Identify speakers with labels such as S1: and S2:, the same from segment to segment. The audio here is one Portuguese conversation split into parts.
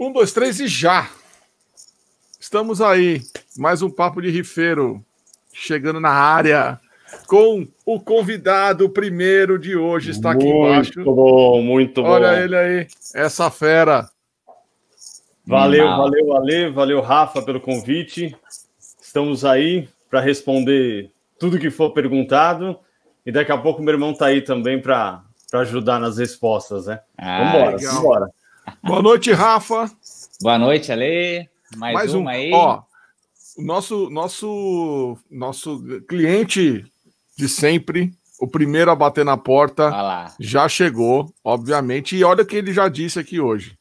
S1: Um, dois, três e já. Estamos aí. Mais um papo de rifeiro chegando na área com o convidado primeiro de hoje. Está aqui
S2: muito
S1: embaixo.
S2: Muito bom, muito bom.
S1: Olha ele aí, essa fera.
S2: Valeu, valeu, valeu, valeu, Rafa, pelo convite. Estamos aí para responder tudo que for perguntado. E daqui a pouco meu irmão está aí também para ajudar nas respostas, né?
S3: Ah,
S2: vambora,
S1: legal.
S2: vambora.
S1: Boa noite, Rafa.
S3: Boa noite, Ale. Mais,
S1: Mais um
S3: uma aí.
S1: Ó, o nosso, nosso, nosso cliente de sempre, o primeiro a bater na porta, já chegou, obviamente. E olha o que ele já disse aqui hoje.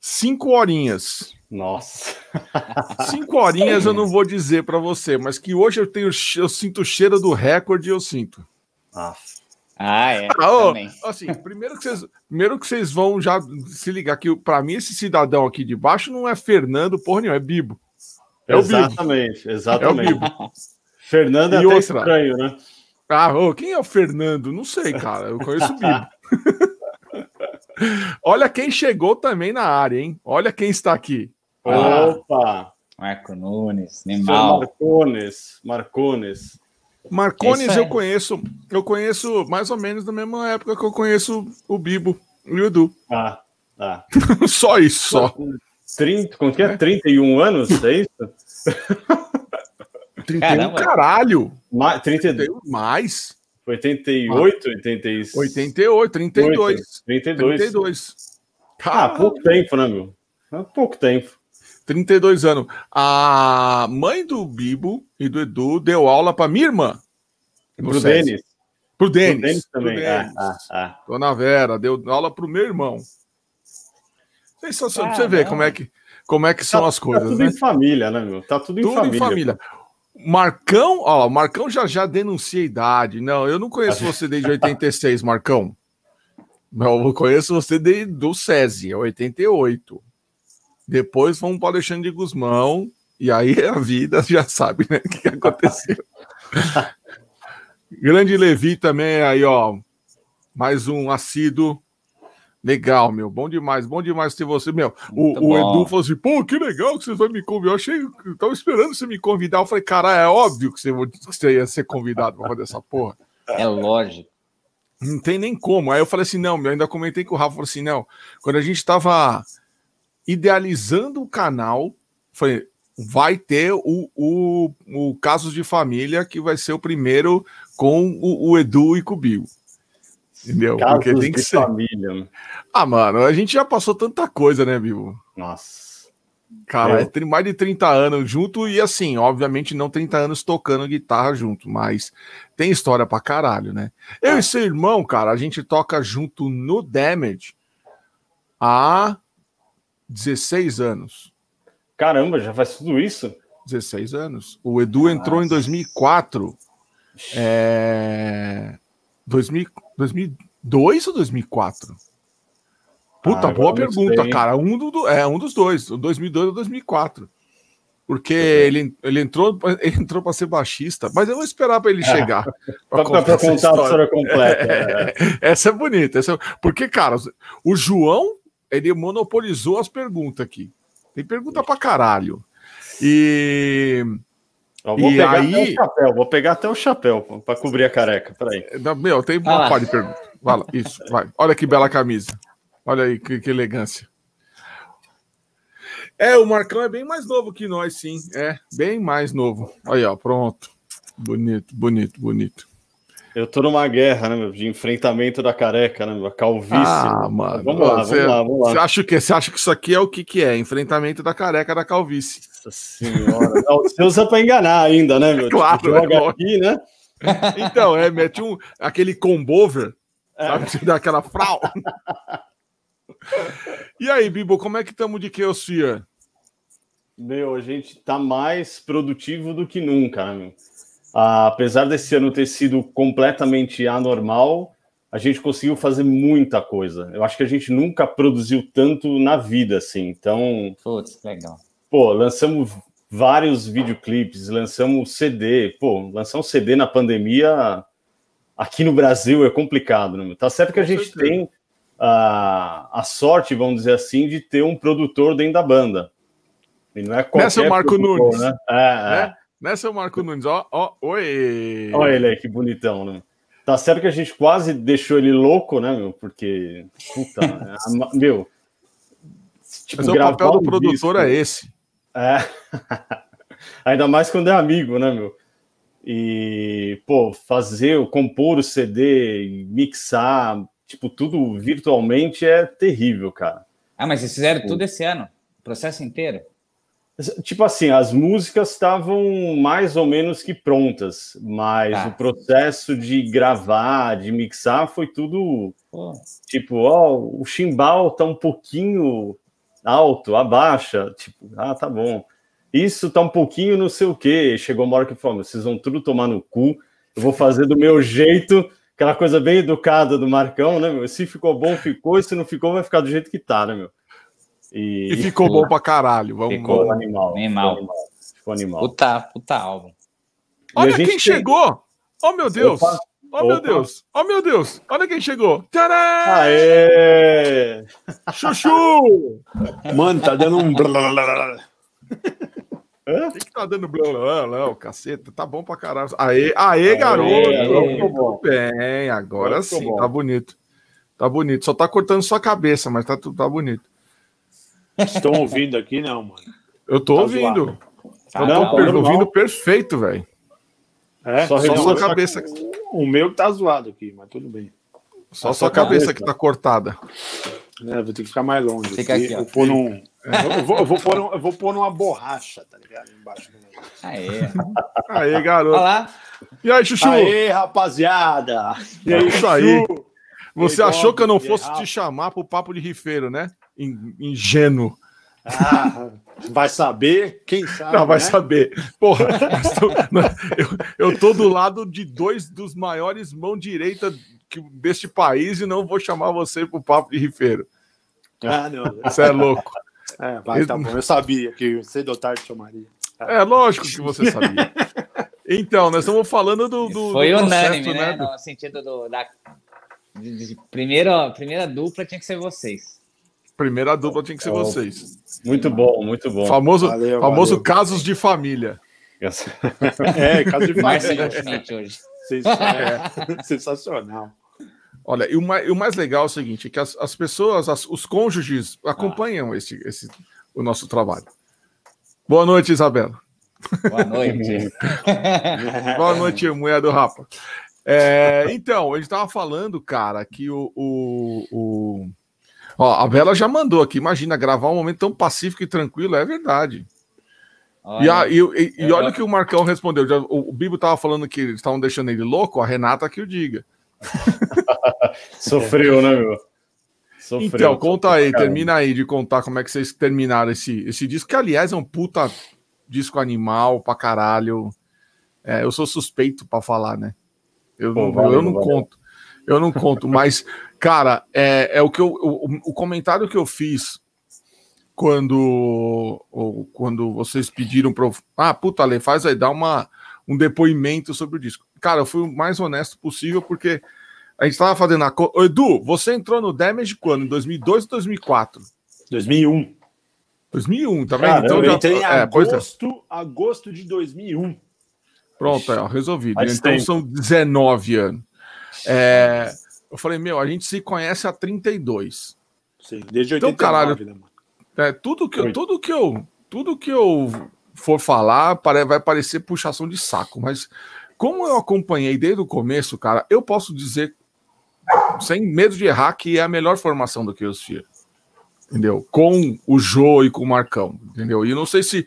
S1: Cinco horinhas.
S2: Nossa.
S1: Cinco horinhas eu não vou dizer para você, mas que hoje eu tenho, eu sinto o cheiro do recorde, eu sinto.
S2: Nossa.
S3: Ah, é.
S1: Ah, assim, primeiro que vocês, primeiro que vocês vão já se ligar que para mim esse cidadão aqui de baixo não é Fernando, porra nenhuma, é Bibo. É o Bibo.
S2: exatamente,
S1: É o
S2: exatamente.
S1: Bibo.
S2: Fernando é
S1: E
S2: até
S1: outra?
S2: estranho, né?
S1: Ah, ô, quem é o Fernando? Não sei, cara. Eu conheço o Bibo. Olha quem chegou também na área, hein? Olha quem está aqui.
S3: Ah.
S2: Opa!
S3: Marco Nunes, Nemal.
S2: Marcones, Marcones.
S1: Marcones
S3: É
S1: eu conheço, eu conheço mais ou menos na mesma época que eu conheço o Bibo e o Edu.
S2: Ah, tá.
S1: Só isso, só.
S2: 30, como que é? 31 anos, é isso?
S1: 31
S3: Caramba.
S1: caralho.
S2: Ma 30,
S1: Tem mais.
S2: 88, 86.
S1: 88, 32.
S2: 32.
S1: 32.
S2: Ah, pouco tempo, né, meu? É pouco tempo.
S1: 32 anos. A mãe do Bibo e do Edu deu aula para minha irmã.
S2: Pro. Denis.
S1: Pro
S2: Pro
S1: Denis.
S2: Denis
S1: pro
S2: também. Ah,
S1: Denis.
S2: ah, ah.
S1: Dona Vera deu aula pro meu irmão. Sensacional. Pra você ver
S3: Caramba.
S1: como é que, como é que são
S2: Tá-
S1: as coisas,
S2: Tá tudo
S1: né?
S2: em família, né, meu? Tá tudo em
S1: Tudo
S2: família.
S1: em família. Marcão, ó, o Marcão já já denuncia a idade. Não, eu não conheço você desde 86, Marcão. Não, eu conheço você desde do SESI, é 88. Depois vamos para o Alexandre de Guzmão, e aí a vida já sabe, né? O que, aconteceu. Grande Levi também, aí, ó. Mais um assíduo. Legal, meu. Bom demais, bom demais ter você, meu. O,
S3: Muito
S1: o. Edu falou assim: pô, que legal que vocês vão me convidar. Eu achei, eu tava esperando você me convidar. Eu falei, cara, é óbvio que você, que você ia ser convidado pra fazer essa porra.
S3: É lógico.
S1: Não tem nem como. Aí eu falei assim: não, eu ainda comentei com o Rafa, falei assim: não, quando a gente tava idealizando o canal, falei, vai ter o, o, o Casos de Família, que vai ser o primeiro com o, o Edu e com o Bill. Entendeu?
S2: Casos
S1: Porque tem que ser.
S2: família.
S1: Ah, mano, a gente já passou tanta coisa, né, Bill?
S2: Nossa.
S1: Cara, é tri- mais de 30 anos junto e assim, obviamente não 30 anos tocando guitarra junto, mas tem história pra caralho, né? Eu e seu irmão, cara, a gente toca junto no Damage há 16 anos.
S2: Caramba, já faz tudo isso?
S1: 16 anos. O Edu entrou em 2004. É... 2000, 2002 ou 2004? Puta,
S2: Ah,
S1: boa pergunta,
S2: sei.
S1: cara. Um, do, é, um dos dois, o 2002 ou 2004. Porque ele, ele entrou ele entrou para ser baixista, mas eu vou esperar para ele chegar.
S2: Pra- pra
S1: essa
S2: contar a história completa. é.
S1: Essa é bonita. Essa... Porque, cara, o João, ele monopolizou as perguntas aqui. Tem pergunta pra caralho. E.
S2: Eu vou
S1: E
S2: pegar
S1: aí-
S2: até o chapéu, vou pegar até o chapéu pra- pra cobrir a careca. Peraí.
S1: Não, Meu, tem
S3: Ah
S1: uma
S3: lá.
S1: par de perguntas. Vai lá, isso, vai. Olha que bela camisa. Olha aí, que, que elegância. É, o Marcão é bem mais novo que nós, sim. É, bem mais novo. Aí, ó, pronto. Bonito, bonito, bonito.
S2: Eu tô numa guerra, né, meu? De enfrentamento da careca, né, meu? A calvície.
S1: Ah, mano.
S2: Vamos lá,
S1: você,
S2: vamos lá, vamos lá.
S1: Você acha, que, você acha que isso aqui é o que, que é? Enfrentamento da careca da calvície.
S2: Nossa senhora. Não, você usa pra enganar ainda, né, meu?
S1: Claro,
S2: Tipo, joga
S1: é
S2: aqui, né?
S1: Então, é, mete um, aquele combover,
S2: É.
S1: sabe? Você dá aquela frau. E aí, Bibo, como é que estamos de Chaosphere?
S2: Meu, a gente tá mais produtivo do que nunca, né, meu? Ah, apesar desse ano ter sido completamente anormal, a gente conseguiu fazer muita coisa. Eu acho que a gente nunca produziu tanto na vida, assim. Então,
S3: Putz, legal.
S2: pô, lançamos vários videoclipes, lançamos CD. Pô, lançar um CD na pandemia aqui no Brasil é complicado, né? Tá certo que a
S1: Com
S2: gente
S1: certeza.
S2: tem a, a sorte, vamos dizer assim, de ter um produtor dentro da banda. E não é qualquer
S1: Nessa é o Marco Nunes.
S2: Né? É, é.
S1: Né? Nessa é o Marco Nunes, ó, ó, oi.
S2: Olha ele aí, que bonitão, né? Tá certo que a gente quase deixou ele louco, né, meu? Porque, puta, a- meu. Tipo,
S1: Mas é o papel do
S2: um
S1: produtor
S2: disco-
S1: é esse.
S2: É. Ainda mais quando é amigo, né, meu? E, pô, fazer, compor o CD, mixar, tipo, tudo virtualmente é terrível, cara.
S3: Ah, mas vocês fizeram tudo esse ano? O processo inteiro?
S2: Tipo assim, as músicas estavam mais ou menos que prontas, mas
S3: Tá.
S2: o processo de gravar, de mixar, foi tudo tipo, ó, o chimbal tá um pouquinho alto, abaixa, tipo, ah, tá bom. Isso tá um pouquinho não sei o quê. Chegou uma hora que falou, vocês vão tudo tomar no cu, eu vou fazer do meu jeito, aquela coisa bem educada do Marcão, né, meu? Se ficou bom, ficou, e se não ficou, vai ficar do jeito que tá, né, meu? E,
S1: E ficou bom pra caralho. Vamos,
S2: ficou animal.
S3: Animal.
S2: Ficou animal. Ficou animal.
S3: puta, puta álbum.
S1: Olha quem
S2: tem-
S1: chegou! Oh, meu Deus!
S2: Opa,
S1: oh, meu
S2: opa.
S1: Deus! Oh, meu Deus! Olha quem chegou! Tcharam!
S2: Aê!
S1: Chuchu!
S4: Mano, tá dando um. blá, blá, blá, blá.
S1: O que, que tá dando blá blá blá, o caceta? Tá bom pra caralho. Aê, aê, garoto!
S2: aê.
S1: Ficou bom. Bem, agora sim,
S2: bom.
S1: tá bonito. Tá bonito. Só tá cortando sua cabeça, mas tá, tudo- tá bonito.
S4: Estão ouvindo aqui, não, mano.
S1: Eu tô
S4: Tá
S1: ouvindo.
S3: Tá,
S1: Eu
S2: Não,
S1: tô
S2: tá
S1: ouvindo perfeito, velho.
S4: É,
S2: Só
S1: Só sua cabeça.
S4: O meu tá zoado aqui, mas tudo bem.
S1: Só sua cabeça que tá cortada.
S4: É, vou ter que ficar mais longe.
S3: Fica aqui.
S4: Eu vou pôr num- eu vou, eu vou pôr um- eu vou pôr uma borracha, tá ligado? Embaixo do negócio.
S3: Aê.
S1: Aê, garoto.
S3: lá.
S1: E aí, Chuchu?
S4: Aê, rapaziada!
S1: E aí, isso aí. Você achou que eu não fosse te chamar pro papo de rifeiro, né? In- Ingênuo.
S4: Ah, vai saber? Quem sabe?
S1: Não, vai
S4: né?
S1: saber. Porra, tô- eu, eu tô do lado de dois dos maiores mão direita que- deste país e não vou chamar você pro papo de rifeiro.
S4: Ah, não.
S1: Você é louco.
S4: É, vai, tá bom. Eu sabia que cedo ou tarde chamaria.
S1: É lógico que você sabia. Então, nós estamos falando do. do
S3: Foi
S1: do
S3: unânime, né?
S1: do-
S3: No sentido do, da de, de- primeira, primeira dupla tinha que ser vocês.
S1: Primeira dupla tinha que ser
S2: Oh.
S1: vocês.
S2: Muito bom, muito bom.
S1: Famoso,
S4: Valeu,
S1: famoso
S4: valeu.
S1: casos de família.
S4: É, caso de família.
S3: Hoje.
S4: É, Sensacional.
S1: Olha, e o mais, e o mais legal é o seguinte: é que as, as pessoas, as- os cônjuges, acompanham esse, esse, o nosso trabalho. Boa noite, Isabela.
S3: Boa noite.
S1: Boa noite, mulher do Rapa. É, então, a gente tava falando, cara, que o. o, o- Ó, a Bela já mandou aqui. Imagina, gravar um momento tão pacífico e tranquilo, é verdade. E, a-
S3: Olha,
S1: e, e- e olha o que o Marcão respondeu. Já- o, o Bibo tava falando que eles estavam deixando ele louco, a Renata que o diga.
S2: Sofreu, né, meu? Sofreu.
S1: Então, conta aí,
S2: Caramba.
S1: termina aí de contar como é que vocês terminaram esse, esse disco, que aliás é um puta disco animal pra caralho. É, eu sou suspeito pra falar, né? Eu,
S2: Pô,
S1: não,
S2: valeu,
S1: eu não
S2: valeu.
S1: conto. Eu não conto, mas, cara, é, é o que eu. O, o comentário que eu fiz quando, quando vocês pediram eu- Ah, puta, Ale, faz aí, dá uma, um depoimento sobre o disco. Cara, eu fui o mais honesto possível, porque a gente tava fazendo a. co- Ô, Edu, você entrou no Damage quando? Em 2002 ou 2004?
S4: 2001.
S1: 2001, tá vendo?
S2: Caramba,
S1: então
S4: eu
S1: já.
S4: entrei em
S1: é, pois é.
S4: agosto, agosto de 2001.
S1: Pronto, é, resolvido.
S2: Faz
S1: Então
S2: tempo.
S1: são 19 anos. É, eu falei, meu, a gente se conhece há 32.
S4: Sim, desde
S1: Então,
S4: 89,
S1: caralho.
S4: né, mano?
S1: É, tudo, que,
S2: Oi.
S1: tudo, que eu, tudo que eu for falar vai parecer puxação de saco, mas como eu acompanhei desde o começo, cara, eu posso dizer, sem medo de errar, que é a melhor formação do que eu Sphere. Entendeu? Com o Jô e com o Marcão. Entendeu? E eu não sei se,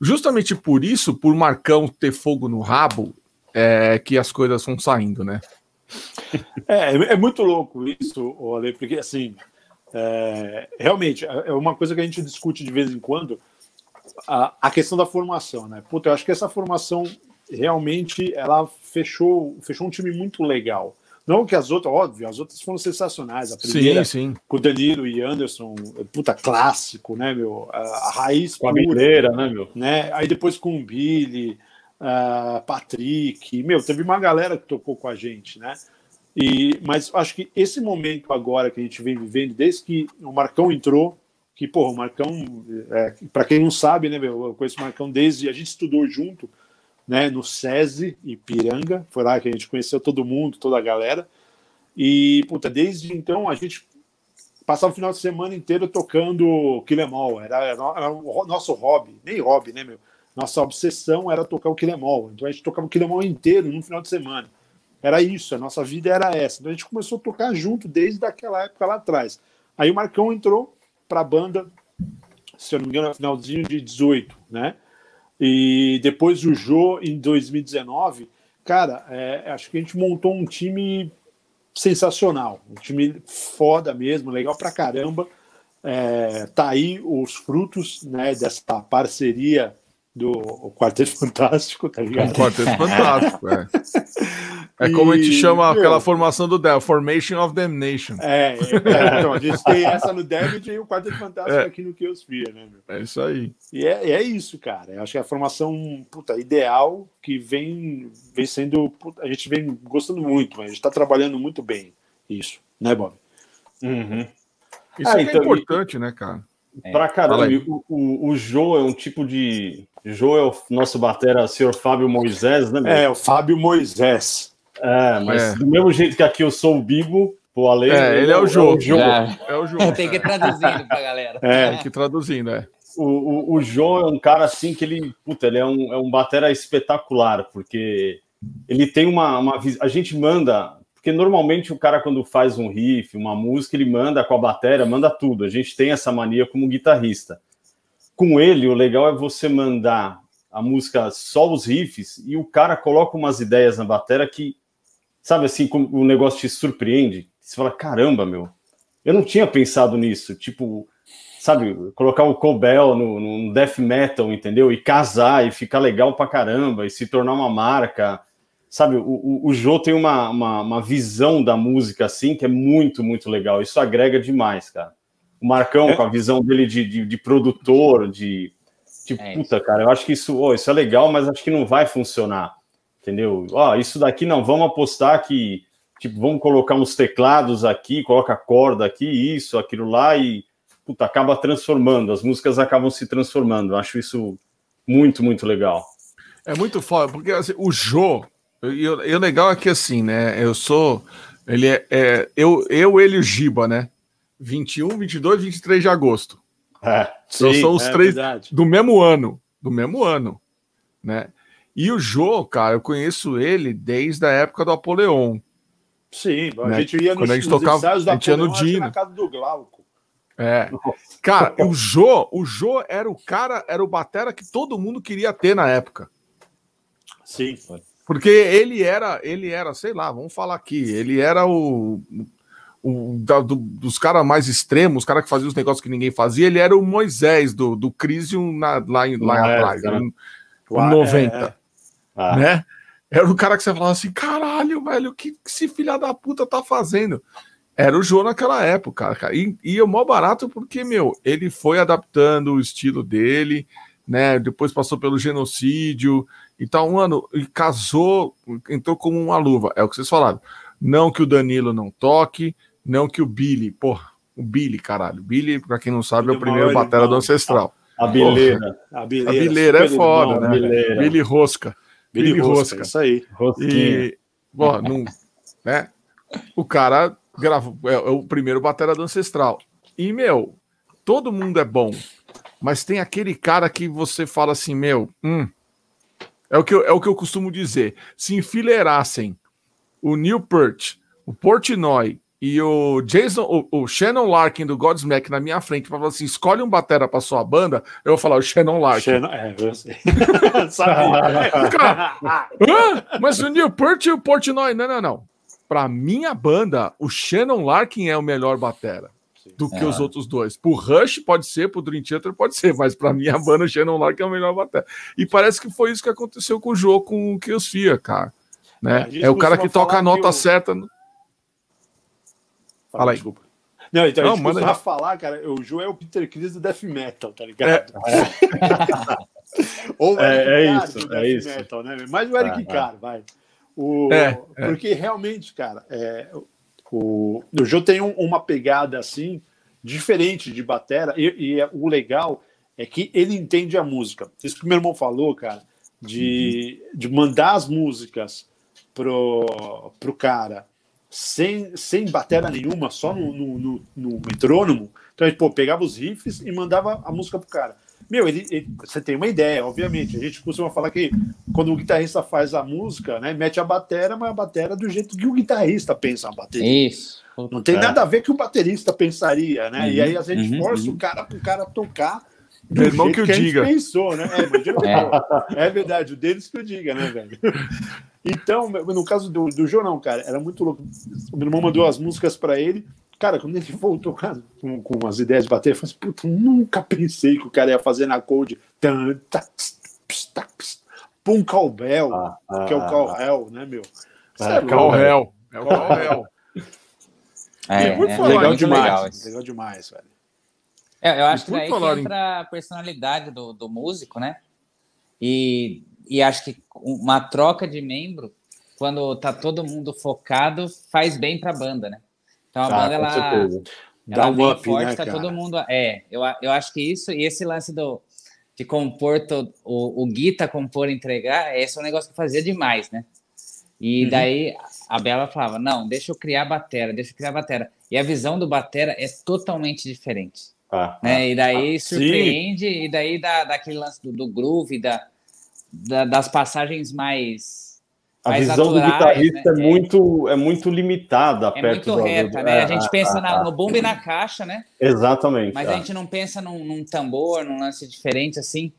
S1: justamente por isso, por Marcão ter fogo no rabo, é que as coisas vão saindo, né?
S4: É, é muito louco isso, Ale, porque assim, é, realmente, é é uma coisa que a gente discute de vez em quando, a, a questão da formação, né? Puta, eu acho que essa formação realmente ela fechou, fechou um time muito legal. Não que as outras, óbvio, as outras foram sensacionais. A primeira
S1: Sim, sim.
S4: com o Danilo e Anderson, puta clássico, né, meu? A, a raiz
S2: Com a
S4: pura,
S2: mineira, né, meu?
S4: né? Aí depois com o Billy, ah, Patrick, meu, teve uma galera que tocou com a gente, né? E, mas acho que esse momento agora que a gente vem vivendo, desde que o Marcão entrou, que, pô, o Marcão, é, para quem não sabe, né, meu, eu conheço o Marcão desde. A gente estudou junto, né, no SESI e Piranga, foi lá que a gente conheceu todo mundo, toda a galera. E, puta, desde então a gente passava o final de semana inteiro tocando era, era, era o nosso hobby, nem hobby, né, meu? Nossa obsessão era tocar o Quilemol, então a gente tocava o Quilemol inteiro no final de semana. Era isso, a nossa vida era essa. Então a gente começou a tocar junto desde aquela época lá atrás. Aí o Marcão entrou para a banda, se eu não me engano, no finalzinho de 18, né? E depois o Jô, em 2019, cara, é, acho que a gente montou um time sensacional, um time foda mesmo, legal pra caramba. É, tá aí os frutos né, dessa parceria do Quarteto Fantástico, tá ligado?
S1: O Quarteto Fantástico, é. É como e, a gente chama meu, aquela formação do Devil, Formation of Damnation.
S4: É, é, é, então, a gente tem essa no Devil e o Quarteto Fantástico é. aqui no Chaosphere, né, meu?
S1: É isso aí.
S4: E é, é isso, cara. Eu acho que é a formação puta, ideal que vem, vem sendo. Puta, a gente vem gostando muito, mas a gente tá trabalhando muito bem isso, né, Bob?
S1: Uhum. Isso é, então, importante, e, né, cara?
S2: É. Pra caramba, o, o, o Jô é um tipo de. É o nosso batera, senhor Fábio Moisés, né?
S4: Meu? É, o Fábio Moisés.
S2: É, mas é. do mesmo jeito que aqui eu sou o Bibo, o Ale.
S1: É, ele é o Jô. É o Jô.
S3: É. é o Jô. Tem que ir traduzindo pra galera.
S1: É, tem que ir traduzindo, é.
S2: O, o, o Jô é um cara assim que ele. Puta, ele é um, é um batera espetacular, porque ele tem uma, uma. A gente manda porque normalmente o cara, quando faz um riff, uma música, ele manda com a bateria, manda tudo. A gente tem essa mania como guitarrista. Com ele, o legal é você mandar a música só os riffs e o cara coloca umas ideias na bateria que, sabe assim, o negócio te surpreende. Você fala, caramba, meu, eu não tinha pensado nisso. Tipo, sabe, colocar o Cobel no, no death metal, entendeu? E casar e ficar legal pra caramba e se tornar uma marca sabe, o, o, o Jô tem uma, uma, uma, visão da música assim que é muito, muito legal. Isso agrega demais, cara. O Marcão, é. com a visão dele de, de, de produtor, de, de é puta, cara, eu acho que isso, oh, isso é legal, mas acho que não vai funcionar. Entendeu? Ó, oh, isso daqui não, vamos apostar que, tipo, vamos colocar uns teclados aqui, coloca corda aqui, isso, aquilo lá, e puta, acaba transformando, as músicas acabam se transformando. Eu acho isso muito, muito legal.
S1: É muito foda, porque assim, o Jô, e o legal é que assim, né? Eu sou. Ele é, é, eu, eu, ele e o Giba, né? 21, 22, 23 de agosto. É, então sim, são os é três verdade. do mesmo ano. Do mesmo ano. Né? E o Jô, cara, eu conheço ele desde a época do Apoleon.
S4: Sim, a né? gente ia
S1: nos, Quando a gente tocava, a gente ia no Dino.
S4: na casa do Glauco.
S1: É. Cara, o Jô, o Jô era o cara, era o batera que todo mundo queria ter na época.
S4: Sim.
S1: Porque ele era, ele era, sei lá, vamos falar aqui, ele era o, o da, do, dos caras mais extremos, os caras que faziam os negócios que ninguém fazia, ele era o Moisés do, do Crisium na, lá, em, lá é, atrás, né? no 90. É. Ah. Né? Era o cara que você falava assim: caralho, velho, o que, que esse filho da puta tá fazendo? Era o João naquela época, cara. E, e é mó barato porque, meu, ele foi adaptando o estilo dele, né? Depois passou pelo genocídio, então, mano, e casou, entrou como uma luva. É o que vocês falaram. Não que o Danilo não toque, não que o Billy, porra, o Billy, caralho. Billy, pra quem não sabe, é o primeiro batera do Ancestral.
S2: A bileira.
S1: A bileira, a bileira é foda, né? Bileira. Billy Rosca.
S4: Billy, Billy Rosca. Rosca. Isso aí.
S1: Rosquinha. E, bom, não, né? O cara gravou, é, é o primeiro batera do Ancestral. E, meu, todo mundo é bom, mas tem aquele cara que você fala assim, meu, hum, é o que eu, é o que eu costumo dizer. Se enfileirassem o Neil Peart, o Portnoy e o Jason, o, o Shannon Larkin do Godsmack na minha frente para falar assim: escolhe um batera para sua banda, eu vou falar o Shannon Larkin. Shannon, é, eu sei. Cara, mas o Neil Peart e o Portnoy, não, não, não. Para minha banda, o Shannon Larkin é o melhor batera do que é. os outros dois. Pro Rush pode ser, pro Dream Theater pode ser, mas para mim a banda Shannon Lark é a melhor bateria. E parece que foi isso que aconteceu com o jogo com o Kills Fia, cara. Né? É, é o cara que toca a nota que certa. No...
S4: Fala, aí. Desculpa. Não, então não, a gente manda falar, cara, o Joe é o Peter Chris do Death Metal, tá ligado? É.
S2: Ou o é, Eric é, Carr isso, do é isso.
S4: Metal, né? Mais o Eric ah, Carr, vai. O,
S1: É, é.
S4: Porque realmente, cara, é, o, o Jô tem um- uma pegada assim, diferente de batera, e, e é- o legal é que ele entende a música. Isso que o meu irmão falou, cara, de, de mandar as músicas pro, pro cara sem, sem batera nenhuma, só no, no, no, no metrônomo. Então, ele, pô, pegava os riffs e mandava a música pro cara. Meu, ele, ele- você tem uma ideia, obviamente. A gente costuma falar que quando o guitarrista faz a música, né, mete a batera, mas a batera é do jeito que o guitarrista pensa a bateria.
S3: Isso.
S4: Não tem
S2: É.
S4: nada a ver que o baterista pensaria, né? E aí a gente
S3: uhum,
S4: força
S3: uhum.
S4: o cara pro cara tocar do
S1: Meu irmão
S4: jeito
S1: que o
S4: que a gente
S1: diga.
S4: pensou, né? É, eu- é verdade, o deles que eu diga, né, velho? Então, no caso do, do João, não, cara, era muito louco. O meu irmão mandou as músicas pra ele. Cara, quando ele voltou cara, com, com as ideias de bater, eu falei assim, puta, nunca pensei que o cara ia fazer na tax, pum cowbell,
S2: Ah, ah,
S4: que é o
S2: ah,
S4: cowbell, né, meu? Cê
S2: É,
S4: é louco,
S1: Cal
S4: velho.
S1: Hell. É o Cal Hell.
S3: É, é,
S1: falar
S3: é
S4: Legal
S3: muito
S4: demais,
S3: legal isso.
S4: legal demais, velho.
S3: É, eu acho
S1: E
S3: que daí que entra a personalidade do, do músico, né? E, e acho que uma troca de membro, quando tá todo mundo focado, faz bem pra banda, né? Então a
S2: Ah,
S3: banda, ela,
S2: certeza.
S4: Dá
S3: ela
S4: um up,
S3: forte,
S4: né,
S3: tá
S4: cara?
S3: todo mundo... É, eu, a- eu acho que isso, e esse lance do, de compor, to- o, o Guita compor e entregar, esse é um negócio que fazia demais, né? E
S4: Uhum.
S3: daí a Bela falava, não, deixa eu criar a batera, deixa eu criar a batera. E a visão do batera é totalmente diferente
S2: Ah,
S3: né? E daí
S4: sim.
S3: surpreende, e daí dá, dá aquele lance do, do groove, da, da- das passagens mais.
S2: A
S3: mais
S2: visão do guitarrista
S3: né?
S2: é, muito, é muito limitada
S3: É
S2: perto
S3: muito reta,
S2: do-
S3: né?
S2: é,
S3: A gente
S2: é,
S3: pensa
S2: é,
S3: na-
S2: é.
S3: no bumbo e na caixa, né?
S2: Exatamente.
S3: Mas
S2: é.
S3: a gente não pensa num, num tambor, num lance diferente assim.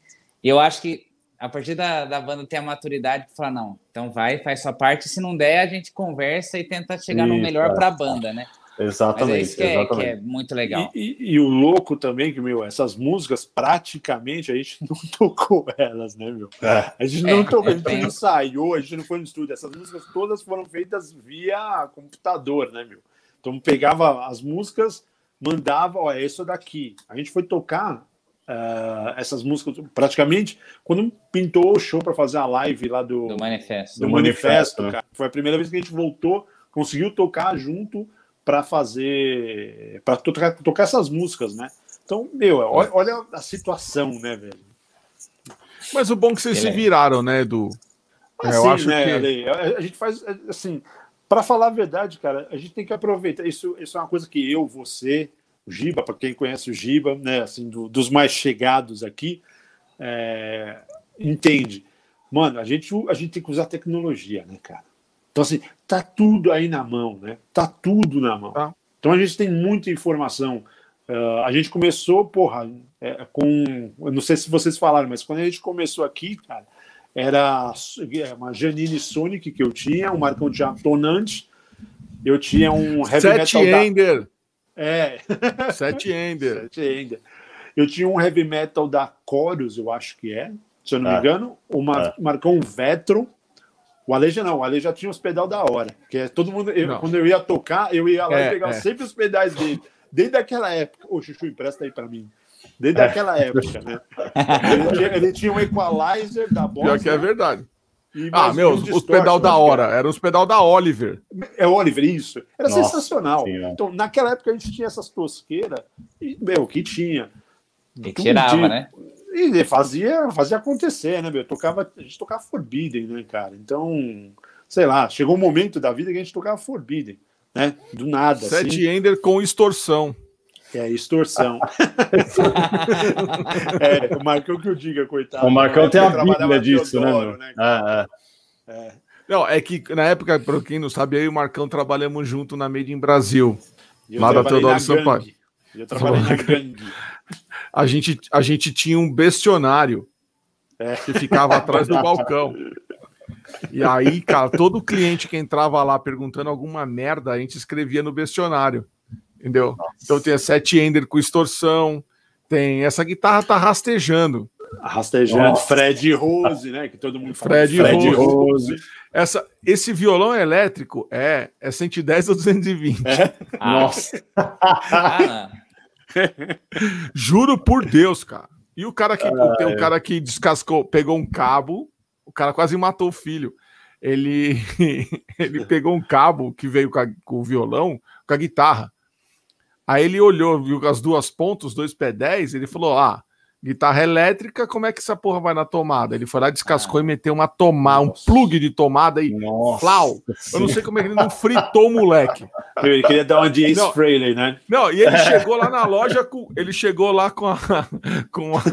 S3: E eu acho que a partir da, da banda ter a maturidade para falar, não, então vai, faz sua parte. Se não der, a gente conversa e tenta chegar no
S2: Isso,
S3: melhor
S2: é.
S3: para a banda, né? Mas
S2: Exatamente.
S3: é isso que é, que
S2: exatamente.
S3: é muito legal.
S4: E, e- e o louco também, que, meu, essas músicas, praticamente, a gente não tocou elas, né, meu?
S2: É.
S4: A gente não
S3: É,
S4: tocou, a
S3: é
S4: gente
S3: bem-
S4: não ensaiou, a gente não foi no estúdio. Essas músicas todas foram feitas via computador, né, meu? Então pegava as músicas, mandava, ó, é isso daqui. A gente foi tocar ah, essas músicas praticamente quando pintou o show para fazer a live lá do,
S3: Do manifesto.
S4: do
S2: Do
S4: manifesto,
S2: manifesto, né?
S4: cara. Foi a primeira vez que a gente voltou, conseguiu tocar junto para fazer, para tocar, tocar essas músicas, né? Então, meu, olha, olha a situação, né, velho?
S1: Mas o bom é que vocês
S3: Ele
S1: se
S3: é.
S1: viraram, né, Edu? É,
S4: Assim,
S1: eu acho
S4: né,
S1: que-
S4: Ale? A, a gente faz assim, para falar a verdade, cara, a gente tem que aproveitar. Isso, isso é uma coisa que eu, você, o Giba, para quem conhece o Giba, né, assim, do- dos mais chegados aqui, é, entende. Mano, a gente, a gente tem que usar tecnologia, né, cara? Então, assim, tá tudo aí na mão, né? Tá tudo na mão.
S1: Tá.
S4: Então a gente tem muita informação. Ah, a gente começou, porra, é, com. Eu não sei se vocês falaram, mas quando a gente começou aqui, cara, era é, uma Janine Sonic que eu tinha, um Marcão de tonante, eu tinha um heavy
S1: Sete
S4: metal da...
S1: Ender.
S4: É,
S1: Sete Ender.
S4: Sete ainda. Eu tinha um heavy metal da Chorus, eu acho que é, se eu não me
S2: É.
S4: engano, o Mar... Marcão Vetron. O Ale já não, o Ale já tinha os pedal da hora. Que é todo mundo. eu- quando eu ia tocar, eu ia lá
S1: É,
S4: e pegava
S1: é.
S4: sempre os pedais dele. Desde aquela época. Ô, Chuchu, empresta aí pra mim. Desde aquela época, né? Ele tinha, ele tinha um equalizer da
S1: Pior
S4: Boss.
S1: que é verdade.
S4: e
S1: Ah, meu,
S4: um
S1: os
S4: distortion,
S1: pedal da
S4: que
S1: hora. Eram os pedal da Oliver.
S4: É Oliver, isso. Era
S2: Nossa
S4: sensacional.
S2: Senhora.
S4: Então, naquela época a gente tinha essas tosqueiras, e, meu, que tinha.
S3: E tirava,
S4: de-
S3: né?
S4: E fazia, fazia acontecer, né, meu? Tocava, a gente tocava Forbidden, né, cara? Então, sei lá, chegou um momento da vida que a gente tocava Forbidden, né? Do nada,
S1: Sete
S4: assim.
S1: Ender com extorsão.
S4: É, extorsão. é, o Marcão que eu diga, coitado.
S2: O Marcão tem a bíblia disso, né?
S4: Teodoro,
S2: meu? É, é.
S1: Não, é que na época, para quem não sabe, eu e o Marcão trabalhamos junto na Made in Brasil.
S4: Eu
S1: Lá da Teodoro Sampaio.
S4: Eu trabalhei na gangue.
S1: A gente, a gente tinha um bestionário
S4: É.
S1: que ficava atrás do balcão. E aí, cara, todo cliente que entrava lá perguntando alguma merda, a gente escrevia no bestionário. Entendeu? Então tem a sete Ender com extorsão, tem essa guitarra tá rastejando.
S4: Rastejante,
S2: Nossa.
S4: Fred Rose, né? Que todo mundo fala.
S1: Fred
S2: Fred
S1: Rose.
S2: Rose.
S1: Essa, esse violão elétrico é, é 110 ou 220.
S3: Ah,
S2: Nossa.
S3: ah,
S1: Juro por Deus, cara. E o cara que tem um cara que descascou, pegou um cabo, o cara quase matou o filho. ele, ele pegou um cabo que veio com, a, com, o violão, com a guitarra. Aí ele olhou, viu as duas pontas, os dois P10, ele falou: Ah, guitarra elétrica, como é que essa porra vai na tomada? Ele foi lá, descascou ah, e meteu uma tomada, um plug de tomada e flau. Eu não sei como é que ele não fritou o moleque.
S4: Ele queria dar uma de Ace não, Frehley, né?
S1: Não, e ele chegou lá na loja com. Ele chegou lá com a. Com a,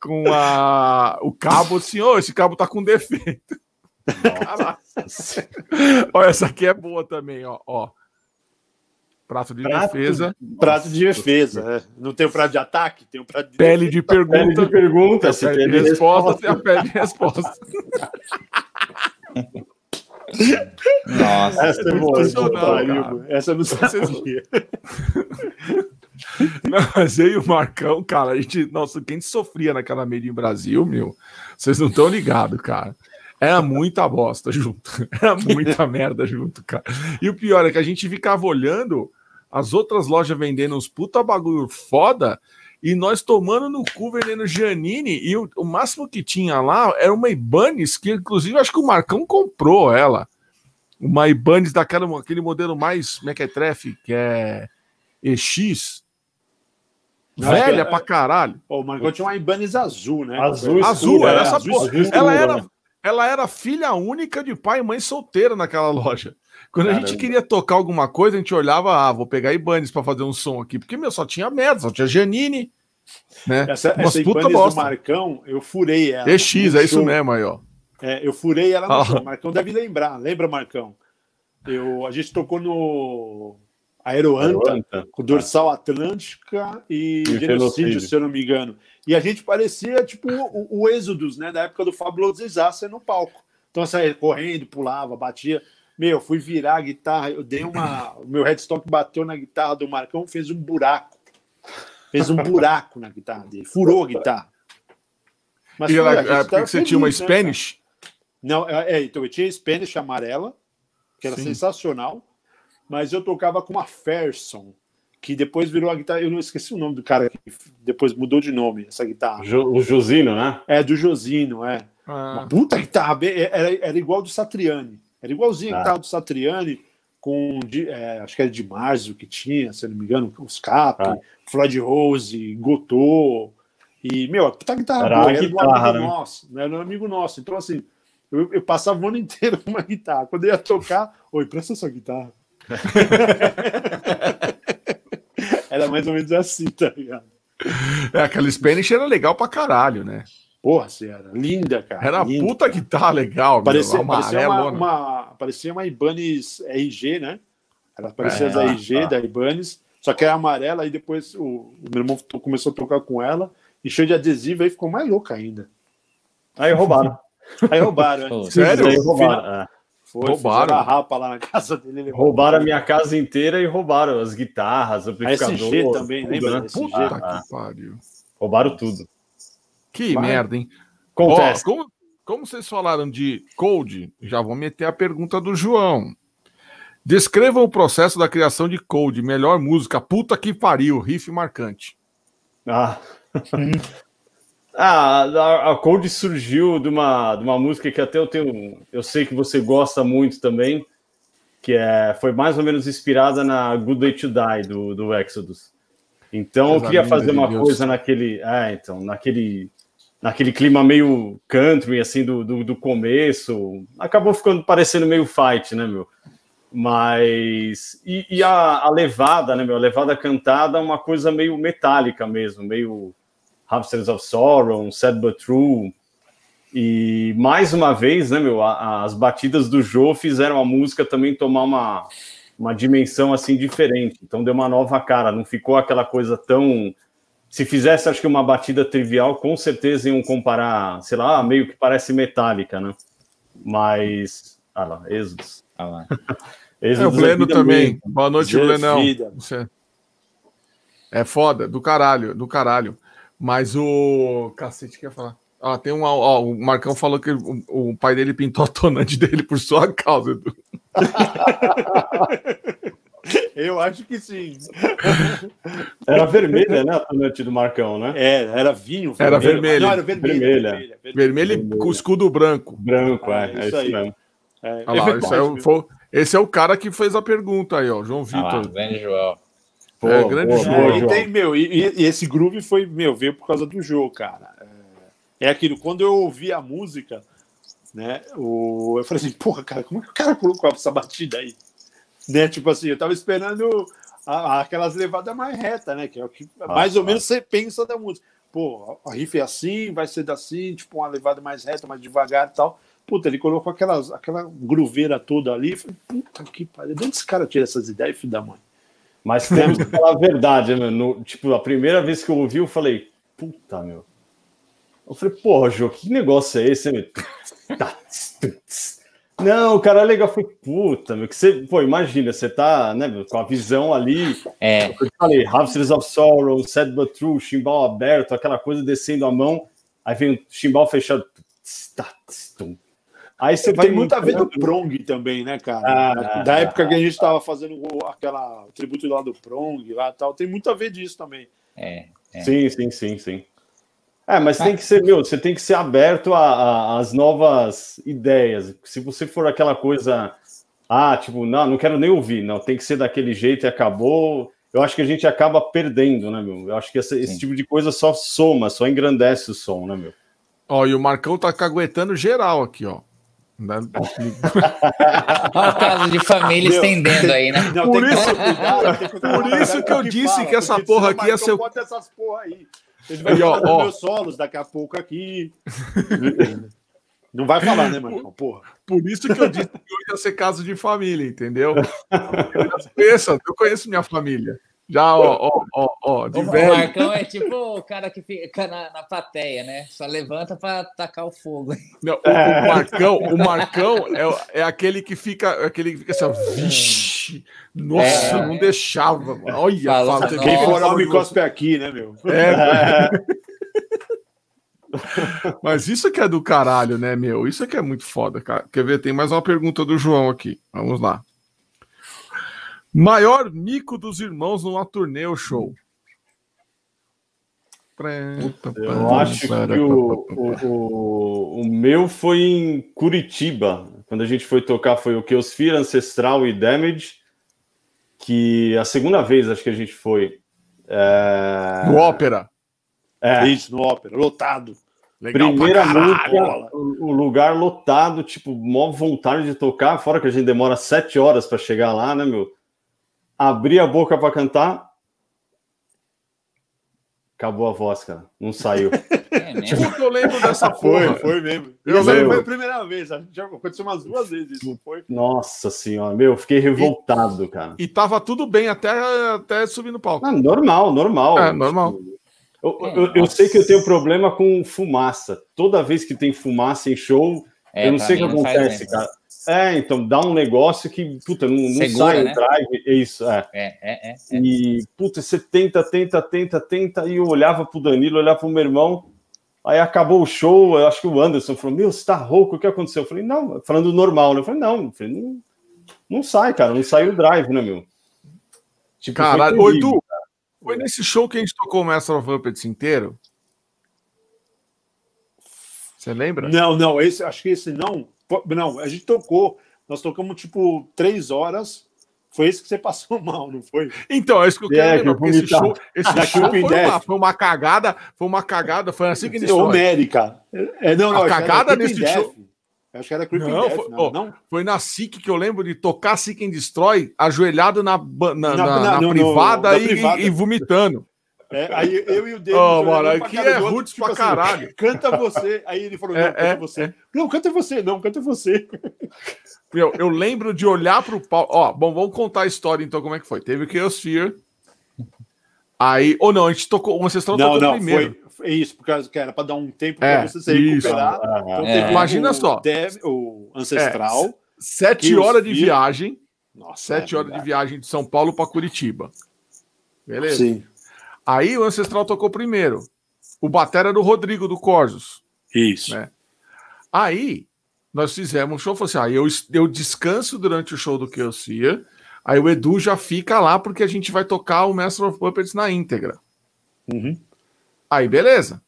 S1: com a, o cabo assim, oh, esse cabo tá com defeito. Olha, essa aqui é boa também, ó. ó. Prato de prato, defesa.
S4: Prato de defesa. É. Não tem o prato de ataque, tem o prato
S1: de Pele de pergunta. Pele
S4: de pergunta,
S1: se pele de resposta, tem a pele de resposta.
S3: Nossa,
S4: essa é boa. Essa eu não sabia.
S1: Não, mas eu e o Marcão, cara, a gente, nossa, quem sofria naquela Made em Brasil, meu, vocês não estão ligados, cara. Era muita bosta junto. Era muita merda junto, cara. E o pior é que a gente ficava olhando as outras lojas vendendo uns puta bagulho foda e nós tomando no cu vendendo Janine e o, o máximo que tinha lá era uma Ibanez que inclusive acho que o Marcão comprou ela. Uma Ibanez daquela aquele modelo mais mequetrefe que é EX. Velha é, pra caralho.
S4: o Marcão tinha uma Ibanez azul, né?
S1: Azul, azul, era essa azul, porra. Azul, ela era ela era filha única de pai e mãe solteira naquela loja. Quando Caramba. a gente queria tocar alguma coisa, a gente olhava, ah, vou pegar Ibanez para fazer um som aqui, porque meu só tinha merda, só tinha Janine, né?
S4: Essa, essa puta Ibanez do Marcão, eu furei ela.
S1: EX, é isso mesmo aí, ó.
S4: É, eu furei ela no ah. show. Marcão deve lembrar, lembra, Marcão? Eu, a gente tocou no Aeroanta, com dorsal Atlântica e, e genocídio, se eu não me engano. E a gente parecia tipo o, o Êxodos, né? Da época do Fabuloso Disaster no palco. Então, saía correndo, pulava, batia. Meu, fui virar a guitarra, eu dei uma. O meu headstock bateu na guitarra do Marcão, fez um buraco. Fez um buraco na guitarra dele, furou a guitarra.
S1: Mas e ela, é, porque você tinha uma né, Spanish?
S4: Não, é, é, então eu tinha Spanish amarela, que era Sim. sensacional mas eu tocava com uma Ferson, que depois virou a guitarra. Eu não esqueci o nome do cara que depois mudou de nome essa guitarra.
S2: o Josino, né?
S4: É, do Josino, é. Ah. Uma puta guitarra, era, era igual do Satriani. Era igualzinho ah. a guitarra do Satriani, com é, acho que era de Marzio que tinha, se não me engano, os Cap, ah. Floyd Rose, Gotô. E, meu, a puta guitarra era, boa, era guitarra, do amigo né? nosso, né? Era um amigo nosso. Então, assim, eu, eu, passava o ano inteiro com uma guitarra. Quando eu ia tocar, oi, presta essa guitarra. era mais ou menos assim, tá ligado?
S1: É, aquela Spanish era legal pra caralho, né?
S4: Porra, você era linda, cara.
S1: Era
S4: linda,
S1: puta que tá legal,
S4: parecia, meu, parecia uma, uma, parecia uma Ibanez RG, né? Ela parecia é, as RG tá. da Ibanez, só que era amarela, e depois o, o meu irmão começou a tocar com ela, encheu de adesivo, aí ficou mais louca ainda.
S2: Aí roubaram.
S4: Aí roubaram,
S1: né? Sério? Aí roubaram.
S4: É. Foi, roubaram a rapa lá na casa dele.
S2: Roubaram a minha casa inteira e roubaram as guitarras, o
S4: amplificador. A SG também, tudo, lembra?
S1: Né? Puta ah, que pariu.
S2: Roubaram tudo.
S1: Que Vai. merda, hein?
S2: Acontece.
S1: Ó, como, como vocês falaram de Code, já vou meter a pergunta do João. Descrevam o processo da criação de Code, melhor música, puta que pariu, riff marcante.
S2: Ah. Ah, a, a Cold surgiu de uma, de uma música que até eu tenho. Eu sei que você gosta muito também, que é, foi mais ou menos inspirada na Good Day to Die do, do Exodus. Então eu queria fazer uma Deus. coisa naquele. É, então, naquele. Naquele clima meio country, assim, do, do, do começo. Acabou ficando parecendo meio fight, né, meu? Mas. E, e a, a, levada, né, meu? A levada cantada é uma coisa meio metálica mesmo, meio Hamsters of Sorrow, Sad But True. E mais uma vez, né, meu, a, as batidas do Jô fizeram a música também tomar uma, uma dimensão assim diferente. Então deu uma nova cara, não ficou aquela coisa tão. Se fizesse, acho que uma batida trivial, com certeza iam comparar, sei lá, meio que parece metálica, né? Mas. Ah lá, Êxodos. Ah lá.
S1: Êxodos é, o Bleno também. Boa noite, Blenão. É foda, do caralho, do caralho. Mas o. Cacete, quer falar? Ah, tem um. Ó, o Marcão falou que o, o pai dele pintou a tonante dele por sua causa.
S4: Eu acho que sim.
S2: Era vermelha, né? A tonante do Marcão, né?
S4: É, era vinho.
S1: Era vermelho.
S4: Não, era vermelho.
S2: Vermelha.
S4: vermelha,
S1: Vermelho e com escudo branco.
S2: Branco, é.
S4: Ah,
S2: é
S4: isso aí.
S2: mesmo.
S4: É,
S1: lá,
S4: é
S1: esse, é o, foi- esse é o cara que fez a pergunta aí, ó, João
S3: Ah
S1: Vitor.
S3: grande João.
S2: Pô,
S1: É, grande
S2: boa,
S4: É, e,
S2: João.
S4: tem, meu, e, e- e esse groove foi, meu, veio por causa do jogo, cara. É, é aquilo, quando eu ouvi a música, né, o, eu falei assim, porra, cara, como é que o cara colocou essa batida aí? Né, tipo assim, eu tava esperando a- aquelas levadas mais retas, né, que é o que mais ou
S2: ah.
S4: menos você pensa da música. Pô, a riff é assim, vai ser assim, tipo uma levada mais reta, mais devagar e tal. Puta, ele colocou aquelas, aquela grooveira toda ali. Falei, puta que pariu, de onde esse cara tira essas ideias, filho da mãe?
S2: Mas temos que falar a verdade, meu. No- tipo, a primeira vez que eu ouvi, eu falei, puta, meu. Eu falei, porra, Jô, que negócio é esse, meu? Não, o cara é legal. Falei, puta, meu, que você, pô, imagina, você tá, né, meu, com a visão ali.
S3: É,
S2: Eu falei, Rhapsodies of Sorrow, Sad But True, chimbal aberto, aquela coisa descendo a mão. Aí vem o chimbal fechado. Tum. Aí você vai
S4: Tem muito a ver do Prong também, né, cara?
S2: Ah,
S4: da
S2: ah,
S4: época que a gente estava fazendo o- aquela tributo lá do Prong lá e tal. Tem muito a ver disso também.
S3: é.
S2: Sim, sim, sim, sim. É, mas tem que ser, meu, você tem que ser aberto às novas ideias. Se você for aquela coisa, ah, tipo, não, não quero nem ouvir, não, tem que ser daquele jeito e acabou. Eu acho que a gente acaba perdendo, né, meu? Eu acho que essa- esse tipo de coisa só soma, só engrandece o som, né, meu?
S1: Ó, e o Marcão tá caguetando geral aqui, ó. Né?
S3: Olha o caso de família
S4: Meu,
S3: estendendo aí, né?
S4: Não,
S1: Por isso-
S4: cuidado,
S1: por isso que eu disse que essa porra aqui ia ser
S4: bota essas porra aí. Ele vai falar dos
S1: ó.
S4: meus solos daqui a pouco aqui. Não vai falar, né, Marcão? Porra.
S1: Por isso que eu disse que hoje ia ser caso de família, entendeu? Eu conheço, eu conheço minha família. Já, ó, ó, ó, ó, de
S3: O
S1: velho.
S3: Marcão é tipo o cara que fica na, na plateia, né? Só levanta pra tacar o fogo.
S1: Não, o, o Marcão, o Marcão é, é aquele que fica, aquele que fica assim, ó, vixe, nossa,
S3: É.
S1: não deixava, mano. olha,
S3: Fala,
S1: fala, quem
S4: for homem
S1: de
S4: cospe aqui, né, meu?
S1: É, mas isso que é do caralho, né, meu? Isso é que é muito foda, cara. Quer ver? Tem mais uma pergunta do João aqui. Vamos lá. Maior mico dos irmãos numa turnê ou show?
S2: Eu acho que o, o, o, o meu foi em Curitiba. Quando a gente foi tocar, foi o Keosphere, Ancestral e Damage. Que a segunda vez acho que a gente foi. É,
S1: No ópera.
S2: é,
S4: Isso, no ópera, lotado.
S1: Legal
S2: primeira música, o, o lugar lotado, tipo, mó vontade de tocar, fora que a gente demora sete horas para chegar lá, né, meu? Abri a boca para cantar. Acabou a voz, cara. Não saiu.
S3: É mesmo?
S1: Puta, eu lembro dessa
S4: Foi,
S1: porra.
S4: foi mesmo.
S1: Eu
S4: Essa
S2: lembro.
S4: foi a primeira vez. a gente Já aconteceu umas duas vezes isso, não foi?
S2: Nossa senhora, meu, eu fiquei revoltado, cara.
S1: E tava tudo bem até, até subir no palco.
S2: Ah, normal, normal.
S1: É, normal.
S2: Tipo, Eu, eu- eu sei que eu tenho problema com fumaça. Toda vez que tem fumaça em show,
S3: É,
S2: eu não sei o que acontece, cara. É, então dá um negócio que, puta, não, não
S3: Segura,
S2: sai
S3: né?
S2: o drive. É isso, é.
S3: É, é, é. é.
S2: E, puta, você tenta, tenta, tenta, tenta. E eu olhava pro Danilo, olhava pro meu irmão. Aí acabou o show, eu acho que o Anderson falou: Meu, você tá rouco, o que aconteceu? Eu falei: Não, falando normal, né? Eu falei: Não, eu falei, não, não sai, cara, não sai o drive, né, meu? Tipo, foi
S1: Caralho, ô
S2: terrível.
S1: Edu, foi nesse show que a gente tocou o Master of Puppets inteiro? Você lembra?
S4: Não, não, esse, acho que esse não. Não, a gente tocou. Nós tocamos tipo três horas. Foi esse que você passou mal, não foi?
S1: Então, é isso que eu quero
S2: É,
S1: lembrar,
S2: que
S1: esse show, esse show foi, uma, foi uma cagada, foi uma cagada, foi assim que eles foram.
S4: Homérica. É, não, não,
S1: A cagada nesse show-
S4: Acho que era Creeping
S1: Não,
S4: Death,
S1: foi-
S4: não,
S1: ó,
S4: não?
S1: Foi na SIC que eu lembro de tocar Seek and Destroy, ajoelhado na, e,
S4: privada.
S1: e vomitando.
S4: É, aí eu e o David. Olhando
S1: mano, aqui
S4: cara
S1: é roots
S4: tipo
S1: pra caralho.
S4: Canta você. Aí ele falou:
S1: É,
S4: Não, canta
S1: é,
S4: você.
S1: é.
S4: Não, canta você, não, canta você.
S1: Meu, eu lembro de olhar pro palco. Ó, bom, vamos contar a história então, como é que foi. Teve o Chaosphere. Aí, ou não, a gente tocou, o Ancestral
S4: Não,
S1: tocou
S4: não,
S1: primeiro.
S4: foi, foi isso, porque era para dar um tempo
S1: É,
S4: para você se
S1: isso.
S4: recuperar.
S2: Ah,
S4: Então,
S3: É.
S4: teve
S1: Imagina
S4: o
S1: só.
S4: Dev- o Ancestral.
S1: Sete horas de viagem.
S4: Nossa,
S1: Sete
S4: é
S1: horas de viagem de São Paulo para Curitiba. Beleza?
S4: Sim,
S1: Aí o Ancestral tocou primeiro. O batera era o Rodrigo do Corsos.
S4: isso.
S1: Né? Aí nós fizemos um show, falou assim: ah, eu, eu descanso durante o show do Kelsey, Aí o Edu já fica lá porque a gente vai tocar o Master of Puppets na íntegra.
S4: Uhum.
S1: Aí, beleza.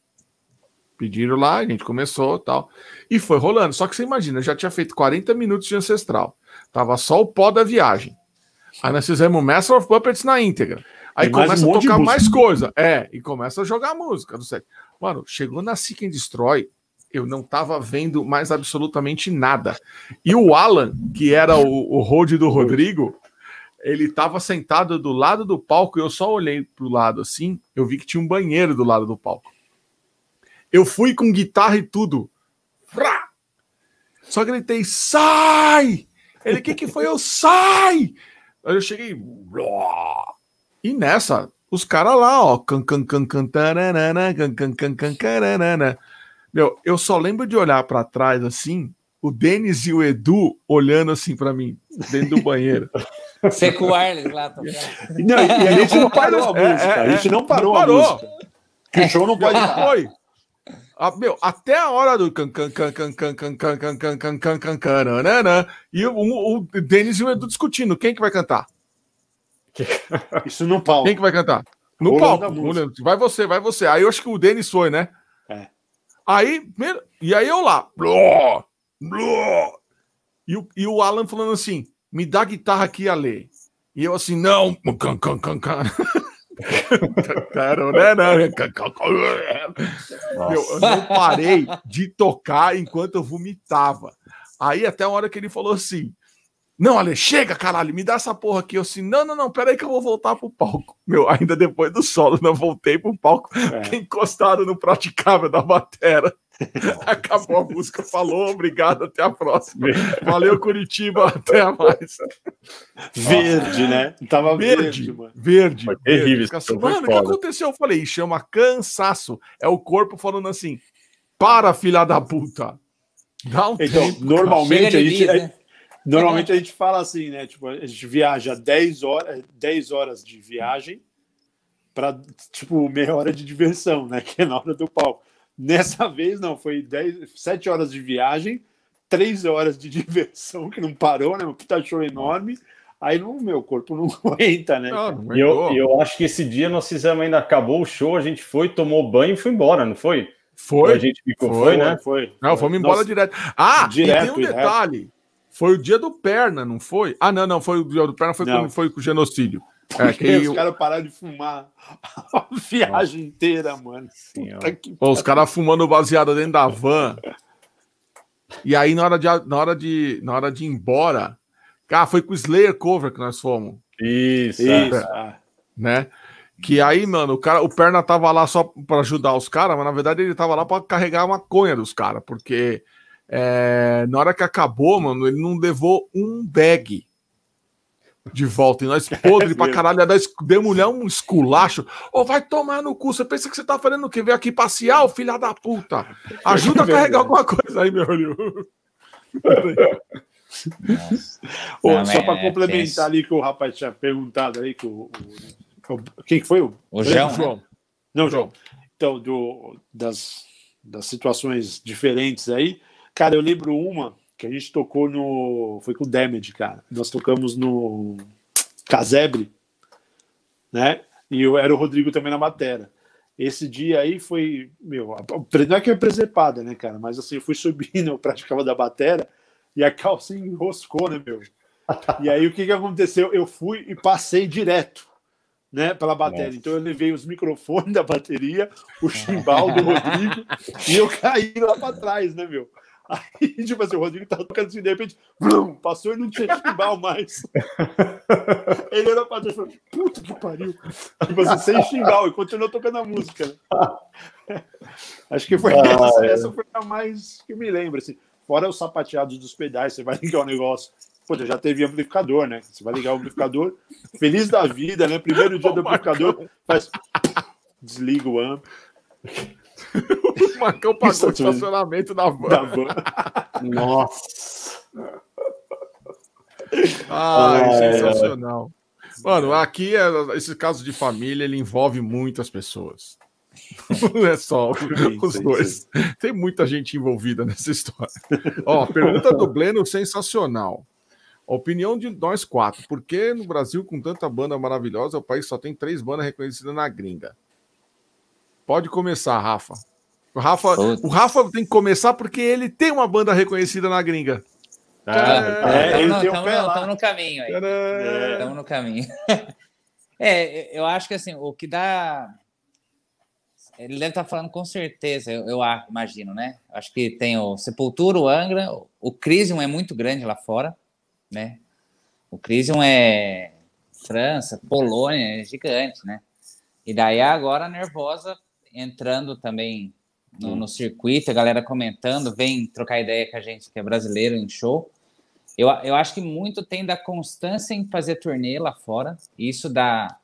S1: Pediram lá, a gente começou tal. E foi rolando. Só que você imagina, eu já tinha feito 40 minutos de ancestral. Tava só o pó da viagem. Aí nós fizemos o Master of Puppets na íntegra. Aí
S4: mais
S1: começa
S4: um
S1: a tocar mais coisa. É, e começa a jogar música do set. Mano, chegou na Seek and Destroy, eu não tava vendo mais absolutamente nada. E o Alan, que era o, o hold do Rodrigo, ele tava sentado do lado do palco e eu só olhei pro lado assim, eu vi que tinha um banheiro do lado do palco. Eu fui com guitarra e tudo. Só gritei, sai! Ele, o que que foi? Eu, sai! Aí eu cheguei! E nessa, os caras lá, ó, can, can, can, can, taranana, can, can, can, can, caranana. Meu, eu só lembro de olhar pra trás assim, o Denis e o Edu olhando assim pra mim, dentro do banheiro.
S3: Você com o Arles lá tocando.
S4: Não, e a gente não parou a
S1: É,
S4: música.
S1: é,
S4: a gente não parou,
S1: não parou.
S4: a música. Que o show não pode
S1: foi. Ah, meu, até a hora do can can can can can can can can can can can can caranana, e o, o Denis e o Edu discutindo quem que vai cantar?
S4: Isso no palco.
S1: Quem que vai cantar? No
S4: Rolando
S1: palco. Vai você, vai você. Aí eu acho que o Denis foi, né?
S4: É.
S1: Aí, primeiro- e aí eu lá. Bló, bló. E, o, e o Alan falando assim: me dá a guitarra aqui, Ale. E eu assim, não. Can, can, can, can. Can, can. Meu, eu não parei de tocar enquanto eu vomitava. Aí até a hora que ele falou assim: Não, Ale, chega, caralho, me dá essa porra aqui. Eu assim, não, não, não, peraí que eu vou voltar pro palco. Meu, ainda depois do solo, não voltei pro palco,
S4: É.
S1: encostado no praticável da batera. Acabou a música, falou, obrigado, até a próxima. Valeu, Curitiba, até a mais.
S4: Verde, né? Tava verde,
S1: Verde,
S4: mano.
S1: verde.
S2: Foi terrível,
S1: verde. assim, Mano, o que aconteceu? Eu falei, chama cansaço. É o corpo falando assim: para, filha da puta. Dá um
S4: Então,
S1: tempo.
S4: normalmente a gente,
S3: bis, né?
S4: Normalmente a gente fala assim, né? Tipo, a gente viaja 10 horas, 10 horas de viagem para tipo meia hora de diversão, né? Que é na hora do palco. Nessa vez não, foi 10, 7 horas de viagem, 3 horas de diversão que não parou, né? Um puta show enorme. Aí não, meu corpo não aguenta, né?
S1: Não, não
S2: E eu, e eu acho que esse dia nós fizemos ainda, acabou o show, a gente foi, tomou banho e foi embora, não foi?
S1: Foi.
S2: A gente ficou,
S1: Foi,
S2: foi, né?
S4: Foi.
S1: Não, fomos embora
S4: Nossa,
S1: direto. Ah,
S4: Direto,
S1: e tem um
S4: direto.
S1: Foi o dia do Perna, não foi? Ah, não, não, foi o dia do Perna, foi,
S4: Não.
S1: quando foi com o genocídio. É, que
S4: os
S1: o-
S4: caras pararam de fumar a viagem inteira, mano. Que
S1: Pô, os caras fumando baseado dentro da van. E aí, na hora de, na hora de, na hora de ir embora, cara, foi com o Slayer Cover que nós fomos,
S2: Isso,
S4: Isso.
S2: é.
S4: ah.
S1: né? Que aí, mano, o, cara, o Perna tava lá só pra ajudar os caras, mas na verdade ele tava lá pra carregar a maconha dos caras, porque é, na hora que acabou, mano, ele não levou um bag de volta. E nós podre pra caralho, nós demos um esculacho. Ô, vai tomar no cu, você pensa que você tá fazendo o quê? Veio aqui passear, ô filha da puta. Ajuda a carregar alguma coisa aí, meu olho.
S4: Ô,
S3: Não,
S4: só
S3: é-
S4: para
S3: é
S4: complementar
S3: tenso.
S4: ali que o rapaz tinha perguntado aí que o, o- o- quem que foi o
S3: O João, né?
S1: João.
S4: não João então do das, das situações diferentes aí cara eu lembro uma que a gente tocou no foi com o Damage cara nós tocamos no Casebre né e eu era o Rodrigo também na batera esse dia aí foi meu não é que é presepada né cara mas assim eu fui subindo eu praticava da batera e a calça enroscou né meu e aí o que, que aconteceu? Eu fui e passei direto, né, pela bateria.
S2: Nossa.
S4: Então eu levei os microfones da bateria, o chimbal do Rodrigo e eu caí lá para trás, né, meu? Aí, tipo assim, o Rodrigo tava tocando assim, de repente, blum, passou e não tinha chimbal mais. Ele olhou pra e falou, puta que pariu. Tipo assim, sem chimbal, e continuou tocando a música. Acho que foi
S2: Ah,
S4: essa,
S2: é.
S4: essa foi a mais que me lembra, assim. Fora os sapateados dos pedais, você vai ligar o negócio. Pô, já teve amplificador, né? Você vai ligar o amplificador, feliz da vida, né? Primeiro dia do amplificador, faz. Desliga o amp
S1: O Marcão pagou
S4: Isso
S1: o
S4: mesmo.
S1: estacionamento da van.
S4: da van.
S2: Nossa.
S1: Ai, sensacional. Mano, aqui, é, esse caso de família, ele envolve muitas pessoas. Não é só os
S4: sim,
S1: dois. Tem muita gente envolvida nessa história. Ó, pergunta do Bleno sensacional. Opinião de nós quatro. Por que no Brasil, com tanta banda maravilhosa, o país só tem três bandas reconhecidas na gringa? Pode começar, Rafa. O Rafa, o Rafa tem que começar porque ele tem uma banda reconhecida na gringa.
S3: Estamos no caminho aí. Estamos no caminho. É, eu acho que assim, o que dá. Ele deve estar falando com certeza, eu, eu imagino, né? Acho que tem o Sepultura, o Angra, o Crisium é muito grande lá fora, né? O Crisium é França, Polônia, é gigante, né? E daí agora a Nervosa entrando também no, no, circuito, a galera comentando, vem trocar ideia com a gente que é brasileiro em show. Eu, eu acho que muito tem da constância em fazer turnê lá fora. E isso dá,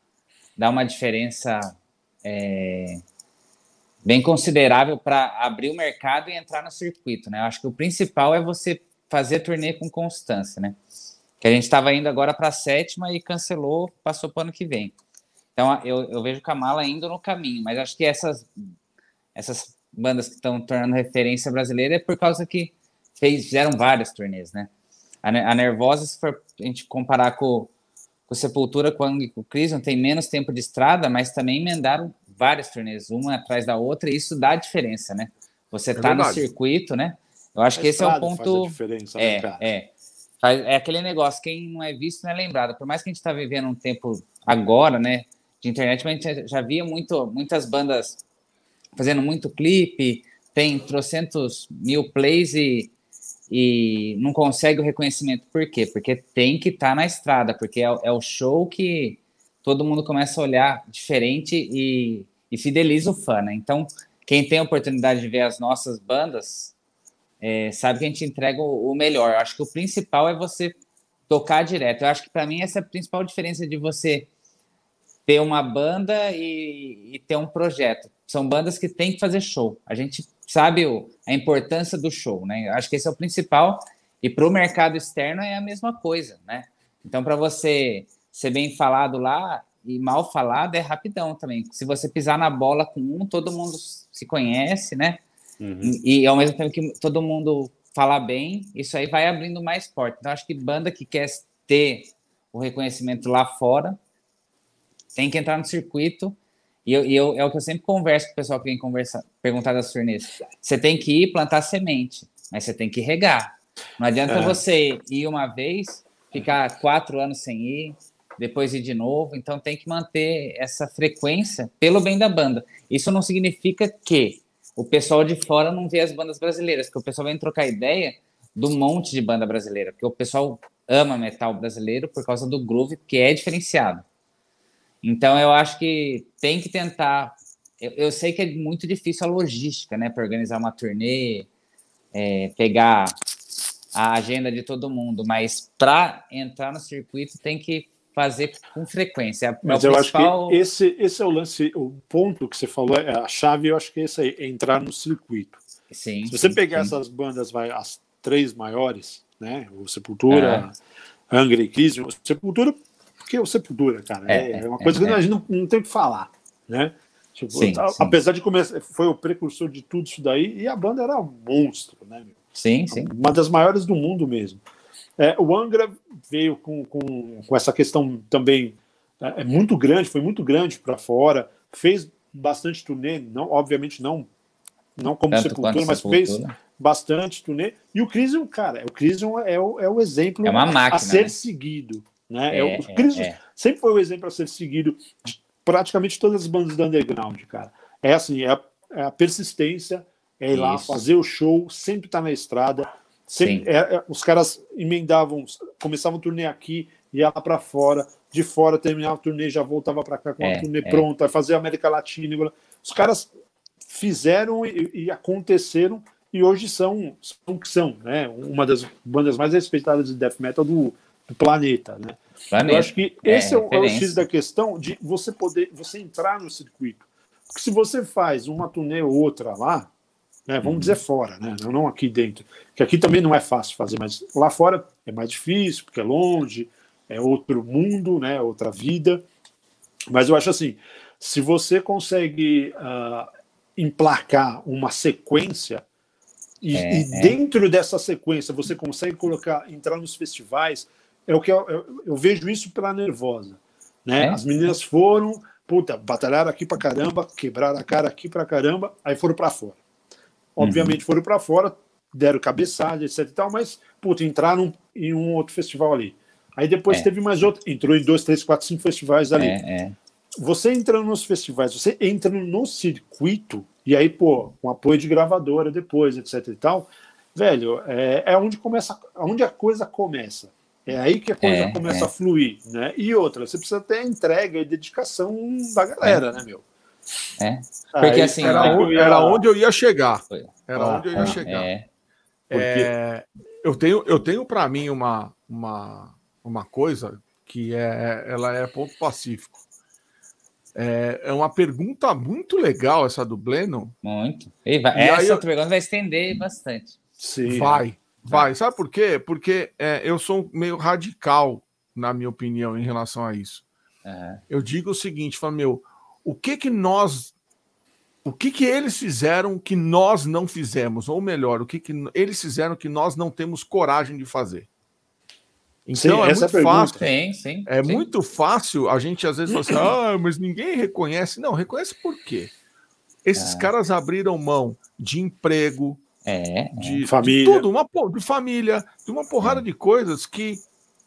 S3: dá uma diferença é, bem considerável para abrir o mercado e entrar no circuito. Né? Eu acho que o principal é você fazer turnê com constância. Né? Que a gente estava indo agora para a sétima e cancelou, passou para o ano que vem. Então eu, eu vejo Kamala indo no caminho, mas acho que essas, essas bandas que estão tornando referência brasileira é por causa que fez, fizeram várias turnês, né? A, Nervosa, se for a gente comparar com, com Sepultura, com o Crisium, tem menos tempo de estrada, mas também emendaram várias turnês, uma atrás da outra, e isso dá diferença, né? Você está é no circuito, né? Eu acho a que esse é o ponto. A é, né, é. É aquele negócio, quem não é visto não é lembrado. Por mais que a gente está vivendo um tempo agora, né? De internet, mas a gente já via muito, muitas bandas fazendo muito clipe, tem trocentos mil plays e e não consegue o reconhecimento. Por quê? Porque tem que estar tá na estrada, porque é, é, o show que todo mundo começa a olhar diferente e, e fideliza o fã, né? Então, quem tem a oportunidade de ver as nossas bandas é, sabe que a gente entrega o, o melhor. Eu acho que o principal é você tocar direto. Eu acho que para mim essa é a principal diferença de você ter uma banda e, e ter um projeto. São bandas que têm que fazer show. A gente sabe o, a importância do show, né? Acho que esse é o principal. E para o mercado externo é a mesma coisa, né? Então, para você ser bem falado lá e mal falado é rapidão também. Se você pisar na bola com um, todo mundo se conhece, né? Uhum. E, e, ao mesmo tempo que todo mundo fala bem, isso aí vai abrindo mais portas. Então, acho que banda que quer ter o reconhecimento lá fora tem que entrar no circuito e, eu, e eu, é o que eu sempre converso com o pessoal que vem conversar, perguntar das turnês. Você tem que ir plantar semente, mas você tem que regar. Não adianta é. você ir uma vez, ficar quatro anos sem ir, depois ir de novo. Então tem que manter essa frequência pelo bem da banda. Isso não significa que o pessoal de fora não vê as bandas brasileiras, porque o pessoal vem trocar ideia do monte de banda brasileira, porque o pessoal ama metal brasileiro por causa do groove, que é diferenciado. Então, eu acho que tem que tentar. Eu, eu sei que é muito difícil a logística, né, para organizar uma turnê, é, pegar a agenda de todo mundo, mas para entrar no circuito tem que fazer com frequência. É
S4: mas eu principal... acho que esse, esse é o lance, o ponto que você falou, é a chave, eu acho que é esse aí, é entrar no circuito.
S3: Sim,
S4: Se você
S3: sim,
S4: pegar
S3: sim.
S4: essas bandas, vai, as três maiores, né? O Sepultura, é. Angra e Crisium, Sepultura porque o Sepultura, cara, é, é, é uma coisa que a gente não, não tem o que falar, né? Tipo, sim, sim. Apesar de começar, foi o precursor de tudo isso daí, e a banda era um monstro, né? Meu?
S3: Sim, sim.
S4: Uma das maiores do mundo mesmo. É, o Angra veio com, com, com essa questão também é, é muito grande, foi muito grande para fora, fez bastante turnê, não, obviamente não, não como Tanto Sepultura, mas Sepultura. fez bastante turnê. E o Crisium, cara, o Crisium é o, é o exemplo
S3: é máquina,
S4: a ser né? seguido. Né? É, é, o Chris é, sempre foi o exemplo a ser seguido de praticamente todas as bandas do underground, cara. É assim, é a, é a persistência, é ir Isso. lá fazer o show, sempre estar tá na estrada. Sempre, é, é, os caras emendavam, começavam o turnê aqui, ia lá para fora, de fora terminava o turnê, já voltava para cá com a é, turnê pronta, fazer América Latina. Os caras fizeram e, e aconteceram e hoje são, são que são, né? Uma das bandas mais respeitadas de death metal do, do planeta, né? Planeta. Eu acho que esse é, é, o, é o X da questão de você poder, você entrar no circuito. Porque se você faz uma turnê ou outra lá, né, vamos uhum. dizer fora, né, não aqui dentro, que aqui também não é fácil fazer, mas lá fora é mais difícil, porque é longe, é outro mundo, né, outra vida. Mas eu acho assim, se você consegue uh, emplacar uma sequência e, é, e é. dentro dessa sequência você consegue colocar, entrar nos festivais, é o que eu, eu, eu vejo isso pela nervosa. Né? É? As meninas foram, puta, batalharam aqui pra caramba, quebraram a cara aqui pra caramba, aí foram para fora. Obviamente uhum. foram para fora, deram cabeçada, etc e tal, mas, puta, entraram em um outro festival ali. Aí depois é. teve mais outro, entrou em dois, três, quatro, cinco festivais ali. É, é. Você entrando nos festivais, você entra no circuito, e aí, pô, com apoio de gravadora depois, etc e tal, velho, é, é onde começa, onde a coisa começa. É aí que a coisa é, começa é. a fluir, né? E outra, você precisa ter a entrega e dedicação da galera, né, meu?
S3: É. Porque aí, assim.
S1: Era, onde, era onde eu ia chegar. Era ah, onde eu ia chegar. É. É, eu tenho, eu tenho para mim uma, uma, uma coisa que é, ela é ponto pacífico. É, é uma pergunta muito legal essa do Bleno.
S3: Muito. E vai, e essa eu... pergunta vai estender bastante.
S1: Sim. Vai, vai. Sabe por quê? Porque é, eu sou meio radical, na minha opinião, em relação a isso. Uhum. Eu digo o seguinte, falo, meu, o que que nós o que, que eles fizeram que nós não fizemos? Ou melhor, o que, que eles fizeram que nós não temos coragem de fazer? Então sim, é muito fácil. Sim, sim, é muito fácil a gente às vezes falar assim: ah, mas ninguém reconhece. Não, reconhece por quê? Esses é. caras abriram mão de emprego,
S3: é,
S1: de, é. família. de tudo, uma, de família, de uma porrada de coisas que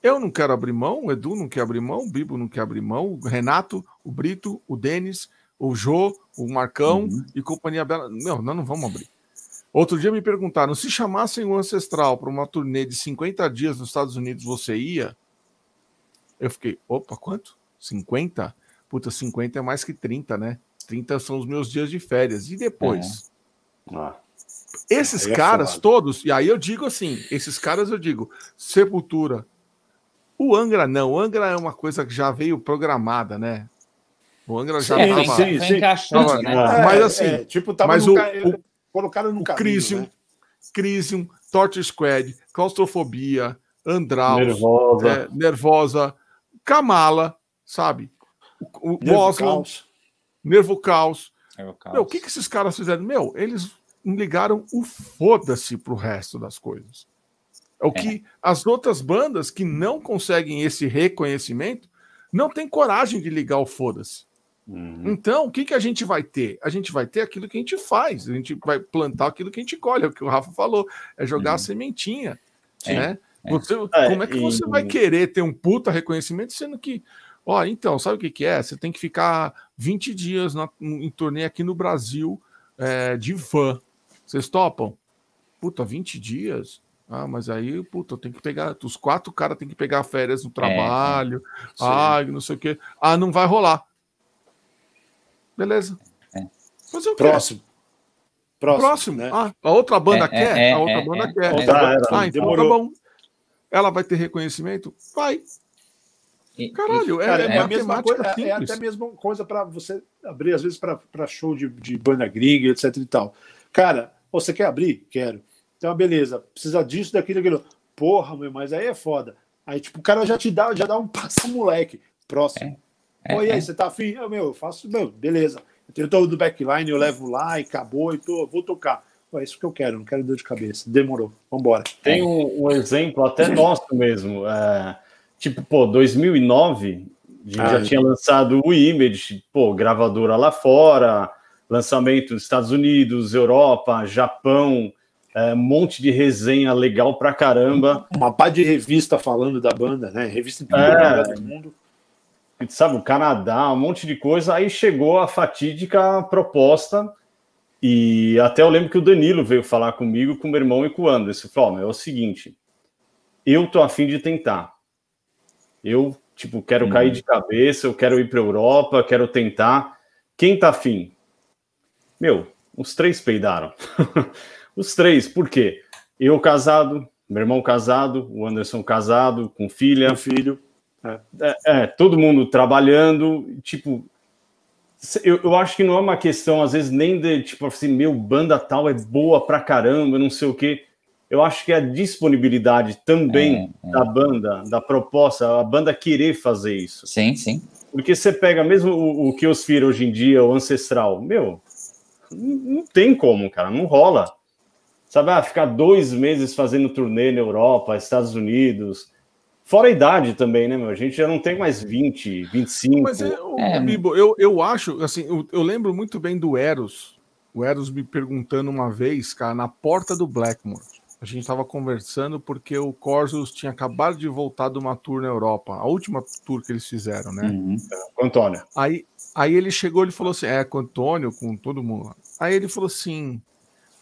S1: eu não quero abrir mão, o Edu não quer abrir mão, o Bibo não quer abrir mão, o Renato, o Brito, o Denis, o Jô, o Marcão uhum. e companhia Bela. Não, nós não vamos abrir. Outro dia me perguntaram: se chamassem o Ancestral para uma turnê de 50 dias nos Estados Unidos, você ia? Eu fiquei, opa, quanto? 50? Puta, 50 é mais que 30, né? 30 são os meus dias de férias. E depois? É. Ah. Esses é caras todos, e aí eu digo assim: esses caras eu digo, Sepultura. O Angra não, o Angra é uma coisa que já veio programada, né? O Angra já
S3: sim, tava, sim, sim. encaixando,
S1: né? É, mas assim, é,
S4: tipo, tava
S1: mas
S4: no,
S1: o, o,
S4: colocaram no
S1: o caminho, Crisium, né? Crisium, Torture Squad, Claustrofobia, Andraus,
S2: Nervosa,
S1: é, Nervosa Kamala, sabe? O, o Nervo Caos. Nervo Caos. Nervo Caos. Meu, o que, que esses caras fizeram? Meu, eles ligaram o foda-se pro resto das coisas. É o é. que as outras bandas que não conseguem esse reconhecimento não têm coragem de ligar o foda-se. Uhum. Então, o que, que a gente vai ter? A gente vai ter aquilo que a gente faz, a gente vai plantar aquilo que a gente colhe, é o que o Rafa falou, é jogar uhum. a sementinha. É, né? É. Você, é, como é que você vai querer ter um puta reconhecimento, sendo que, ó, então, sabe o que, que é? Você tem que ficar 20 dias na, em turnê aqui no Brasil é, de van. Vocês topam? Puta, 20 dias? Ah, mas aí, puta, eu tenho que pegar. Os quatro caras têm que pegar férias no é, trabalho. É, ah, não sei o quê. Ah, não vai rolar. Beleza. É.
S4: Próximo. Próximo.
S1: Próximo. Né? Ah, a outra banda é, quer? É, a outra é, banda quer. Outra, ah, então tá bom. Ela vai ter reconhecimento? Vai.
S4: Caralho, é, cara, é, a mesma coisa, é, até a mesma coisa para você abrir, às vezes, para show de, de banda gringa, etc e tal. Cara, você quer abrir? Quero. Então, beleza, precisa disso, daquilo, daquilo. Porra, meu, mas aí é foda. Aí, tipo, o cara já te dá, já dá um passo moleque. Próximo. É, Oi, aí, é. você tá afim? Eu, meu, eu faço, meu, beleza. Eu tenho todo o backline, eu levo lá e acabou, e tô, vou tocar. é isso que eu quero, não quero dor de cabeça. Demorou, vambora.
S2: Tem um, um exemplo até nosso mesmo. É, tipo, pô, 2009, a gente ah, já tinha lançado o Image, pô, gravadora lá fora, lançamento nos Estados Unidos, Europa, Japão, é, um monte de resenha legal pra caramba.
S4: Uma pá de revista falando da banda, né? Revista de é, do mundo
S2: sabe, o Canadá, um monte de coisa. Aí chegou a fatídica proposta, e até eu lembro que o Danilo veio falar comigo, com o meu irmão e com o Anderson. Falou: oh, é o seguinte, eu tô afim de tentar. Eu, tipo, quero uhum. cair de cabeça, eu quero ir para Europa, quero tentar. Quem tá afim? Meu, os três peidaram. os três, por quê? Eu casado, meu irmão casado, o Anderson casado, com filha. Com
S4: filho
S2: é, é, é, todo mundo trabalhando, tipo, eu, eu acho que não é uma questão, às vezes, nem de, tipo assim, meu, banda tal é boa pra caramba, não sei o quê. Eu acho que é a disponibilidade também é, é. da banda, da proposta, a banda querer fazer isso.
S3: Sim, sim.
S2: Porque você pega mesmo o, o que os hoje em dia, o Ancestral, meu, não, tem como, cara, não rola. Sabe, ah, ficar dois meses fazendo turnê na Europa, Estados Unidos, Fora a idade também, né, meu? A gente já não tem mais 20, 25. Mas
S1: é, é. Bibo, eu, eu acho, assim, eu, eu, lembro muito bem do Eros. O Eros me perguntando uma vez, cara, na porta do Blackmore. A gente estava conversando porque o Corsos tinha acabado de voltar de uma tour na Europa, a última tour que eles fizeram, né? Uhum.
S2: Com o Antônio.
S1: Aí, aí ele chegou e falou assim: é, com o Antônio, com todo mundo. Aí ele falou assim: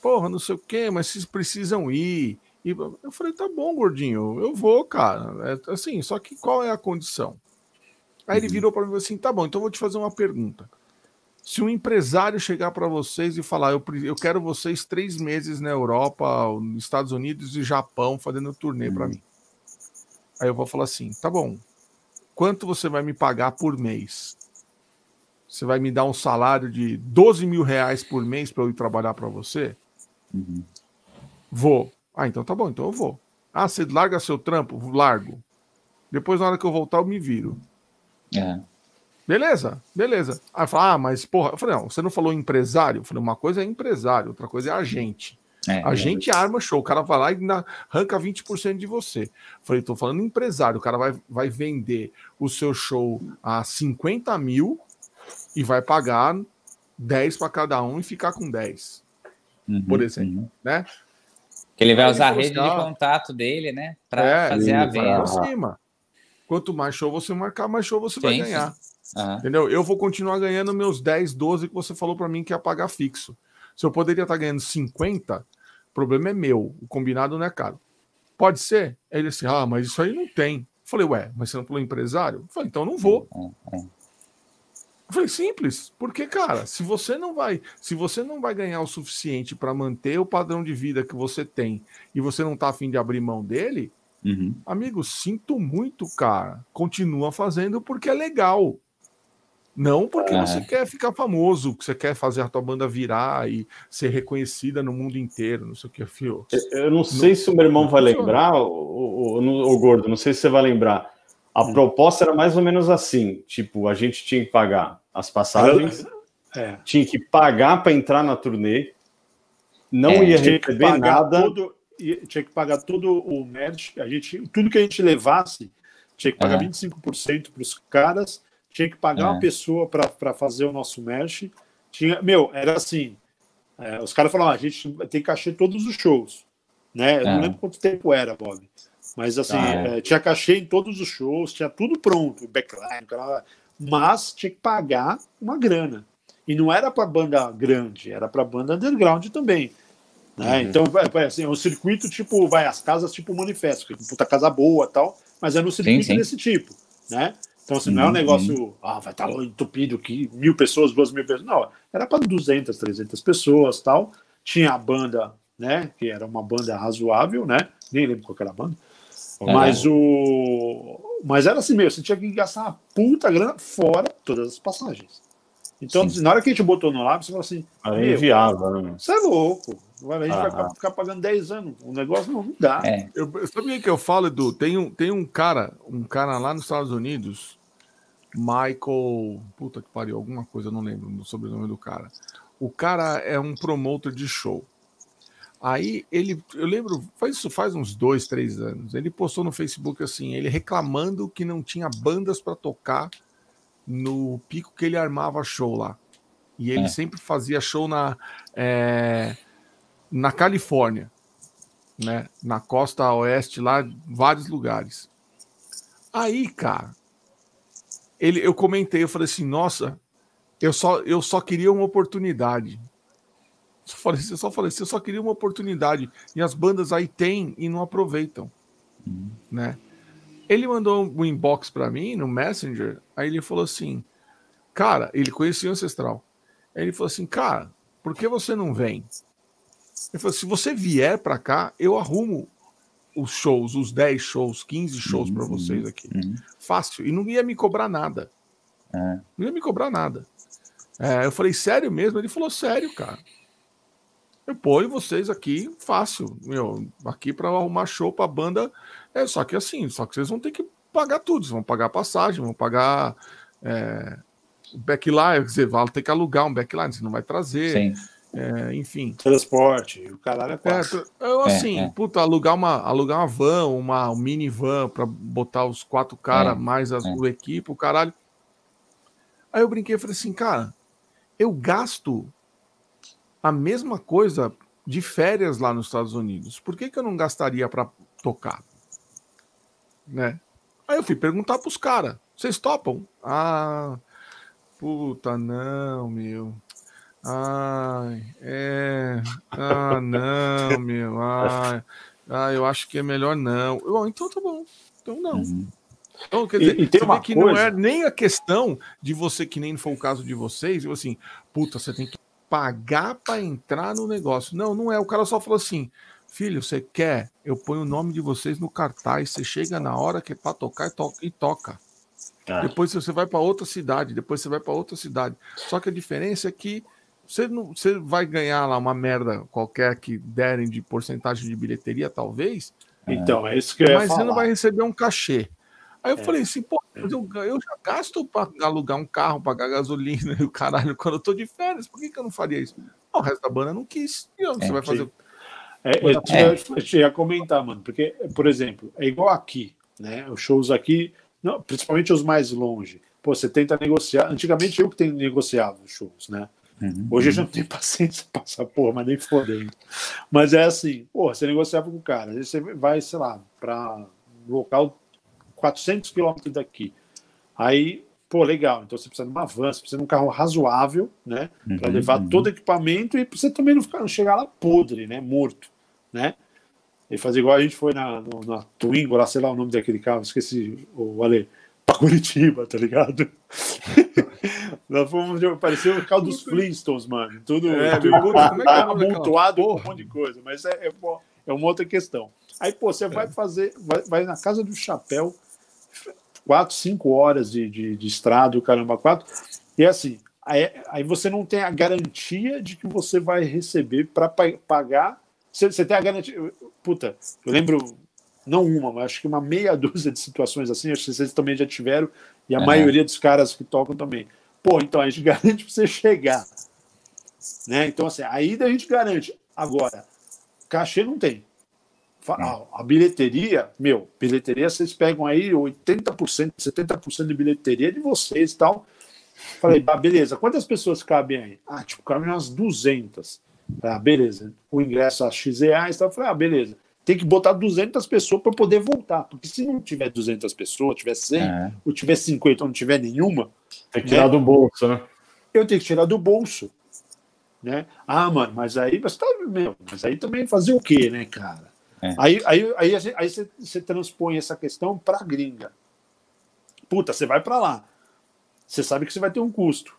S1: porra, não sei o quê, mas vocês precisam ir. E eu falei, tá bom, gordinho, eu vou, cara. É, assim, só que qual é a condição? Aí uhum. ele virou para mim e falou assim: tá bom, então eu vou te fazer uma pergunta. Se um empresário chegar para vocês e falar, eu, eu quero vocês três meses na Europa, nos Estados Unidos e Japão fazendo turnê uhum. para mim. Aí eu vou falar assim: tá bom, quanto você vai me pagar por mês? Você vai me dar um salário de 12 mil reais por mês para eu ir trabalhar para você? Uhum. Vou. Ah, então tá bom, então eu vou. Ah, você larga seu trampo? Largo. Depois, na hora que eu voltar, eu me viro. É. Beleza, beleza. Aí fala, ah, mas porra, eu falei, não, você não falou empresário? Eu falei, uma coisa é empresário, outra coisa é agente. É, agente é. arma show, o cara vai lá e na, arranca 20% de você. Eu falei, tô falando empresário, o cara vai, vai vender o seu show a 50 mil e vai pagar 10 para cada um e ficar com 10. Uhum, por exemplo, uhum. né?
S3: Que ele vai Aí usar a rede de ah, contato dele, né? Para é, fazer a venda.
S1: Cima. Quanto mais show você marcar, mais show você sim, vai ganhar. Uhum. Entendeu? Eu vou continuar ganhando meus 10, 12 que você falou para mim que ia pagar fixo. Se eu poderia estar tá ganhando 50, o problema é meu. O combinado não é caro. Pode ser? Ele disse, ah, mas isso aí não tem. Eu falei, ué, mas você não falou empresário? Eu falei, então não vou. Eu falei, simples, porque, cara, se você não vai, se você não vai ganhar o suficiente para manter o padrão de vida que você tem e você não tá afim de abrir mão dele, uhum. amigo, sinto muito, cara. Continua fazendo porque é legal. Não porque é. você quer ficar famoso, que você quer fazer a tua banda virar e ser reconhecida no mundo inteiro, não sei o que, fio.
S2: Eu não sei se o meu irmão vai lembrar, o, o, o, o Gordo, não sei se você vai lembrar. A hum. proposta era mais ou menos assim: tipo, a gente tinha que pagar as passagens, é. tinha que pagar para entrar na turnê, não é, ia receber nada.
S4: Todo, tinha que pagar todo o merch, a gente, tudo que a gente levasse, tinha que pagar é. 25% para os caras, tinha que pagar é. uma pessoa para fazer o nosso merch. Tinha, meu, era assim. É, os caras falaram: ah, a gente tem cachê todos os shows. Né? Eu não é. lembro quanto tempo era, Bob. Mas assim, ah, é. É, tinha cachê em todos os shows, tinha tudo pronto, backline, mas tinha que pagar uma grana. E não era para banda grande, era para banda underground também. Né? Uhum. Então, é, assim, é um circuito tipo, vai, as casas tipo manifesto, que puta casa boa tal, mas é no circuito sim, sim. desse tipo. Né? Então, assim, não é um uhum. negócio, ah, vai estar tá entupido aqui, mil pessoas, duas mil pessoas. Não, era para 200, 300 pessoas tal. Tinha a banda, né, que era uma banda razoável, né? Nem lembro qual era a banda. É. Mas o. Mas era assim mesmo, você tinha que gastar uma puta grana fora todas as passagens. Então, assim, na hora que a gente botou no lápis, você falou assim:
S2: é inviável, né?
S4: Você é louco. A gente ah, vai ficar pagando 10 anos. O negócio não, dá. É.
S1: Eu, sabe o que eu falo, Edu? Tem um, tem um cara, um cara lá nos Estados Unidos, Michael. Puta que pariu, alguma coisa, eu não lembro o sobrenome do cara. O cara é um promotor de show. Aí ele, eu lembro, faz isso faz uns dois, três anos. Ele postou no Facebook assim, ele reclamando que não tinha bandas para tocar no pico que ele armava show lá. E ele é. sempre fazia show na, é, na Califórnia, né? Na costa oeste, lá, vários lugares. Aí, cara, ele, eu comentei, eu falei assim, nossa, eu só, eu só queria uma oportunidade. Só falei, eu só falei, eu só queria uma oportunidade. E as bandas aí têm e não aproveitam. Uhum. Né? Ele mandou um inbox para mim no Messenger. Aí ele falou assim: Cara, ele conhecia o Ancestral. Aí ele falou assim: Cara, por que você não vem? Ele falou: Se você vier para cá, eu arrumo os shows, os 10 shows, 15 shows uhum, para vocês aqui. Uhum. Fácil. E não ia me cobrar nada. É. Não ia me cobrar nada. É, eu falei, sério mesmo? Ele falou, sério, cara. Eu ponho vocês aqui fácil, meu, aqui para arrumar show para banda. É só que assim, só que vocês vão ter que pagar tudo, vocês vão pagar passagem, vão pagar é, backline, quer dizer, vai ter que alugar um backline, você não vai trazer. Sim. É, enfim.
S4: Transporte, o caralho é quase.
S1: É, eu, assim, é, é. puta, alugar uma, alugar uma van, uma minivan para botar os quatro caras é, mais a sua equipe, o caralho. Aí eu brinquei e falei assim, cara, eu gasto a mesma coisa de férias lá nos Estados Unidos. Por que, que eu não gastaria para tocar? Né? Aí eu fui perguntar pros caras, vocês topam? Ah, puta, não, meu. Ai, é. Ah, não, meu. Ai, ah, eu acho que é melhor não. Bom, então tá bom. Então não. Uhum. Então, quer dizer, e, e tem uma que coisa... não é nem a questão de você, que nem foi o caso de vocês, eu assim, puta, você tem que pagar para entrar no negócio. Não, não é. O cara só falou assim: filho, você quer? Eu ponho o nome de vocês no cartaz. Você chega na hora que é para tocar e, to toca. Ah. Depois você vai para outra cidade, depois você vai para outra cidade. Só que a diferença é que você, não, você vai ganhar lá uma merda qualquer que derem de porcentagem de bilheteria, talvez.
S4: Então, é isso que eu ia
S1: Mas
S4: falar.
S1: você não vai receber um cachê. Aí eu é. falei assim, pô, eu, eu já gasto para alugar um carro, pagar gasolina e o caralho quando eu tô de férias, por que, que eu não faria isso? o resto da banda não quis. E onde é, você vai fazer?
S4: É, eu, é. eu, ia comentar, mano, porque, por exemplo, é igual aqui, né? Os shows aqui, não, principalmente os mais longe. Pô, você tenta negociar. Antigamente eu que tenho negociado os shows, né? Uhum. Hoje eu já não tenho paciência para passar porra, mas nem fodendo. Mas é assim, pô, você negociava com o cara, aí você vai, sei lá, para um local 400 quilômetros daqui. Aí, pô, legal. Então você precisa de uma van, você precisa de um carro razoável, né? Para uhum, levar uhum. todo o equipamento e você também não, ficar, não chegar lá podre, né? Morto, né? E fazer igual a gente foi na, no, na Twingo, lá, sei lá o nome daquele carro, esqueci o Ale, para Curitiba, tá ligado? Nós fomos, parecia o carro dos Flintstones, mano. Tudo, é, tudo é que é amontoado com um monte de coisa, mas é, é, é uma outra questão. Aí, pô, você vai fazer, vai, vai na casa do chapéu, quatro, cinco horas de, de, de estrada, caramba, quatro. E assim, aí, aí você não tem a garantia de que você vai receber para pagar. Você, você tem a garantia. Puta, eu lembro, não uma, mas acho que uma meia dúzia de situações assim, acho que vocês também já tiveram, e a uhum. maioria dos caras que tocam também. Pô, então a gente garante para você chegar. Né? Então, assim, aí a gente garante. Agora, cachê não tem. A, a bilheteria, meu, bilheteria, vocês pegam aí 80%, 70% de bilheteria de vocês e tal. Falei, ah, beleza, quantas pessoas cabem aí? Ah, tipo, cabem umas 200. Ah, beleza. O ingresso a X reais, tal. Falei, ah, beleza. Tem que botar 200 pessoas para poder voltar, porque se não tiver 200 pessoas, tiver 100, é. ou tiver 50, ou não tiver nenhuma.
S2: Tem que tirar né? do bolso, né?
S4: Eu tenho que tirar do bolso. Né? Ah, mano, mas aí você tá, meu, mas aí também fazer o quê, né, cara? É. Aí, aí, aí, aí você, você transpõe essa questão para gringa. Puta, você vai para lá. Você sabe que você vai ter um custo.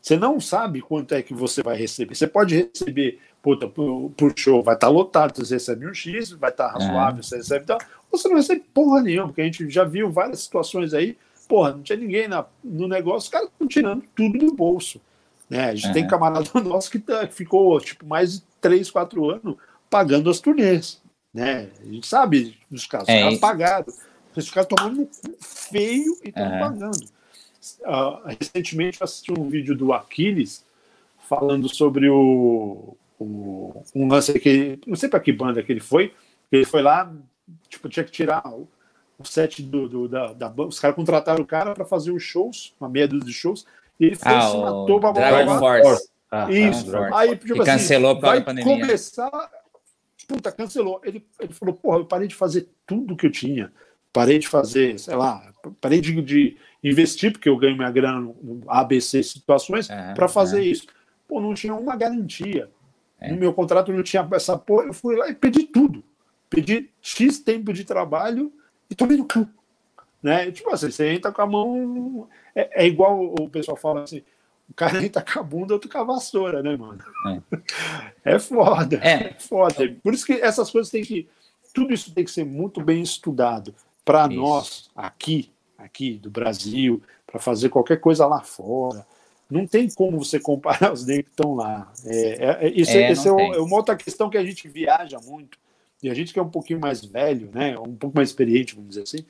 S4: Você não sabe quanto é que você vai receber. Você pode receber, puta, por, por show, vai estar tá lotado, você recebe um X, vai estar tá razoável, é. você recebe tal. Ou você não recebe porra nenhuma, porque a gente já viu várias situações aí, porra, não tinha ninguém na, no negócio, os caras estão tirando tudo do bolso. Né? A gente é. tem camarada nosso que, tá, que ficou tipo mais de 3, 4 anos pagando as turnês. Né? A gente sabe dos casos, é, os caras pagaram. Os caras tomando feio e estão é. pagando. Uh, recentemente eu assisti um vídeo do Aquiles falando sobre o, o um lance que não sei para que banda que ele foi, ele foi lá, tipo, tinha que tirar o, o set do, do da, da banda. Os caras contrataram o cara para fazer os shows, uma meia dúzia de shows, e ele foi,
S3: ah, se matou para Dragon Force. Ah,
S4: Isso. Aí, tipo, e
S3: assim, cancelou por causa da pandemia.
S4: Começar puta, cancelou. Ele, ele falou, porra, eu parei de fazer tudo que eu tinha. Parei de fazer, sei lá, parei de, de investir, porque eu ganho minha grana no ABC situações, é, para fazer é. isso. Pô, não tinha uma garantia. É. No meu contrato não tinha essa porra. Eu fui lá e pedi tudo. Pedi X tempo de trabalho e tomei no cu. Né? Tipo assim, você entra com a mão. É, é igual o pessoal fala assim: o cara entra com a bunda, outro com a vassoura, né, mano? É, é foda. É. é foda. Por isso que essas coisas têm que. Tudo isso tem que ser muito bem estudado. Para nós, aqui, aqui do Brasil, para fazer qualquer coisa lá fora. Não tem como você comparar os negros que estão lá. É, é, é isso é, esse é, é uma outra questão que a gente viaja muito. E a gente que é um pouquinho mais velho, né, um pouco mais experiente, vamos dizer assim,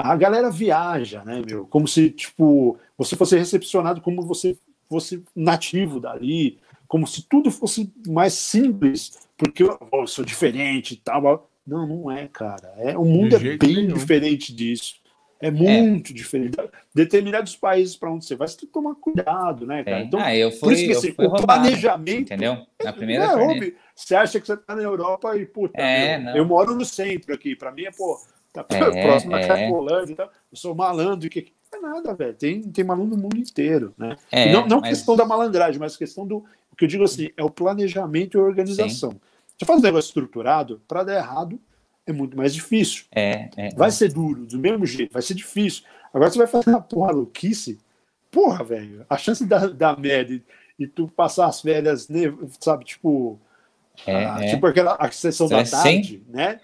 S4: a galera viaja, né, meu? Como se, tipo, você fosse recepcionado como você fosse nativo dali, como se tudo fosse mais simples, porque eu, eu sou diferente e tal. Não, não é, cara. É, o mundo é bem nenhum. diferente disso. É muito é. diferente. Determinados países para onde você vai, você tem que tomar cuidado, né, cara?
S3: É. Então, ah, eu fui, por isso que assim, o planejamento. Entendeu? Na primeira é,
S4: óbvio. Você acha que você está na Europa e, puta, é, meu, eu moro no centro aqui. Para mim é, pô, tá é, próximo da é. Cracolândia e tal. Eu sou malandro e que. Não é nada, velho. Tem, tem malandro no mundo inteiro, né? É, não não mas... questão da malandragem, mas questão do. O que eu digo assim, é o planejamento e a organização. Sim. Você faz um negócio estruturado, para dar errado, é muito mais difícil.
S3: É, é,
S4: vai ser duro, do mesmo jeito, vai ser difícil. Agora você vai fazer uma porra louquice, porra, velho, a chance da, da média e tu passar as férias, sabe, tipo, é, a, é. tipo aquela a sessão da tarde, né?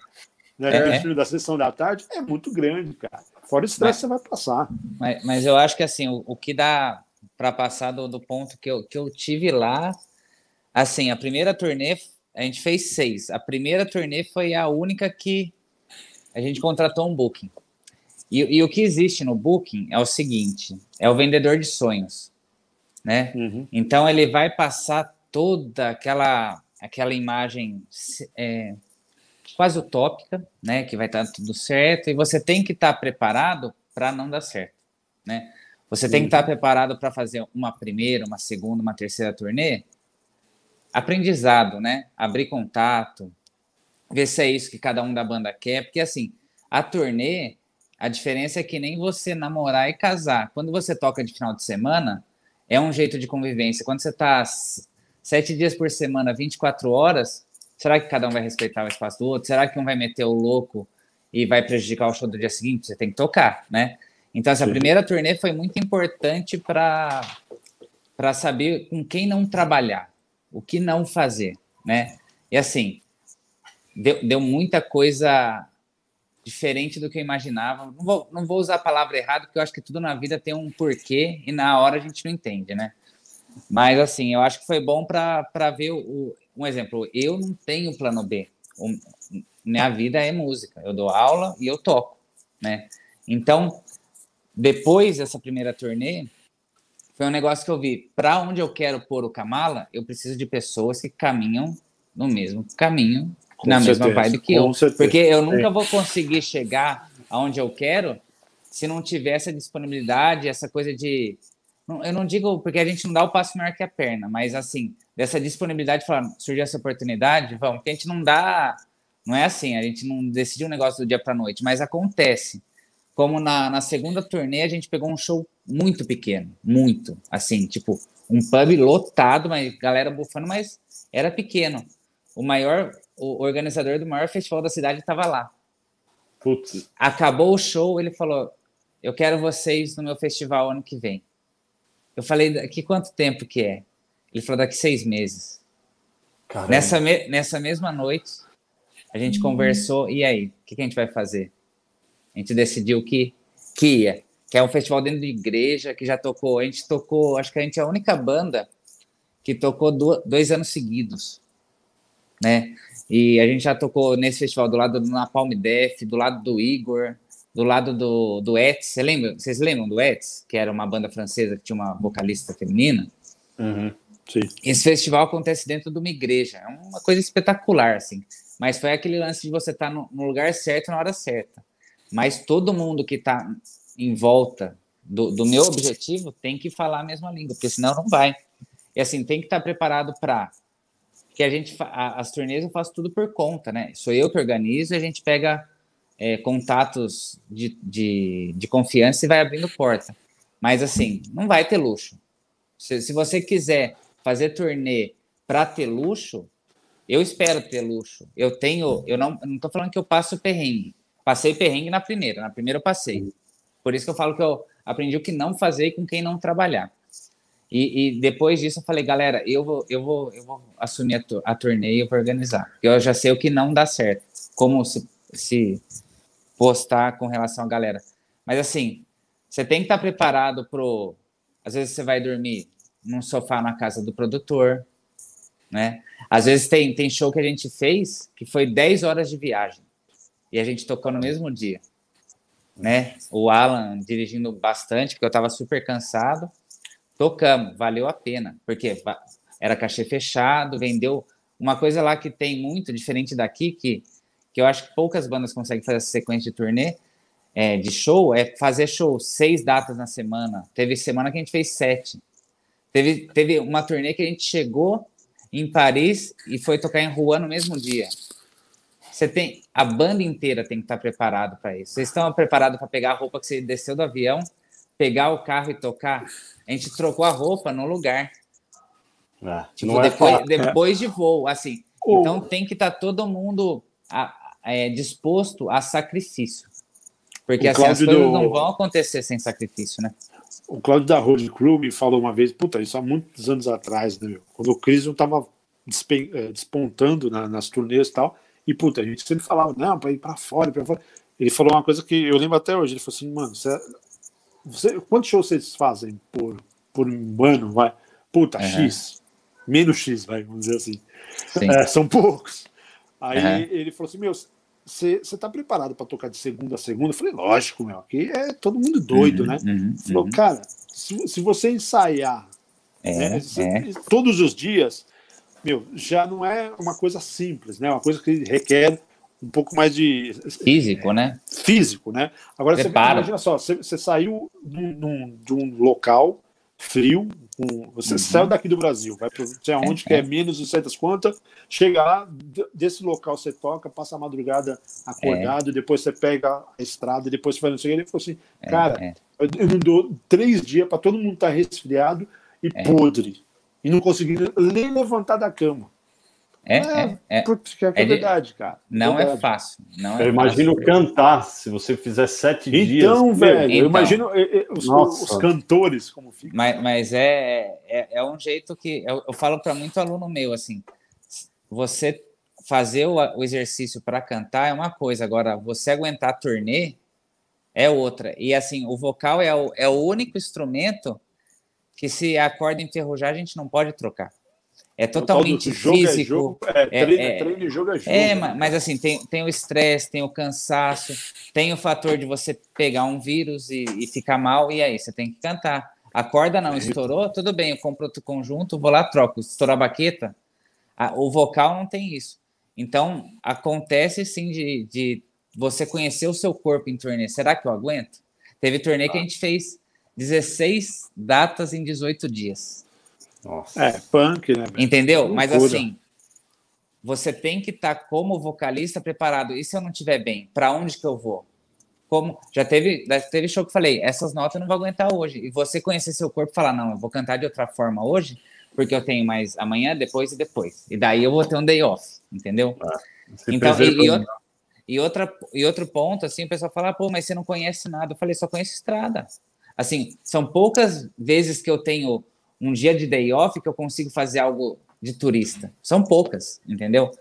S4: Né? É, é. da sessão da tarde é muito grande, cara. Fora o estresse você vai passar.
S3: Mas, mas eu acho que assim, o, o que dá para passar do, do ponto que eu, que eu tive lá, assim, a primeira turnê a gente fez seis. A primeira turnê foi a única que a gente contratou um booking. E, e o que existe no booking é o seguinte: é o vendedor de sonhos, né? Uhum. Então ele vai passar toda aquela aquela imagem é, quase utópica, né? Que vai estar tudo certo e você tem que estar preparado para não dar certo, né? Você tem que estar preparado para fazer uma primeira, uma segunda, uma terceira turnê aprendizado, né? Abrir contato, ver se é isso que cada um da banda quer, porque assim, a turnê, a diferença é que nem você namorar e casar. Quando você toca de final de semana, é um jeito de convivência. Quando você tá sete dias por semana, 24 horas, será que cada um vai respeitar o espaço do outro? Será que um vai meter o louco e vai prejudicar o show do dia seguinte? Você tem que tocar, né? Então, essa primeira turnê foi muito importante para saber com quem não trabalhar o que não fazer, né? E assim, deu, deu muita coisa diferente do que eu imaginava. Não vou, não vou usar a palavra errada, porque eu acho que tudo na vida tem um porquê e na hora a gente não entende, né? Mas assim, eu acho que foi bom para ver o, um exemplo. Eu não tenho plano B. O, minha vida é música. Eu dou aula e eu toco, né? Então, depois dessa primeira turnê, foi um negócio que eu vi. Para onde eu quero pôr o Kamala, eu preciso de pessoas que caminham no mesmo caminho, com na certeza, mesma vibe que eu. Certeza. Porque eu nunca vou conseguir chegar aonde eu quero se não tiver essa disponibilidade, essa coisa de. Eu não digo porque a gente não dá o passo maior que a perna, mas assim, dessa disponibilidade de falar, surgiu essa oportunidade, vamos, porque a gente não dá. Não é assim, a gente não decide um negócio do dia para noite, mas acontece como na, na segunda turnê a gente pegou um show muito pequeno, muito, assim, tipo, um pub lotado, mas galera bufando, mas era pequeno. O maior, o organizador do maior festival da cidade estava lá. Putz. Acabou o show, ele falou: Eu quero vocês no meu festival ano que vem. Eu falei: Daqui quanto tempo que é? Ele falou: Daqui seis meses. Nessa, me, nessa mesma noite, a gente hum. conversou. E aí, o que, que a gente vai fazer? A gente decidiu que, que ia, que é um festival dentro de igreja, que já tocou. A gente tocou, acho que a gente é a única banda que tocou do, dois anos seguidos, né? E a gente já tocou nesse festival do lado do Napalm Def, do lado do Igor, do lado do, do Ets. Você lembra? Vocês lembram do Ets, que era uma banda francesa que tinha uma vocalista feminina?
S4: Uhum,
S3: Esse festival acontece dentro de uma igreja. É uma coisa espetacular, assim. Mas foi aquele lance de você estar no, no lugar certo na hora certa. Mas todo mundo que está em volta do, do, meu objetivo tem que falar a mesma língua, porque senão não vai. E assim, tem que estar tá preparado para que a gente a, as turnês eu faço tudo por conta, né? Sou eu que organizo, a gente pega é, contatos de, de, de, confiança e vai abrindo porta. Mas assim, não vai ter luxo. Se, se você quiser fazer turnê para ter luxo, eu espero ter luxo. Eu tenho, eu não, não tô falando que eu passo perrengue, Passei perrengue na primeira, na primeira eu passei. Por isso que eu falo que eu aprendi o que não fazer com quem não trabalhar. E, e, depois disso eu falei, galera, eu vou, eu vou, eu vou assumir a, a torneio para organizar. Porque eu já sei o que não dá certo, como se, se postar com relação à galera. Mas assim, você tem que estar preparado pro. Às vezes você vai dormir num sofá na casa do produtor, né? Às vezes tem, tem show que a gente fez que foi 10 horas de viagem e a gente tocou no mesmo dia. Né? O Alan dirigindo bastante, porque eu estava super cansado. Tocamos, valeu a pena, porque era cachê fechado, vendeu uma coisa lá que tem muito, diferente daqui, que, que eu acho que poucas bandas conseguem fazer essa sequência de turnê, é, de show, é fazer show seis datas na semana. Teve semana que a gente fez sete. Teve, teve uma turnê que a gente chegou em Paris e foi tocar em Rouen no mesmo dia. Você tem a banda inteira tem que estar preparado para isso. Vocês estão preparados para pegar a roupa que você desceu do avião, pegar o carro e tocar? A gente trocou a roupa no lugar. É, tipo, é depois, é depois de voo, assim. Então tem que estar tá todo mundo a, é, disposto a sacrifício. Porque assim, as coisas do... não vão acontecer sem sacrifício, né?
S4: O Cláudio da Road Crew me falou uma vez, puta, isso há muitos anos atrás, né, meu? Quando o Cris não estava é, despontando na, nas turnês e tal, e puta, a gente sempre falava, não, para ir para fora, para fora. Ele falou uma coisa que eu lembro até hoje, ele falou assim, mano, você, você, quantos shows vocês fazem por, por um ano, vai? Puta, uhum. X, menos X, vai, vamos dizer assim. É, são poucos. Aí uhum. ele falou assim, meu, você está preparado para tocar de segunda a segunda? Eu falei, lógico, meu, aqui é todo mundo doido, uhum, né? Uhum, Falou, uhum. cara, se, se, você ensaiar é, né, é. todos os dias, meu, já não é uma coisa simples, né? Uma coisa que requer um pouco mais de
S3: físico,
S4: é,
S3: né?
S4: Físico, né? Agora você imagina só, você, você saiu de um local frio, um, você uhum. saiu daqui do Brasil, vai para sei aonde é, que é, é menos de certas quantas, chega lá, desse local você toca, passa a madrugada acordado, é. depois você pega a estrada, depois você vai no seguinte, ele falou assim, é, cara, é. eu não dou três dias para todo mundo estar tá resfriado e é. podre, e não conseguir nem levantar da cama.
S3: É, é, é,
S4: porque é, é verdade, cara.
S3: Não
S4: verdade.
S3: é fácil. Não
S2: eu
S3: é
S2: imagino fácil. cantar se você fizer sete
S4: então,
S2: dias.
S4: Então, velho, então, eu imagino os, os, cantores como
S3: fica. Mas, mas é, é, é, um jeito que eu, eu falo para muito aluno meu assim: você fazer o, o exercício para cantar é uma coisa, agora você aguentar a turnê é outra. E assim, o vocal é o, é o único instrumento que se a corda enferrujar, a gente não pode trocar. É totalmente jogo físico. É jogo, é,
S4: é, treino, é, treino e jogo é jogo.
S3: É, mas assim, tem, tem o estresse, tem o cansaço, tem o fator de você pegar um vírus e, e ficar mal, e aí você tem que cantar. A corda não estourou, tudo bem, eu compro outro conjunto, vou lá, troco. Estourar a baqueta, a, o vocal não tem isso. Então, acontece sim de, de você conhecer o seu corpo em turnê. Será que eu aguento? Teve turnê que a gente fez 16 datas em 18 dias.
S4: Nossa. É, punk, né?
S3: Entendeu? Mas assim, você tem que estar tá como vocalista preparado. E se eu não estiver bem, para onde que eu vou? Como já teve, já teve show que falei, essas notas eu não vou aguentar hoje. E você conhecer seu corpo e falar, não, eu vou cantar de outra forma hoje, porque eu tenho mais amanhã, depois e depois. E daí eu vou ter um day off, entendeu? Ah, então, e, e, outra, e, outra, e outro ponto, assim, o pessoal fala, pô, mas você não conhece nada. Eu falei, só conheço estrada. Assim, são poucas vezes que eu tenho um dia de day off que eu consigo fazer algo de turista. São poucas, entendeu?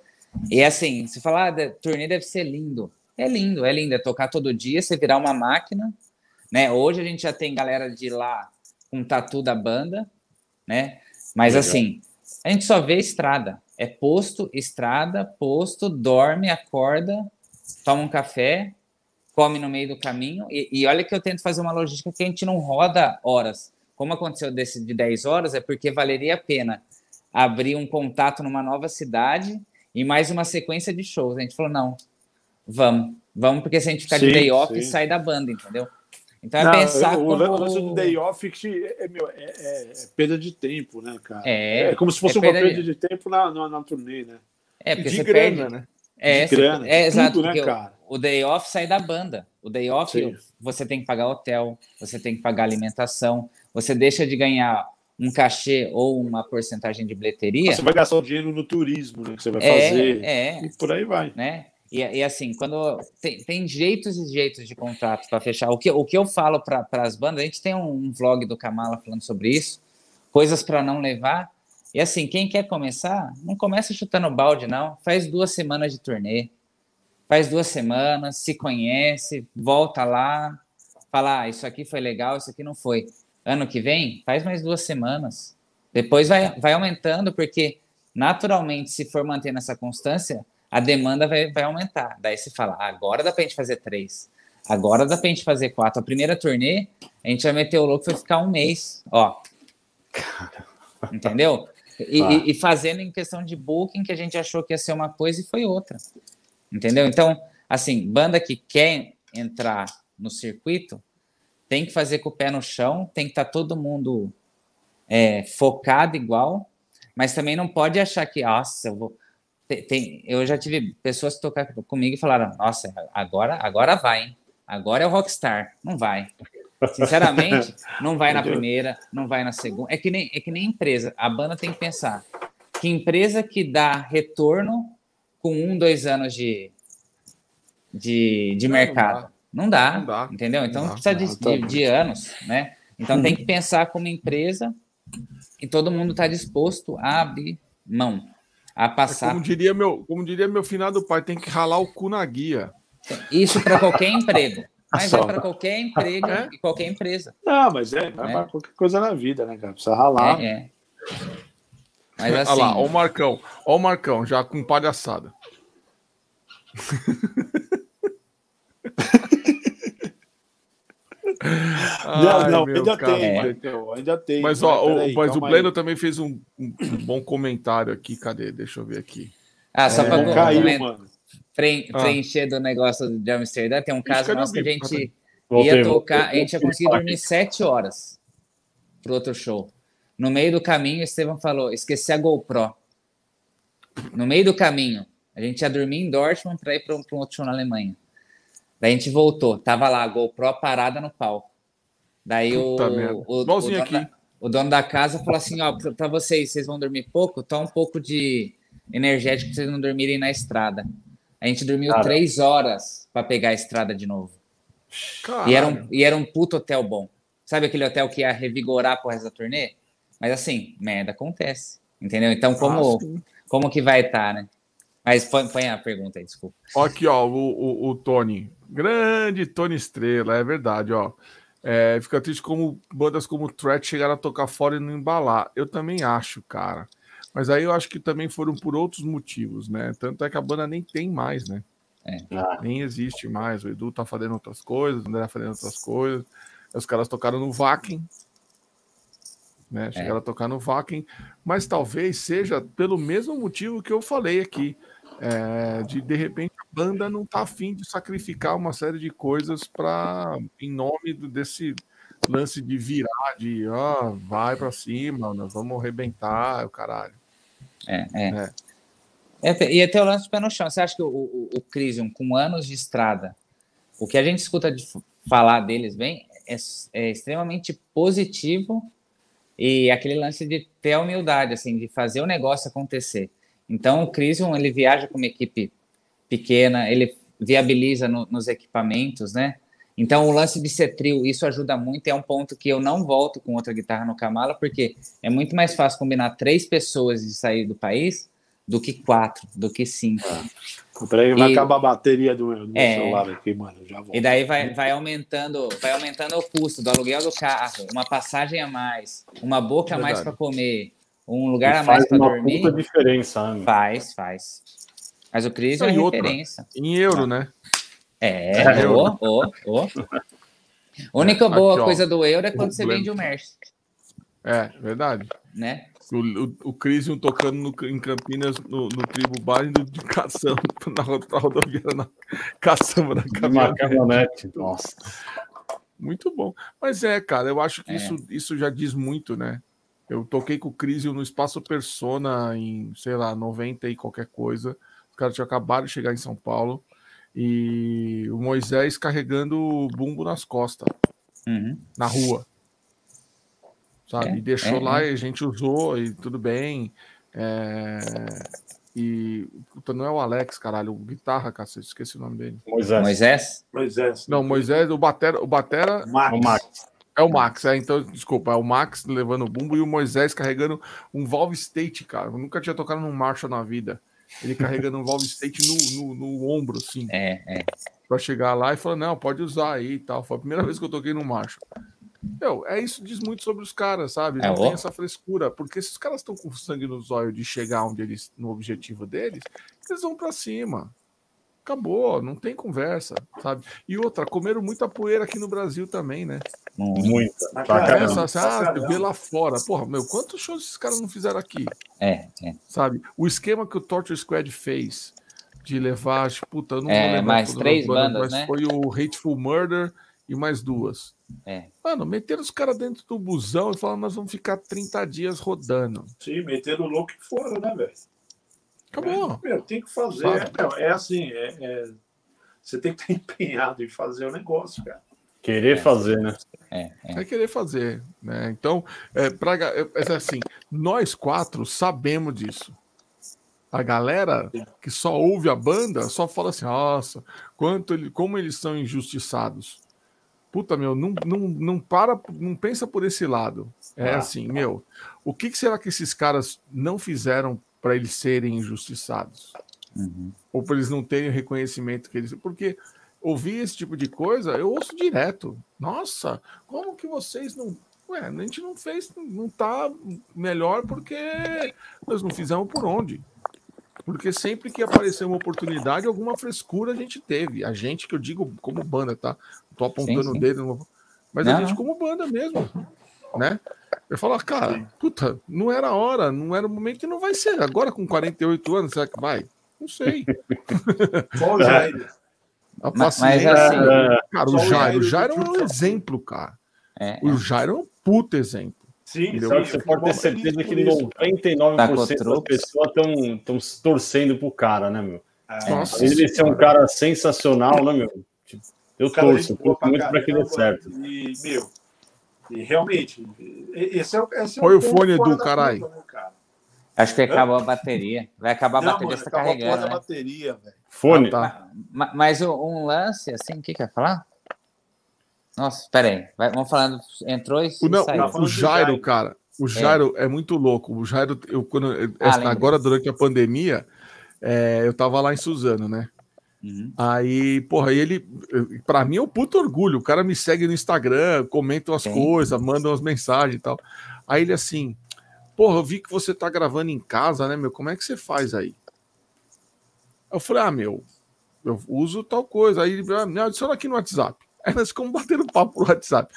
S3: E assim, se falar, ah, turnê deve ser lindo. É lindo, é lindo. É tocar todo dia, você virar uma máquina, né? Hoje a gente já tem galera de lá com tatu da banda, né? Mas Legal. assim, a gente só vê estrada. É posto, estrada, posto, dorme, acorda, toma um café, come no meio do caminho. E, e olha que eu tento fazer uma logística que a gente não roda horas como aconteceu desse de 10 horas, é porque valeria a pena abrir um contato numa nova cidade e mais uma sequência de shows. A gente falou, não, vamos, vamos, porque se a gente ficar sim, de day off, sim. sai da banda, entendeu? Então é não, pensar como...
S4: O lance do day off é, é, é, é, perda de tempo, né, cara? É, é como se fosse é uma perda de, de tempo na, na, na, turnê, né?
S3: É, porque de você grana, perde... né? É,
S4: de grana,
S3: é, exato, né, cara? O, o day off sai da banda. O day off, sim. você tem que pagar hotel, você tem que pagar alimentação, você deixa de ganhar um cachê ou uma porcentagem de bilheteria.
S4: Você vai gastar o dinheiro no turismo né, que você vai é, fazer. É, e por aí vai.
S3: Né? E, e assim, quando tem, tem, jeitos e jeitos de contrato para fechar. O que, o que eu falo para as bandas, a gente tem um, um vlog do Kamala falando sobre isso, coisas para não levar. E assim, quem quer começar, não começa chutando balde, não. Faz duas semanas de turnê. Faz duas semanas, se conhece, volta lá, fala: ah, isso aqui foi legal, isso aqui não foi ano que vem, faz mais duas semanas. Depois vai, vai aumentando, porque naturalmente, se for mantendo essa constância, a demanda vai, vai aumentar. Daí você fala, agora dá pra gente fazer três. Agora dá pra gente fazer quatro. A primeira turnê, a gente vai meter o louco, vai ficar um mês. Ó, Entendeu? E, ah. e, fazendo em questão de booking que a gente achou que ia ser uma coisa e foi outra. Entendeu? Então, assim, banda que quer entrar no circuito tem que fazer com o pé no chão, tem que estar tá todo mundo é, focado igual, mas também não pode achar que, nossa, eu vou. Tem, tem, eu já tive pessoas que tocaram comigo e falaram: Nossa, agora, agora vai, hein? Agora é o Rockstar. Não vai. Sinceramente, não vai na primeira, não vai na segunda. É que nem, é que nem empresa. A banda tem que pensar que empresa que dá retorno com um, dois anos de, de, de mercado. Não dá. Não dá, entendeu? Então precisa de, de, de, anos, né? Então tem que pensar como empresa e todo mundo está disposto a abrir mão, a passar. É
S1: como diria meu, como diria meu finado pai, tem que ralar o cu na guia.
S3: Isso para qualquer emprego. Mas Só. é para qualquer emprego é? e qualquer empresa.
S4: Não, mas é, é para qualquer coisa na vida, né, cara? Precisa ralar. É, é.
S1: Mas assim... Olha lá, ó o Marcão. Ó o Marcão, já com palhaçada.
S4: Ai, não, ainda tem, então, ainda tem.
S1: Mas, ó, o, aí, mas o Bleno também fez um, um, bom comentário aqui. Cadê? Deixa eu ver aqui.
S3: Ah, só é, para mano. Ah. preencher do negócio de Amsterdã, tem um caso nosso que a gente ia tocar, a gente ia conseguir dormir sete horas pro outro show. No meio do caminho, o Estevam falou: esqueci a GoPro. No meio do caminho, a gente ia dormir em Dortmund para ir para um, um outro show na Alemanha. Daí a gente voltou, tava lá, a GoPro parada no palco. Daí o, o, o, dono da, o, dono da, casa falou assim: ó, para vocês, vocês vão dormir pouco, toma um pouco de energético para vocês não dormirem na estrada. A gente dormiu Caramba. três horas para pegar a estrada de novo. E era, um, e era um puto hotel bom. Sabe aquele hotel que ia revigorar pro resto da turnê? Mas assim, merda acontece. Entendeu? Então, como, como que vai estar, tá, né? Mas põe, põe, a pergunta aí, desculpa.
S1: Aqui, ó, o, o, o Tony. Grande Tony Estrela, é verdade, ó. É, fica triste como bandas como o Threat chegaram a tocar fora e não embalar. Eu também acho, cara. Mas aí eu acho que também foram por outros motivos, né? Tanto é que a banda nem tem mais, né? É. Ah. Nem existe mais. O Edu tá fazendo outras coisas, o André tá fazendo outras coisas. Os caras tocaram no Vakin, né? É. Chegaram é. a tocar no Vakin, mas talvez seja pelo mesmo motivo que eu falei aqui. É, de de repente a banda não tá afim de sacrificar uma série de coisas para em nome desse lance de virar, de ó, oh, vai para cima, nós vamos arrebentar, o caralho.
S3: É, é. é. E até o lance de pé no chão. Você acha que o, o, o Crisium, com anos de estrada, o que a gente escuta de falar deles bem é, é, extremamente positivo e aquele lance de ter a humildade, assim, de fazer o negócio acontecer. Então, o Crisium, ele viaja com uma equipe pequena, ele viabiliza no, nos equipamentos, né? Então, o lance de ser trio, isso ajuda muito. É um ponto que eu não volto com outra guitarra no Kamala, porque é muito mais fácil combinar três pessoas de sair do país do que quatro, do que cinco.
S4: Ah, peraí, vai acabar a bateria do, do é, celular aqui, mano. Já
S3: volto. E daí vai, vai, aumentando, vai aumentando o custo do aluguel do carro, uma passagem a mais, uma boca a mais para comer, um lugar e a mais para dormir. Faz
S2: diferença,
S3: né? Faz, faz. Mas o Cris é referência.
S1: Em euro, né?
S3: É, ô, ô, ô. A única boa Aqui, coisa do euro é quando você vende o Merch.
S1: É, verdade.
S3: Né?
S1: O, o, o Crisium tocando no, em Campinas, no, no Tribo Bar, de caçamba na, na rodoviária, na caçamba na caminhonete. Nossa. Muito bom. Mas é, cara, eu acho que é. isso, isso já diz muito, né? Eu toquei com o Crisium no Espaço Persona em, sei lá, 90 e qualquer coisa. Os caras tinham acabado de chegar em São Paulo e o Moisés carregando o bumbo nas costas, uhum. na rua. Sabe? É, e deixou é, lá é. e a gente usou e tudo bem. É... E não é o Alex, caralho, o guitarra, cacete, esqueci o nome dele.
S3: Moisés. Moisés?
S1: Moisés. Não, Moisés, o Batera. O Batera
S2: Max. O Max.
S1: É o Max, é, então, desculpa, é o Max levando o bumbo e o Moisés carregando um Valve State, cara. Eu nunca tinha tocado num Marshall na vida. Ele carregando um Valve State no, no, no, ombro, assim.
S3: É, é.
S1: Pra chegar lá e falar, não, pode usar aí e tal. Foi a primeira vez que eu toquei no macho. Meu, é isso diz muito sobre os caras, sabe? É, não é, tem essa frescura. Porque se os caras estão com sangue nos olhos de chegar onde eles, no objetivo deles, eles vão para cima. Acabou, não tem conversa, sabe? E outra, comeram muita poeira aqui no Brasil também, né?
S2: Muita.
S1: Essa, assim, ah, vê lá fora. Porra, meu, quantos shows esses caras não fizeram aqui?
S3: É, é.
S1: Sabe? O esquema que o Torture Squad fez de levar, tipo, puta, não
S3: é, mais três bandas,
S1: mas
S3: né?
S1: foi o Hateful Murder e mais duas.
S3: É.
S1: Mano, meteram os caras dentro do busão e falaram, nós vamos ficar 30 dias rodando.
S4: Sim, meteram o louco fora, né, velho?
S1: Acabou.
S4: É, meu, tem que fazer. É, é, assim, é, é, você tem que estar empenhado em fazer o negócio, cara.
S2: Querer fazer, né?
S3: É, é.
S1: É querer fazer, né? Então, é, pra, é, é assim, nós quatro sabemos disso. A galera que só ouve a banda só fala assim, nossa, quanto ele, como eles são injustiçados. Puta, meu, não, não, não para, não pensa por esse lado. É
S4: Ah.
S1: assim, meu, o que, que será que esses caras não fizeram para eles serem injustiçados?
S3: Uhum.
S1: Ou para eles não terem o reconhecimento que eles. Porque ouvir esse tipo de coisa, eu ouço direto. Nossa, como que vocês não. Ué, a gente não fez, não tá melhor porque nós não fizemos por onde. Porque sempre que apareceu uma oportunidade, alguma frescura a gente teve. A gente, que eu digo como banda, tá? Tô apontando
S3: Sim,
S1: o dedo, mas
S3: Não,
S1: a gente como banda mesmo, né? Eu falo, cara, puta, não era a hora, não era o momento e não vai ser. Agora com 48 anos, será que vai? Não sei.
S4: Só o Jair.
S1: A
S3: Mas-
S1: paciência,
S3: mas assim-
S1: cara, o Jairo, o
S4: Jairo
S1: é um exemplo, cara.
S3: É,
S1: O Jairo é um puta exemplo.
S4: Sim, sim,
S2: que você pode ter certeza que
S4: por isso.
S2: 99%
S3: Tá
S2: das pessoas estão torcendo pro cara, né, meu?
S4: É.
S1: Nossa,
S2: Ele ser um cara sensacional, né, meu? Tipo, eu torço, torço muito pra que dê certo.
S4: E, meu, e realmente, esse é, o- esse é
S1: Põe o fone,
S4: da
S1: caralho.
S4: né, cara?
S3: Acho que acabou a bateria. Vai acabar a
S4: Não,
S3: bateria,
S4: mano,
S3: você tá
S4: acabou a porra
S3: carregando, né?
S4: bateria, velho.
S2: Fone.
S1: Ah, tá.
S3: Ma- Mas o- um lance, assim, o que que eu ia falar? Nossa, peraí. Vai, vamos falando. Entrou e
S1: O, não,
S3: saiu.
S4: Tá
S1: o
S4: do
S1: Jairo,
S4: Jairo.
S1: cara, o Jairo é. muito louco. O Jairo, eu, quando,
S3: Ah, lembro.
S1: agora durante a pandemia, é, eu tava lá em Suzano, né?
S3: Uhum.
S1: Aí, porra, ele, pra mim é um puto orgulho. O cara me segue no Instagram, comenta as
S3: Sim.
S1: coisas, manda umas mensagens e tal. Aí ele assim, porra, eu vi que você tá gravando em casa, né, meu? Como é que você faz aí? Eu falei, ah, meu, eu uso tal coisa. Aí ele ah, me adiciona aqui no WhatsApp. Aí nós ficamos batendo papo no WhatsApp.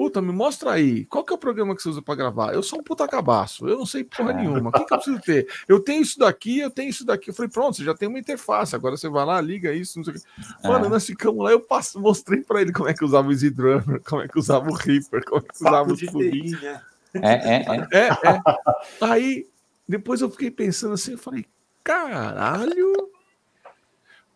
S1: Puta, me mostra aí. Qual que é o programa que você usa pra gravar? Eu sou um puta cabaço. Eu não sei porra
S3: Ah.
S1: nenhuma. O que, que eu preciso ter? Eu tenho isso daqui, eu tenho isso daqui. Eu falei, pronto, você já tem uma interface. Agora você vai lá, liga isso, não sei o que. Mano, nós ficamos lá, eu passo, mostrei pra ele como é que usava o Easy Drummer, como é que usava o Reaper, como é que usava
S4: Papo
S1: os
S4: de
S1: plugins.
S4: TI, né?
S3: É, é, é.
S1: É, é. Aí, depois eu fiquei pensando assim, eu falei, caralho.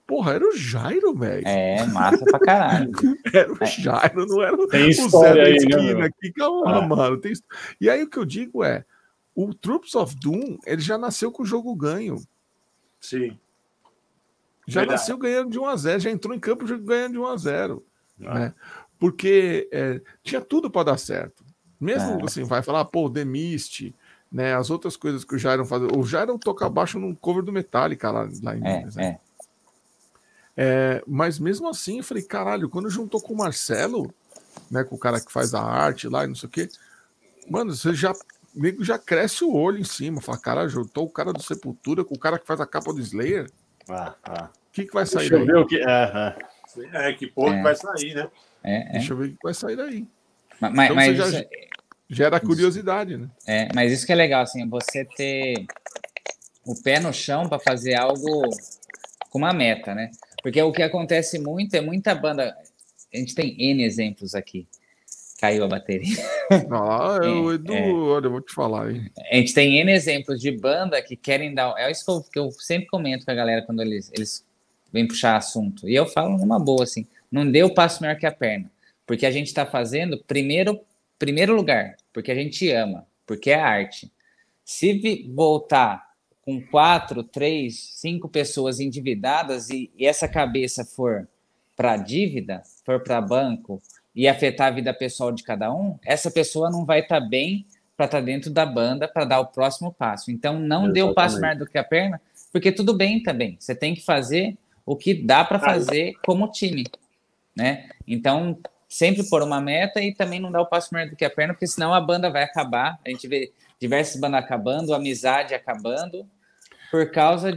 S1: Porra, era o Jairo, velho.
S3: É, massa pra caralho.
S1: Era o Jairo, não era o
S2: Tem
S1: o Zé da
S2: né,
S1: esquina aqui. Calma,
S2: Ah.
S1: mano. Tem... E aí o que eu digo é, o Troops of Doom, ele já nasceu com o jogo ganho.
S4: Sim.
S1: Já
S4: Verdade.
S1: nasceu ganhando de 1 a 0 já entrou em campo ganhando de 1 a 0
S2: Ah.
S1: né? Porque é, tinha tudo para dar certo. Mesmo
S3: Ah.
S1: assim, vai falar, pô, The Mist, né? As outras coisas que o Jairon faz. O Jairon toca baixo num cover do Metallica lá, lá em
S3: É,
S1: Minas, né?
S3: É.
S1: Mas mesmo assim, eu falei, caralho, quando juntou com o Marcelo, né, com o cara que faz a arte lá e não sei o quê, mano, você já, o nego já cresce o olho em cima, fala, cara, juntou o cara do Sepultura com o cara que faz a capa do Slayer, o
S2: Ah, ah.
S1: que, que vai sair
S2: Deixa eu
S1: daí?
S2: ver o que. É, é.
S4: É, que porra
S3: É.
S4: que vai sair, né?
S3: é, é.
S1: Deixa eu ver o que vai sair daí.
S3: Ma- Mas,
S1: Então
S3: mas
S1: você já-
S3: isso-
S1: Gera curiosidade, né?
S3: É, mas isso que é legal, assim, você ter o pé no chão para fazer algo com uma meta, né? Porque o que acontece muito é muita banda. A gente tem N exemplos aqui. Caiu a bateria.
S1: Ah,
S3: É,
S1: o Edu,
S3: é.
S1: olha, eu vou te falar, hein?
S3: A gente tem N exemplos de banda que querem dar. É isso que eu, que eu sempre comento com a galera quando eles, eles vêm puxar assunto. E eu falo numa boa, assim: não dê o passo maior que a perna. Porque a gente está fazendo, primeiro, primeiro lugar, porque a gente ama, porque é arte. Se voltar com quatro, três, cinco pessoas endividadas e, e essa cabeça for para dívida, for para banco e afetar a vida pessoal de cada um, essa pessoa não vai estar bem para estar dentro da banda para dar o próximo passo. Então, não dê o passo maior do que a perna, porque tudo bem também. Você tem que fazer o que dá para fazer como time, né? Então, sempre pôr uma meta e também não dar o passo maior do que a perna, porque senão a banda vai acabar. A gente vê diversas bandas acabando, amizade acabando, por causa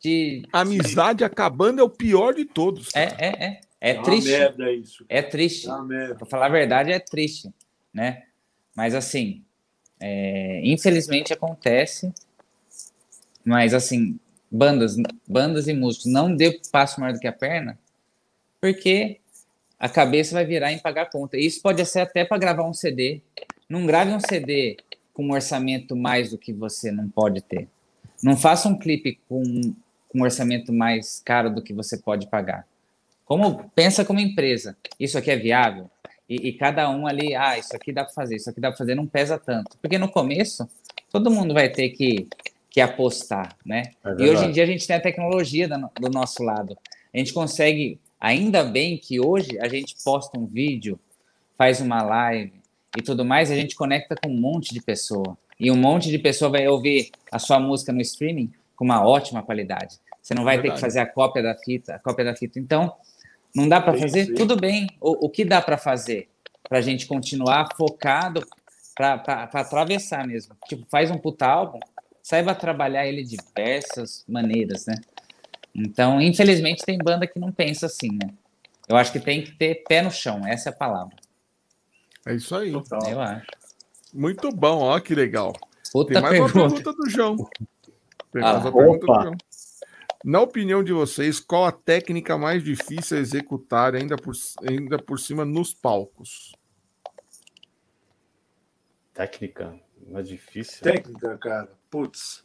S3: de.
S1: Amizade acabando é o pior de todos.
S3: É, é, é. É, é triste.
S4: merda isso.
S3: É triste.
S4: É
S3: Para falar a verdade, é triste, né? Mas assim, é, infelizmente acontece. Mas assim, bandas, bandas e músicos não dê passo maior do que a perna, porque a cabeça vai virar em pagar conta. Isso pode ser até para gravar um CD. Não grave um CD com um orçamento mais do que você não pode ter. Não faça um clipe com, com um orçamento mais caro do que você pode pagar. Como pensa como empresa, isso aqui é viável? E, e cada um ali, ah, isso aqui dá para fazer, isso aqui dá para fazer, não pesa tanto. Porque no começo, todo mundo vai ter que, que apostar, né? É e hoje em dia a gente tem a tecnologia do, do nosso lado. A gente consegue, ainda bem que hoje a gente posta um vídeo, faz uma live, e tudo mais, a gente conecta com um monte de pessoa. E um monte de pessoa vai ouvir a sua música no streaming com uma ótima qualidade. Você não vai Verdade. ter que fazer a cópia da fita, a cópia da fita. Então, não dá para fazer? Sim. Tudo bem. O, o que dá para fazer? Para a gente continuar focado para atravessar mesmo. Tipo, faz um puta álbum, saiba trabalhar ele de diversas maneiras, né? Então, infelizmente, tem banda que não pensa assim, né? Eu acho que tem que ter pé no chão, essa é a palavra.
S1: É isso aí.
S3: Total. Eu acho.
S1: Muito bom, ó, que legal.
S3: Outra
S1: Tem mais
S3: pergunta.
S1: uma pergunta do João. Tem mais ah, uma pergunta do João. Na opinião de vocês, qual a técnica mais difícil a executar ainda por, ainda por cima nos palcos?
S2: Técnica mais difícil?
S4: Técnica, cara. Putz.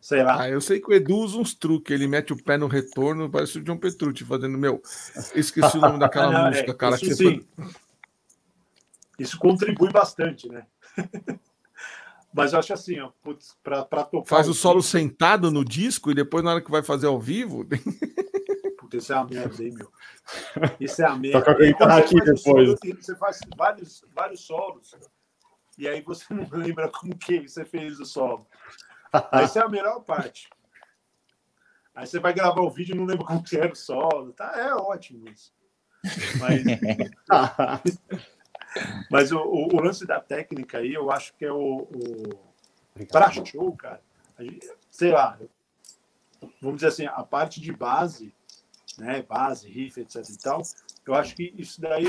S4: Sei lá.
S1: Ah, eu sei que o Edu usa uns truques, ele mete o pé no retorno, parece o John Petrucci fazendo meu. Esqueci o nome daquela não, música, é, cara.
S4: Isso, que sim. Foi... Isso contribui bastante, né? Mas eu acho assim, ó, para tocar.
S1: Faz o solo disco... sentado no disco e depois, na hora que vai fazer ao vivo.
S4: Putz, isso é a merda, hein, meu? Isso é a merda.
S2: Toca a aqui depois. Solo,
S4: você faz vários, vários solos e aí você não lembra como que você fez o solo. Essa é a melhor parte. Aí você vai gravar o vídeo e não lembra como que era o solo. Tá, é ótimo isso. Mas. Mas o, o, o, lance da técnica aí, eu acho que é o. o para show, cara. Gente, sei lá, vamos dizer assim, a parte de base, né? Base, riff, etc e tal, eu acho que isso daí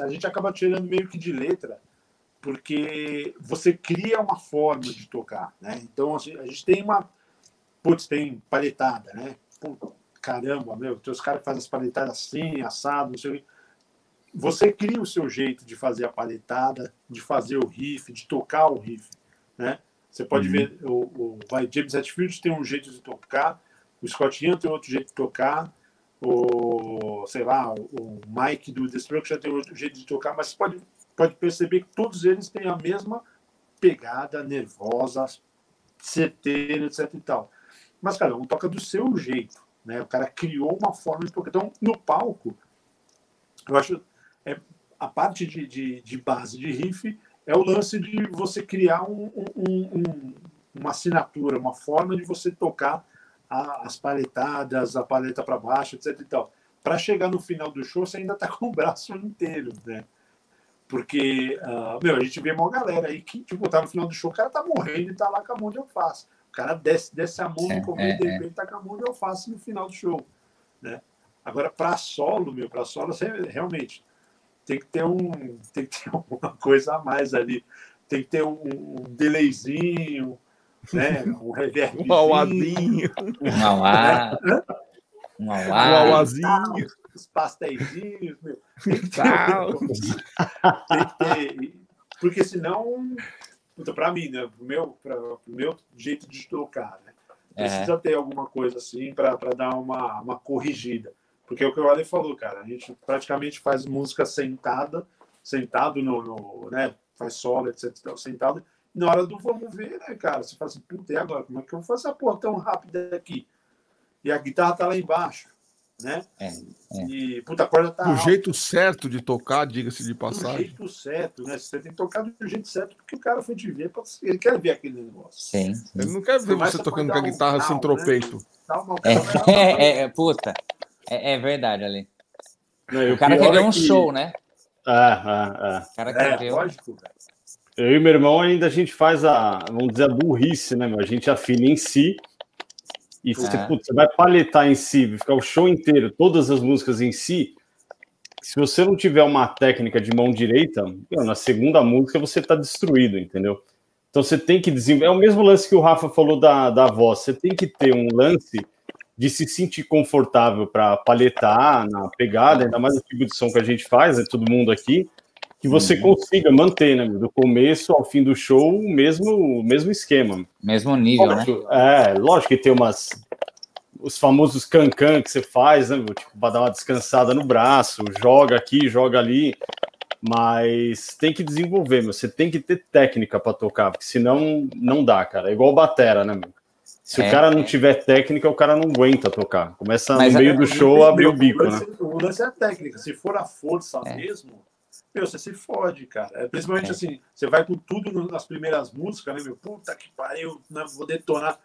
S4: a gente acaba tirando meio que de letra, porque você cria uma forma de tocar, né? Então assim, a gente tem uma. Putz, tem palhetada, né? Putz, caramba, meu, tem os caras que fazem as palhetadas assim, assado, não sei o você cria o seu jeito de fazer a paletada, de fazer o riff, de tocar o riff, né? Você pode uhum. ver, o, o vai, James Hetfield tem um jeito de tocar, o Scott Ian tem outro jeito de tocar, o, sei lá, o Mike do Destruction tem outro jeito de tocar, mas você pode, pode perceber que todos eles têm a mesma pegada nervosa, certeira, etc e tal. Mas cada um toca do seu jeito, né? O cara criou uma forma de tocar. Então, no palco, eu acho é a parte de, de, de base de riff é o lance de você criar um, um, um, uma assinatura, uma forma de você tocar a, as paletadas, a paleta para baixo, etc. E tal. Para chegar no final do show, você ainda está com o braço inteiro, né? Porque, uh, meu, a gente vê uma galera aí que, tipo, tá no final do show, o cara tá morrendo e tá lá com a mão de alface. O cara desce, desce a mão no é, começo é, e de repente é. tá com a mão de alface no final do show, né? Agora, para solo, meu, para solo, você realmente tem que ter um tem que ter alguma coisa a mais ali. Tem que ter um, um delayzinho né? Um reverb
S1: um auazinho
S3: um auá um auá um
S1: auazinho
S4: os pastéisinhos meu. Tem, que ter, tem que ter porque senão para mim né? Pro meu para o meu jeito de tocar né? Precisa é. ter alguma coisa assim para dar uma, uma corrigida porque é o que o Ale falou, cara. A gente praticamente faz música sentada, sentado no, no né? Faz solo, etc. Sentado. E na hora do vamos ver, né, cara? Você fala assim, puta, e agora? Como é que eu vou fazer essa porra tão rápida aqui? E a guitarra tá lá embaixo, né?
S3: É, é.
S4: E, puta, a corda tá.
S1: Do alta. jeito certo de tocar, diga-se de passagem. Do
S4: jeito certo, né? Você tem que tocar do jeito certo, porque o cara foi te ver, ele quer ver aquele negócio.
S3: Sim. sim.
S1: Ele não quer ver você, você tocando com a guitarra um sem tropeito.
S3: Né? É, é, é, puta. É, é verdade, ali. Não, o cara quer ver um é que... show, né?
S2: Ah, ah, ah.
S3: O cara quer é, ver. Lógico,
S2: Eu e meu irmão ainda a gente faz a, vamos dizer, a burrice, né, meu? A gente afina em si e você, é. putz, você vai paletar em si, ficar o show inteiro, todas as músicas em si, se você não tiver uma técnica de mão direita, na segunda música você está destruído, entendeu? Então você tem que desenvolver. É o mesmo lance que o Rafa falou da, da voz. Você tem que ter um lance de se sentir confortável para paletar na pegada, ainda mais o tipo de som que a gente faz, é todo mundo aqui, que você uhum. consiga manter, né, do começo ao fim do show, o mesmo, mesmo esquema.
S3: Mesmo nível, né?
S2: lógico, né? É, lógico que tem umas os famosos cancan que você faz, né, tipo, para dar uma descansada no braço, joga aqui, joga ali, mas tem que desenvolver, meu. você tem que ter técnica para tocar, porque senão não dá, cara. É igual batera, né, meu? Se é, o cara não é. tiver técnica, o cara não aguenta tocar. Começa no meio do show a abrir o bico, né?
S4: O lance é a técnica. Se for a força é. mesmo, meu, você se fode, cara. É, principalmente é. assim, você vai com tudo nas primeiras músicas, né, meu? Puta que pariu, né, vou detonar.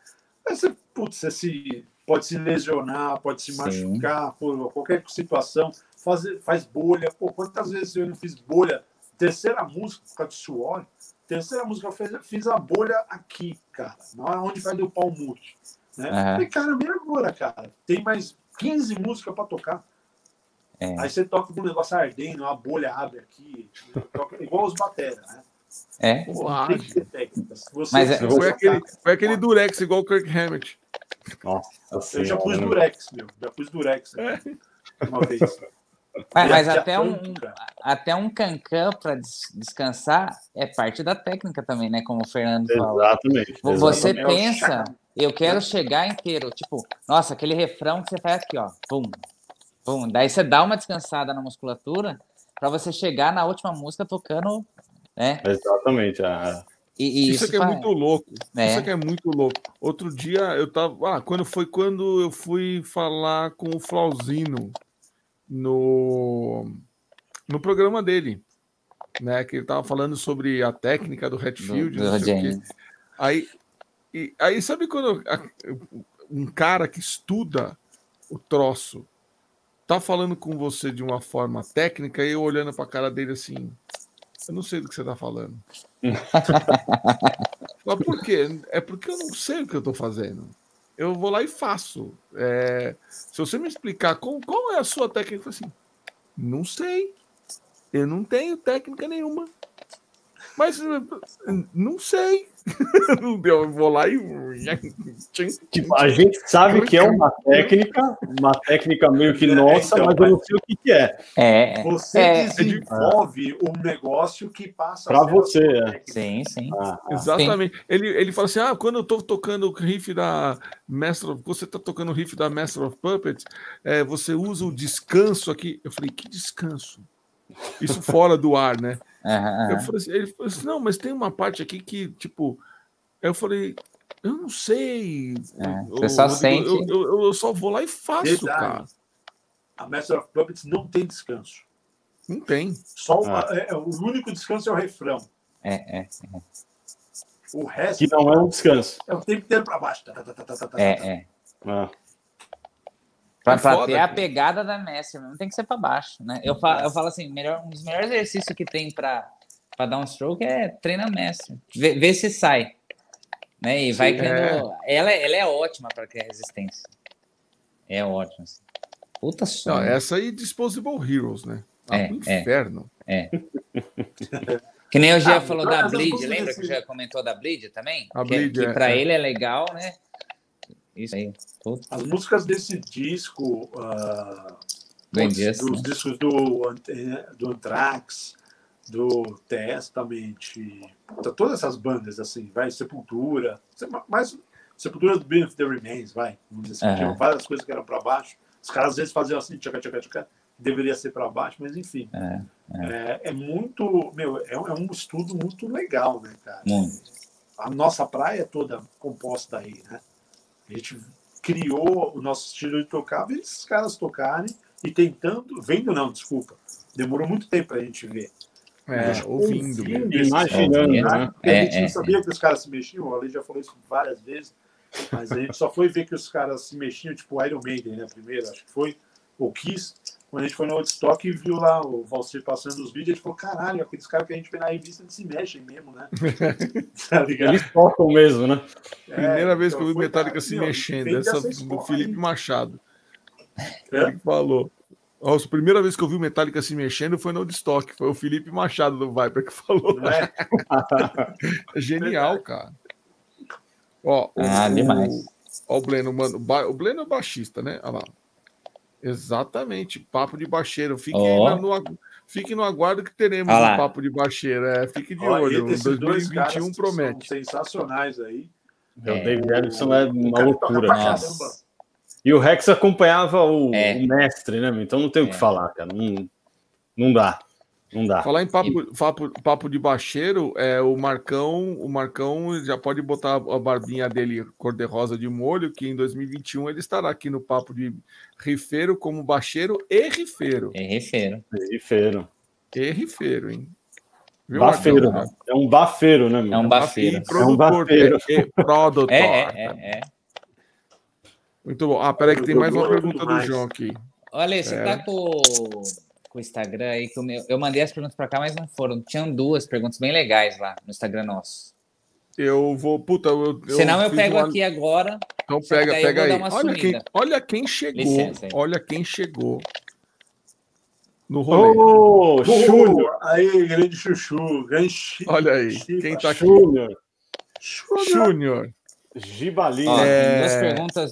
S4: Aí você, putz, você se, pode se lesionar, pode se Sim. machucar por qualquer situação, faz, faz bolha. Pô, quantas vezes eu não fiz bolha? Terceira música, por causa de suor, terceira música eu fiz, fiz a bolha aqui, cara, na onde vai do pau mute. Né? Uhum. Falei, cara, me agora, cara. Tem mais 15 músicas para tocar. É. Aí você toca com um negócio ardendo, uma bolha abre aqui, toca, igual os bateras, né?
S3: É.
S1: Pô, tem que ter técnicas. Você, Mas é, foi, aquele, foi aquele Durex, igual o Kirk Hammett.
S4: Nossa, eu já pus Durex, meu. Já pus Durex. É. Uma vez.
S3: Mas, mas até, um, até um cancan para descansar é parte da técnica também, né? Como o Fernando falou.
S2: Exatamente.
S3: Você pensa, eu quero chegar inteiro. Tipo, nossa, aquele refrão que você faz aqui, ó. Pum, pum. Daí você dá uma descansada na musculatura para você chegar na última música tocando, né?
S2: Exatamente. Ah.
S1: E, e isso, isso aqui é muito louco. É. Isso aqui é muito louco. Outro dia eu tava. Ah, quando foi quando eu fui falar com o Flauzino no, no programa dele, né? Que ele estava falando sobre a técnica do Redfield. Do, do aí, e, aí, sabe quando um cara que estuda o troço tá falando com você de uma forma técnica e eu olhando para a cara dele assim, eu não sei do que você tá falando. Mas por quê? É porque eu não sei o que eu tô fazendo eu vou lá e faço. É, se você me explicar qual, qual é a sua técnica, eu assim, não sei. Eu não tenho técnica nenhuma. Mas não sei. Eu vou lá e.
S2: Tipo, a gente sabe que é uma técnica, uma técnica meio que é, nossa, então, mas eu não sei o que, que é.
S3: é.
S4: Você é, desenvolve é. um negócio que passa
S2: para você. É.
S3: Sim, sim.
S1: Ah, ah. Exatamente. Sim. Ele, ele fala assim: ah, quando eu estou tocando o riff da Master of, você está tocando o riff da Master of Puppets, é, você usa o descanso aqui. Eu falei: que descanso? Isso fora do ar, né?
S3: Uhum,
S1: eu falei assim, ele falou assim, não, mas tem uma parte aqui que, tipo, eu falei, eu não sei.
S3: É, você eu, só sente.
S1: Eu, eu, eu, só vou lá e faço, Verdade. cara.
S4: A Master of Puppets não tem descanso.
S1: Não tem.
S4: Só uma, ah. é, o único descanso é o refrão.
S3: É, é, é.
S4: O resto.
S2: Que não é um descanso.
S4: É o tempo inteiro para baixo. Tá, tá,
S3: tá, é, é. Ah. Para ter a pegada da Messi, não tem que ser para baixo, né? Eu falo, eu falo assim, melhor, um dos melhores exercícios que tem para dar um stroke é treinar Messi. Vê, vê se sai. Né? E vai criando. É. Ela, ela é ótima para criar resistência. É ótima. Assim. Puta só.
S1: Não, essa aí Disposable Heroes, né?
S3: Tá é,
S1: inferno.
S3: É. é. Que nem o Gia ah, falou da Bleed, lembra que o Gia comentou da Bleed também? A que, Bleed, que é, para é. ele é legal, né? Isso aí.
S4: As músicas desse disco, uh,
S3: dos,
S4: dos discos do, do Anthrax, do Testament, todas essas bandas, assim, vai, Sepultura, mais Sepultura do Beneath the Remains, vai, vamos dizer assim, uhum. tinham várias coisas que eram para baixo, os caras às vezes faziam assim, tchaca, tchaca, tchaca, deveria ser para baixo, mas enfim, é, é. É, é muito, meu, é, é, um estudo muito legal, né, cara?
S3: Muito.
S4: A nossa praia é toda composta aí, né? A gente criou o nosso estilo de tocar, vendo esses caras tocarem e tentando, vendo não, desculpa, demorou muito tempo para a gente ver.
S1: É, ouvindo,
S2: imaginando, né?
S4: né? a gente é, não sabia é. que os caras se mexiam, a Lei já falou isso várias vezes, mas a gente só foi ver que os caras se mexiam, tipo Iron Maiden, né? Primeiro, acho que foi, ou Kiss, quando a gente foi no Woodstock e viu lá o Valsir passando os vídeos, a gente falou, caralho, aqueles caras que a gente vê na revista, eles se mexem mesmo, né?
S2: tá ligado? Eles tocam mesmo, né?
S1: É, Primeira vez então, que eu vi Metallica se mexendo, essa do Felipe Machado. É? Ele falou. A primeira vez que eu vi o Metallica se mexendo foi no Woodstock, foi o Felipe Machado do Viper que falou. É? é genial, cara. Ó,
S3: ah,
S1: o,
S3: demais.
S1: Ó, o Bleno, mano, o Bleno é baixista, né? Olha lá. Exatamente, papo de baixeiro. Fiquem, oh. no, fique no aguardo que teremos um papo de baixeiro. É, fique de olho. 2021 promete.
S4: sensacionais aí.
S2: É. O David Ellison é uma loucura. Nossa. E o Rex acompanhava o, é. o mestre, né? Então não tem o que é. falar, cara. Não, não dá. Não dá.
S1: Falar em papo, papo, papo de baixeiro, é, o Marcão, o Marcão já pode botar a barbinha dele cor-de-rosa de molho, que em 2021 ele estará aqui no papo de rifeiro como baixeiro e rifeiro.
S3: E rifeiro.
S2: E rifeiro.
S1: E rifeiro, hein?
S2: Viu, bafeiro, Marcão, É um bafeiro, né? Meu?
S3: É um bafeiro.
S1: É um bafeiro. É, produtor.
S3: É, é, é,
S1: Muito bom. Ah, peraí que tem mais uma pergunta do João aqui.
S3: Olha, você é. tá com com o Instagram aí, que eu, eu mandei as perguntas para cá, mas não foram. Tinham duas perguntas bem legais lá no Instagram nosso.
S1: Eu vou, puta, eu.
S3: eu Senão eu pego uma... aqui agora.
S1: Então pega, pega aí. Olha quem, olha quem chegou. Licença, olha quem chegou.
S4: No rolê. Ô, oh, Júnior. Aí, grande chuchu. Grande
S1: Olha aí, quem tá aqui?
S2: Júnior.
S1: Júnior.
S2: Gibalinha.
S3: É... Duas perguntas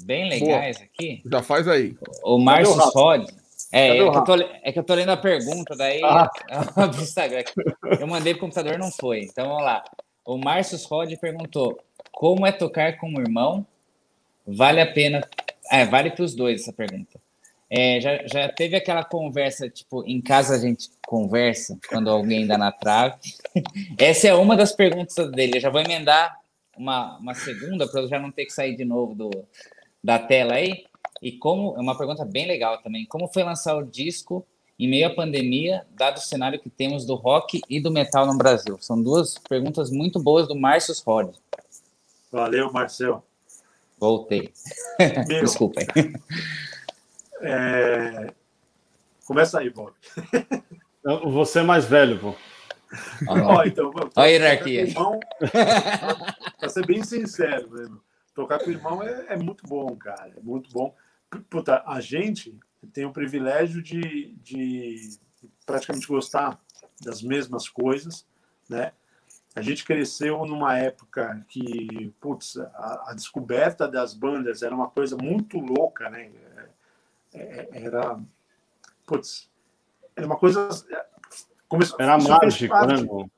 S3: bem legais Boa. aqui.
S1: Já faz aí.
S3: O Márcio Sod é, é, que tô, é, que eu tô, lendo a pergunta, daí ah. do Instagram. Eu mandei pro computador, não foi. Então vamos lá. O Márcio Rod perguntou: como é tocar com o irmão? Vale a pena. É, vale para os dois essa pergunta. É, já, já teve aquela conversa, tipo, em casa a gente conversa quando alguém dá na trave. Essa é uma das perguntas dele. Eu já vou emendar uma, uma segunda para eu já não ter que sair de novo do, da tela aí. E como, é uma pergunta bem legal também, como foi lançar o disco em meio à pandemia, dado o cenário que temos do rock e do metal no Brasil? São duas perguntas muito boas do Márcio Rod.
S4: Valeu, Marcel.
S3: Voltei. Meu, Desculpem.
S4: É... Começa aí, Bob.
S2: Você é mais velho, pô.
S3: Ó, então, Olha a hierarquia.
S4: Para ser bem sincero, mesmo, tocar com o irmão é, é muito bom, cara. É muito bom puta, a gente tem o privilégio de, de praticamente gostar das mesmas coisas, né? A gente cresceu numa época que, putz, a, a descoberta das bandas era uma coisa muito louca, né? É, é, era, putz, era uma coisa...
S2: Começou, era mágico, né?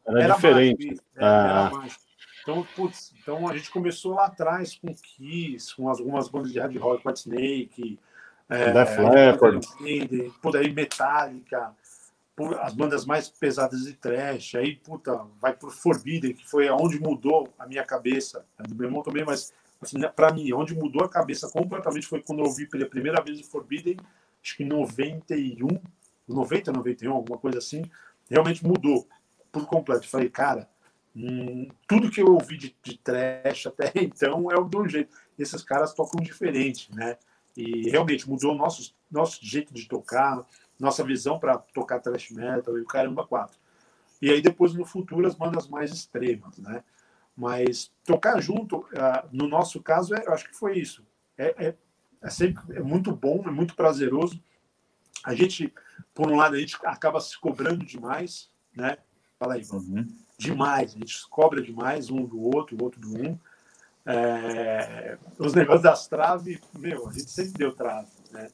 S2: Era, era diferente. Mágico,
S4: é, era ah. mágico. Então, putz, então a gente começou lá atrás com Kiss, com algumas bandas de hard rock, White Snake,
S2: é, Def Leppard,
S4: por aí Metallica, por, as bandas mais pesadas de trash, aí puta, vai pro Forbidden, que foi aonde mudou a minha cabeça, a do meu irmão também, mas assim, né, para mim, onde mudou a cabeça completamente foi quando eu ouvi pela primeira vez Forbidden, acho que em 91, 90, 91, alguma coisa assim, realmente mudou por completo. Eu falei, cara, Tudo que eu ouvi de, de trash até então é o do jeito. Esses caras tocam diferente, né? E realmente mudou nosso, nosso jeito de tocar, nossa visão para tocar thrash metal e o caramba quatro. E aí depois no futuro as bandas mais extremas, né? Mas tocar junto, uh, no nosso caso, é, eu acho que foi isso. É, é, é, sempre é muito bom, é muito prazeroso. A gente, por um lado, a gente acaba se cobrando demais, né? Fala aí, uhum demais, a gente cobra demais um do outro, o outro do um. É, os negócios das traves, meu, a gente sempre deu trave, né?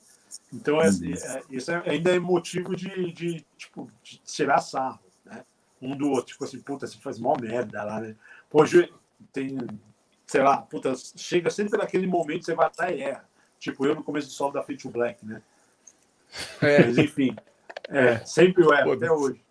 S4: Então, é, uhum. é, isso é, ainda é motivo de, de, tipo, de tirar sarro, né? Um do outro, tipo assim, puta, você faz mó merda lá, né? Pô, tem, sei lá, puta, chega sempre naquele momento, você vai estar e erra. Tipo, eu no começo do solo da Fit Black, né? É. Mas, enfim, é, sempre eu erro, até hoje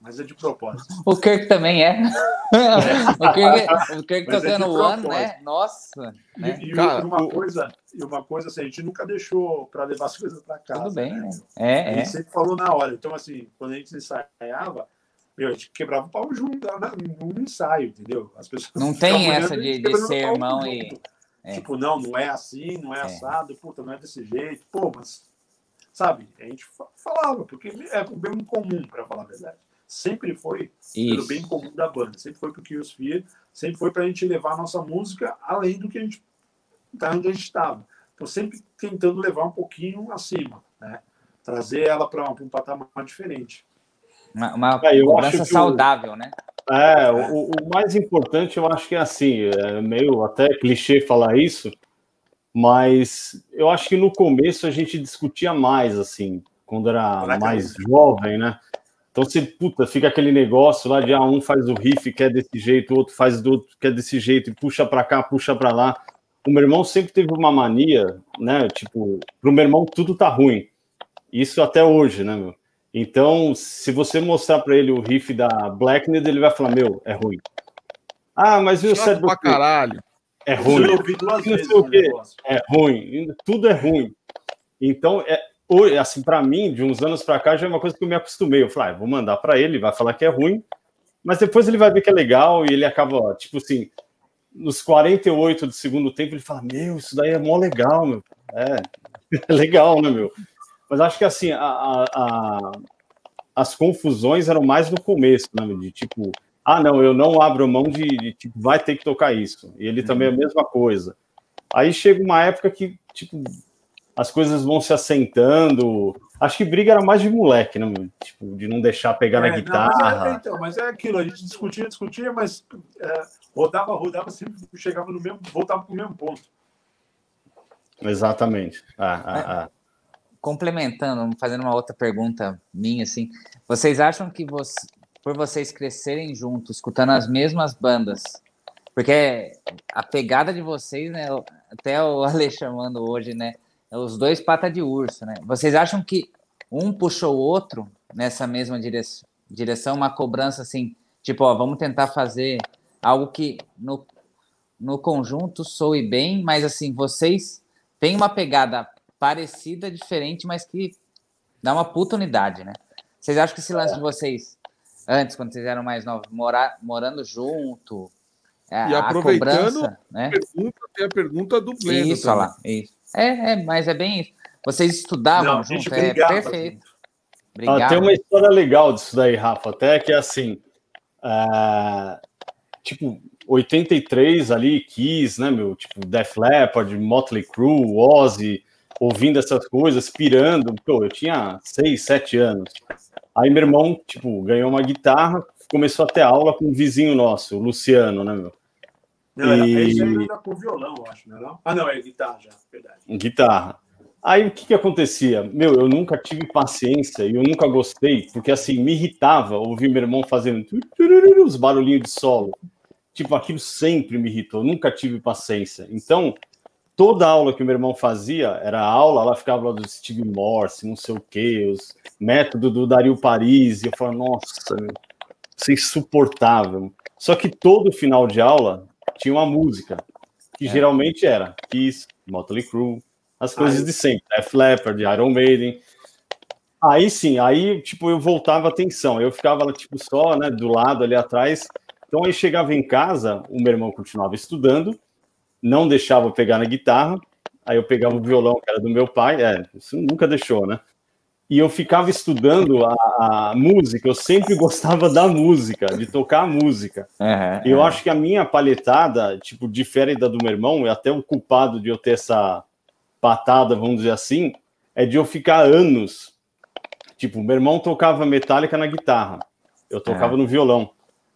S4: mas é de propósito. O
S3: Kirk também é. o Kirk, o Kirk é tocando o ano, né? Nossa. Né?
S4: E, e, Cara, uma o... coisa, e uma coisa assim, a gente nunca deixou para levar as coisas para casa.
S3: Tudo bem,
S4: né?
S3: É,
S4: a gente é. sempre falou na hora. Então, assim, quando a gente ensaiava, meu, a gente quebrava o pau junto no ensaio, entendeu?
S3: As pessoas não tem essa de, de ser irmão e.
S4: É. Tipo, não, não é assim, não é, é, assado, puta, não é desse jeito. Pô, mas sabe? A gente falava, porque é o bem comum, para falar a verdade. Sempre foi Isso. pelo bem comum da banda, sempre foi porque os Fear, sempre foi para a gente levar a nossa música além do que a gente tá onde a gente estava. Então, sempre tentando levar um pouquinho acima, né? Trazer ela para um patamar diferente.
S3: Uma, uma é, cobrança saudável,
S2: o,
S3: né?
S2: É, o, o, mais importante eu acho que é assim, é meio até clichê falar isso, mas eu acho que no começo a gente discutia mais, assim, quando era mais jovem, né? Então você, puta, fica aquele negócio lá de ah, um faz o riff, quer desse jeito, o outro faz do outro, quer desse jeito, e puxa para cá, puxa para lá. O meu irmão sempre teve uma mania, né? Tipo, pro meu irmão tudo tá ruim. Isso até hoje, né, meu? Então, se você mostrar para ele o riff da Blackness, ele vai falar: Meu, é ruim. Ah, mas viu o
S1: Chato pra caralho.
S2: É ruim. Eu ouvi duas vezes o quê. É ruim. Tudo é ruim. Então, é, assim, para mim, de uns anos para cá, já é uma coisa que eu me acostumei. Eu falei, ah, vou mandar para ele, vai falar que é ruim, mas depois ele vai ver que é legal e ele acaba, tipo assim, nos 48 do segundo tempo, ele fala: Meu, isso daí é mó legal, meu. É, é legal, né, meu? Mas acho que assim, a, a, a, as confusões eram mais no começo, né? De tipo, ah, não, eu não abro mão de, de tipo, vai ter que tocar isso. E ele também é a uhum. mesma coisa. Aí chega uma época que, tipo, as coisas vão se assentando. Acho que briga era mais de moleque, né? Tipo, de não deixar pegar é, na guitarra. Não,
S4: mas, é, então, mas é aquilo, a gente discutia, discutia, mas é, rodava, rodava, sempre chegava no mesmo, voltava para o mesmo ponto.
S2: Exatamente. Ah, ah, ah
S3: complementando, fazendo uma outra pergunta minha, assim, vocês acham que você, por vocês crescerem juntos, escutando as mesmas bandas, porque a pegada de vocês, né, até o Ale chamando hoje, né, é os dois pata de urso, né? Vocês acham que um puxou o outro nessa mesma direção, direção uma cobrança assim, tipo, ó, vamos tentar fazer algo que no, no conjunto soe bem, mas assim, vocês têm uma pegada parecida, diferente, mas que dá uma puta unidade, né? Vocês acham que esse lance de vocês, antes, quando vocês eram mais novos, morar, morando junto,
S1: a, e aproveitando, cobrança, né? pergunta, tem a pergunta do Blendo
S3: Isso, lá, isso. É, é, mas é bem isso. Vocês estudavam Não, junto, é perfeito.
S2: Ah, tem uma história legal disso daí, Rafa, até que é assim, uh, tipo, 83 ali, Kiss, né, meu, tipo, Def Leppard, Motley Crue, Ozzy, ouvindo essas coisas, pirando. Pô, eu tinha seis, sete anos. Aí meu irmão, tipo, ganhou uma guitarra, começou a ter aula com um vizinho nosso, o Luciano, né, meu?
S4: Não, e... isso aí ainda com violão, eu acho, não não? Ah, não, é guitarra já, verdade.
S2: Guitarra. Aí o que que acontecia? Meu, eu nunca tive paciência e eu nunca gostei, porque assim, me irritava ouvir meu irmão fazendo os barulhinhos de solo. Tipo, aquilo sempre me irritou, nunca tive paciência. Então, toda aula que o meu irmão fazia era aula, ela ficava lá do Steve Morse, não sei o que, os métodos do Dario Paris, e eu falava, nossa, meu, isso é insuportável. Só que todo final de aula tinha uma música, que é. geralmente era Kiss, Motley Crue, as coisas de sempre, Def Leppard, Iron Maiden. Aí sim, aí tipo eu voltava a atenção, eu ficava tipo só, né, do lado ali atrás. Então aí chegava em casa, o meu irmão continuava estudando, não deixava pegar na guitarra, aí eu pegava o violão, que era do meu pai, é, isso nunca deixou, né? E eu ficava estudando a, a música, eu sempre gostava da música, de tocar a música. Uhum, eu uhum. acho que a minha palhetada, tipo, difere da do meu irmão, e até o culpado de eu ter essa patada, vamos dizer assim, é de eu ficar anos. Tipo, meu irmão tocava metálica na guitarra, eu tocava uhum. no violão.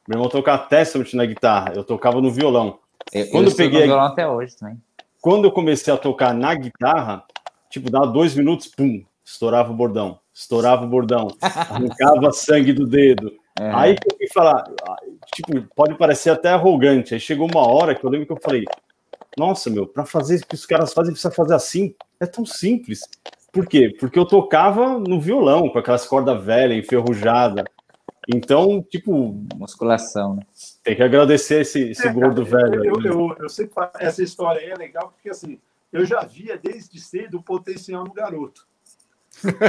S2: Meu irmão tocava Testament na guitarra, eu tocava no violão.
S3: Eu, quando eu peguei violão até hoje também.
S2: Quando eu comecei a tocar na guitarra, tipo, dava dois minutos, pum, estourava o bordão, estourava o bordão, arrancava sangue do dedo. É. Aí que eu fui falar, tipo, pode parecer até arrogante. Aí chegou uma hora que eu lembro que eu falei: Nossa, meu, para fazer o que os caras fazem, precisa fazer assim. É tão simples. Por quê? Porque eu tocava no violão, com aquelas cordas velhas, enferrujadas. Então, tipo.
S3: Musculação, né?
S2: Tem que agradecer esse, esse é, gordo cara, velho.
S4: Eu, eu, eu, sempre essa história aí é legal, porque assim, eu já via desde cedo o potencial no garoto.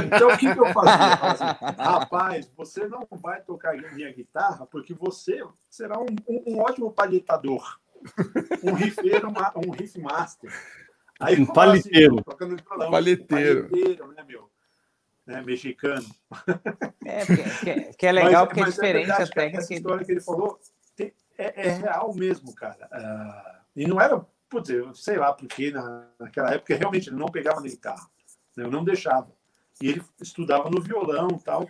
S4: Então, o que, que eu fazia? Assim, Rapaz, você não vai tocar minha guitarra porque você será um, um, um ótimo palhetador, um riffeiro, um riff master.
S2: Aí, um palheteiro.
S4: Assim, palheteiro. palheteiro, né, meu? né, mexicano.
S3: É, que, que é legal, mas, porque é diferente é verdade, a técnica.
S4: Essa história que ele falou tem, é, é, real mesmo, cara. Uh, e não era, putz, sei lá, porque na, naquela época realmente ele não pegava na guitarra, né, eu não deixava. E ele estudava no violão tal,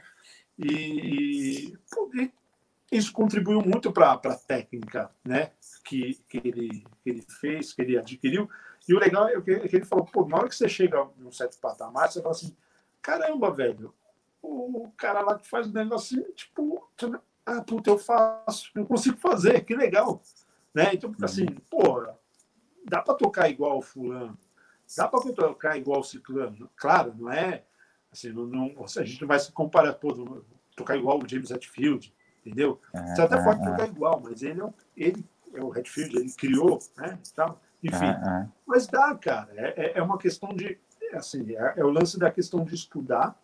S4: e, e isso contribuiu muito para a técnica né, que, que, ele, que ele fez, que ele adquiriu. E o legal é que, é que ele falou, pô, na hora que você chega num certo patamar, você fala assim, caramba, velho, o cara lá que faz o negócio assim, tipo, ah, puta, eu faço, eu consigo fazer, que legal. Né? Então, assim, pô, dá para tocar igual o fulano, dá para tocar igual o ciclano. Claro, não é assim, não, não, a gente não vai se comparar, pô, tocar igual o James Hetfield, entendeu? Você até pode tocar igual, mas ele é, ele é o Hetfield, ele criou, né? Então, enfim, mas dá, cara, é, é, é uma questão de, assim, é, é o lance da questão de estudar,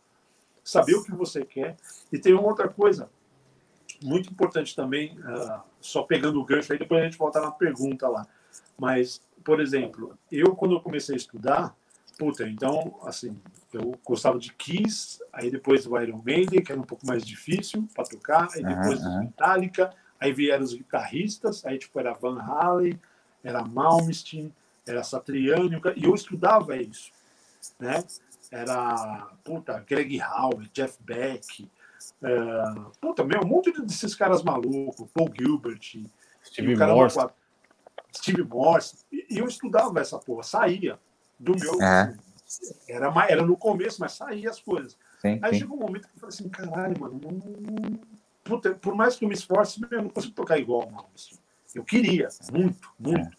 S4: saber o que você quer, e tem uma outra coisa, muito importante também, uh, só pegando o gancho aí, depois a gente volta na pergunta lá. Mas, por exemplo, eu, quando eu comecei a estudar, puta, então, assim, eu gostava de Kiss, aí depois do Iron Maiden, que era um pouco mais difícil para tocar, aí depois uhum. do Metallica, aí vieram os guitarristas, aí tipo era Van Halen, era Malmsteen, era Satriani, e eu estudava isso, né? Era, puta, Greg Howe, Jeff Beck, Uh, puta, meu, um monte desses caras malucos, Paul Gilbert,
S2: Steve Morse.
S4: Steve Morse, e, e, eu estudava essa porra, saía do meu. É. Era, era no começo, mas saía as coisas. Sim, Aí sim. chegou um momento que eu falei assim: caralho, mano, não, puta, por mais que eu me esforce, eu não consigo tocar igual, não. Eu queria, muito, muito.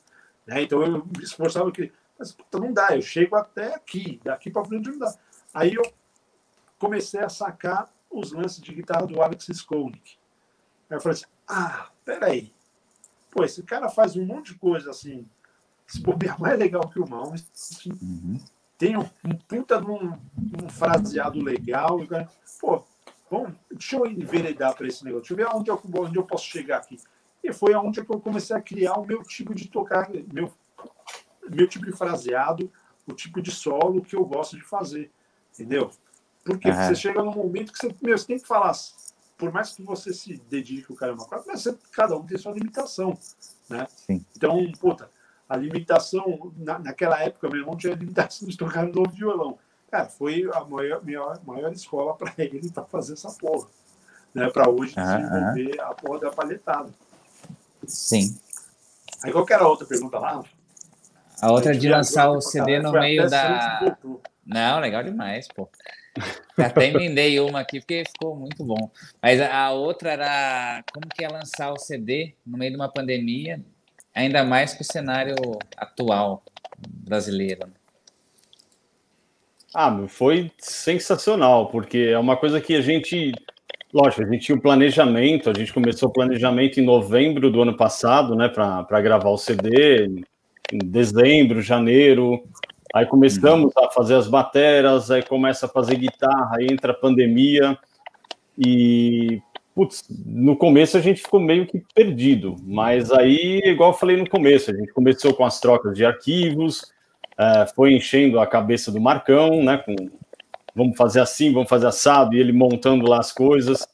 S4: É. Né? Então eu me esforçava, eu queria. Mas puta, não dá, eu chego até aqui, daqui para frente não dá. Aí eu comecei a sacar os lances de guitarra do Alex Skolnick. Aí eu falei assim, ah, peraí. Pô, esse cara faz um monte de coisa assim, se bobear mais legal que o Mão. Uhum. Tem um, um puta de um, fraseado legal. Pô, bom, deixa eu enveredar para esse negócio. Deixa eu ver onde eu, onde eu posso chegar aqui. E foi aonde eu comecei a criar o meu tipo de tocar, meu, meu tipo de fraseado, o tipo de solo que eu gosto de fazer. Entendeu? Porque uhum. você chega num momento que você, meu, você tem que falar, por mais que você se dedique o cara uma coisa, mas você, cada um tem sua limitação, né? Sim. Então, puta, a limitação, na, naquela época, meu irmão tinha limitação de tocar no violão. Cara, foi a maior, maior, maior escola para ele para fazer essa porra. Né? Para hoje desenvolver uhum. a porra da palhetada.
S3: Sim.
S4: Aí qual que era a outra pergunta lá?
S3: A outra de lançar o CD no meio da. Não, legal demais, pô. Até emendei uma aqui porque ficou muito bom. Mas a outra era como que é lançar o CD no meio de uma pandemia, ainda mais com o cenário atual brasileiro. Né?
S2: Ah, foi sensacional, porque é uma coisa que a gente. Lógico, a gente tinha um planejamento, a gente começou o planejamento em novembro do ano passado, né, para gravar o CD, em dezembro, janeiro. Aí começamos a fazer as bateras, aí começa a fazer guitarra, aí entra a pandemia e putz, no começo a gente ficou meio que perdido, mas aí, igual eu falei no começo, a gente começou com as trocas de arquivos, é, foi enchendo a cabeça do Marcão, né? Com vamos fazer assim, vamos fazer assado, e ele montando lá as coisas.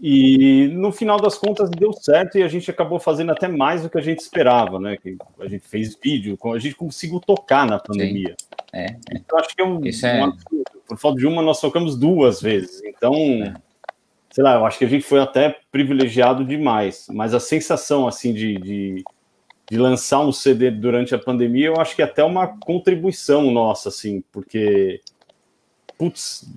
S2: E no final das contas deu certo e a gente acabou fazendo até mais do que a gente esperava, né? Que a gente fez vídeo, a gente conseguiu tocar na pandemia.
S3: É, é.
S2: Então acho que é um, é... um Por falta de uma, nós tocamos duas vezes. Então, é. Sei lá, eu acho que a gente foi até privilegiado demais. Mas a sensação, assim, de, de, de lançar um CD durante a pandemia, eu acho que é até uma contribuição nossa, assim, porque putz,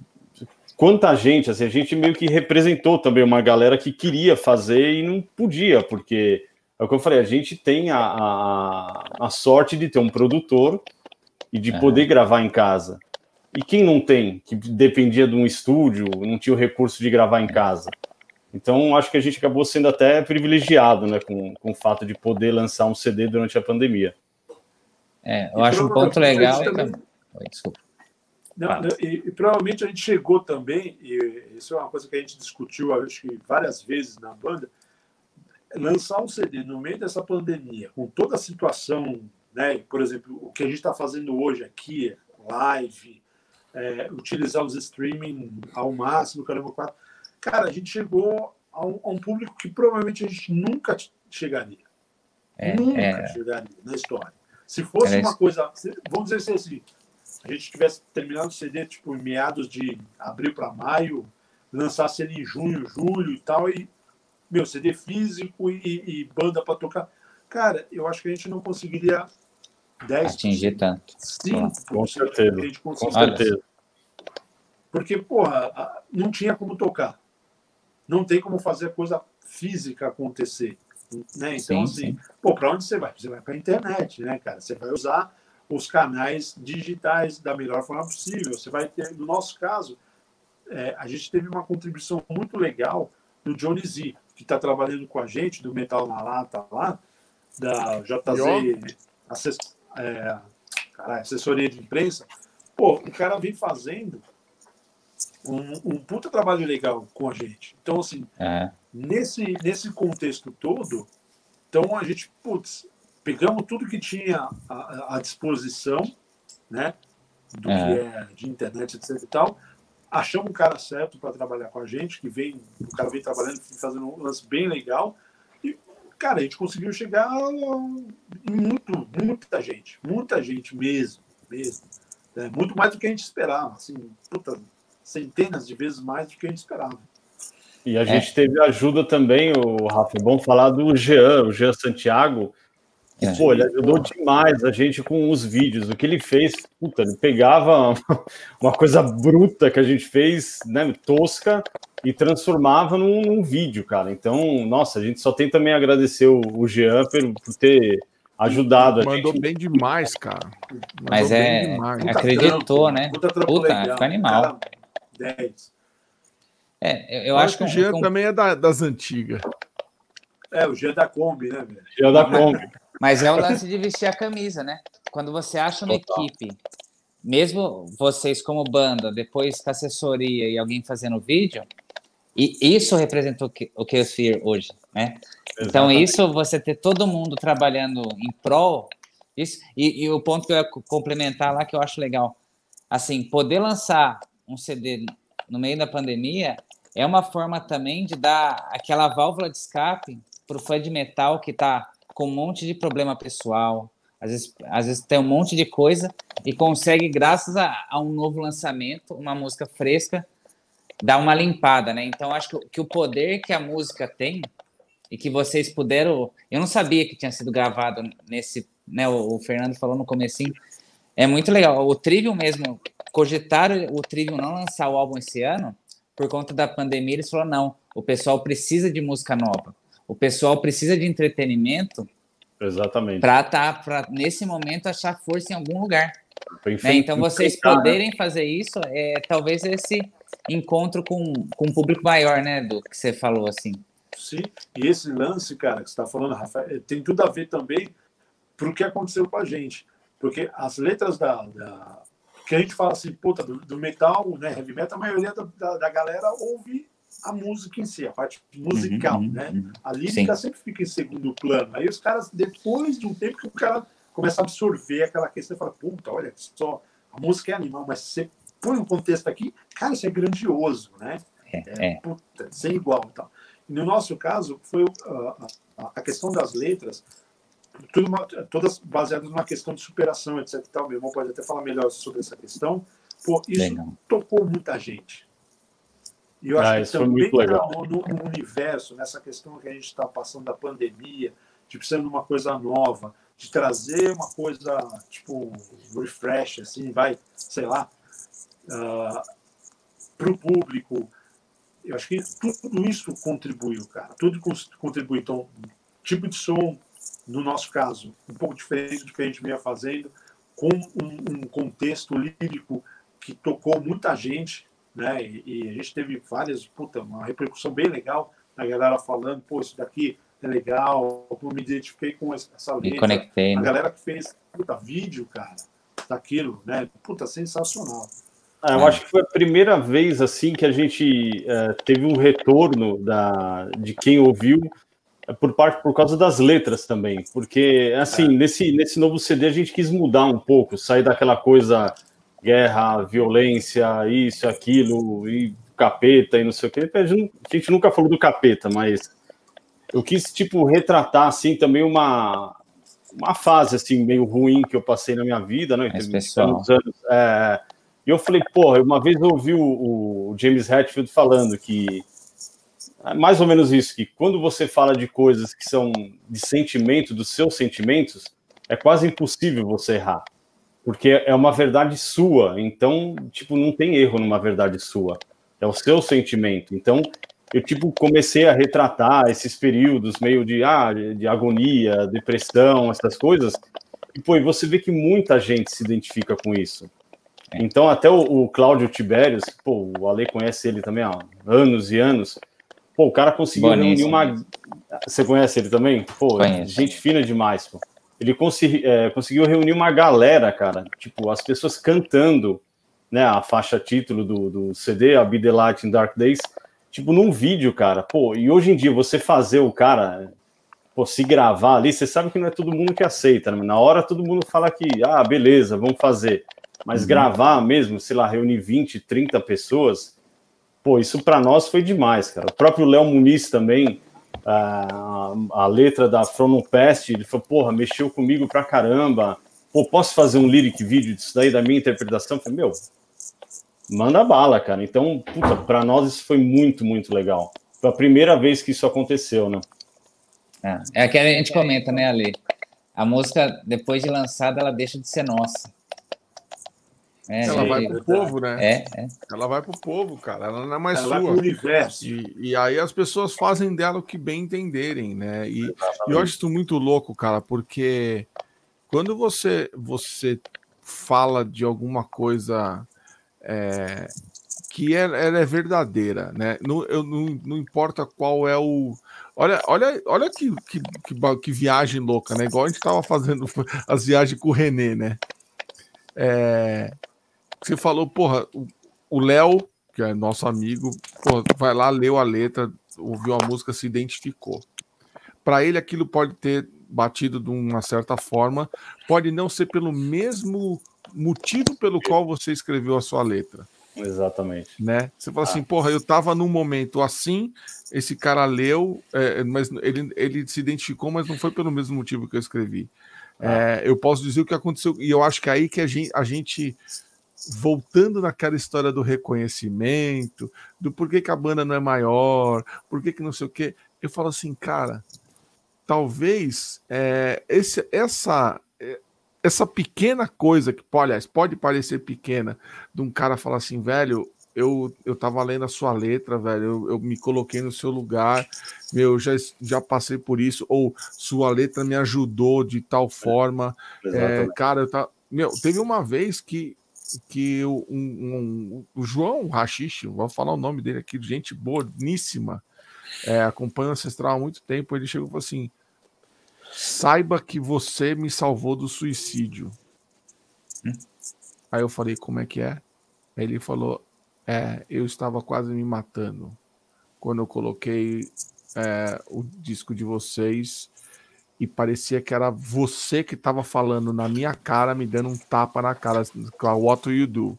S2: quanta gente, assim, a gente meio que representou também uma galera que queria fazer e não podia, porque é o que eu falei, a gente tem a, a, a sorte de ter um produtor e de poder gravar em casa. E quem não tem, que dependia de um estúdio, não tinha o recurso de gravar em casa. Então, acho que a gente acabou sendo até privilegiado né, com, com o fato de poder lançar um CD durante a pandemia.
S3: É, eu acho um ponto legal. Também... Oi, desculpa.
S4: Não, ah. e, e, provavelmente a gente chegou também, e isso é uma coisa que a gente discutiu acho que várias vezes na banda, lançar um CD no meio dessa pandemia, com toda a situação, né? Por exemplo, o que a gente está fazendo hoje aqui, live, é, utilizar os streaming ao máximo, caramba, quatro. Cara, a gente chegou a um, a um, público que provavelmente a gente nunca chegaria. É, nunca é... chegaria na história. Se fosse uma coisa, vamos dizer assim, a gente tivesse terminado o CD tipo em meados de abril para maio, lançasse ele em junho, julho e tal, e meu CD físico e, e banda para tocar, cara, eu acho que a gente não conseguiria 10
S3: atingir tanto.
S4: Sim,
S2: com certeza.
S4: Com certeza. Porque, porra, não tinha como tocar. Não tem como fazer a coisa física acontecer. Né? Então, sim, assim, sim. pô, para onde você vai? Você vai para a internet, né, cara? Você vai usar os canais digitais da melhor forma possível. Você vai ter, no nosso caso, é, a gente teve uma contribuição muito legal do Johnny Z, que está trabalhando com a gente, do Metal na Lata lá, da JZ assess, é, assessoria de imprensa. Pô, o cara vem fazendo um, um puta trabalho legal com a gente. Então, assim, é. nesse, nesse contexto todo, então a gente, putz, pegamos tudo que tinha à, à disposição, né? Do é. que é de internet, etc e tal. Achamos um cara certo para trabalhar com a gente, que vem, o cara vem trabalhando, fazendo um lance bem legal. E, cara, a gente conseguiu chegar em muito, muita gente, muita gente mesmo, mesmo. É, muito mais do que a gente esperava, assim, puta, centenas de vezes mais do que a gente esperava.
S2: E a é. gente teve ajuda também, o Rafa, é bom falar do Jean, o Jean Santiago, que, é. pô, ele ajudou demais a gente com os vídeos. O que ele fez, puta, ele pegava uma coisa bruta que a gente fez, né, tosca, e transformava num, num vídeo, cara. Então, nossa, a gente só tem também agradecer o, o Jean por, por ter ajudado.
S1: Mandou bem demais, cara. Mandou
S3: Mas é, demais. acreditou, né? Puta, Puta ficou animal. Cara, 10. É, eu, eu acho,
S1: acho, que o Jean também é da, das antigas.
S4: É, o Jean é da Kombi, né, velho?
S2: Jean da Kombi.
S3: Mas é o lance de vestir a camisa, né? Quando você acha uma Total. equipe, mesmo vocês como banda, depois com assessoria e alguém fazendo vídeo, e isso representa o que o Chaosphere hoje, né? Então, isso, você ter todo mundo trabalhando em prol, isso, e, e o ponto que eu ia complementar lá, que eu acho legal, assim, poder lançar um CD no meio da pandemia é uma forma também de dar aquela válvula de escape para o fã de metal que está com um monte de problema pessoal, às vezes, às vezes tem um monte de coisa e consegue, graças a, a um novo lançamento, uma música fresca, dar uma limpada, né? Então, acho que, que o poder que a música tem e que vocês puderam. Eu não sabia que tinha sido gravado nesse. Né, o, o Fernando falou no comecinho. É muito legal. O Trivium mesmo, cogitaram o Trivium não lançar o álbum esse ano por conta da pandemia. Eles falaram: não, o pessoal precisa de música nova. O pessoal precisa de entretenimento.
S2: Exatamente.
S3: Para tá, pra, nesse momento achar força em algum lugar. Né? Então, vocês poderem fazer isso, é talvez esse encontro com, com um público maior, né, do que você falou assim.
S4: Sim, e esse lance, cara, que você está falando, Rafa, é, tem tudo a ver também para o que aconteceu com a gente. Porque as letras da, da, que a gente fala assim, puta, do, do metal, né, heavy metal, a maioria da, da, da, galera ouve a música em si, a parte musical, uhum, né? Uhum. A lírica Sim. sempre fica em segundo plano. Aí os caras, depois de um tempo que o cara começa a absorver aquela questão e fala, puta, olha só, a música é animal, mas você põe um contexto aqui, cara, isso é grandioso, né?
S3: É, é, é.
S4: Puta, sem igual e tal. E no nosso caso, foi uh, a questão das letras, tudo uma, todas baseadas numa questão de superação, etc. E tal. Meu irmão pode até falar melhor sobre essa questão. Pô, isso Legal. tocou muita gente. E eu ah, acho que também no, no, universo, nessa questão que a gente está passando da pandemia, de precisando de uma coisa nova, de trazer uma coisa tipo refresh, assim, vai, sei lá, uh, ah, para o público. Eu acho que tudo isso contribuiu, cara. Tudo contribuiu. Então, tipo de som, no nosso caso, um pouco diferente do que a gente vinha fazendo, com um, um contexto lírico que tocou muita gente, né? E, e, a gente teve várias, puta, uma repercussão bem legal, a galera falando, pô, isso daqui é legal, eu me identifiquei com essa letra.
S3: Me conectei.
S4: A né? galera que fez, puta, vídeo, cara, daquilo, né? Puta, sensacional.
S2: Ah, eu acho que foi a primeira vez assim que a gente uh, teve um retorno da, de quem ouviu por parte por causa das letras também, porque assim, é. nesse, nesse novo CD a gente quis mudar um pouco, sair daquela coisa guerra, violência, isso, aquilo, e capeta e não sei o que. A gente nunca falou do capeta, mas eu quis, tipo, retratar, assim, também uma, uma fase, assim, meio ruim que eu passei na minha vida, né?
S3: Anos,
S2: é, e eu falei, porra, uma vez eu ouvi o, o James Hetfield falando que é mais ou menos isso, que quando você fala de coisas que são de sentimento, dos seus sentimentos, é quase impossível você errar. Porque é uma verdade sua, então, tipo, não tem erro numa verdade sua. É o seu sentimento. Então, eu tipo comecei a retratar esses períodos meio de ah, de agonia, depressão, essas coisas. E pô, você vê que muita gente se identifica com isso. Então até o, o Cláudio Tibérios, pô, o Ale conhece ele também há anos e anos. Pô, o cara conseguiu reunir uma. Você conhece ele também? Pô, Conheço. gente fina demais, pô. Ele consegui, é, conseguiu reunir uma galera, cara. Tipo, as pessoas cantando, né? A faixa título do, do CD, a Be the Light in Dark Days tipo, num vídeo, cara. Pô, e hoje em dia você fazer o cara pô, se gravar ali, você sabe que não é todo mundo que aceita, né? Na hora todo mundo fala que, ah, beleza, vamos fazer. Mas uhum. gravar mesmo, sei lá, reunir 20, 30 pessoas, pô, isso para nós foi demais, cara. O próprio Léo Muniz também, a, a letra da From Past, ele falou, porra, mexeu comigo pra caramba. Pô, posso fazer um lyric vídeo disso daí, da minha interpretação? Eu falei, meu, manda bala, cara. Então, puta, para nós isso foi muito, muito legal. Foi a primeira vez que isso aconteceu, né?
S3: É, é que a gente comenta, né, Ale? A música, depois de lançada, ela deixa de ser nossa.
S1: É, ela vai pro povo, né?
S3: É, é.
S1: Ela vai pro povo, cara. Ela não é mais ela
S4: sua. universo.
S1: E, e, aí as pessoas fazem dela o que bem entenderem, né? E, e eu acho isso muito louco, cara, porque quando você você fala de alguma coisa é, que é, ela é verdadeira, né? Não, eu, não, não importa qual é o. Olha, olha, olha que, que, que, que viagem louca, né? Igual a gente estava fazendo as viagens com o Renê, né? É, você falou, porra, o Léo, que é nosso amigo, porra, vai lá, leu a letra, ouviu a música, se identificou. Para ele, aquilo pode ter batido de uma certa forma, pode não ser pelo mesmo motivo pelo qual você escreveu a sua letra.
S2: Exatamente.
S1: Né? Você fala assim, ah. assim, porra, eu tava num momento assim, esse cara leu, é, mas ele, ele se identificou, mas não foi pelo mesmo motivo que eu escrevi. Ah. É, eu posso dizer o que aconteceu, e eu acho que é aí que a gente, a gente voltando naquela história do reconhecimento, do porquê que a banda não é maior, porquê que não sei o quê, eu falo assim, cara, talvez é, esse, essa essa pequena coisa que, aliás, pode parecer pequena, de um cara falar assim, velho, eu, eu tava lendo a sua letra, velho, eu, eu me coloquei no seu lugar, meu, já, já passei por isso, ou sua letra me ajudou de tal é, forma. É, é, cara, eu tá, meu, teve uma vez que que um, um, o João Rachixe, vou falar o nome dele aqui, gente boníssima, é, acompanha o Ancestral há muito tempo, ele chegou e falou assim, Saiba que você me salvou do suicídio. Hum? Aí eu falei, como é que é? Aí ele falou, é, eu estava quase me matando. Quando eu coloquei é, o disco de vocês e parecia que era você que estava falando na minha cara, me dando um tapa na cara. What do you do?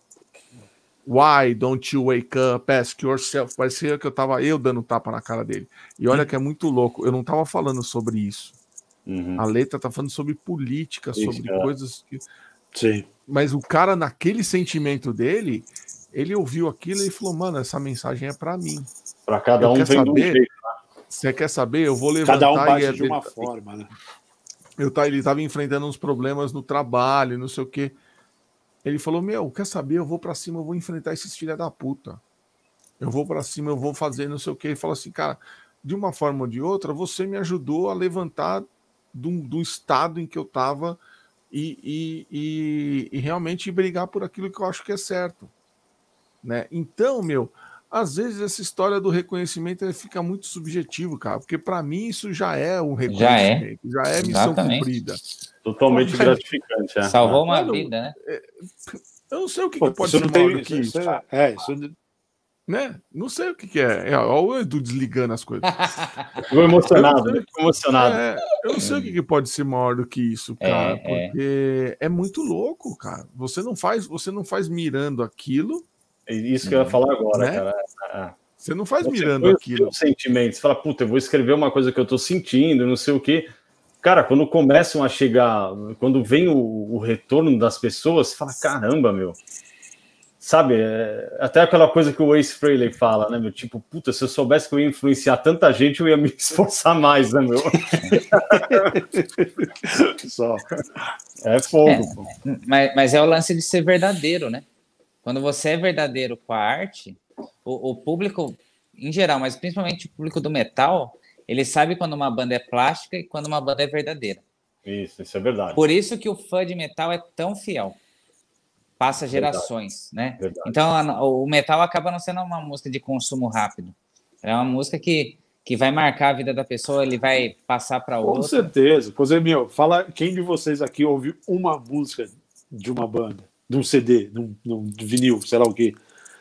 S1: Why don't you wake up? Ask yourself. Parecia que eu estava eu dando um tapa na cara dele. E olha que é muito louco. Eu não estava falando sobre isso. Uhum. A letra tá falando sobre política, sobre é. coisas que.
S4: Sim.
S1: Mas o cara, naquele sentimento dele, ele ouviu aquilo e falou: Mano, essa mensagem é para mim.
S2: Para cada um vem saber, um jeito.
S1: Você quer saber? Eu vou levantar.
S4: Cada um bate e, de uma ele, forma, né?
S1: Eu, tá, ele tava enfrentando uns problemas no trabalho, não sei o quê. Ele falou: Meu, quer saber? Eu vou para cima, eu vou enfrentar esses filha da puta. Eu vou para cima, eu vou fazer não sei o quê. Ele falou assim: Cara, de uma forma ou de outra, você me ajudou a levantar do, do estado em que eu estava e, e, e, e, realmente brigar por aquilo que eu acho que é certo. Né? Então, meu, às vezes essa história do reconhecimento fica muito subjetivo, cara, porque para mim isso já é um reconhecimento, já é, já é missão Exatamente. cumprida.
S2: Totalmente Mas, gratificante. É.
S3: Salvou uma vida, né?
S1: É, eu não sei o que, Pô, que pode ser
S4: não tem, isso, isso, é, é, isso
S1: Né? Não sei o que, que é. é. Olha o Edu desligando as coisas.
S2: Ficou emocionado, eu emocionado.
S1: É, eu não sei o que, que, pode ser maior do que isso, é, cara, é, porque é. é. muito louco, cara. Você não faz, você não faz mirando aquilo.
S2: É isso que eu ia falar agora, né? cara.
S1: É. Você não faz você mirando aquilo.
S2: Sentimentos. Você fala, puta, eu vou escrever uma coisa que eu tô sentindo, não sei o quê. Cara, quando começam a chegar, quando vem o, o retorno das pessoas, você fala, caramba, meu sabe, é, até aquela coisa que o Ace Frehley fala, né, meu? Tipo, puta, se eu soubesse que eu ia influenciar tanta gente, eu ia me esforçar mais, né, meu? Só. É fogo.
S3: É, mas, mas é o lance de ser verdadeiro, né? Quando você é verdadeiro com a arte, o, o público, em geral, mas principalmente o público do metal, ele sabe quando uma banda é plástica e quando uma banda é verdadeira.
S2: Isso, isso é verdade.
S3: Por isso que o fã de metal é tão fiel passa gerações, Verdade. né? Verdade. Então a, o metal acaba não sendo uma música de consumo rápido. É uma música que, que vai marcar a vida da pessoa, ele vai passar para outra.
S4: Com certeza. Pois é, meu, fala quem de vocês aqui ouviu uma música de uma banda, de um CD, de um, de um vinil, sei lá o quê.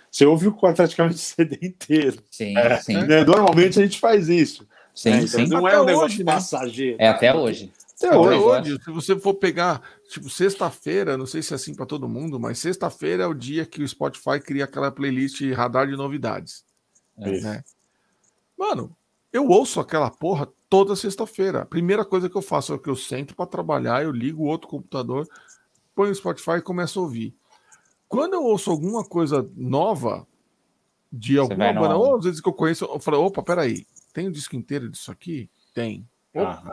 S4: Você ouve praticamente o CD inteiro.
S3: Sim, é, sim.
S4: Né? Normalmente a gente faz isso.
S3: Sim, né? sim.
S4: Não
S3: até
S4: é um negócio hoje, né? passageiro.
S3: É até hoje.
S1: Até hoje, hoje, se você for pegar, tipo, sexta-feira, não sei se é assim para todo mundo, mas sexta-feira é o dia que o Spotify cria aquela playlist radar de novidades. É. Né? Mano, eu ouço aquela porra toda sexta-feira. A primeira coisa que eu faço é que eu sento para trabalhar, eu ligo o outro computador, ponho o Spotify e começo a ouvir. Quando eu ouço alguma coisa nova de alguma banda, ou às vezes que eu conheço, eu falo, opa, peraí, tem o um disco inteiro disso aqui? Tem. Opa,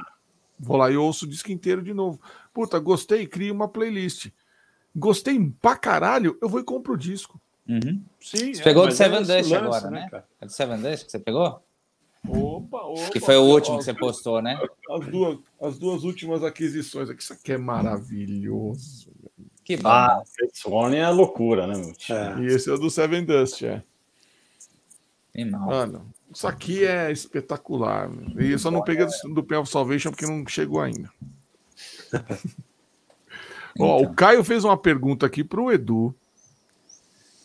S1: Vou lá e ouço o disco inteiro de novo. Puta, gostei, cria uma playlist. Gostei pra caralho, eu vou e compro o disco.
S3: Uhum. Sim, você é, pegou do Seven é Dust agora, né? né? É do Seven Dust que você pegou?
S1: Opa, opa.
S3: Que foi o último que você postou, né?
S1: As duas, as duas últimas aquisições aqui. Isso aqui é maravilhoso.
S2: Que bom. Ah, Sony é loucura, né, meu?
S1: É. E esse é o do Seven Dust, é.
S3: Tem mal.
S1: Mano, isso aqui é espetacular. E eu só não peguei do, do Pen of Salvation porque não chegou ainda. Ó, então. o Caio fez uma pergunta aqui pro Edu,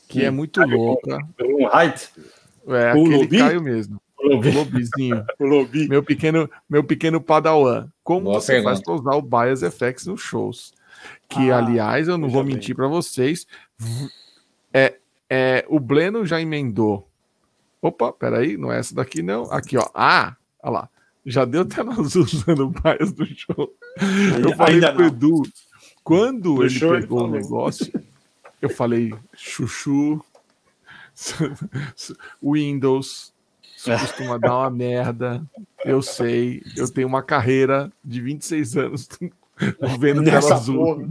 S1: que é muito louca. É, o aquele Lobi? Caio mesmo. O Lobizinho. o Lobi. Meu pequeno, meu pequeno padawan. Como Boa você pergunta. faz para usar o Bias FX nos shows? Que, ah, aliás, eu não vou mentir para vocês. É, é, o Bleno já emendou Opa, peraí, não é essa daqui não. Aqui, ó. Ah, olha lá. Já deu até nós usando o bias do show. Eu falei pro Edu, quando no ele pegou o negócio, eu falei, chuchu, Windows, isso costuma dar uma merda. Eu sei, eu tenho uma carreira de 26 anos vendo tela azul.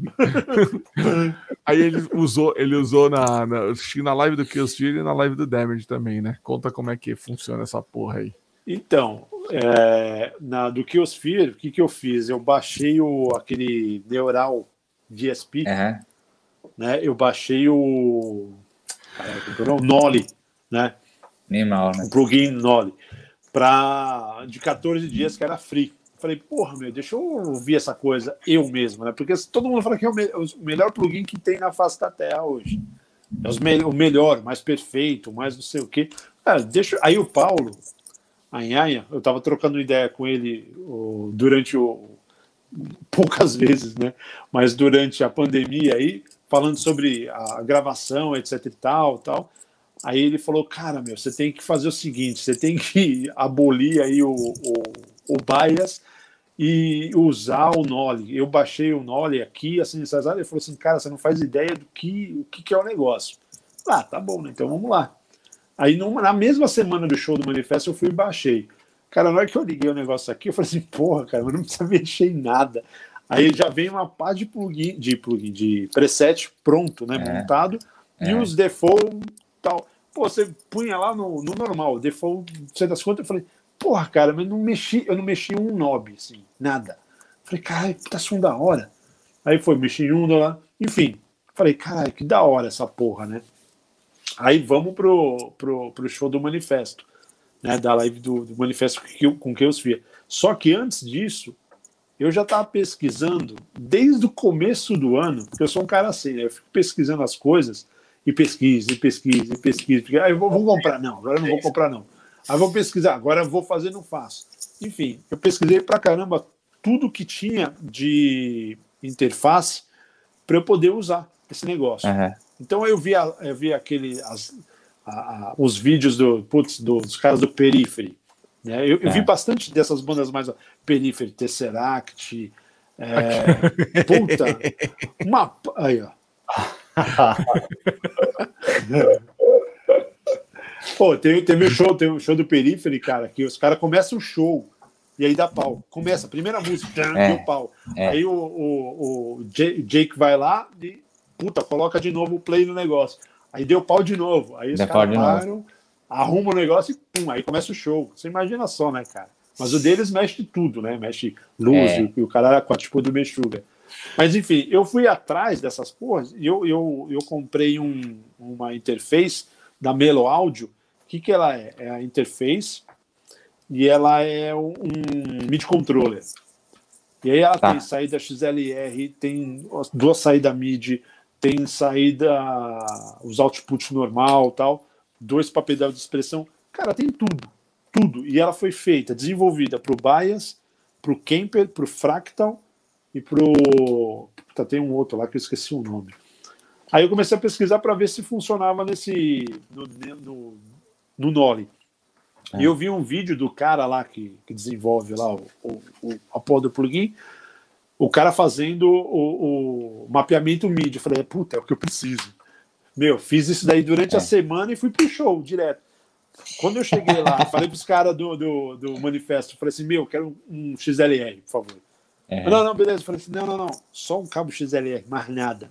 S1: Aí ele usou, ele usou na, na, na live do Killsfield e na live do Damage também, né? Conta como é que funciona essa porra aí.
S4: Então, é, na, do Killsphere, o que, que eu fiz? Eu baixei o, aquele Neural DSP, uhum. né? Eu baixei o, o Nolly, né?
S3: Animal, né?
S4: O plugin Nolly, para de 14 dias que era free. Falei, porra, meu, deixa eu ouvir essa coisa eu mesmo, né? Porque todo mundo fala que é o, me o melhor plugin que tem na face da Terra hoje. É me o melhor, mais perfeito, mais não sei o quê. É, deixa... Aí o Paulo, a Nhanha, eu tava trocando ideia com ele o, durante o. poucas vezes, né? Mas durante a pandemia aí, falando sobre a gravação, etc e tal, tal. Aí ele falou, cara, meu, você tem que fazer o seguinte, você tem que abolir aí o, o, o bias e usar o Nole. Eu baixei o Nole aqui, assim, áreas, ele falou assim, cara, você não faz ideia do que, o que, que é o negócio. Ah, tá bom, né? Então vamos lá. Aí numa, na mesma semana do show do Manifesto eu fui e baixei. Cara, na hora que eu liguei o negócio aqui, eu falei assim, porra, cara, eu não precisa mexer em nada. Aí já vem uma pá de plugin, de plugin, de preset pronto, né? É, montado, é. e os default tal. Pô, você punha lá no, no normal, default, você das contas, eu falei, porra, cara, mas não mexi, eu não mexi um knob, assim, nada. Falei, caralho, tá som da hora. Aí foi, mexi em um lá, enfim. Falei, caralho, que da hora essa porra, né? Aí vamos pro, pro, pro show do Manifesto, né? Da live do, do Manifesto que, com que eu via. Só que antes disso, eu já estava pesquisando desde o começo do ano, porque eu sou um cara assim, né? Eu fico pesquisando as coisas e pesquisa, e pesquisa, e pesquisa. Porque, ah, eu vou, vou comprar, não, agora eu não vou comprar, não. Aí vou pesquisar, agora vou fazer, não faço. Enfim, eu pesquisei pra caramba tudo que tinha de interface para eu poder usar esse negócio. Uhum. Então eu vi, eu vi aquele, as, a, a, os vídeos do, putz, dos caras do Periphery. Né? Eu, eu vi é. bastante dessas bandas mais. Periphery, Tesseract. É, puta! Uma. Aí, ó. Pô, tem, teve um show, tem um show do Periphery, cara, que os caras começam o show e aí dá pau. Começa a primeira música, é, deu pau. É. Aí o, o, o, Jake vai lá e, puta, coloca de novo o play no negócio. Aí deu pau de novo. Aí os caras param, arrumam o negócio e pum, aí começa o show. Você imagina só, né, cara? Mas o deles mexe tudo, né? Mexe luz é. e o cara com a tipo do Mexuga. Mas enfim, eu fui atrás dessas porras e eu, eu, eu comprei um, uma interface da Melo Audio. O que, que ela é? É a interface e ela é um MIDI controller. E aí ela tá. tem saída XLR, tem duas saídas MIDI, tem saída os outputs normal, tal, dois papel de expressão. Cara, tem tudo, tudo. E ela foi feita, desenvolvida para o Bias, para o Kemper, para o Fractal e para o. Tá, tem um outro lá que eu esqueci o nome. Aí eu comecei a pesquisar para ver se funcionava nesse no, no, no Noli. É. E eu vi um vídeo do cara lá que, que desenvolve lá o, o, o, a porra do plugin, o cara fazendo o, o mapeamento MIDI. Eu falei, puta, é o que eu preciso. Meu, fiz isso daí durante é. a semana e fui pro show direto. Quando eu cheguei lá, falei pros caras do, do, do manifesto, falei assim, meu, quero um XLR, por favor. É. Não, não, beleza. Eu falei assim, não, não, não, só um cabo XLR, mais nada.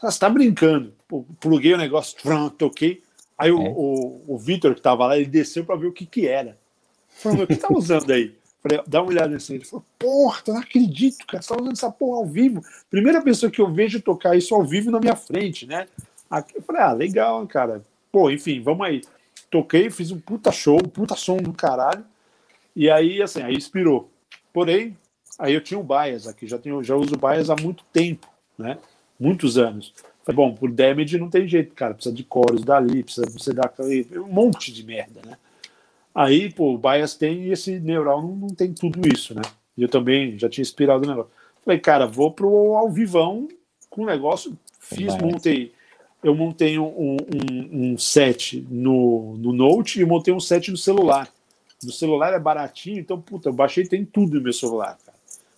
S4: Você tá brincando. Pô, pluguei o negócio, pronto, toquei. Aí é. o, o, o Vitor, que tava lá, ele desceu para ver o que que era. Falei, o que tá usando aí? Falei, dá uma olhada nesse. Ele falou, porra, eu não acredito, cara, você tá usando essa porra ao vivo. Primeira pessoa que eu vejo tocar isso ao vivo na minha frente, né? Aqui, eu falei, ah, legal, cara. Pô, enfim, vamos aí. Toquei, fiz um puta show, um puta som do caralho. E aí, assim, aí inspirou. Porém, aí eu tinha o Bias aqui, já, tenho, já uso o Bias há muito tempo, né? Muitos anos. Falei, bom, por damage não tem jeito, cara. Precisa de coros dali, precisa você dar um monte de merda, né? Aí, pô, o Bias tem e esse Neural não, não tem tudo isso, né? E eu também já tinha inspirado o negócio. Falei, cara, vou pro ao vivão com o negócio. Fiz, montei. Eu montei um, um, um, set no, no Note e montei um set no celular. No celular é baratinho, então, puta, eu baixei tem tudo no meu celular.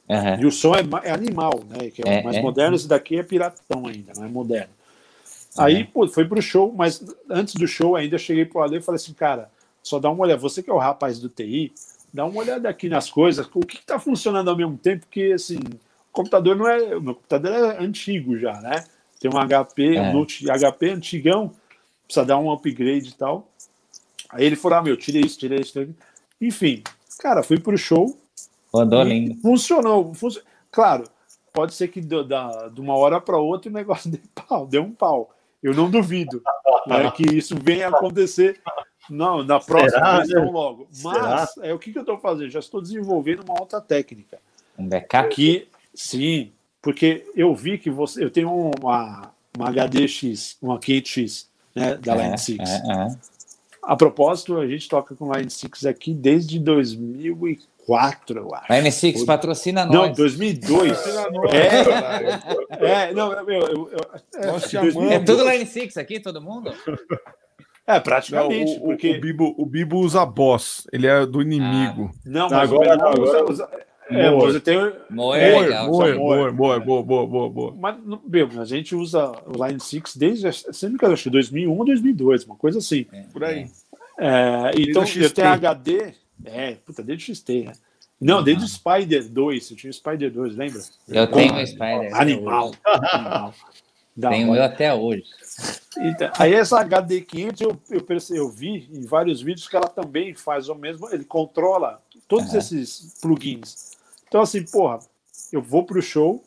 S4: Uhum. E o som é, é, animal, né? Que é, é mais é. moderno, esse daqui é piratão ainda, não é moderno. Aí, pô, foi pro show, mas antes do show ainda cheguei pro Ale e falei assim, cara, só dá uma olhada, você que é o rapaz do TI, dá uma olhada aqui nas coisas, o que está funcionando ao mesmo tempo, que assim, o computador não é, o meu computador é antigo já, né? Tem um HP, é. um Note HP antigão, precisa dar um upgrade e tal. Aí ele falou, ah, meu, tirei isso, tirei isso, enfim, cara, fui pro show,
S3: Andou lindo.
S4: Funcionou. Claro, pode ser que do, da, de uma hora para outra o negócio deu pau, deu um pau. Eu não duvido né, que isso venha acontecer não, na próxima versão logo. Mas Será? é o que, que eu estou fazendo? Já estou desenvolvendo uma outra técnica.
S3: Um backup?
S4: Que, sim, porque eu vi que você. Eu tenho uma, uma HDX, uma QX né, da Line 6. É, é. A propósito, a gente toca com Line 6 aqui desde 2004. 2004, eu acho.
S3: A N6 patrocina
S4: nós. Não, 2002. é, é, não, eu, eu, eu
S3: é, nós chamamos. É tudo Line 6 aqui, todo mundo?
S4: É, praticamente.
S1: Não, o, porque... o, Bibo, o Bibo usa boss, ele é do inimigo. Ah.
S4: Não, mas agora, não, agora... Usa, é, você tem.
S3: Moer,
S1: Moer, Moer, Moer, boa, boa, boa, boa.
S4: Mas, meu, a gente usa o Line 6 desde, sempre que eu acho, 2001 ou 2002, uma coisa assim.
S1: É, por aí.
S4: É, então, eu tenho HD é, puta, desde o XT, né? Não, desde o Spider 2. Eu tinha o Spider 2, lembra?
S3: Eu tenho o Spider.
S4: Animal. animal.
S3: tenho eu até hoje.
S4: Então, aí essa HD 500 eu, eu, percebi, eu vi em vários vídeos que ela também faz o mesmo, ele controla todos uhum. esses plugins. Então assim, porra, eu vou pro show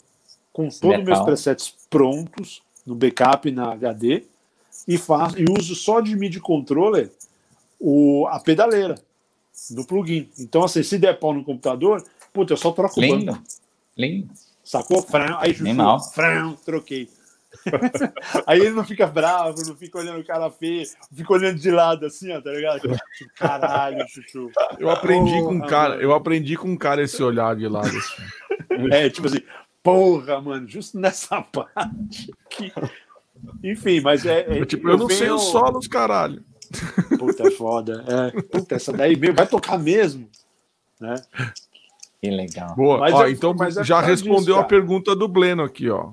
S4: com todos os meus presets prontos no backup na HD e faço e uso só de MIDI controller o, a pedaleira do plugin. Então, assim, se der pau no computador, puta, eu só troco
S3: Lindo. o Lindo.
S4: Sacou? Frão, aí
S3: Animal.
S4: frão, troquei. Aí ele não fica bravo, não fica olhando o cara feio, fica olhando de lado assim, ó, tá ligado? Caralho, chuchu.
S1: Eu aprendi com um cara, eu aprendi com um cara esse olhar de lado assim.
S4: É, tipo assim, porra, mano, justo nessa parte aqui. Enfim, mas é. é
S1: tipo, eu, eu não venho... sei os solos, caralho.
S4: Puta, é foda. É. Puta, essa daí vai tocar mesmo. Né?
S3: Que legal.
S1: Boa. Ó, eu, então já respondeu disso, a pergunta do Bleno aqui, ó.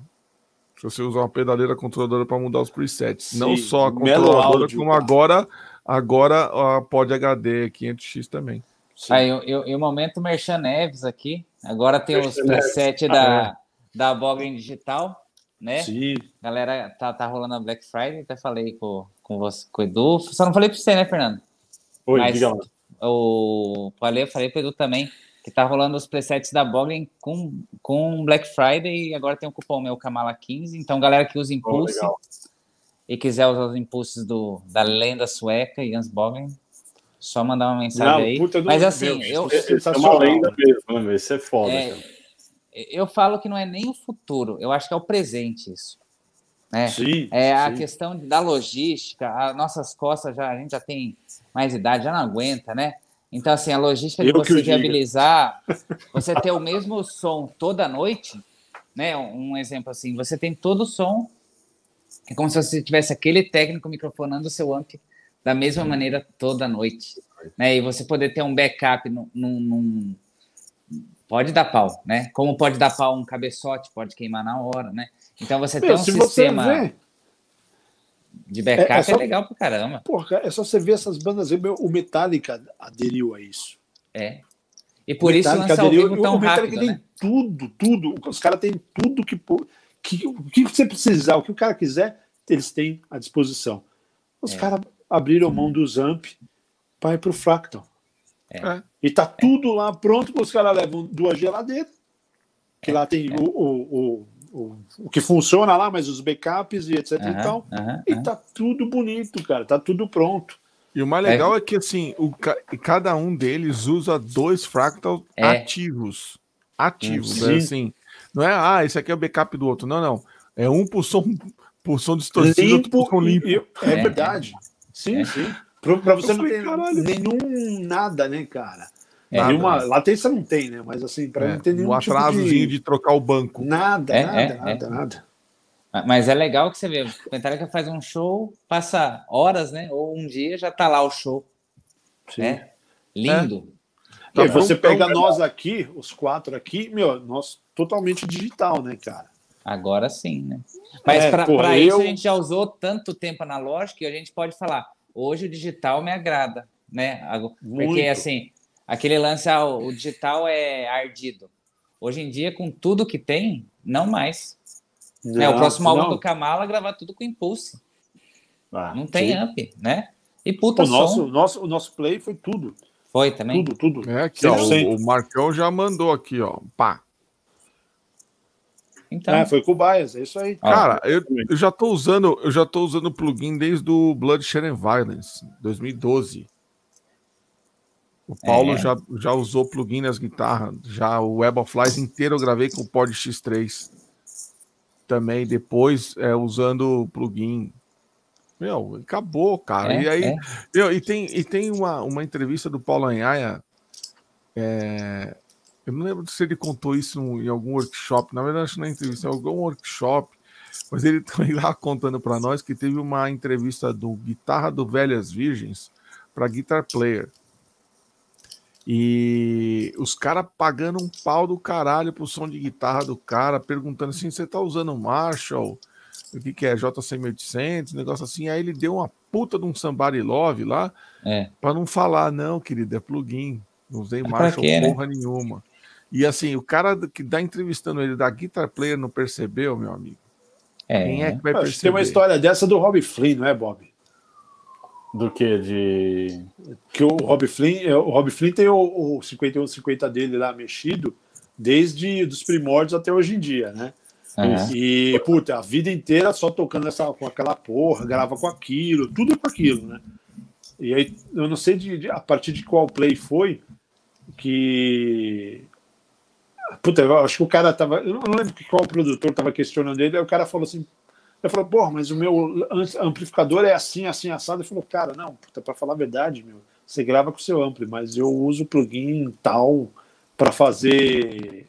S1: Se você usar uma pedaleira controladora para mudar os presets. Sim, Não só a controladora, áudio, como agora, agora a Pod HD 500X também.
S3: Aí, eu, eu, momento Merchan Neves aqui. Agora tem os presets da, ah, é. da Bogren Digital, né? Sim. Galera, tá, tá rolando a Black Friday, até falei com, com você, com o Edu. Só não falei para você, né, Fernando?
S4: Oi, Mas, diga
S3: o, falei, falei para o Edu também que tá rolando os presets da Boglen com, com Black Friday e agora tem um cupom meu Kamala 15. Então, galera que usa Impulse oh, e quiser usar os impulsos do, da lenda sueca Jans Boglen, só mandar uma mensagem não, aí. Puta, Mas assim, meu, eu.
S2: Isso é uma lenda mesmo, né? Isso é foda. É,
S3: eu falo que não é nem o futuro, eu acho que é o presente isso. Né?
S4: Sim,
S3: é a questão da logística, as nossas costas já, a gente já tem mais idade, já não aguenta, né? Então, assim, a logística de você viabilizar, você ter o mesmo som toda noite, né? Um exemplo assim, você tem todo o som, é como se você tivesse aquele técnico microfonando o seu amp da mesma maneira toda noite, né? E você poder ter um backup num, num, pode dar pau, né? Como pode dar pau um cabeçote, pode queimar na hora, né? Então você Meu, tem um sistema de backup é, é, só, é legal pra caramba.
S4: Porra, é só você ver essas bandas. O Metallica aderiu a isso.
S3: É. E por isso lança ao vivo tão
S4: o Metallica
S3: rápido,
S4: tem né? tudo, tudo. Os caras têm tudo que, que. O que você precisar, o que o cara quiser, eles têm à disposição. Os é. caras abriram mão dos amp para ir pro Fractal. É. é. E tá tudo lá pronto, os caras levam duas geladeiras. Que lá tem é. o, o o, o que funciona lá, mas os backups e etc uhum, e tal. Uhum, e tá tudo bonito, cara, tá tudo pronto.
S1: E o mais legal é, é que assim, o, cada um deles usa dois fractals é. ativos. Ativos, né? assim. Não é, ah, esse aqui é o backup do outro. Não, não. É um por som, por som distorcido, limpo, outro por som limpo.
S4: é, é, verdade. Sim, é. sim. Pra, você não ter nenhum nada, né, cara? É, Nenhuma latência não tem, né? Mas assim, para é, não ter nenhum.
S1: Um tipo atrasozinho de... de... trocar o banco.
S4: Nada, é, nada, é, nada, é. nada.
S3: Mas é legal que você vê, o Metallica faz um show, passa horas, né? Ou um dia já tá lá o show. Sim. Né? Lindo.
S4: É. E você pega nós aqui, os quatro aqui, meu, nós totalmente digital, né, cara?
S3: Agora sim, né? Mas é, para eu... isso a gente já usou tanto tempo analógico que a gente pode falar, hoje o digital me agrada, né? Porque Muito. assim, aquele lance, ah, o digital é ardido. Hoje em dia, com tudo que tem, não mais. Não, é, o próximo álbum do Kamala gravar tudo com Impulse. Ah, não tem sim. amp, né? E puta
S4: o nosso, nosso, o nosso play foi tudo.
S3: Foi também?
S4: Tudo, tudo.
S1: É aqui, ó, o, o, Marcão já mandou aqui, ó. Pá.
S4: Então. É, foi com o Bias, é isso aí.
S1: Cara, eu, eu, já tô usando, eu já tô usando o plugin desde o Blood Share Violence, 2012. O Paulo é. já, já usou plugin nas guitarras, já o Web of Lies inteiro eu gravei com o Pod X3. Também depois é, usando o plugin. Meu, acabou, cara. É, e aí, é. meu, e tem, e tem uma, uma entrevista do Paulo Anhaia. É, eu não lembro se ele contou isso em algum workshop. Na verdade, acho que na entrevista, em algum workshop. Mas ele também lá contando para nós que teve uma entrevista do Guitarra do Velhas Virgens para Guitar Player. E os caras pagando um pau do caralho pro som de guitarra do cara, perguntando assim: você tá usando um Marshall? O que, que é? JC1800? Negócio assim. Aí ele deu uma puta de um Somebody Love lá, é. pra não falar, não, querido, é plugin. Não usei é Marshall quê, né? porra né? nenhuma. E assim, o cara que tá entrevistando ele da Guitar Player não percebeu, meu amigo.
S3: É. Quem é que
S4: vai perceber? Tem uma história dessa do Rob Flynn, não é, Bob?
S2: Do que? De.
S4: Que o Rob Flynn, é, o Rob Flynn tem o, o 5150 dele lá mexido desde os primórdios até hoje em dia, né? Uhum. E, puta, a vida inteira só tocando essa, com aquela porra, grava com aquilo, tudo com aquilo, né? E aí, eu não sei de, de, a partir de qual play foi que. Puta, eu acho que o cara tava. Eu não lembro qual produtor tava questionando ele, aí o cara falou assim: Ele falou, porra, mas o meu amplificador é assim, assim, assado. Ele falou, cara, não, para falar a verdade, meu, você grava com o seu ampli, mas eu uso plugin tal para fazer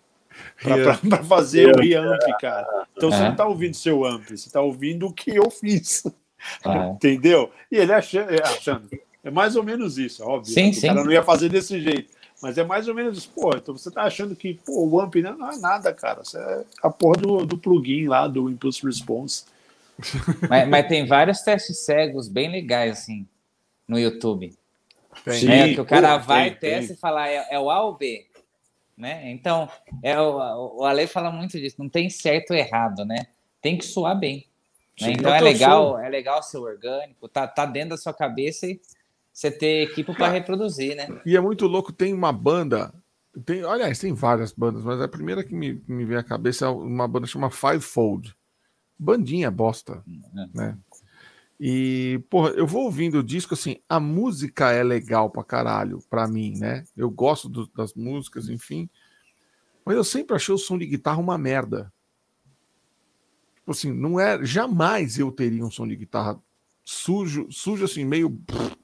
S4: para fazer o reamp, cara. Então você não está ouvindo seu ampli, você está ouvindo o que eu fiz. Entendeu? E ele achando, é, achando, é mais ou menos isso, óbvio.
S3: Sim, sim.
S4: O cara não ia fazer desse jeito. Mas é mais ou menos isso. Pô, então você tá achando que pô, o AMP não é nada, cara. Isso é a porra do, do plugin lá, do Impulse Response.
S3: Mas, mas, tem vários testes cegos bem legais, assim, no YouTube.
S1: Tem.
S3: É, que o cara pô, vai, tem, testa tem. e fala, é, é, o A ou B? Né? Então, é, o, o Ale fala muito disso, não tem certo ou errado, né? Tem que soar bem. Né? Então é legal, é legal ser orgânico, tá, tá dentro da sua cabeça e você ter equipe para reproduzir, né?
S1: E é muito louco, tem uma banda, tem, aliás, tem várias bandas, mas a primeira que me, me vem à cabeça é uma banda chamada Fivefold. Bandinha bosta, é. né? E, porra, eu vou ouvindo o disco assim, a música é legal pra caralho, pra mim, né? Eu gosto do, das músicas, enfim. Mas eu sempre achei o som de guitarra uma merda. Tipo assim, não é. Jamais eu teria um som de guitarra sujo, sujo assim, meio,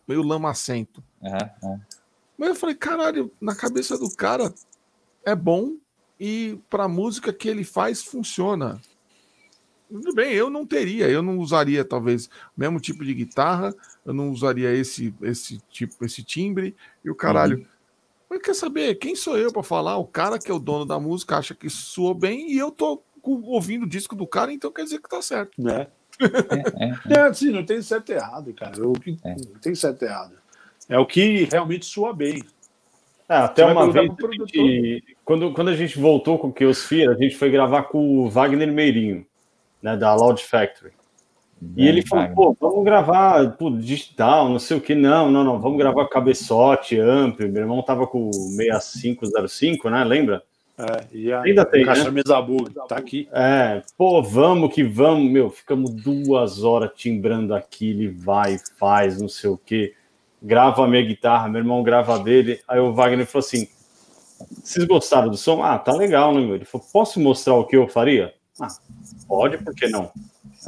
S1: meio lamacento.
S3: Uhum, uhum.
S1: Mas eu falei, caralho, na cabeça do cara é bom e pra música que ele faz funciona. Tudo bem, eu não teria, eu não usaria talvez o mesmo tipo de guitarra, eu não usaria esse esse tipo, esse timbre e o caralho. Uhum. Mas quer saber, quem sou eu para falar? O cara que é o dono da música acha que soou bem e eu tô ouvindo o disco do cara, então quer dizer que tá certo.
S4: Né? É, é, é. assim, não tem certo e errado, cara. Eu, é. Não tem certo e errado. É o que realmente soa bem.
S2: É, até Você uma vez, gente, quando, quando a gente voltou com o Keosfira, a gente foi gravar com o Wagner Meirinho, né, da Loud Factory. E ele falou, pô, vamos gravar pô, digital, não sei o que. Não, não, não, vamos gravar cabeçote, amplo. Meu irmão tava com o 6505, né? Lembra?
S4: É, e a, Ainda tem, caixa né? Mesabu, tá aqui.
S2: É, pô, vamos que vamos, meu. Ficamos duas horas timbrando aqui, ele vai, faz, não sei o que. Grava a minha guitarra, meu irmão grava dele. Aí o Wagner falou assim: vocês gostaram do som? Ah, tá legal, né, meu? Ele falou: posso mostrar o que eu faria? Ah, pode, por que não?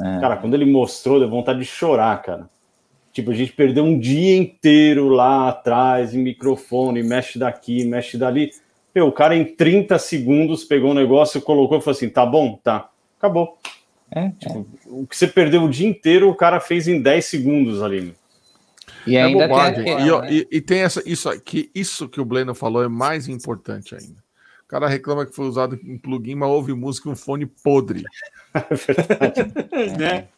S2: É. Cara, quando ele mostrou, deu vontade de chorar, cara. Tipo, a gente perdeu um dia inteiro lá atrás, em microfone, mexe daqui, mexe dali. Meu, o cara em 30 segundos pegou um negócio, colocou e falou assim: tá bom, tá, acabou. É, tipo, é. O que você perdeu o dia inteiro, o cara fez em 10 segundos ali.
S1: E ainda é tem e, né? e, e, tem essa, isso que isso que o Bleno falou é mais importante ainda. O cara reclama que foi usado um plugin, mas ouve música em um fone podre. É verdade. né?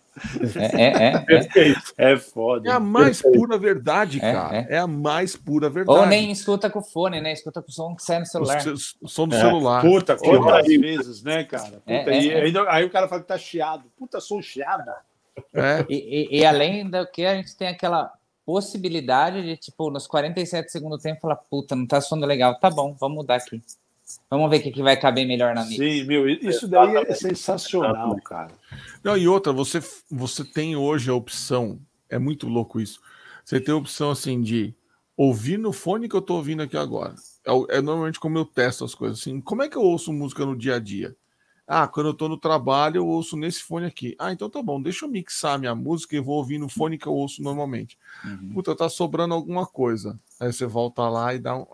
S3: É, é, é,
S4: é. é foda.
S1: É a mais pura verdade, é, cara. É. é. a mais pura verdade.
S3: Ou nem escuta com o fone, né? Escuta com o som que sai no celular.
S1: O, som do celular.
S4: Puta, quantas vezes, né, cara? E, aí o cara fala que tá chiado. Puta, sou chiado.
S3: E, e, e, além do que, a gente tem aquela possibilidade de, tipo, nos 47 segundos do tempo, falar, puta, não tá soando legal. Tá bom, vamos mudar aqui. Vamos ver o que, que vai caber melhor na mix.
S4: Sim, meu, isso daí é sensacional, cara.
S1: Não, e outra, você, você tem hoje a opção, é muito louco isso. Você tem a opção assim de ouvir no fone que eu tô ouvindo aqui agora. É, é normalmente como eu testo as coisas. Assim, como é que eu ouço música no dia a dia? Ah, quando eu tô no trabalho, eu ouço nesse fone aqui. Ah, então tá bom, deixa eu mixar minha música e vou ouvir no fone que eu ouço normalmente. Uhum. Puta, tá sobrando alguma coisa. Aí você volta lá e dá um.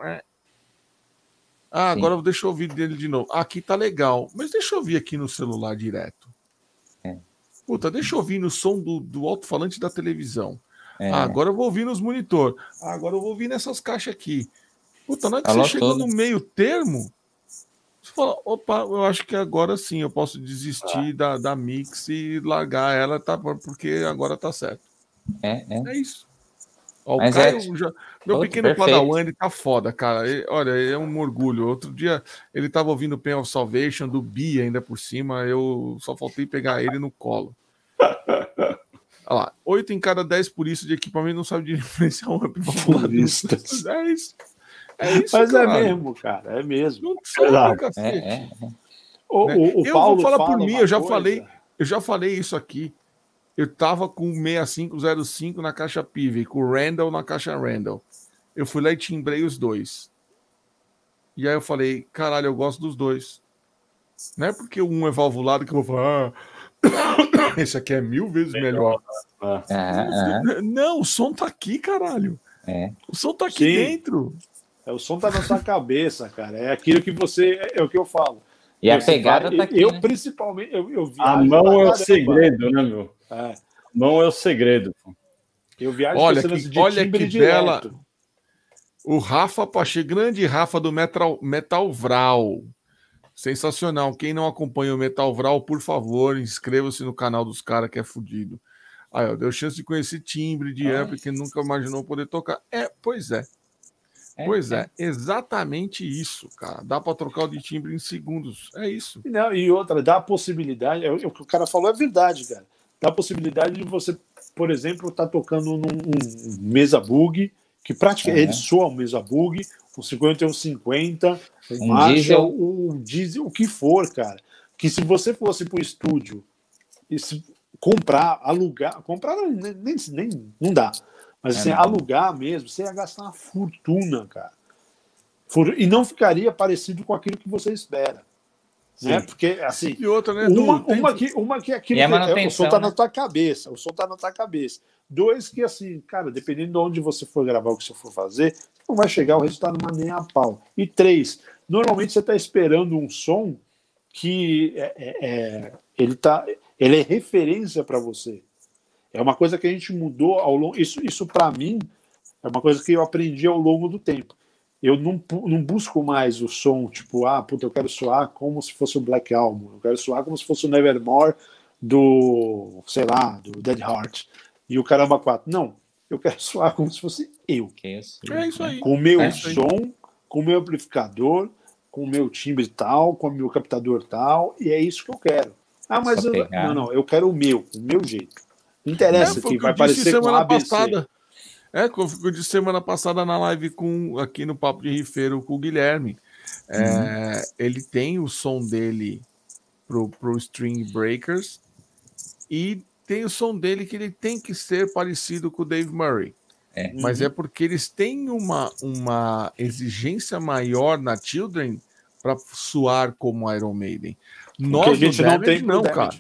S1: Ah, Sim. agora deixa eu ouvir dele de novo. Aqui tá legal, mas deixa eu ouvir aqui no celular direto. É. Puta, deixa eu ouvir no som do, do alto-falante da televisão. É. Ah, agora eu vou ouvir nos monitor. Ah, agora eu vou ouvir nessas caixas aqui. Puta, na hora que Falou você chega no meio termo, você fala, opa, eu acho que agora sim eu posso desistir ah. da, da mix e largar ela, tá, porque agora tá certo.
S3: É, é.
S1: é isso. Ó, o Caio, é... já... meu Outro, pequeno perfeito. Padawan, ele tá foda, cara. Ele, olha, é um orgulho. Outro dia ele tava ouvindo o Pen of Salvation do Bi ainda por cima. Eu só faltei pegar ele no colo. Olha lá, 8 em cada 10 por isso de equipamento não sabe diferenciar um amp
S4: É isso. É isso, Mas é mesmo, cara. É mesmo. Não
S1: sabe, é, é, é. O, o, o eu Paulo vou falar fala por mim, eu já coisa... falei, eu já falei isso aqui eu tava com o 6505 na caixa PIV, com o Randall na caixa Randall. Eu fui lá e timbrei os dois. E aí eu falei, caralho, eu gosto dos dois. Não é porque um é valvulado que eu vou falar, ah, esse aqui é mil vezes melhor.
S3: É, é.
S1: Não, o som tá aqui, caralho.
S3: É.
S1: O som tá aqui
S4: Sim.
S1: dentro.
S4: É, o som tá na sua cabeça, cara. É aquilo que você. É, é o que eu falo.
S3: E a pegada tá aqui.
S4: Eu,
S3: né?
S4: principalmente, eu, eu
S2: A
S4: viajo
S2: mão
S4: pra
S2: é o segredo, né, meu?
S4: É,
S2: A mão é o segredo.
S4: eu viajo
S1: Olha que- olha que
S4: direto.
S1: bela- O Rafa Pache, grande Rafa do Metal, Metal Vral. Sensacional. Quem não acompanha o Metal Vral, por favor, inscreva-se no canal dos caras que é fudido. Aí, ó, deu chance de conhecer timbre de ampli que nunca imaginou poder tocar. É, pois é.
S3: É,
S1: Pois é, exatamente isso, cara. Dá para trocar o de timbre em segundos. É isso.
S4: E Não, e outra, dá a possibilidade, é, o que o cara falou é verdade, cara. Dá a possibilidade de você, por exemplo, estar tocando num um mesa bug, que praticamente
S3: Uhum.
S4: ele soa um mesa bug, um 50 e um 50, Marshall,
S3: diesel.
S4: um diesel, o que for, cara. Que se você fosse pro estúdio e se comprar, alugar, comprar nem, nem, nem- não dá. Mas
S3: É,
S4: assim,
S3: não.
S4: alugar mesmo, você ia gastar uma fortuna, cara. E não ficaria parecido com aquilo que você espera. Né? Porque, assim,
S1: E outra, né?
S4: uma,
S1: tem-
S4: uma, que, uma que é aquilo
S3: E a
S4: que é, o som tá
S3: né?
S4: na tua cabeça, o som tá na tua cabeça. Dois que, assim, cara, dependendo de onde você for gravar o que você for fazer, não vai chegar o resultado mas nem a pau. E três, normalmente você está esperando um som que é, é- é- ele, tá, ele é referência para você. É uma coisa que a gente mudou ao longo. Isso, isso para mim, é uma coisa que eu aprendi ao longo do tempo. Eu não, não busco mais o som, tipo, ah, puta, eu quero soar como se fosse o Black Album, eu quero soar como se fosse o Nevermore do, sei lá, do Dead Heart e o Caramba 4. Não, eu quero soar como se fosse eu,
S3: Que isso.
S1: É isso aí.
S4: com o meu
S1: É
S4: som, com o meu amplificador, com o meu timbre tal, com o meu captador tal, e é isso que eu quero. Ah, mas eu, não, não, eu quero o meu, o meu jeito. Não interessa
S1: É,
S4: que
S1: o
S4: vai
S1: eu disse
S4: parecer com
S1: semana
S4: ABC.
S1: passada. É, como eu disse semana passada na live com aqui no Papo de Rifeiro com o Guilherme. É, Ele tem o som dele pro, pro String Breakers e tem o som dele que ele tem que ser parecido com o Dave Murray.
S3: É.
S1: Mas é porque eles têm uma, uma exigência maior na Children para soar como Iron Maiden.
S4: Que
S1: Nós
S4: a gente não
S1: Damage,
S4: tem
S1: não, cara.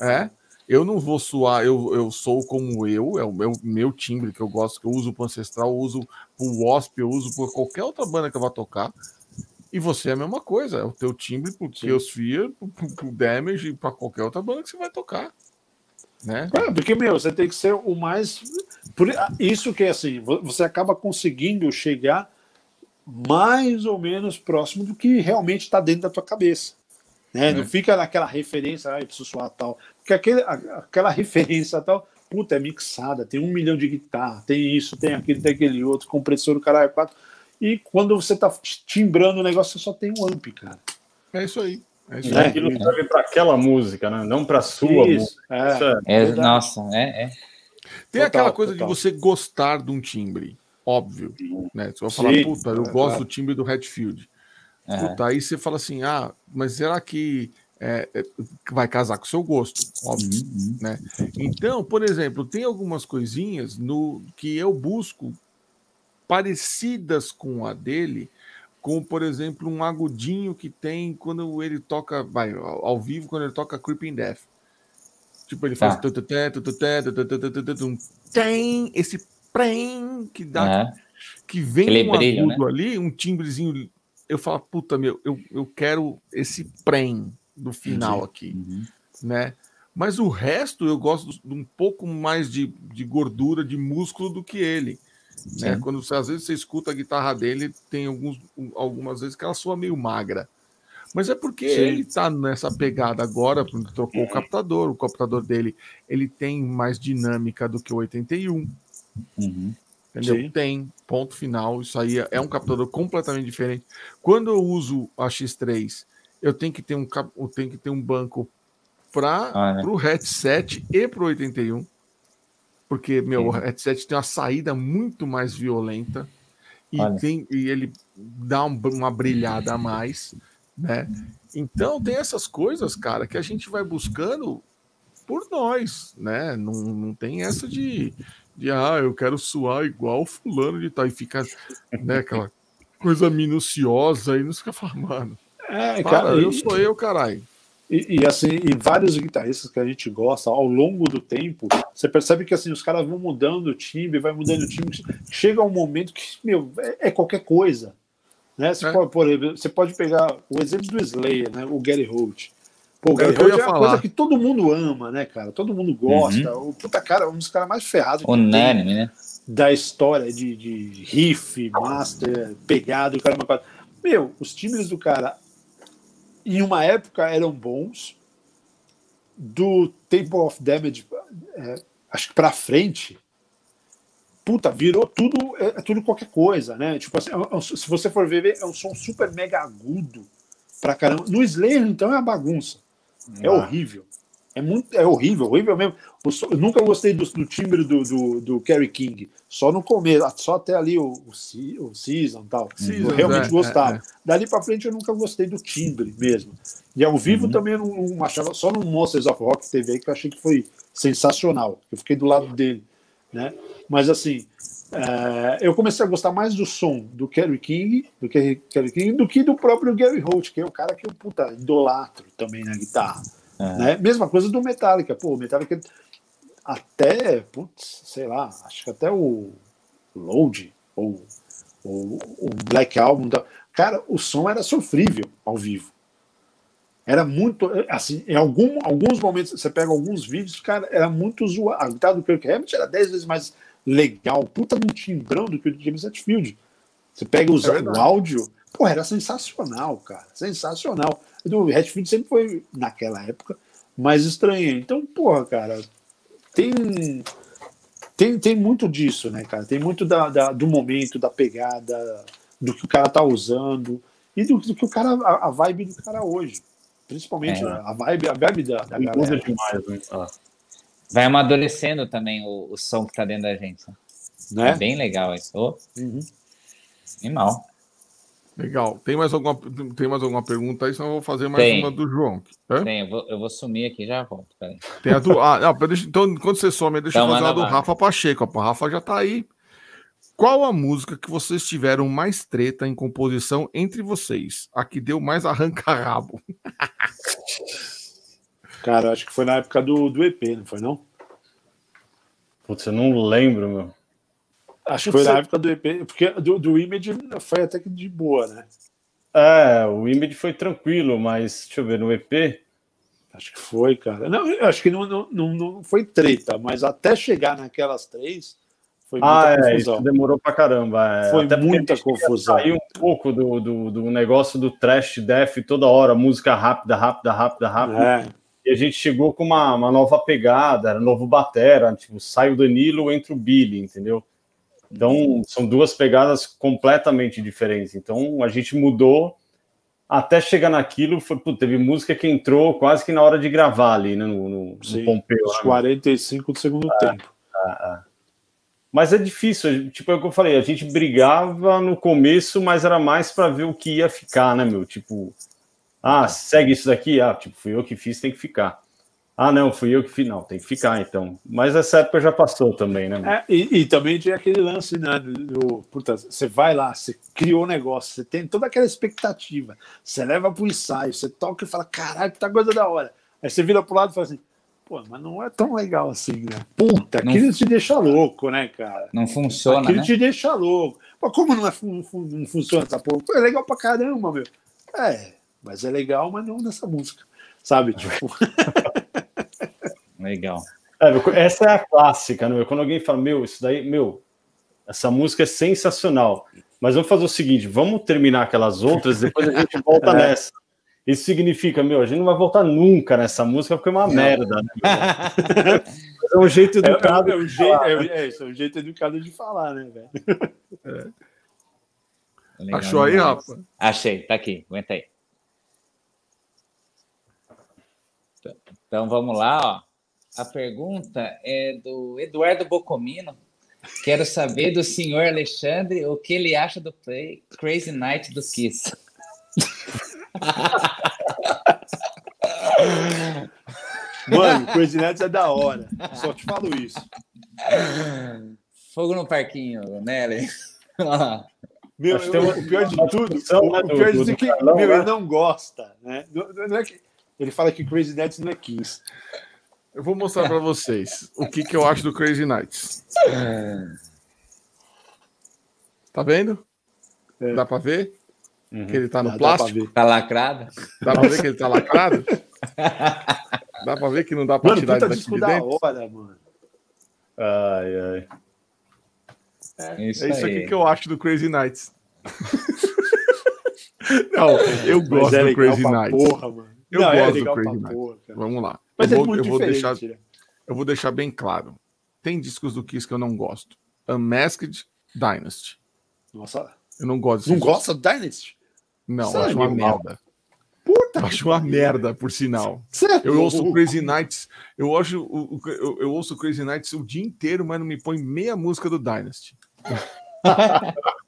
S1: É. Eu não vou suar, eu, eu sou como eu, é o meu, meu timbre que eu gosto, que eu uso pro Ancestral, eu uso pro Wasp, eu uso por qualquer outra banda que eu vá tocar. E você é a mesma coisa, é o teu timbre pro
S4: Sim.
S1: Theosphere, pro, pro, pro Damage e pra qualquer outra banda que você vai tocar. Né?
S4: É, porque, meu, você tem que ser o mais. Por isso que é assim, vo- você acaba conseguindo chegar mais ou menos próximo do que realmente está dentro da tua cabeça. Né? Não fica naquela referência, ah, eu preciso soar tal. Porque aquele, a- aquela referência tal, puta, é mixada, tem um milhão de guitarra, tem isso, tem aquele, tem aquele outro, compressor, o caralho, quatro. E quando você tá timbrando o negócio, você só tem um amp, cara.
S1: É isso aí. É isso
S4: É.
S1: aí.
S2: Aquilo serve para aquela música, né? Não para sua música.
S4: Isso, é.
S2: Isso é-
S3: É, nossa, é, é.
S1: Tem
S4: Total,
S1: aquela coisa
S4: total.
S1: de você gostar de um timbre, óbvio. Né? Você vai falar,
S4: Sim,
S1: puta, eu
S4: é,
S1: gosto
S4: claro.
S1: do timbre do Hatfield.
S3: Aham.
S1: Puta, aí você fala assim, ah, mas será que é, é, vai casar com o seu gosto? Óbvio.
S3: Uhum, uhum.
S1: Então, por exemplo, tem algumas coisinhas no que eu busco parecidas com a dele, como por exemplo um agudinho que tem quando ele toca, vai, ao vivo, quando ele toca Creeping Death. Tipo, ele faz
S3: Tá.
S1: tum. tem esse prem que dá que vem um
S3: brilho, né?
S1: agudo ali, um timbrezinho. Eu falo, puta, meu, eu, eu quero esse prem do final aqui,
S3: Uhum.
S1: né? Mas o resto eu gosto de um pouco mais de, de gordura, de músculo do que ele. Né? Quando você, às vezes você escuta a guitarra dele, tem alguns, algumas vezes que ela soa meio magra. Mas é porque
S4: Sim.
S1: ele tá nessa pegada agora, porque trocou o captador, o captador dele ele tem mais dinâmica do que o 81.
S3: Uhum.
S1: Entendeu?
S4: Sim.
S1: Tem, ponto final. Isso aí é um captador completamente diferente. Quando eu uso a X3, eu tenho que ter um, eu tenho que ter um banco para
S3: Ah, né?
S1: o headset e para o 81. Porque, meu, o headset tem uma saída muito mais violenta e,
S3: Olha.
S1: tem, e ele dá um- uma brilhada a mais, né? Então tem essas coisas, cara, que a gente vai buscando por nós, né? Não, não tem essa de, de ah, eu quero suar igual fulano de tal e fica, né, aquela coisa minuciosa e não fica falando, mano.
S4: É,
S1: Para,
S4: cara,
S1: eu
S4: e-
S1: sou eu, caralho.
S4: E, e, assim, e vários guitarristas que a gente gosta, ao longo do tempo, você percebe que assim, os caras vão mudando o timbre, vai mudando o timbre, chega um momento que, meu, é, é qualquer coisa. Né? Você, é. pode, por exemplo, você pode pegar o exemplo do Slayer, né? o Gary Holt. Pô, o Gary Holt é uma falar. coisa que todo mundo ama, né, cara? Todo mundo gosta. Uhum. O puta cara, um dos caras mais ferrados
S3: Unânime, né?
S4: da história de, de riff, master, pegado, o cara Meu, os timbres do cara em uma época eram bons. Do Table of Damage, é, acho que para frente, puta, virou tudo, é, é, tudo qualquer coisa, né? Tipo assim, é, é se você for ver, é um som super mega agudo pra caramba. No Slayer, então, é uma bagunça. É ah. horrível. É muito, é horrível, horrível mesmo. Eu nunca gostei do, do timbre do, do, do Kerry King. Só no começo, só até ali o, o, o Season e tal. Season, eu realmente é, gostava. É, é. Dali pra frente eu nunca gostei do timbre mesmo. E ao vivo uhum. também eu não, não, achava, só no Monsters of Rock TV que eu achei que foi sensacional. Eu fiquei do lado dele, né? Mas assim, é, eu comecei a gostar mais do som do Kerry King, do Kerry, Kerry King, do que do próprio Gary Holt, que é o cara que eu puta, idolatro também na guitarra. Uhum. Né? Mesma coisa do Metallica. Pô, o Metallica até, putz, sei lá, acho que até o Load ou o, Black Album, cara, o som era sofrível ao vivo. Era muito, assim, em algum, alguns momentos, você pega alguns vídeos, cara, era muito zoado. A guitarra do Kirk Hammett era 10 vezes mais legal, puta no timbrão do que o James Hetfield. Você pega os, é o áudio, pô, era sensacional, cara, sensacional. O Hetfield sempre foi, naquela época, mais estranho. Então, porra, cara, tem, tem, tem muito disso, né, cara? Tem muito da, da, do momento, da pegada, do que o cara tá usando e do, do que o cara, a, a, vibe do cara hoje. Principalmente é. a vibe, a vibe da, da galera. Demais,
S3: né? ah. Vai amadurecendo também o, o, som que tá dentro da gente. Né? É bem legal isso. Oh. Uhum. Animal.
S1: Legal. Tem mais alguma, tem mais alguma pergunta aí? Senão eu vou fazer mais tem. uma do João.
S3: É? Tem, eu vou, eu vou sumir aqui já volto. Peraí.
S1: Tem a do. Ah, não, deixa, então, quando você some, deixa então, eu fazer a do Rafa Pacheco. O Rafa já tá aí. Qual a música que vocês tiveram mais treta em composição entre vocês? A que deu mais arranca-rabo?
S4: Cara, acho que foi na época do, do EP, não foi não?
S2: Putz, eu não lembro, meu.
S4: Acho que foi na época do EP, porque do, do Image foi até que de boa, né?
S2: É, o Image foi tranquilo, mas deixa eu ver, no EP.
S4: Acho que foi, cara. Não, acho que não, não, não, não foi treta, mas até chegar naquelas três
S2: foi muita ah, é, confusão. Isso demorou pra caramba.
S4: É. Foi até muita confusão.
S2: Saiu um pouco do, do, do negócio do trash death toda hora, música rápida, rápida, rápida, rápida. É. E a gente chegou com uma, uma nova pegada, era novo batera, tipo, sai o Danilo, entra o Billy, entendeu? Então, são duas pegadas completamente diferentes. Então, a gente mudou até chegar naquilo. Foi, pô, teve música que entrou quase que na hora de gravar ali, né, no, no,
S4: Sim, no Pompeu. Os 45 do segundo é, tempo. É, é.
S2: Mas é difícil, tipo, é o que eu falei, a gente brigava no começo, mas era mais para ver o que ia ficar, né, meu? Tipo, ah, segue isso daqui? Ah, tipo, fui eu que fiz, tem que ficar. Ah, não, fui eu que fiz. Não, tem que ficar, então. Mas essa época já passou também, né?
S4: É, e, e, também tinha aquele lance, né? Do, puta, você vai lá, você criou o um negócio, você tem toda aquela expectativa. Você leva pro ensaio, você toca e fala, caralho, que tá coisa da hora. Aí você vira pro lado e fala assim, pô, mas não é tão legal assim, né? Puta, não, aquilo te deixa louco, né, cara?
S3: Não funciona.
S4: Aquilo
S3: né?
S4: te deixa louco. Pô, como não, é, não, não funciona essa porra? Pô, é legal pra caramba, meu. É, mas é legal, mas não nessa música, sabe? Tipo.
S3: Legal.
S2: É, essa é a clássica, né? Quando alguém fala, meu, isso daí, meu, essa música é sensacional. Mas vamos fazer o seguinte: vamos terminar aquelas outras, depois a gente volta é. nessa. Isso significa, meu, a gente não vai voltar nunca nessa música porque é uma não. merda. Né, é um jeito educado.
S4: É, é, é, jeito, falar, né? é, isso, é um jeito educado de falar, né, velho?
S1: É. Achou aí, Rafa?
S3: Achei, tá aqui, aguenta aí. Então vamos lá, ó. A pergunta é do Eduardo Bocomino. Quero saber do senhor Alexandre o que ele acha do play Crazy Night do Kiss.
S4: Mano, Crazy Night é da hora. Só te falo isso.
S3: Fogo no parquinho, Nelly.
S4: Meu, eu, o pior de tudo, o, o pior de tudo é que meu, ele não gosta, né? Não, não é que Ele fala que Crazy Nights não é Kiss.
S1: Eu vou mostrar para vocês o que, que eu acho do Crazy Nights. Tá vendo?
S4: É.
S1: Dá para ver?
S2: Uhum.
S1: Que ele tá no
S4: Dá- dá
S1: plástico?
S4: ver.
S3: Tá lacrado?
S1: Dá pra ver que ele tá lacrado? Dá pra ver que não dá pra
S4: Mano,
S1: tirar ele daqui de dentro?
S4: hora, mano.
S2: Ai, ai.
S3: É isso,
S1: É isso
S3: aí.
S1: aqui que eu acho do Crazy Nights. não, eu
S4: Mas
S1: gosto
S4: é
S1: do Crazy Nights.
S4: Porra, mano.
S1: Eu
S4: Não, é
S1: gosto do Crazy Nights.
S4: porra.
S1: Vamos lá.
S4: Mas
S1: eu,
S4: é
S1: vou,
S4: muito
S1: eu, vou
S4: diferente.
S1: deixar,
S4: né?
S1: eu vou deixar bem claro. Tem discos do Kiss que eu não gosto. Unmasked Dynasty.
S4: Nossa,
S1: Eu não gosto
S4: não
S1: desse
S4: gosta do Dynasty?
S1: Não,
S4: Isso
S1: eu
S4: é
S1: acho uma
S4: animal.
S1: merda.
S4: Puta
S1: Eu acho uma merda, por sinal.
S4: É
S1: Eu ouço. Crazy Nights, eu, acho, o- eu, eu ouço Crazy Nights o dia inteiro, mas não me põe meia música do Dynasty.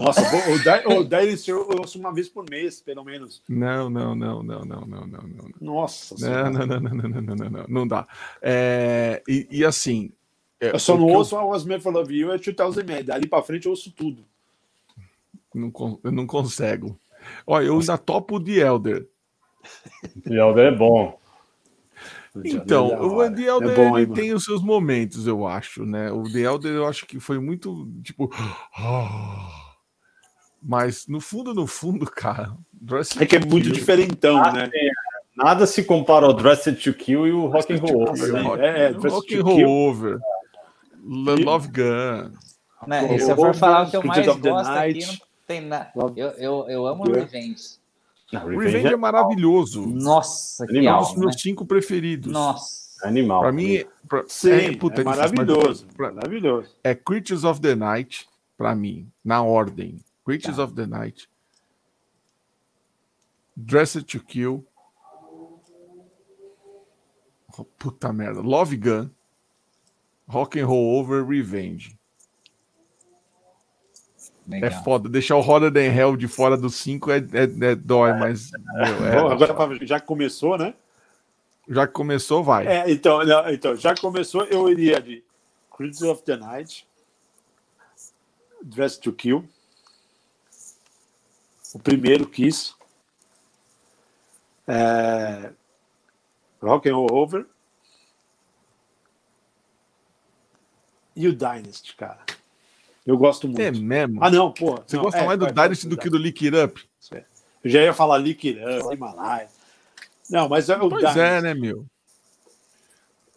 S4: Nossa, o, Dy- o eu ouço uma vez por mês, pelo menos.
S1: Não, não, não, não, não, não, não, não.
S4: Nossa
S1: Não,
S4: Senhora.
S1: não, não, não, não, não, não, não, não, não dá. É, e, e assim. é,
S4: Eu só não
S1: que eu
S4: ouço I Was Made for Love You é 2000 Man. Dali pra frente eu ouço tudo.
S1: não, eu não consigo. Olha, eu ainda topo o The Elder.
S2: E Elder é bom.
S1: Então,
S4: É
S1: o The Elder
S4: É bom,
S1: ele
S4: hein,
S1: tem os seus momentos, eu acho, né? O The Elder eu acho que foi muito, tipo... Mas no fundo, no fundo, cara... Dressed
S4: É que é
S1: to
S4: muito
S1: Kill-
S4: diferentão, né?
S2: Nada se compara ao Dressed to Kill e o Rock and Roll
S1: Rock,
S2: Over. né?
S1: rock,
S4: É, é,
S1: rock and Roll. Over. Lo- Love Gun.
S3: Né, se eu for falar o que eu mais gosto aqui, não tem nada. Eu, eu, eu amo
S4: Yeah.
S3: Revenge.
S2: Não,
S1: Revenge é maravilhoso.
S3: Nossa, que
S1: É um
S2: Animal,
S1: dos
S3: alma, né?
S1: meus cinco preferidos.
S3: Nossa.
S2: Animal.
S1: Pra mim, pra,
S4: Sim, é,
S1: puta, difícil,
S4: maravilhoso.
S1: mas pra-
S4: Maravilhoso.
S1: é Creatures of the Night, pra mim, na ordem. Creatures
S3: Tá.
S1: of the Night. Dressed to Kill. Oh, puta merda. Love Gun. Rock and Roll Over Revenge.
S3: Legal.
S1: É foda. Deixar o Hotter Than Hell de fora dos cinco é, é- é dói, mas meu, é-
S4: Bom, agora, pra- já começou, né?
S1: já começou, vai.
S4: É, então, não, então, já começou, eu iria de Creatures of the Night, Dress to Kill, o primeiro Kiss, é, Rock and Roll Over e o Dynasty, cara. Eu gosto muito.
S1: É mesmo?
S4: Ah, não, porra.
S1: Você
S4: não,
S1: gosta
S4: é,
S1: mais do
S4: vai, vai,
S1: Dynasty do
S4: vai.
S1: que do Lick It Up?
S4: Eu já ia falar Lick It Up, Himalaia. Não, mas é o
S1: Pois
S4: Dynasty.
S1: é, né, meu?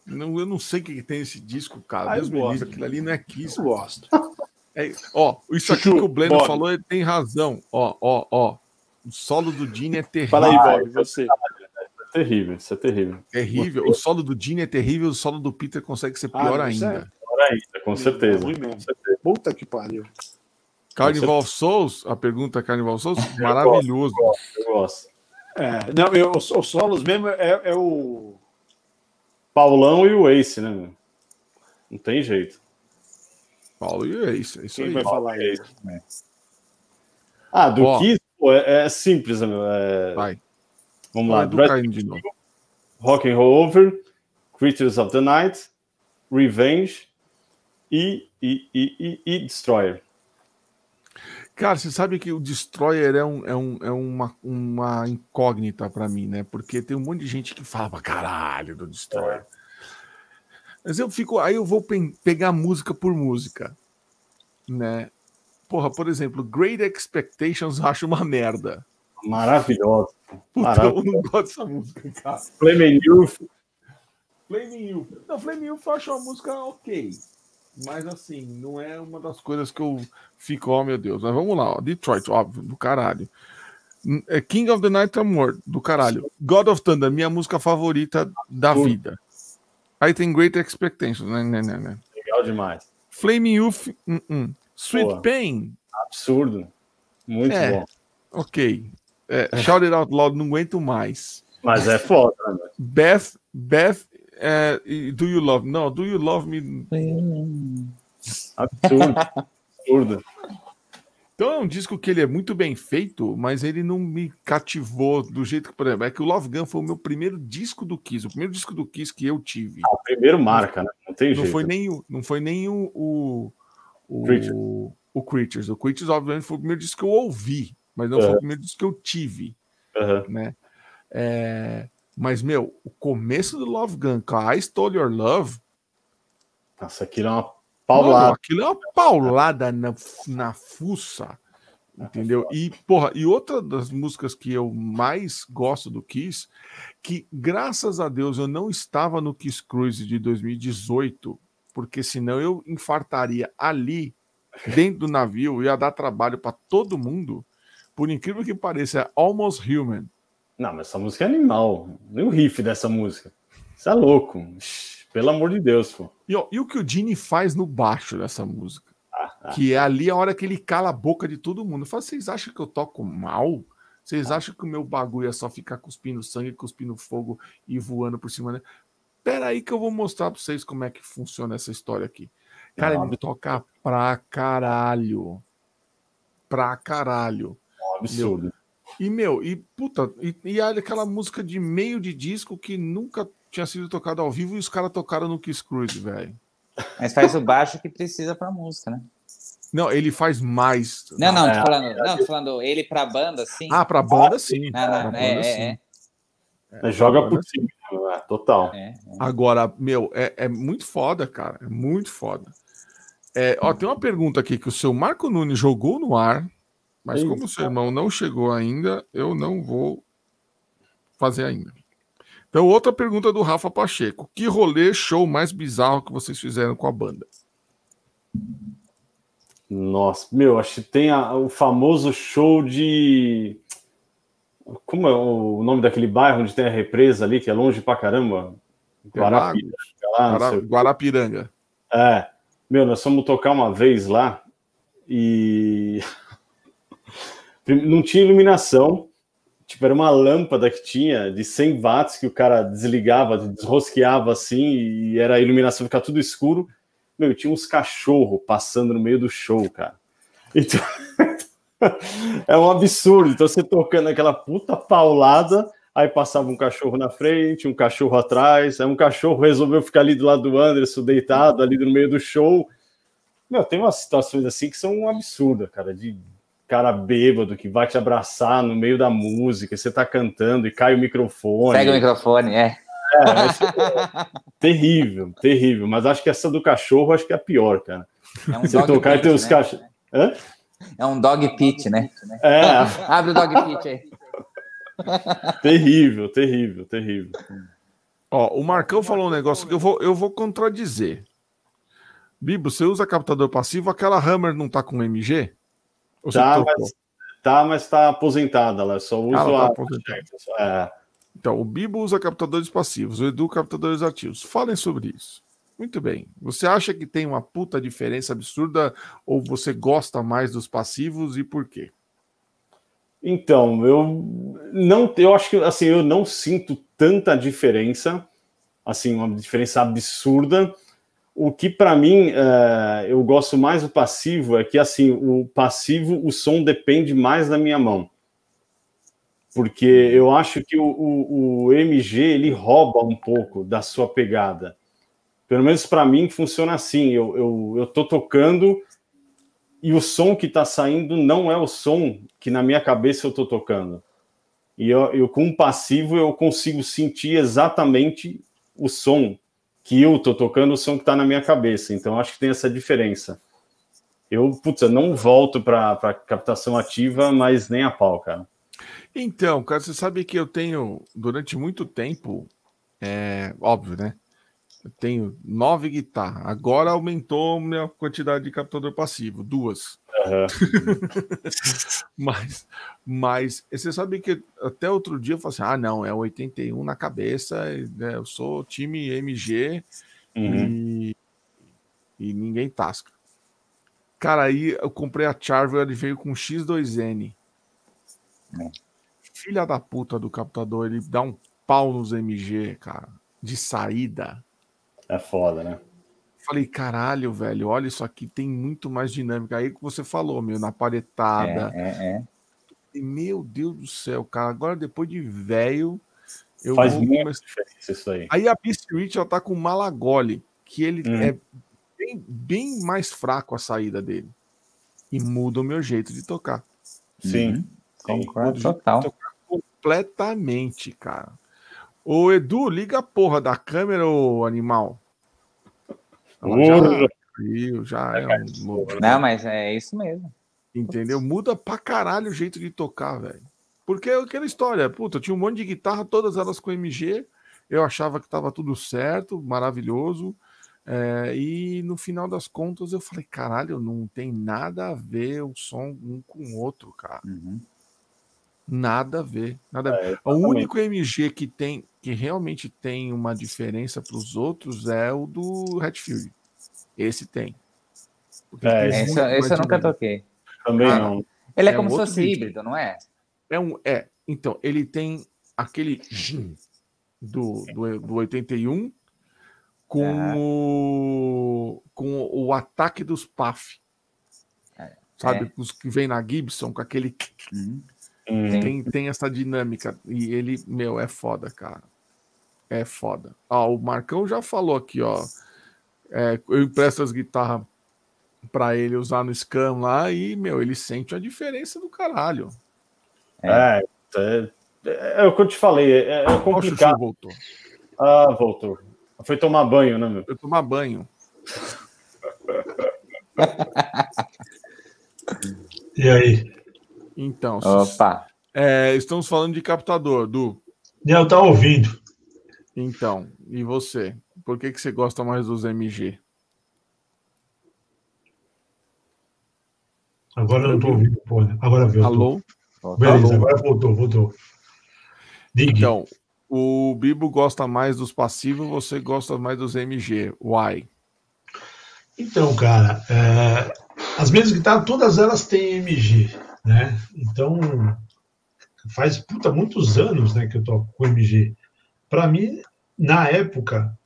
S1: Não, eu não sei o que, que tem esse disco, cara.
S4: Ah, eu
S1: Deus me livre, aquilo ali não é Kiss.
S4: Eu gosto.
S1: É, ó, isso aqui
S4: Chuchu,
S1: que o Bleno
S4: Bob.
S1: falou, ele tem razão. Ó, ó, ó. O solo do Dini é terrível.
S4: Fala aí,
S2: Ah,
S4: Bob, você.
S2: É terrível, isso é terrível.
S1: terrível. O solo do Dini é terrível, o solo do Peter consegue ser
S4: Ah,
S1: pior
S4: isso
S1: ainda.
S2: Agora ainda, com certeza.
S4: É ruim mesmo.
S2: Com certeza.
S4: Puta que pariu.
S1: Carnival Souls, a pergunta é Carnival Souls, maravilhoso.
S2: Eu gosto.
S4: É, não, eu, os, os solos mesmo é, é o.
S2: Paulão e o Ace, né? Não tem jeito.
S1: Paulo, e é isso, é isso
S4: Quem
S1: aí.
S4: vai falar isso?
S2: Ah, do
S1: Ó.
S2: Kiss, pô, é, é simples, né? meu? É,
S1: Vai.
S2: vamos lá.
S1: Caim de novo.
S2: Rock and Roll Over, Creatures of the Night, Revenge e, e, e, e, e Destroyer.
S1: Cara, você sabe que o Destroyer é, um, é, um, é uma, uma incógnita pra mim, né? Porque tem um monte de gente que fala pra caralho do Destroyer. Mas eu fico. Aí eu vou pen- pegar música por música, né? Porra, por exemplo, Great Expectations acho uma merda.
S2: Maravilhoso.
S1: Puta, eu não gosto dessa música, cara.
S2: Flaming Youth,
S1: Flaming Youth. Não, Flaming Youth eu acho uma música ok. Mas assim, não é uma das coisas que eu fico, oh meu Deus. Mas vamos lá, ó. Detroit, óbvio, do caralho. Hum, é King of the Night Amor, do caralho. God of Thunder, minha música favorita da vida. Aí tem Great Expectations, né, né, né, né.
S2: legal demais.
S1: Flaming Youth, hum, hum. Sweet
S2: Boa.
S1: Pain,
S2: Absurdo. Muito
S1: É.
S2: bom.
S1: ok. É, Shout It Out Loud, não aguento mais.
S2: Mas é foda, né?
S1: Beth, Beth, é, Do You Love? Não, Do You Love Me
S2: Absurdo. Absurdo.
S1: Então é um disco que ele é muito bem feito, mas ele não me cativou do jeito que, por exemplo, é que o Love Gun foi o meu primeiro disco do Kiss, o primeiro disco do Kiss que eu tive.
S2: O primeiro marca, né? Não tem
S1: Não
S2: jeito.
S1: foi nem não foi nem o, o, o,
S2: Creatures.
S1: o Creatures. O Creatures, obviamente, foi o primeiro disco que eu ouvi, mas não foi
S2: Aham.
S1: o primeiro disco que eu tive,
S2: Aham.
S1: né? É, mas, meu, o começo do Love Gun com a I Stole Your Love.
S2: Nossa, aquilo é uma paulada. Mano,
S1: aquilo é uma paulada na, na fuça. Entendeu? E, porra, e outra das músicas que eu mais gosto do Kiss, que graças a Deus eu não estava no Kiss Cruise de 2018, porque senão eu infartaria ali, dentro do navio, ia dar trabalho para todo mundo. Por incrível que pareça, é Almost Human.
S2: Não, mas essa música é animal. Nem o riff dessa música. Isso é louco. Pelo amor de Deus, pô.
S1: E, ó, e o que o Gene faz no baixo dessa música? que é ali a hora que ele cala a boca de todo mundo. Eu falo, vocês acham que eu toco mal? Vocês acham que o meu bagulho é só ficar cuspindo sangue, cuspindo fogo e voando por cima? Né? Pera aí que eu vou mostrar pra vocês como é que funciona essa história aqui. Cara, ele toca pra caralho. Pra caralho.
S2: absurdo.
S1: Meu. E, meu, e puta, e, e aquela música de meio de disco que nunca tinha sido tocada ao vivo e os caras tocaram no Kiss Cruise, velho.
S3: Mas faz o baixo que precisa pra música, né?
S1: Não, ele faz mais.
S3: Não, não, tô falando, não, tô falando ele pra banda, sim.
S1: Ah, pra banda, sim.
S3: Não, não,
S1: banda,
S3: é, sim. É,
S2: é. Joga por cima, é, total.
S1: É, é, Agora, meu, é, é muito foda, cara. É muito foda. É, ó, tem uma pergunta aqui que o seu Marco Nunes jogou no ar, mas como o seu irmão não chegou ainda, eu não vou fazer ainda. Então, outra pergunta do Rafa Pacheco. Que rolê show mais bizarro que vocês fizeram com a banda?
S2: Nossa, meu, acho que tem a, o famoso show de. Como é o nome daquele bairro onde tem a represa ali, que é longe pra caramba?
S1: Guarapiranga. Guara, Guarapiranga.
S2: É. Meu, nós fomos tocar uma vez lá e. Não tinha iluminação. Tipo, era uma lâmpada que tinha de 100 watts que o cara desligava, desrosqueava assim, e era a iluminação ficar tudo escuro. Meu, tinha uns cachorros passando no meio do show, cara. Então, é um absurdo. Então, você tocando aquela puta paulada, aí passava um cachorro na frente, um cachorro atrás, aí um cachorro resolveu ficar ali do lado do Anderson, deitado ali no meio do show. Meu, tem umas situações assim que são absurdas, cara, de cara bêbado que vai te abraçar no meio da música, você tá cantando e cai o microfone.
S3: Pega o microfone, é.
S2: É, terrível, terrível. Mas acho que essa do cachorro acho que é a pior, cara. É um Você tocar e ter os né? cachorros.
S3: É um dog pit, né?
S2: É.
S3: Abre o dog pit aí.
S2: terrível, terrível, terrível.
S1: Ó, o Marcão falou um negócio que eu vou, eu vou contradizer. Bibo, você usa captador passivo, aquela Hammer não tá com MG?
S2: Tá mas, tá, mas tá aposentada, ela só usa ah, tá
S1: a. É. Então, o Bibo usa captadores passivos, o Edu captadores ativos. Falem sobre isso. Muito bem. Você acha que tem uma puta diferença absurda ou você gosta mais dos passivos e por quê?
S2: Então, eu não, eu acho que assim, eu não sinto tanta diferença, assim, uma diferença absurda. O que para mim é, eu gosto mais do passivo é que assim, o passivo, o som depende mais da minha mão porque eu acho que o, o, o, MG ele rouba um pouco da sua pegada. Pelo menos para mim funciona assim. Eu, eu, eu tô tocando e o som que está saindo não é o som que na minha cabeça eu tô tocando. E eu, eu com o passivo eu consigo sentir exatamente o som que eu tô tocando, o som que está na minha cabeça. Então acho que tem essa diferença. Eu, putz, eu não volto para captação ativa, mas nem a pau, cara.
S1: Então, cara, você sabe que eu tenho, durante muito tempo, é óbvio, né? Eu tenho nove guitarras. Agora aumentou minha quantidade de captador passivo, duas. Uhum. mas, mas você sabe que até outro dia eu falei assim: ah, não, é 81 na cabeça, né? eu sou time MG uhum. e, e ninguém tasca. Cara, aí eu comprei a Charvel, ele veio com X2N. É filha da puta do captador, ele dá um pau nos MG, cara, de saída.
S2: É foda, né?
S1: Falei, caralho, velho, olha isso aqui, tem muito mais dinâmica. Aí que você falou, meu, na paretada.
S3: É, é,
S1: é. Meu Deus do céu, cara, agora depois de velho, eu
S2: Faz vou começar... isso aí.
S1: Aí a Beast Rich já tá com o Malagoli, que ele hum. é bem, bem mais fraco a saída dele. E muda o meu jeito de tocar.
S2: Sim.
S3: Concordo total.
S1: completamente, cara. Ô, Edu, liga a porra da câmera, ô animal. Já, frio, já é um...
S3: Não, mas é isso mesmo.
S1: Entendeu? Muda pra caralho o jeito de tocar, velho. Porque é aquela história, puta, eu tinha um monte de guitarra, todas elas com MG, eu achava que tava tudo certo, maravilhoso. É, e no final das contas eu falei, caralho, não tem nada a ver o som um com o outro, cara. Uhum. Nada a ver. Nada a ver. É, o único MG que tem que realmente tem uma diferença para os outros é o do Hatfield. Esse tem.
S3: É, esse, esse eu nunca toquei.
S2: Também ah, não.
S3: Ele é, é como se fosse híbrido, não é?
S1: É um, é. Então, ele tem aquele do, do, do 81 com, é. o, com o ataque dos PAF. É. Sabe? É. Os que vem na Gibson com aquele. Uhum. Tem, tem essa dinâmica. E ele, meu, é foda, cara. É foda. Ó, o Marcão já falou aqui, ó. É, eu empresto as guitarras para ele usar no Scam lá e, meu, ele sente a diferença do caralho.
S2: É, é, é, é o que eu te falei, é, é complicado.
S1: voltou.
S2: Ah, voltou. Foi tomar banho, né, meu?
S1: Foi tomar banho.
S4: e aí?
S1: Então,
S3: Opa.
S1: É, estamos falando de captador, Du.
S4: Eu tá ouvindo.
S1: Então, e você? Por que, que você gosta mais dos MG?
S4: Agora eu não estou ouvindo, pô. Agora
S1: viu. Alô?
S4: Beleza, Alô? agora voltou, voltou.
S1: Diga. Então, o Bibo gosta mais dos passivos, você gosta mais dos MG. Why?
S4: Então, cara, é, as minhas guitarras, todas elas têm MG, né? Então, faz puta, muitos anos né, que eu toco com MG. Para mim, na época,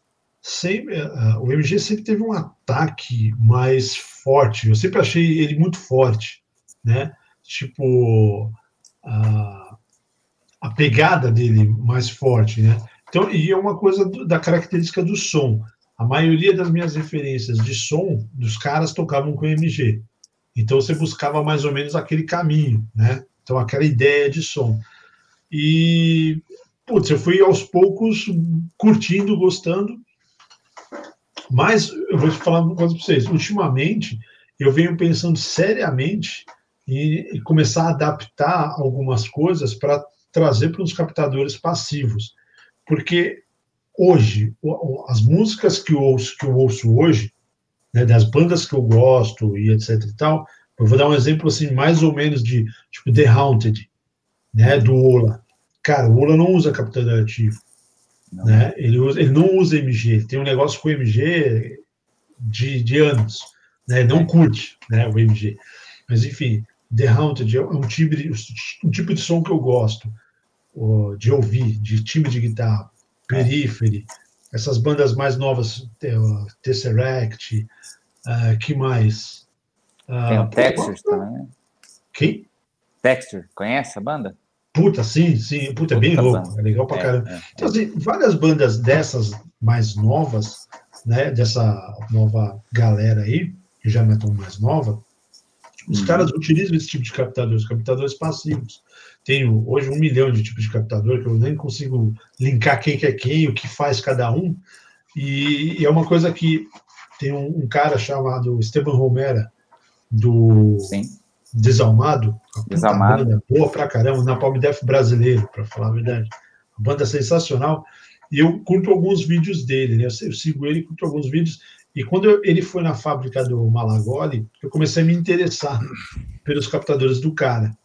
S4: sempre, uh, o MG sempre teve um ataque mais forte. Eu sempre achei ele muito forte, né? Tipo, uh, a pegada dele mais forte, né? Então, e é uma coisa do, da característica do som. A maioria das minhas referências de som dos caras tocavam com MG. Então você buscava mais ou menos aquele caminho, né? Então aquela ideia de som. E putz, eu fui aos poucos curtindo, gostando. Mas eu vou te falar uma coisa para vocês. Ultimamente eu venho pensando seriamente em começar a adaptar algumas coisas para trazer para os captadores passivos. Porque hoje, as músicas que eu ouço, que eu ouço hoje, né, das bandas que eu gosto e etc e tal, eu vou dar um exemplo assim, mais ou menos de tipo The Haunted, né, do Ola. Cara, o Ola não usa captador ativo. Não. Né? Ele, usa, ele não usa MG, ele tem um negócio com MG de, de anos, né? Não curte né, o MG. Mas enfim, The Haunted é um tipo, de, um tipo de som que eu gosto de ouvir, de time de guitarra, Periphery, essas bandas mais novas, Tesseract, uh, que mais?
S3: Uh, Tem o Texture também.
S4: Quem?
S3: Texture, conhece a banda?
S4: Puta, sim, sim, puta, é bem louco, é legal pra é, caramba. É, então, assim, várias bandas dessas mais novas, né, dessa nova galera aí, que já não é tão mais nova, os hum. caras utilizam esse tipo de captadores, captadores passivos tenho hoje um milhão de tipos de captador que eu nem consigo linkar quem que é quem, o que faz cada um. E, e é uma coisa que tem um, um cara chamado Esteban Romera, do Sim. Desalmado,
S3: Desalmado.
S4: Banda, boa pra caramba, na Palm Def brasileiro, para falar a verdade. Banda sensacional. E eu curto alguns vídeos dele, né? Eu, sigo ele, curto alguns vídeos. E quando eu, ele foi na fábrica do Malagoli, eu comecei a me interessar pelos captadores do cara.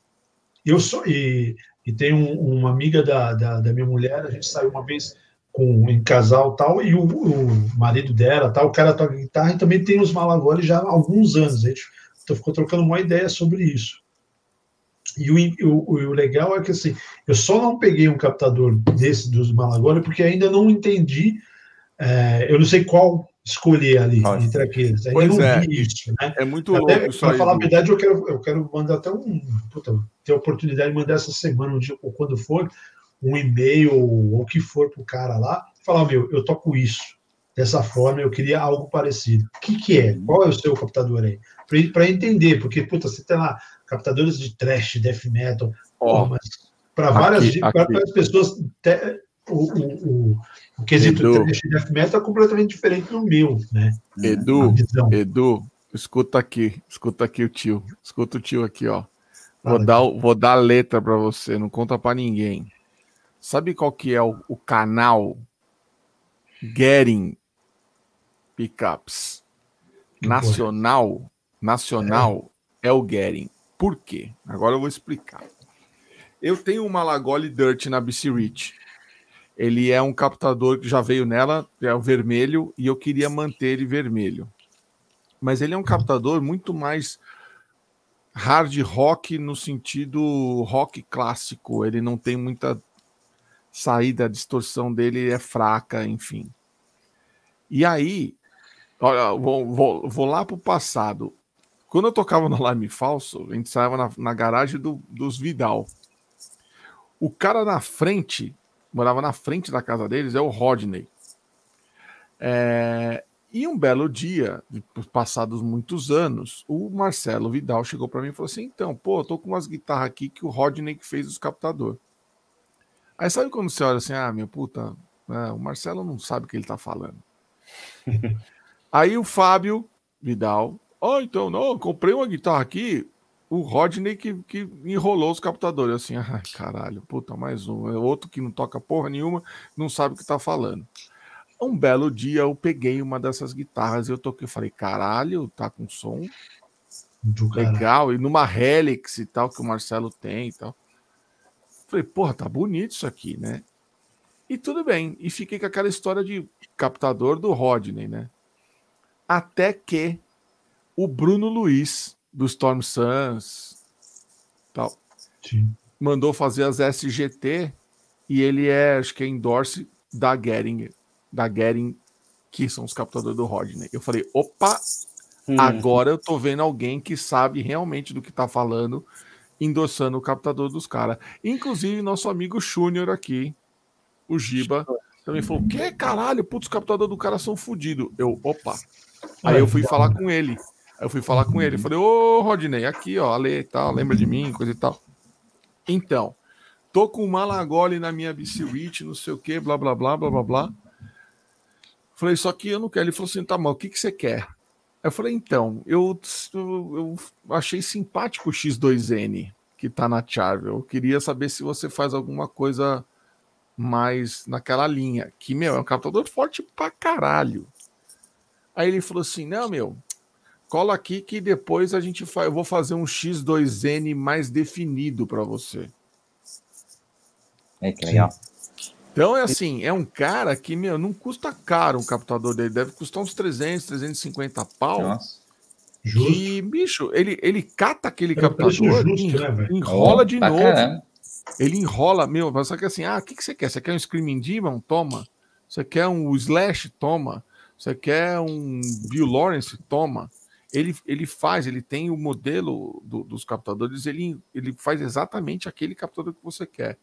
S4: Eu sou e, e tem um, uma amiga da, da, da, minha mulher, a gente saiu uma vez com em casal tal e o, o marido dela tal, o cara toca guitarra e também tem os Malagoli já há alguns anos. A gente então, ficou trocando uma ideia sobre isso. E o, o, o, legal é que assim, eu só não peguei um captador desse dos Malagoli porque ainda não entendi. É, eu não sei qual escolher ali Nossa. entre aqueles. Aí
S1: pois é, isso, né? É muito até, louco
S4: Para falar a verdade, eu quero, eu quero mandar até um. Puta, ter a oportunidade de mandar essa semana, um dia, ou quando for, um e-mail ou o que for para o cara lá, falar: meu, eu toco isso. Dessa forma, eu queria algo parecido. O que, que é? Qual é o seu captador aí? Para entender, porque, puta, você tem lá captadores de trash, death metal, oh. mas para várias, várias pessoas. Te, o, o, o, o quesito Edu. de death metal é completamente diferente do meu, né?
S1: Edu, Edu, escuta aqui, escuta aqui o tio, escuta o tio aqui, ó. Vou dar, vou dar a letra para você, não conta para ninguém. Sabe qual que é o, o canal Getting Pickups nacional? Nacional é. é o Getting. Por quê? Agora eu vou explicar. Eu tenho uma Lagole Dirt na BC Rich. Ele é um captador que já veio nela, é o vermelho, e eu queria manter ele vermelho. Mas ele é um captador muito mais hard rock no sentido rock clássico. Ele não tem muita saída, a distorção dele é fraca, enfim. E aí, olha, vou, vou, vou lá para o passado. Quando eu tocava no Lime Falso, a gente saía na, na garagem do, dos Vidal. O cara na frente, morava na frente da casa deles, é o Rodney. É, e um belo dia, passados muitos anos, o Marcelo Vidal chegou para mim e falou assim: então, pô, tô com umas guitarras aqui que o Rodney que fez os captador. Aí sabe quando você olha assim, ah, meu puta, né, o Marcelo não sabe o que ele tá falando. Aí o Fábio Vidal Ó, oh, então, não, comprei uma guitarra aqui, o Rodney que, que enrolou os captadores. Assim, ai, caralho, puta, mais um. É outro que não toca porra nenhuma, não sabe o que tá falando. Um belo dia eu peguei uma dessas guitarras e eu toquei, falei, caralho, tá com som legal, e numa Helix e tal, que o Marcelo tem e tal. Falei, porra, tá bonito isso aqui, né? E tudo bem. E fiquei com aquela história de captador do Rodney, né? Até que o Bruno Luiz, do Storm Suns, tal, Sim. mandou fazer as SGT e ele é, acho que é endorse da Gering, da Gering, que são os captadores do Rodney. Eu falei, opa, hum. agora eu tô vendo alguém que sabe realmente do que tá falando, endossando o captador dos caras. Inclusive, nosso amigo Júnior aqui, o Giba, também falou: que caralho, putz, os captadores do cara são fodidos. Eu, opa. Aí eu fui falar com ele. Aí eu fui falar com ele, falei, ô Rodney, aqui, ó, Ale e tal, lembra de mim, coisa e tal. Então, tô com uma Malagoli na minha BC não sei o que, blá, blá, blá, blá, blá, blá. Falei, só que eu não quero. Ele falou assim, tá mal, o que, que você quer? Eu falei, então, eu, eu, eu achei simpático o X2N que tá na chave. Eu queria saber se você faz alguma coisa mais naquela linha. Que, meu, é um captador forte pra caralho. Aí ele falou assim: não, meu, cola aqui que depois a gente fa... eu vou fazer um X2N mais definido para você.
S3: É que legal.
S1: Então é assim, é um cara que, meu, não custa caro um captador dele, deve custar uns 300, 350 pau. Nossa. E, bicho, ele, ele cata aquele é captador justo, né, enrola oh, de novo. Caramba. Ele enrola, meu, só que assim, ah, o que, que você quer? Você quer um Screaming Demon? Toma. Você quer um Slash? Toma. Você quer um Bill Lawrence? Toma ele, ele faz, ele tem o modelo do, dos captadores, ele, ele faz exatamente aquele captador que você quer,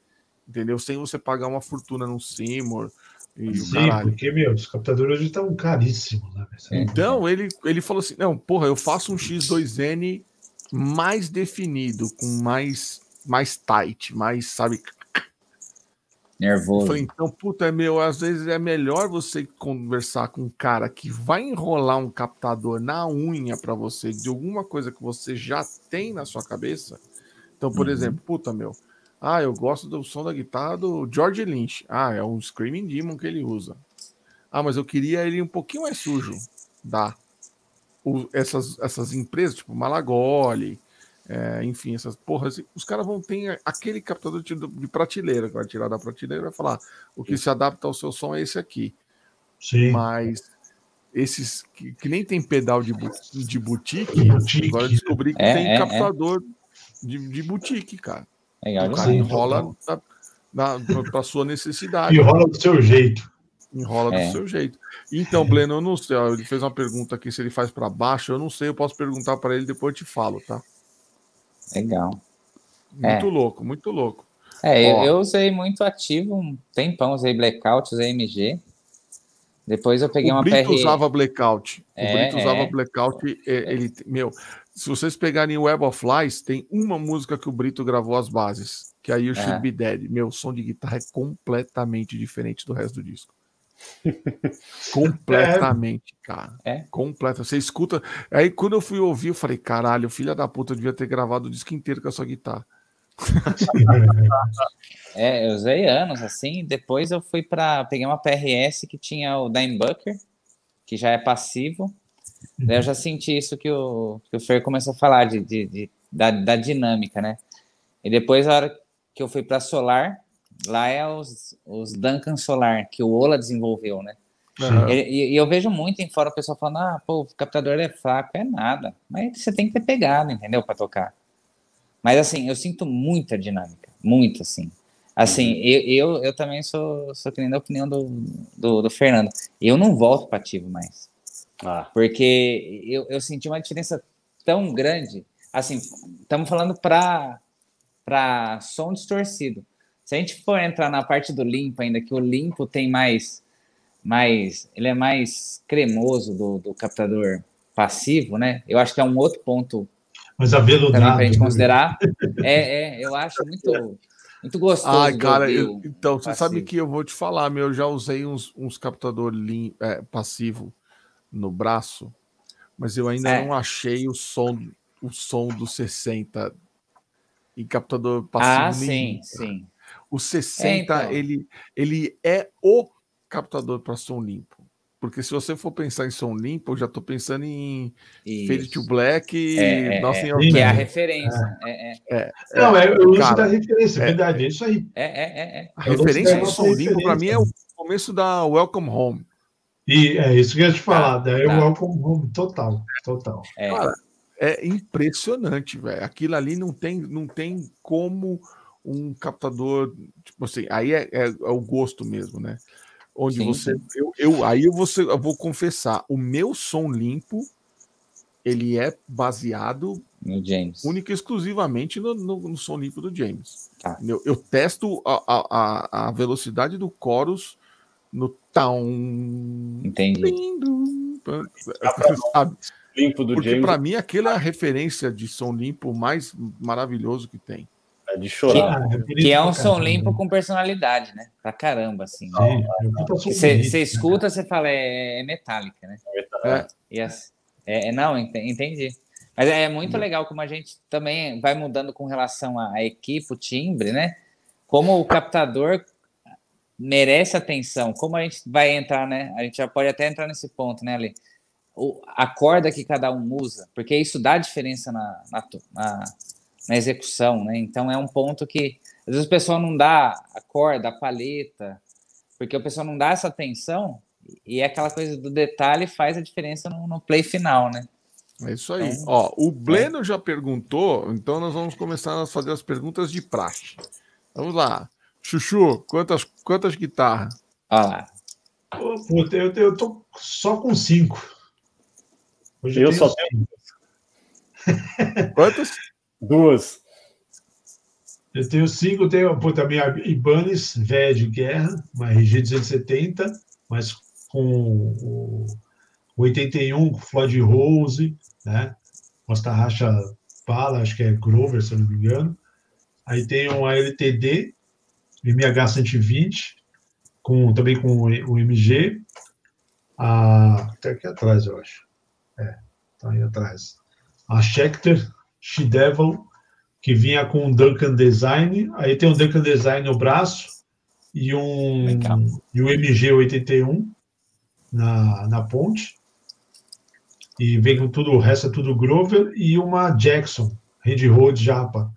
S1: entendeu? Sem você pagar uma fortuna no Seymour.
S4: E Sim, porque, meu, os captadores hoje estão caríssimos, né?
S1: Então, ele, ele falou assim: não, porra, eu faço um X2N mais definido, com mais, mais tight, mais, sabe,
S3: Nervoso. Eu
S1: falei, então, puta, é meu, às vezes é melhor você conversar com um cara que vai enrolar um captador na unha para você de alguma coisa que você já tem na sua cabeça. Então, por uhum. exemplo, puta, meu, ah, eu gosto do som da guitarra do George Lynch. Ah, é um Screaming Demon que ele usa. Ah, mas eu queria ele um pouquinho mais sujo. Dá. O, essas, essas empresas, tipo Malagoli, é, enfim, essas porras. Os caras vão ter aquele captador de, de prateleira que vai tirar da prateleira e vai falar: o que Sim. se adapta ao seu som é esse aqui. Sim. Mas esses que, que nem tem pedal de, de boutique, boutique. agora eu descobri que é, tem é, é. captador é. De, de boutique, cara. o cara enrola para sua necessidade.
S4: Enrola do seu jeito.
S1: Enrola do é. seu jeito. Então, Bleno, eu não sei. Ele fez uma pergunta aqui se ele faz para baixo. Eu não sei. Eu posso perguntar para ele depois eu te falo, tá?
S3: Legal.
S1: Muito é. louco, muito louco.
S3: É, Ó, eu, usei muito ativo um tempão, usei Blackout, usei MG. Depois eu peguei
S1: o
S3: uma
S1: Brito usava Blackout. É, o Brito usava é. Blackout, ele, meu, se vocês pegarem o Web of Lies, tem uma música que o Brito gravou as bases, que aí o Should é. Be Dead. Meu som de guitarra é completamente diferente do resto do disco. completamente, é. cara. É? Completa. Você escuta. Aí quando eu fui ouvir, eu falei, caralho, filha da puta, eu devia ter gravado o disco inteiro com a sua guitarra.
S3: é, eu usei anos assim. Depois eu fui para peguei uma PRS que tinha o Dimebucker, que já é passivo. Daí eu já senti isso que o, que o Fer começou a falar de, de, de da, da, dinâmica, né? E depois, a hora que eu fui para Solar, lá é os, os Duncan Solar, que o Ola desenvolveu, né? Uhum. E, e, eu vejo muito em fora o pessoal falando: ah, pô, o captador é fraco, é nada. Mas você tem que ter pegado, entendeu? Para tocar. Mas assim, eu sinto muita dinâmica, muito assim. Assim, uhum. eu, eu, eu, também sou, sou que nem da opinião do, do, do Fernando. Eu não volto para ativo mais. Ah. Porque eu, eu senti uma diferença tão grande. Assim, estamos falando para som distorcido. Se a gente for entrar na parte do limpo ainda, que o limpo tem mais, mais ele é mais cremoso do, do captador passivo, né? Eu acho que é um outro ponto
S4: mas aveludado. Também
S3: para a gente considerar. é, é, eu acho muito, muito gostoso.
S1: Ai, cara, eu, então, você sabe que eu vou te falar, meu, eu já usei uns, uns captador lim, é, passivo no braço, mas eu ainda é. não achei o som, o som do 60 em captador passivo.
S3: Ah, sim, sim.
S1: O 60, é, então. ele, ele é o captador para som limpo. Porque se você for pensar em som limpo, eu já estou pensando em Isso. Fade to Black e
S3: é, é, Nothing é, Que é a referência. É, é.
S4: é, é. Não, é o uso da referência, é verdade, é isso aí.
S3: É, é, é.
S1: A referência de som limpo, para mim, é o começo da Welcome Home.
S4: E é isso que eu ia te falar, tá, é tá. o Welcome Home total, total.
S1: É, Cara, é impressionante, velho. Aquilo ali não tem, não tem como um captador, tipo assim, aí é, é, é o gosto mesmo, né? onde sim, você. Sim. Eu, eu, aí eu vou, eu vou confessar, o meu som limpo ele é baseado
S3: no James.
S1: única e exclusivamente no, no, no som limpo do James. Ah. Eu, eu, testo a, a, a, velocidade do chorus no tão
S3: Entendi.
S1: Lindo, sabe? Limpo do Porque para mim aquela é a referência de som limpo mais maravilhoso que tem.
S2: É de chorar.
S3: Que, que é um som limpo com personalidade, né? Pra caramba, assim. Né? Você escuta, você fala, é, é metálica, né? É. Yes. É, é, não, entendi. Mas é muito legal como a gente também vai mudando com relação à equipe, o timbre, né? Como o captador merece atenção, como a gente vai entrar, né? A gente já pode até entrar nesse ponto, né, Ali? O, a corda que cada um usa, porque isso dá diferença na, na, na na execução, né? Então é um ponto que às vezes o pessoal não dá a corda, a paleta, porque o pessoal não dá essa atenção e é aquela coisa do detalhe faz a diferença no, no play final, né?
S1: É isso aí. Então, Ó, o Bleno é. já perguntou, então nós vamos começar a fazer as perguntas de praxe. Vamos lá. Chuchu, quantas, quantas guitarras?
S3: Olha lá.
S4: Puta, eu, eu tô só com cinco.
S2: Hoje eu, eu só tenho.
S1: Quantas?
S2: Duas.
S4: Eu tenho cinco, tenho também a Ibanez, velha de guerra, uma RG 270, mas com o 81, Floyd Rose, né? Uma tarraxa pala, acho que é Grover, se eu não me engano. Aí tem uma LTD, MH 120, com, também com o MG. A, tá aqui atrás, eu acho. É, tá aí atrás. A Schecter She-Devil, que vinha com um Duncan Design, aí tem um Duncan Design no braço e um, e um MG81 na, na ponte. E vem com tudo, o resto é tudo Grover e uma Jackson, Range Road Japa,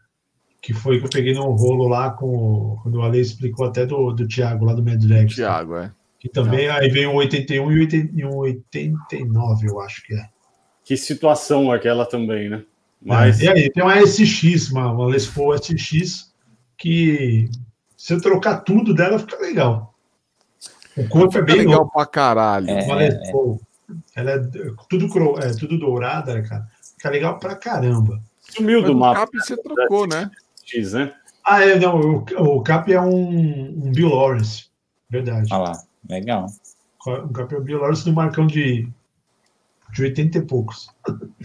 S4: que foi que eu peguei no rolo lá com quando o Ale explicou até do, do Thiago, lá do Mad Legs.
S1: Thiago, é.
S4: Que também, aí vem um 81 e um 89, eu acho que é.
S2: Que situação aquela também, né? Mas...
S4: É, e aí, tem uma SX, uma, uma Les Paul SX, que se eu trocar tudo dela, fica legal. O corpo é bem
S1: legal louco. pra caralho.
S4: É, uma Les Paul. Ela é tudo, é tudo dourada, cara. Fica legal pra caramba.
S2: Sumiu do mapa.
S1: O cap você trocou, né?
S2: X, né?
S4: Ah, é, não. O, o cap é um, um Bill Lawrence. Verdade.
S3: Olha lá, legal.
S4: O cap é o Bill Lawrence do Marcão de de 80 e poucos.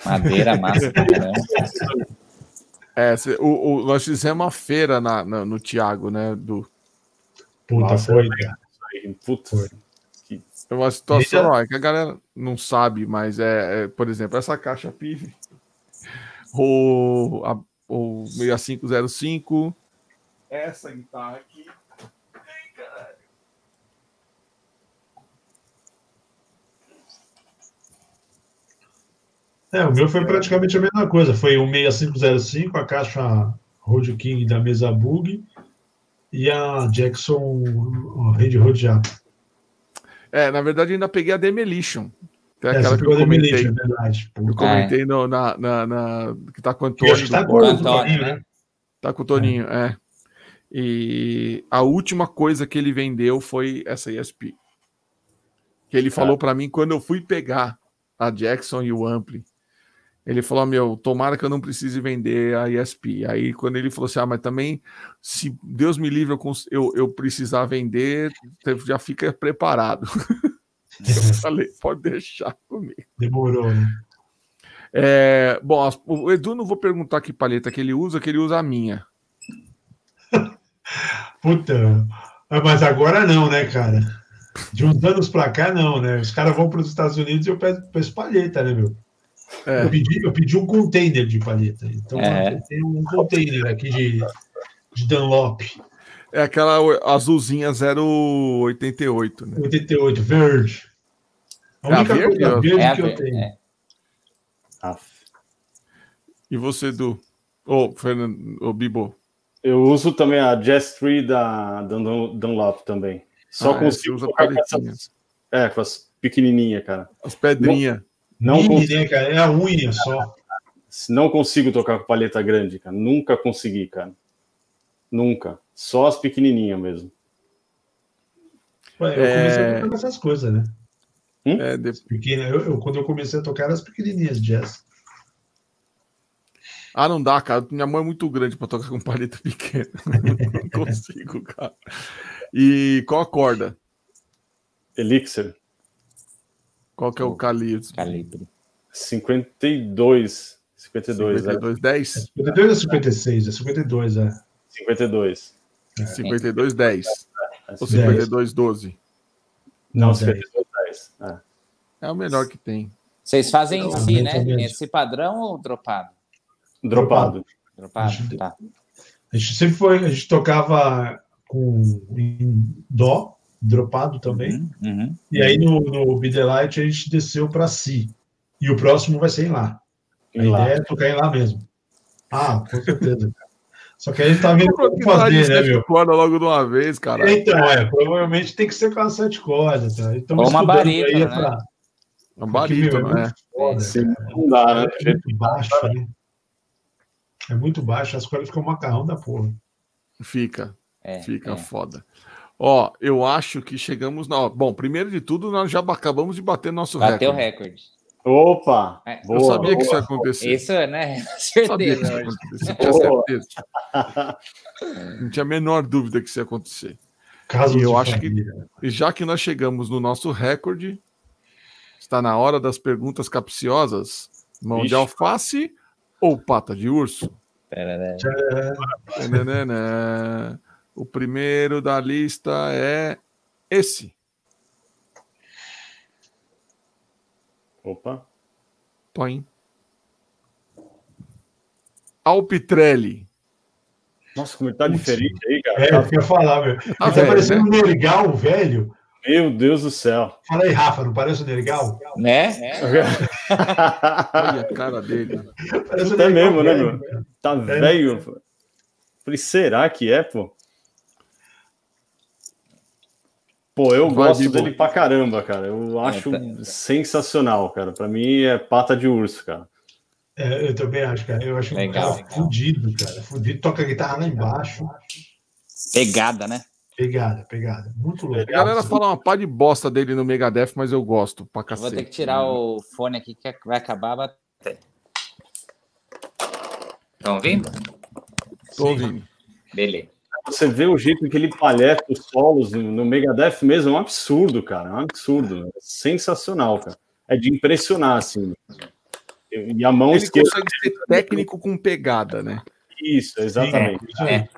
S3: Madeira massa, né?
S1: É, o, o, nós fizemos uma feira na, na, no Tiago, né? Do...
S4: Puta, Nossa, foi, cara.
S1: Puta. Foi. É uma situação ó, é que a galera não sabe, mas é, é por exemplo, essa caixa PIV, o, a, o 6505, essa guitarra aqui.
S4: É, o meu foi praticamente a mesma coisa. Foi o 6505, a caixa Road King da mesa Bug e a Jackson Road Jack.
S1: É, na verdade, ainda peguei a Demolition. é, aquela que eu comentei. É verdade. Eu comentei no, na, na, na, que tá com o Antônio.
S4: Tá com o Antônio, né?
S1: Tá com o Toninho, é. é. E a última coisa que ele vendeu foi essa ESP. Que ele falou é. para mim quando eu fui pegar a Jackson e o Ampli. Ele falou: Meu, tomara que eu não precise vender a ESP. Aí, quando ele falou assim: Ah, mas também, se Deus me livre, eu, eu, eu precisar vender, já fica preparado. eu falei: Pode deixar comigo.
S4: Demorou, né?
S1: É, bom, o Edu não vou perguntar que paleta que ele usa, que ele usa a minha.
S4: Puta, mas agora não, né, cara? De uns anos pra cá, não, né? Os caras vão para os Estados Unidos e eu peço palheta, né, meu? É. Eu, pedi, eu pedi um container de palheta. Então, é. tem um container aqui de, de Dunlop.
S1: É aquela azulzinha 088, né?
S4: 88, verde. A única é a verde, coisa verde é que eu tenho. É.
S1: E você, Du? Ô, oh, Fernando, oh, Bibo.
S2: Eu uso também a Jazz Tree da Dunlop também. Só ah, consigo é, usa paletinhas. É, com as pequenininhas, cara.
S1: As pedrinhas.
S4: Não Mini, consigo... né, cara? É a unha só.
S2: Não consigo tocar com paleta grande, cara. Nunca consegui, cara. Nunca. Só as pequenininhas mesmo.
S4: Ué, eu comecei é... a tocar essas coisas, né?
S1: Hum? É, de...
S4: Pequena, eu, eu, quando eu comecei a tocar as pequenininhas jazz.
S1: Ah, não dá, cara. Minha mão é muito grande para tocar com paleta pequena. não consigo, cara. E qual a corda?
S2: Elixir.
S1: Qual que é o calibre?
S3: Calibre.
S2: 52. 52,
S1: 52 é. 10?
S4: 52 ou 56? É 52, é.
S2: 52.
S1: É. 52, 10. É. Ou 52, 12?
S2: Não, 52, 10. É.
S1: é o melhor que tem.
S3: Vocês fazem em si, né? Esse padrão ou dropado?
S2: Dropado.
S3: Dropado, tá.
S4: A gente sempre foi, a gente tocava com em dó, dropado também. Uhum, uhum, e aí no, no Be a gente desceu para si. E o próximo vai ser em lá. A em ideia lá. é tocar em lá mesmo. Ah, com certeza, Só que a gente tá vendo como fazer, né, meu?
S1: corda logo de uma vez, cara.
S4: Então, é, provavelmente tem que ser com as sete cordas, tá?
S3: Então, uma barita, né? Pra...
S1: Uma barita, não é?
S4: Foda, não dá, né? É muito baixo, né? É muito baixo, as cordas ficam macarrão da porra.
S1: Fica. É, fica é. foda. Ó, eu acho que chegamos na. Bom, primeiro de tudo, nós já acabamos de bater nosso
S3: Bateu
S1: recorde.
S3: Bateu o recorde.
S2: Opa!
S1: É. Eu boa, sabia boa. que isso ia acontecer.
S3: Isso, né? Certeza. Sabia
S1: que tinha certeza. Não tinha a menor dúvida que isso ia acontecer. Caso e eu acho família. que, já que nós chegamos no nosso recorde, está na hora das perguntas capciosas. Mão Ixi. de alface ou pata de urso?
S3: Pera, né?
S1: O primeiro da lista é esse.
S2: Opa.
S1: Põe. Alpitrelli.
S2: Nossa, como ele tá diferente aí, cara.
S4: É, eu ia falar, meu. Tá, tá parecendo né? um Nergal, velho.
S2: Meu Deus do céu.
S4: Fala aí, Rafa, não parece o Nergal?
S3: Né?
S1: É. Olha a cara dele.
S2: Parece Até mesmo, né, meu? Tá é. velho. Falei, será que é, pô? Pô, eu Vai gosto dele pra caramba, cara. Eu acho é, tá. sensacional, cara. Pra mim é pata de urso, cara.
S4: É, eu também acho, cara. Eu acho legal, um cara fudido, cara. Fudido, toca a guitarra lá embaixo.
S3: Pegada, né?
S4: Pegada, pegada. Muito louco.
S1: A galera fala uma pá de bosta dele no Megadeth, mas eu gosto pra cacete.
S3: Vou ter que tirar o fone aqui que vai acabar bater. Estão ouvindo?
S1: Tô ouvindo.
S3: Beleza.
S2: Você vê o jeito que ele palheta os solos no Megadeth mesmo, é um absurdo, cara. É um absurdo. É sensacional, cara. é de impressionar, assim. E a mão
S1: Ele
S2: esquerda.
S1: consegue ser técnico com pegada, né?
S2: Isso, exatamente.
S3: É, é.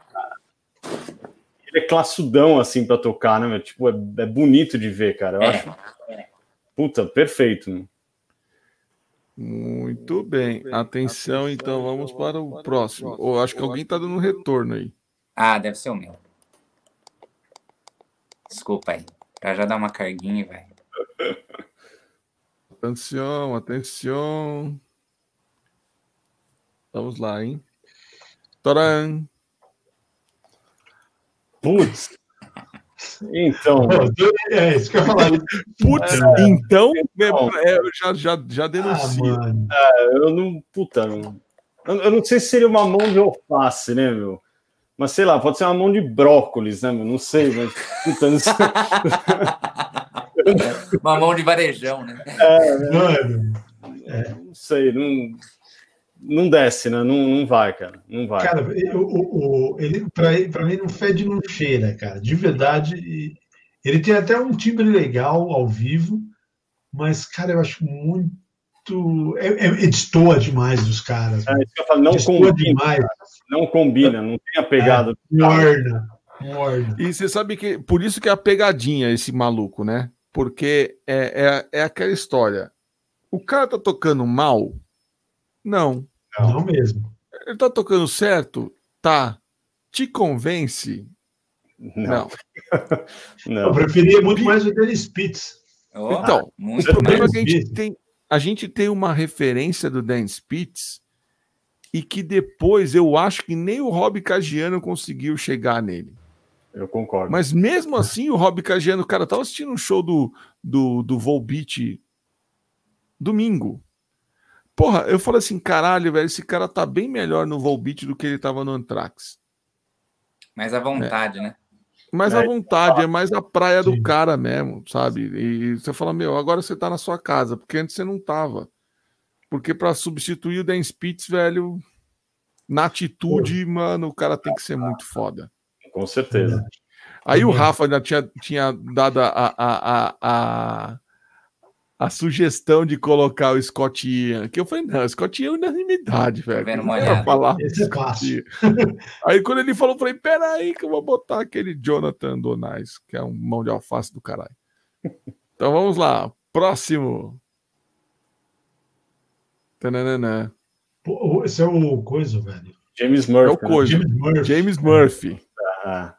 S2: Ele é classudão, assim, pra tocar, né? meu? Tipo, é, é bonito de ver, cara. Eu
S3: É.
S2: acho. Puta, perfeito. né?
S1: Muito bem. Atenção, então vamos para o próximo. Ou acho que alguém está dando um retorno aí.
S3: Ah, deve ser o meu. Desculpa aí. Pra já dar uma carguinha, velho.
S1: Atenção, atenção. Vamos lá, hein? Toran.
S2: Putz. Então,
S4: Pô, É isso que eu ia falar.
S1: Putz,
S2: É.
S1: então,
S2: Então.
S1: é, eu já, já, já
S4: Ah,
S1: denuncio.
S4: mano.
S2: eu não. Puta, não. Eu, eu não sei se seria uma mão de alface, né, meu? Mas sei lá, pode ser uma mão de brócolis, né, meu? Não sei, mas.
S3: Uma mão de varejão, né?
S4: Mano,
S2: Não sei, não. Não desce, né? Não, não vai, cara. Não vai.
S4: cara, ele- o, o, ele, pra, pra mim não fede, não cheira, cara. De verdade, ele tem até um timbre legal ao vivo, mas, cara, eu acho muito. É, é, é destoa demais dos caras.
S2: É isso que eu falo, não
S4: destoa
S2: combina,
S4: demais.
S2: não combina, não tem a pegada.
S4: Morna. Morna.
S1: E você sabe que por isso que é a pegadinha esse maluco, né? Porque é, é, é aquela história. O cara tá tocando mal? Não.
S2: Não.
S4: Não mesmo.
S1: Ele tá tocando certo? Tá. Te convence?
S2: Não,
S1: Não.
S4: Eu
S2: não.
S4: preferia muito mais o Dennis Spitz.
S3: Oh,
S1: Então, O
S3: muito
S1: problema é que a gente tem, a gente tem uma referência do Dan Spitz e que depois eu acho que nem o Rob Cagiano conseguiu chegar nele.
S2: Eu concordo.
S1: Mas mesmo assim, o Rob Cagiano, cara, eu tava assistindo um show do, do, do Volbeat domingo. Porra, eu falei assim, caralho, velho, esse cara tá bem melhor no Volbeat do que ele tava no Anthrax.
S3: Mais à vontade, né?
S1: Mais
S2: É,
S1: à vontade, é mais a praia do
S4: Sim.
S1: cara mesmo, sabe? E você fala, meu, agora você tá na sua casa, porque antes você não tava. Porque pra substituir o Dan Spitz, velho, na atitude, mano, o cara tem que ser muito foda.
S2: Com certeza.
S1: Aí o
S4: Uhum.
S1: Rafa ainda tinha, tinha dado a, a, a, a, a sugestão de colocar o Scott Ian, que eu falei, não, o Scott Ian é unanimidade, velho.
S3: vendo
S1: Não era falar
S4: Esse é fácil.
S1: Aí quando ele falou, eu falei, peraí que eu vou botar aquele Jonathan Donais, que é um mão de alface do caralho. Então vamos lá, próximo. Tananana.
S4: Pô, Esse é o coisa, velho.
S2: James
S1: É
S2: Murphy.
S1: o coisa.
S4: James Murphy.
S1: James Murphy.
S2: né? Ah,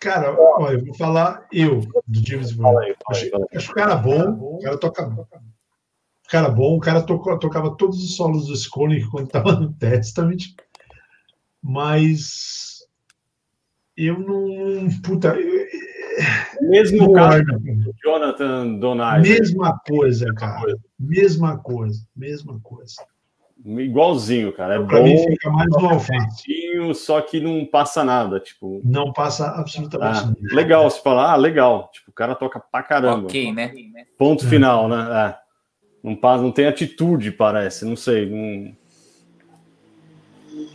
S4: Cara, eu vou falar eu do James
S2: fala aí.
S4: Acho o cara bom, o cara toca. O cara bom, o cara tocou, tocava todos os solos do Skolnick quando estava no Testament, mas eu não. Puta, eu,
S2: Mesmo o caso
S4: Warner,
S2: do Jonathan Donai,
S4: mesma coisa, cara. Mesma coisa, mesma coisa.
S2: Igualzinho, cara. É
S4: Pra mim
S2: bom,
S4: fica mais no alface.
S2: só que não passa nada. Tipo,
S4: Não passa absolutamente
S2: ah,
S4: nada.
S2: legal. Você fala, ah, legal. Tipo, o cara toca pra caramba.
S3: Ok, né?
S2: Ponto
S4: É.
S2: final, né? É. Não, passa, não tem atitude, parece. Não sei. Não...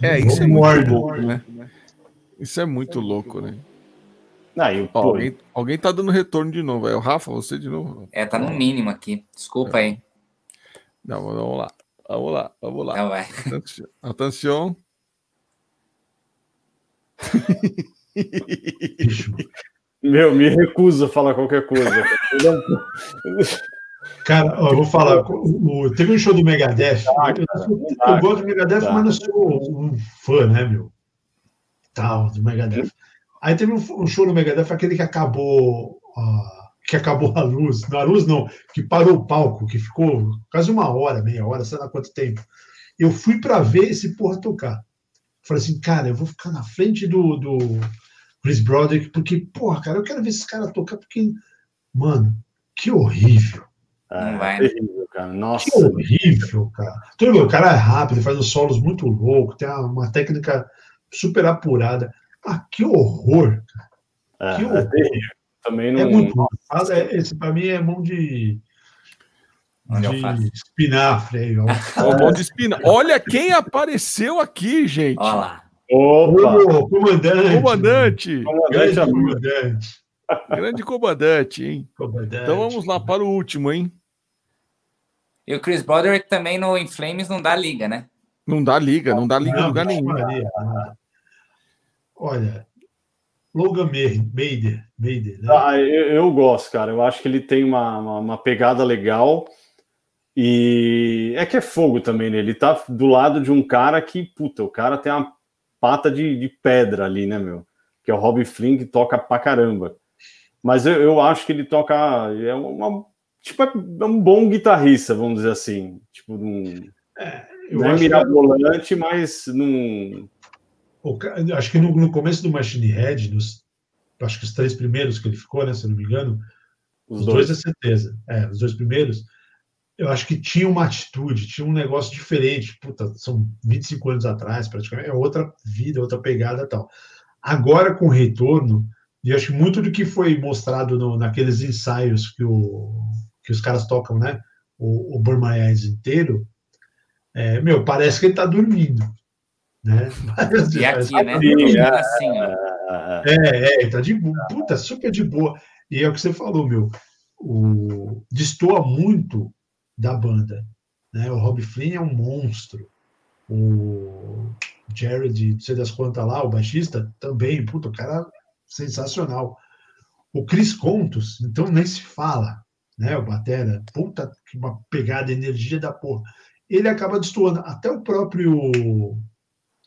S1: É, isso é muito
S4: Warner.
S1: louco, né? Isso é muito louco, né?
S2: Ah, e, o-
S1: Ó, alguém, alguém tá dando retorno de novo. É o Rafa, você de novo?
S3: É, tá no mínimo aqui. Desculpa aí.
S1: Não, vamos lá. Vamos lá, vamos lá.
S3: Então.
S1: Atenção.
S2: Meu, me recuso a falar qualquer coisa.
S4: Cara, ó, eu vou falar. o- o- teve um show do Megadeth.
S2: Ah,
S4: eu,
S2: cara,
S4: eu- eu gosto do Megadeth,
S2: dá.
S4: mas não sou um fã, né, meu? Tal, do Megadeth. Aí teve um, um show do Megadeth, aquele que acabou. ó, que acabou a luz. Não, a luz não, que parou o palco, que ficou quase uma hora, meia hora, sei lá quanto tempo. Eu fui para ver esse porra tocar. Falei assim, cara, eu vou ficar na frente do, do Chris Broderick, porque, porra, cara, eu quero ver esse cara tocar, porque, mano, que horrível.
S3: Não
S2: É,
S3: vai, né?
S2: cara. Nossa.
S4: Que horrível, cara. Tudo bem, o cara é rápido, faz uns solos muito loucos, tem uma, técnica super apurada. Ah, que horror.
S2: É,
S4: que
S2: é
S4: horror.
S2: terrível. Também não.
S4: É muito. Ah, é- Esse pra mim é mão de, de espinafre aí, ó.
S1: Ó, o mão de espina. Olha quem apareceu aqui, gente.
S3: Olha lá.
S2: Opa!
S4: Ô, comandante.
S1: Comandante.
S2: Comandante
S4: Grande comandante.
S1: Grande comandante, hein?
S4: comandante.
S1: Então vamos lá para o último, hein?
S3: E o Chris Broderick também no Inflames não dá liga, né?
S1: Não dá liga, não dá liga em lugar nenhum.
S4: Olha, Logan Bader, Bader
S2: né? ah, eu, eu, gosto, cara. Eu acho que ele tem uma, uma, uma, pegada legal. E é que é fogo também, né? Ele tá do lado de um cara que, puta, o cara tem uma pata de, de pedra ali, né, meu? Que é o Rob Flynn, que toca pra caramba. Mas eu, eu acho que ele toca. É uma. Tipo, é um bom guitarrista, vamos dizer assim. Tipo, um. É, não é mirabolante, que... mas não.
S4: Acho que no, no, começo do Machine Head, nos, acho que os três primeiros que ele ficou, né? Se não me engano, os, os dois. dois é certeza. É, os dois primeiros, eu acho que tinha uma atitude, tinha um negócio diferente. Puta, são 25 anos atrás, praticamente, é outra vida, outra pegada tal. Agora, com o retorno, e acho que muito do que foi mostrado no, naqueles ensaios que, o, que os caras tocam, né? O, o Burma inteiro, é, meu, parece que ele tá dormindo. Né?
S3: e aqui, né? Assim,
S4: assim. É, é, tá de puta, super de boa. E é o que você falou, meu. O, destoa muito da banda. Né? O Rob Flynn é um monstro. O Jared, não sei das quantas lá, o baixista, também, puta, o cara sensacional. O Cris Contos, então nem se fala, né? O Batera, puta, que uma pegada, energia da porra. Ele acaba destoando. Até o próprio.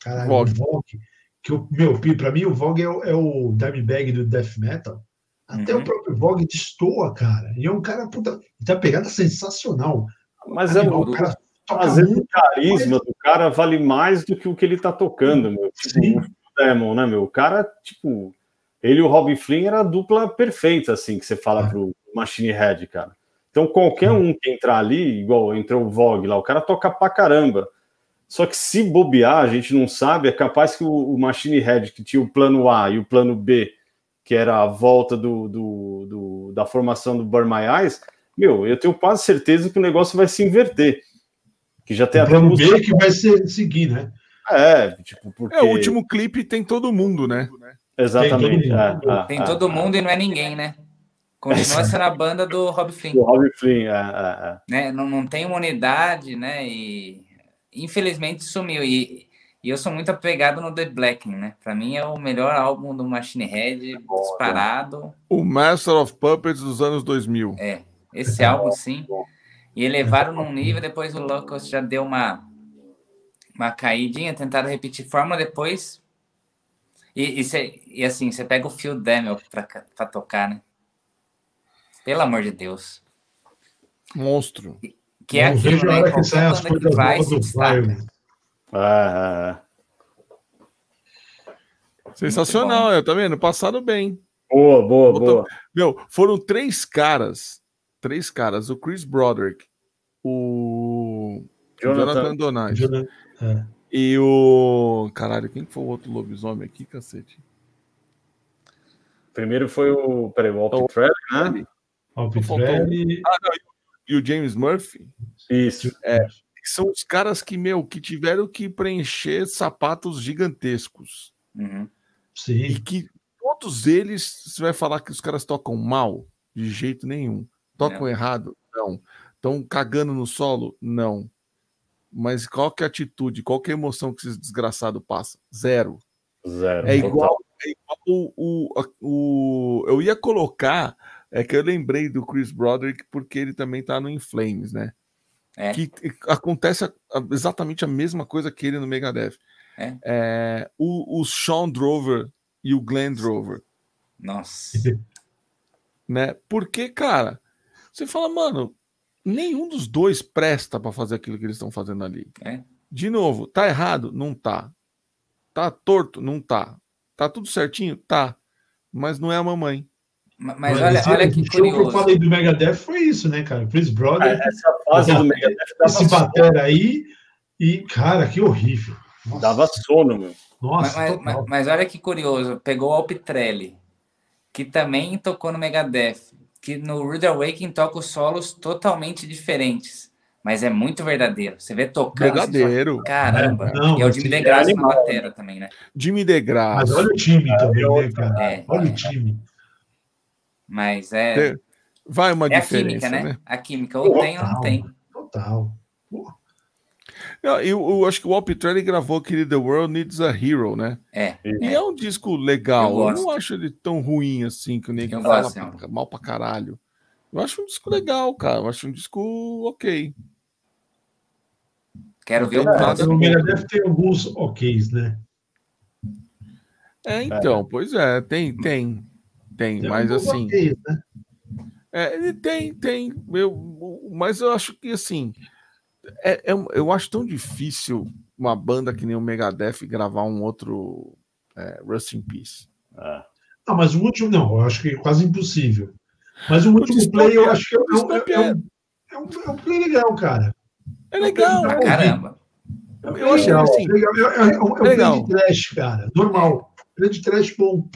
S4: Caralho, Vogue. o Vogue, que o meu, para mim, o Vogue é, o, é o Dimebag do Death Metal. Até uhum. o próprio Vogue destoa, cara. E é um cara, puta, tem uma pegada sensacional.
S2: Mas Animal, é o cara às vezes o carisma do cara vale mais do que o que ele tá tocando, meu. Tipo, Sim. o Demon, né, meu? O cara, tipo, ele e o Robin Flynn era a dupla perfeita, assim, que você fala é. pro Machine Head, cara. Então, qualquer um que entrar ali, igual entrou o Vogue lá, o cara toca pra caramba. Só que se bobear, a gente não sabe, é capaz que o, Machine Head, que tinha o plano A e o plano B, que era a volta do, do, do da formação do Burn My Eyes, meu, eu tenho quase certeza que o negócio vai se inverter. Que já tem o
S4: plano B que vai ser, seguir, né?
S1: É, tipo, porque... É, o último clipe tem todo mundo, né?
S2: Exatamente. Tem todo,
S3: é, é, tem é, todo mundo e não é ninguém, né? Continua sendo a banda do Rob Flynn.
S2: Do Rob Flynn, é, é,
S3: né? Não, não tem uma unidade, né? E infelizmente sumiu. E, e eu sou muito apegado no The Blacking, né? Para mim é o melhor álbum do Machine Head, disparado.
S1: O Master of Puppets dos anos 2000.
S3: É, esse álbum sim. E elevaram num nível, depois o Locust já deu uma, uma caidinha, tentaram repetir fórmula, depois e, e, cê, e assim, você pega o Phil Daniel para tocar, né? Pelo amor de Deus.
S1: Monstro.
S3: Que é aquilo, né? Que sai as coisas que vai se
S1: Ah, Sensacional, eu também, no passado bem.
S2: Boa, boa, boa.
S1: Meu, foram três caras, três caras, o Chris Broderick, o Jonathan, Jonathan Donati. Jonathan. É. E o. Caralho, quem foi o outro lobisomem aqui, cacete?
S2: Primeiro foi o. Peraí, o Alpitrelli, né?
S4: Alpitrelli. Ah, não,
S1: e o James Murphy.
S2: Isso.
S1: É, são os caras que, meu, que tiveram que preencher sapatos gigantescos.
S3: Uhum.
S4: Sim.
S1: E que todos eles, você vai falar que os caras tocam mal? De jeito nenhum. Tocam não. errado? Não. Estão cagando no solo? Não. Mas qual que é a atitude, qual que é a emoção que esse desgraçado passa? Zero.
S2: Zero.
S1: É igual, é igual o, o, o, Eu ia colocar. É que eu lembrei do Chris Broderick porque ele também tá no Inflames, né? É. Que acontece exatamente a mesma coisa que ele no Megadeth.
S3: É.
S1: É, o, o Sean Drover e o Glenn Drover.
S3: Nossa.
S1: né? Porque, cara, você fala, mano, nenhum dos dois presta para fazer aquilo que eles estão fazendo ali.
S3: É.
S1: De novo, tá errado? Não tá. Tá torto? Não tá. Tá tudo certinho? Tá. Mas não é a mamãe.
S3: Mas, mas olha, olha que curioso.
S4: O que eu falei do Megadeth foi isso, né, cara? Chris Brother.
S2: É, essa fase do Megadeth
S4: esse bater aí e, cara, que horrível.
S2: Nossa. Dava sono, meu.
S3: Nossa, mas, mas, mas, olha que curioso, pegou o Alpitrelli, que também tocou no Megadeth que no Rude Awakening toca os solos totalmente diferentes. Mas é muito verdadeiro. Você vê tocando.
S1: Verdadeiro.
S3: Fala, Caramba. Não, e é o Jimmy DeGrasse é na batera também, né?
S1: Jimmy DeGrasse.
S4: Mas olha o time também, né, cara? É, olha é. o time.
S3: Mas é.
S1: Vai uma é diferença, a química, né?
S3: né? A química, ou Total. tem ou não tem.
S4: tal.
S1: Eu, eu, eu, acho que o Alpitrelli gravou aquele The World Needs a Hero, né?
S3: É.
S1: E é, é um disco legal. Eu, eu, não acho ele tão ruim assim, que o Nick fala gosto, pra, mal pra caralho. Eu acho um disco legal, cara. Eu acho um disco ok.
S3: Quero ver o próximo. O
S4: deve ter alguns oks, né?
S1: É, então, é. pois é, tem, tem, tem, tem mas assim. Ok's, né? É, ele tem, tem. Eu, mas eu acho que assim. É, é, eu acho tão difícil uma banda que nem o Megadeth gravar um outro é, Rust in Peace.
S4: Ah. ah, mas o último não, eu acho que é quase impossível. Mas o último play eu acho que é, é, um, é, um, é um play legal, cara.
S1: É legal.
S3: Caramba.
S4: Eu acho legal, assim, legal. É, é, um, é um legal. play de trash, cara. Normal. Play de trash bom.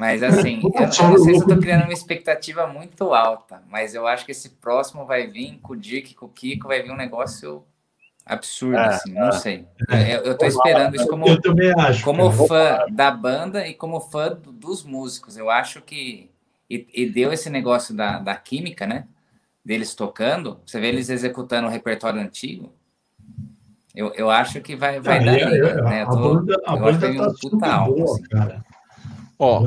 S3: Mas assim, eu, eu, não sei se eu tô criando uma expectativa muito alta, mas eu acho que esse próximo vai vir com o Dick, com o Kiko, vai vir um negócio absurdo, é, assim, não é. sei. Eu, eu tô esperando isso como,
S4: acho,
S3: como fã da banda e como fã dos músicos. Eu acho que. E, e, deu esse negócio da, da química, né? Deles tocando. Você vê eles executando o repertório antigo. Eu, eu acho que vai, vai ah, dar. É, é, né?
S4: a, tô, banda, a banda tá super boa, assim, cara.
S1: Ó,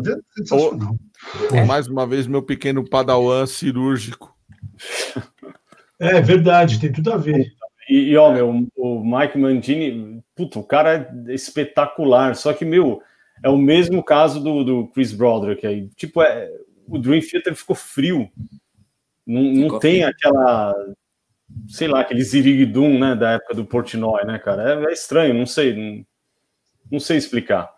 S1: é mais uma vez, meu pequeno padawan cirúrgico.
S4: É verdade, tem tudo a ver.
S2: E, e ó, meu, o Mike Mangini, puto, o cara é espetacular. Só que, meu, é o mesmo caso do, do Chris Broderick aí. Tipo, é, o Dream Theater ficou frio. Não, não tem frio. aquela, sei lá, aquele ziriguidum, né, da época do Portnoy, né, cara? É, é estranho, não sei, não, não sei explicar.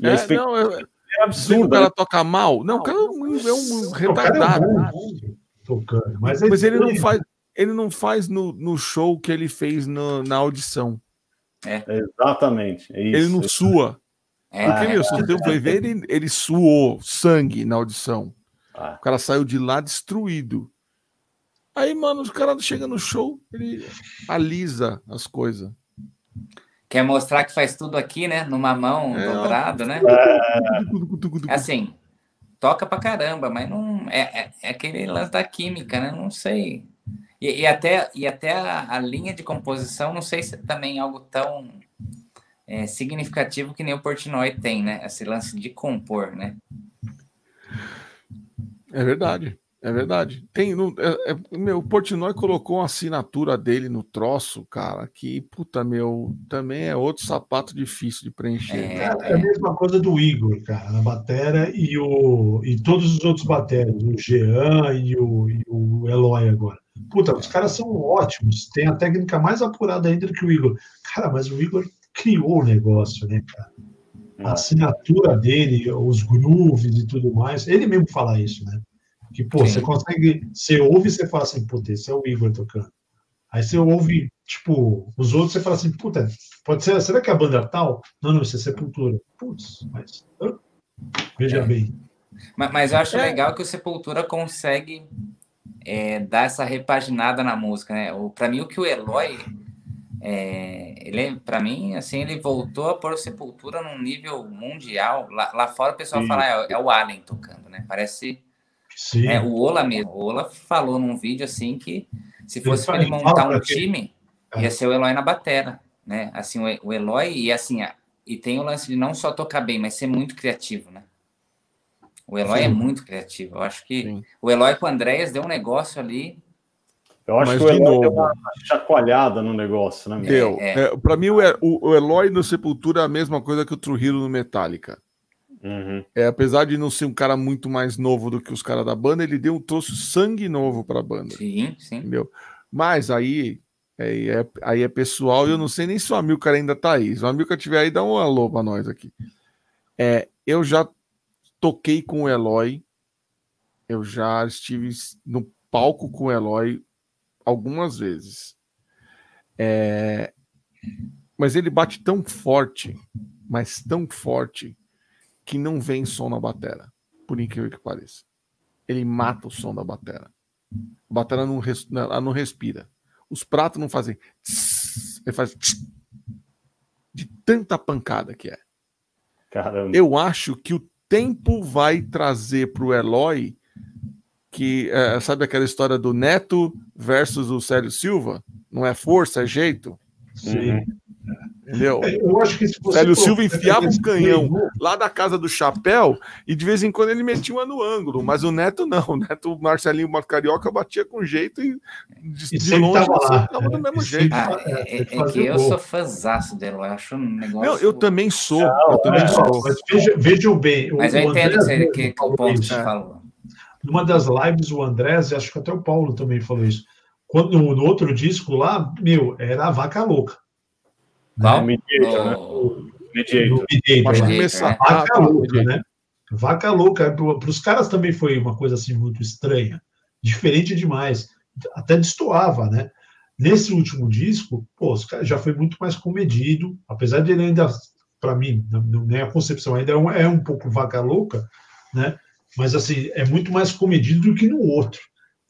S1: E é, não, eu, é absurdo. O cara né? toca mal. Não, o cara é um, é um retardado. É
S4: tocando,
S1: mas, mas ele não faz, ele não faz no, no show que ele fez no, na audição.
S2: É. Exatamente. É
S1: ele não sua. É, Porque, meu, se você foi ver, ele, ele suou sangue na audição. Ah. O cara saiu de lá destruído. Aí, mano, os caras chegam no show, ele alisa as coisas.
S3: Quer mostrar que faz tudo aqui, né? Numa mão é, dobrado, né? É. Assim, toca pra caramba, mas não. É, é, é, aquele lance da química, né? Não sei. E, e até, e até a, a, linha de composição, não sei se é também algo tão é, significativo que nem o Portnoy tem, né? Esse lance de compor, né?
S1: É verdade. É verdade. Tem, no, é, é, meu, o Portnoy colocou uma assinatura dele no troço, cara, que, puta, meu, também é outro sapato difícil de preencher. É,
S4: é a mesma coisa do Igor, cara, na batera e, o, e todos os outros bateras, o Jean e o, e o Eloy agora. Puta, os caras são ótimos, tem a técnica mais apurada ainda do que o Igor. Cara, mas o Igor criou o negócio, né, cara? A assinatura dele, os grooves e tudo mais, ele mesmo fala isso, né? Que, pô, Sim. você consegue, você ouve e você fala assim, puta, esse é o Igor tocando. Aí você ouve, tipo, os outros, você fala assim, puta, pode ser, será que é a banda tal? Não, não, isso é Sepultura. Putz, mas, veja é. bem.
S3: Mas, mas, eu acho é. legal que o Sepultura consegue é, dar essa repaginada na música, né? Para mim, o que o Eloy, é, ele, para mim, assim, ele voltou a pôr o Sepultura num nível mundial. Lá, lá fora o pessoal Sim. fala, é, é o Allen tocando, né? Parece Sim. É, o Ola mesmo. O Ola falou num vídeo assim que se fosse para ele montar um time, é. ia ser o Eloy na batera, né? Assim, o Eloy e assim, e tem o lance de não só tocar bem, mas ser muito criativo, né? O Eloy é Sim. é muito criativo. Eu acho que Sim. o Eloy com o Andréas deu um negócio ali.
S2: Eu acho Mas, que o Eloy novo, deu uma chacoalhada no negócio, né?
S1: Deu. É, é. Para mim, o, o, Eloy no Sepultura é a mesma coisa que o Trujillo no Metallica. Uhum. É, apesar de não ser um cara muito mais novo do que os caras da banda, ele deu, trouxe sangue novo para a banda.
S3: Sim, sim.
S1: Entendeu? Mas aí é, é, aí é pessoal e eu não sei nem se o Amilcar ainda tá aí. Se o Amilcar tiver aí, dá um alô para nós aqui. É, eu já toquei com o Eloy, eu já estive no palco com o Eloy algumas vezes. É, mas ele bate tão forte, mas tão forte, que não vem som na batera, por incrível que pareça. Ele mata o som da batera. A batera não, res, ela não respira. Os pratos não fazem. Tss, ele faz. Tss, de tanta pancada que é.
S2: Caramba.
S1: Eu acho que o tempo vai trazer para o Eloy que é, sabe aquela história do Neto versus o Célio Silva? Não é força, é jeito.
S4: Sim.
S1: Entendeu? Eu acho que se você Célio Silva enfiava um canhão lá da casa do chapéu e de vez em quando ele metia uma no ângulo, mas o Neto não. O Neto, o Marcelinho Carioca batia com jeito e
S4: de, e de longe tava, tava
S3: do mesmo jeito. Ah, é, é, é que eu sou fãzaço dele, eu acho um negócio.
S1: Não, eu também sou. Não, eu também sou.
S4: Mas veja, vejam bem.
S3: Mas eu entendo André, que, que, que o ponto você falou.
S4: Numa das lives, o Andrés, acho que até o Paulo também falou isso. Quando, no, no outro disco lá, meu, era a vaca louca.
S2: Qual? Mediator, né? Mediator.
S4: Mediator. Começar. Vaca tá, louca, né? Vaca louca. Para os caras também foi uma coisa assim muito estranha. Diferente demais. Até destoava, né? Nesse último disco, pô, já foi muito mais comedido, apesar de ele ainda, para mim, na minha concepção, ainda é um, é um pouco vaca louca, né? Mas assim, é muito mais comedido do que no outro.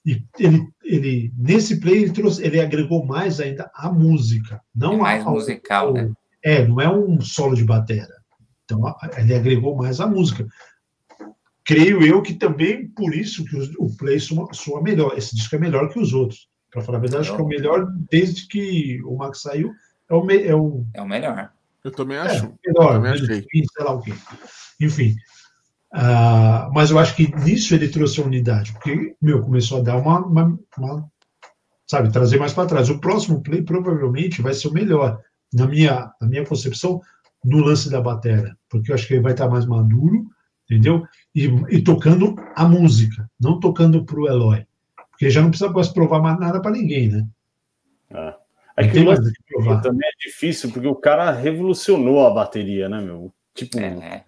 S4: E ele, ele nesse play ele, trouxe, ele agregou mais ainda a música, não é
S3: mais
S4: a,
S3: musical, né?
S4: É, não é um solo de bateria. Então ele agregou mais a música. Creio eu que também por isso que o play soa, soa melhor. Esse disco é melhor que os outros. Para falar a verdade, acho que é o melhor desde que o Max saiu. É o,
S3: me, é o, é o melhor.
S1: Eu também acho. É,
S4: melhor, eu também achei. sei lá o quê. Enfim, Uh, mas eu acho que nisso ele trouxe a unidade, porque, meu, começou a dar uma, uma, uma sabe, trazer mais para trás. O próximo play provavelmente vai ser o melhor, na minha, na minha concepção, no lance da bateria, porque eu acho que ele vai estar mais maduro, entendeu? E, e tocando a música, não tocando para o Eloy, porque já não precisa mais provar mais nada para ninguém, né?
S2: É. É que o também é difícil, porque o cara revolucionou a bateria, né, meu? Tipo, é.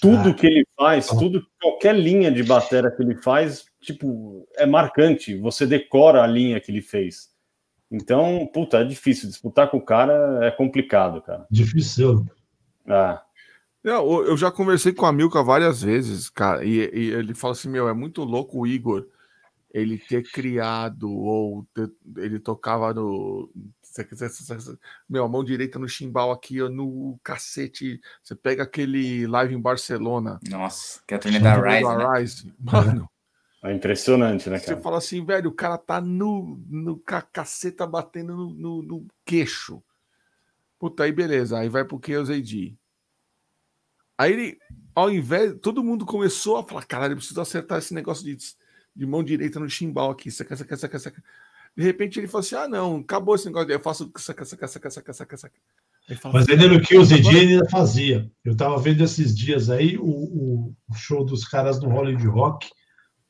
S2: Tudo ah. que ele faz, tudo, qualquer linha de bateria que ele faz, tipo, é marcante. Você decora a linha que ele fez. Então, puta, é difícil. Disputar com o cara é complicado, cara.
S4: Difícil.
S1: Ah. Eu, eu já conversei com a Milka várias vezes, cara, e, e, ele fala assim: meu, é muito louco o Igor ele ter criado, ou ter, ele tocava no meu, a mão direita no chimbal aqui, no cacete. Você pega aquele live em Barcelona.
S3: Nossa, que é a turnê da Rise. Né? Rise.
S1: Mano.
S2: É impressionante, né,
S1: cara? Você fala assim, velho, o cara tá no, no caceta batendo no, no, no queixo. Puta, aí beleza, aí vai pro Chaos AD. Aí ele, ao invés, todo mundo começou a falar, caralho, eu preciso acertar esse negócio de, de mão direita no chimbal aqui, saca, saca, saca, saca. De repente ele falou assim: ah, não, acabou esse negócio, eu faço saca, saca, saca, saca, saca, saca.
S4: Mas ainda no que o ZD ainda fazia. Eu estava vendo esses dias aí o, o, show dos caras no Hollywood Rock,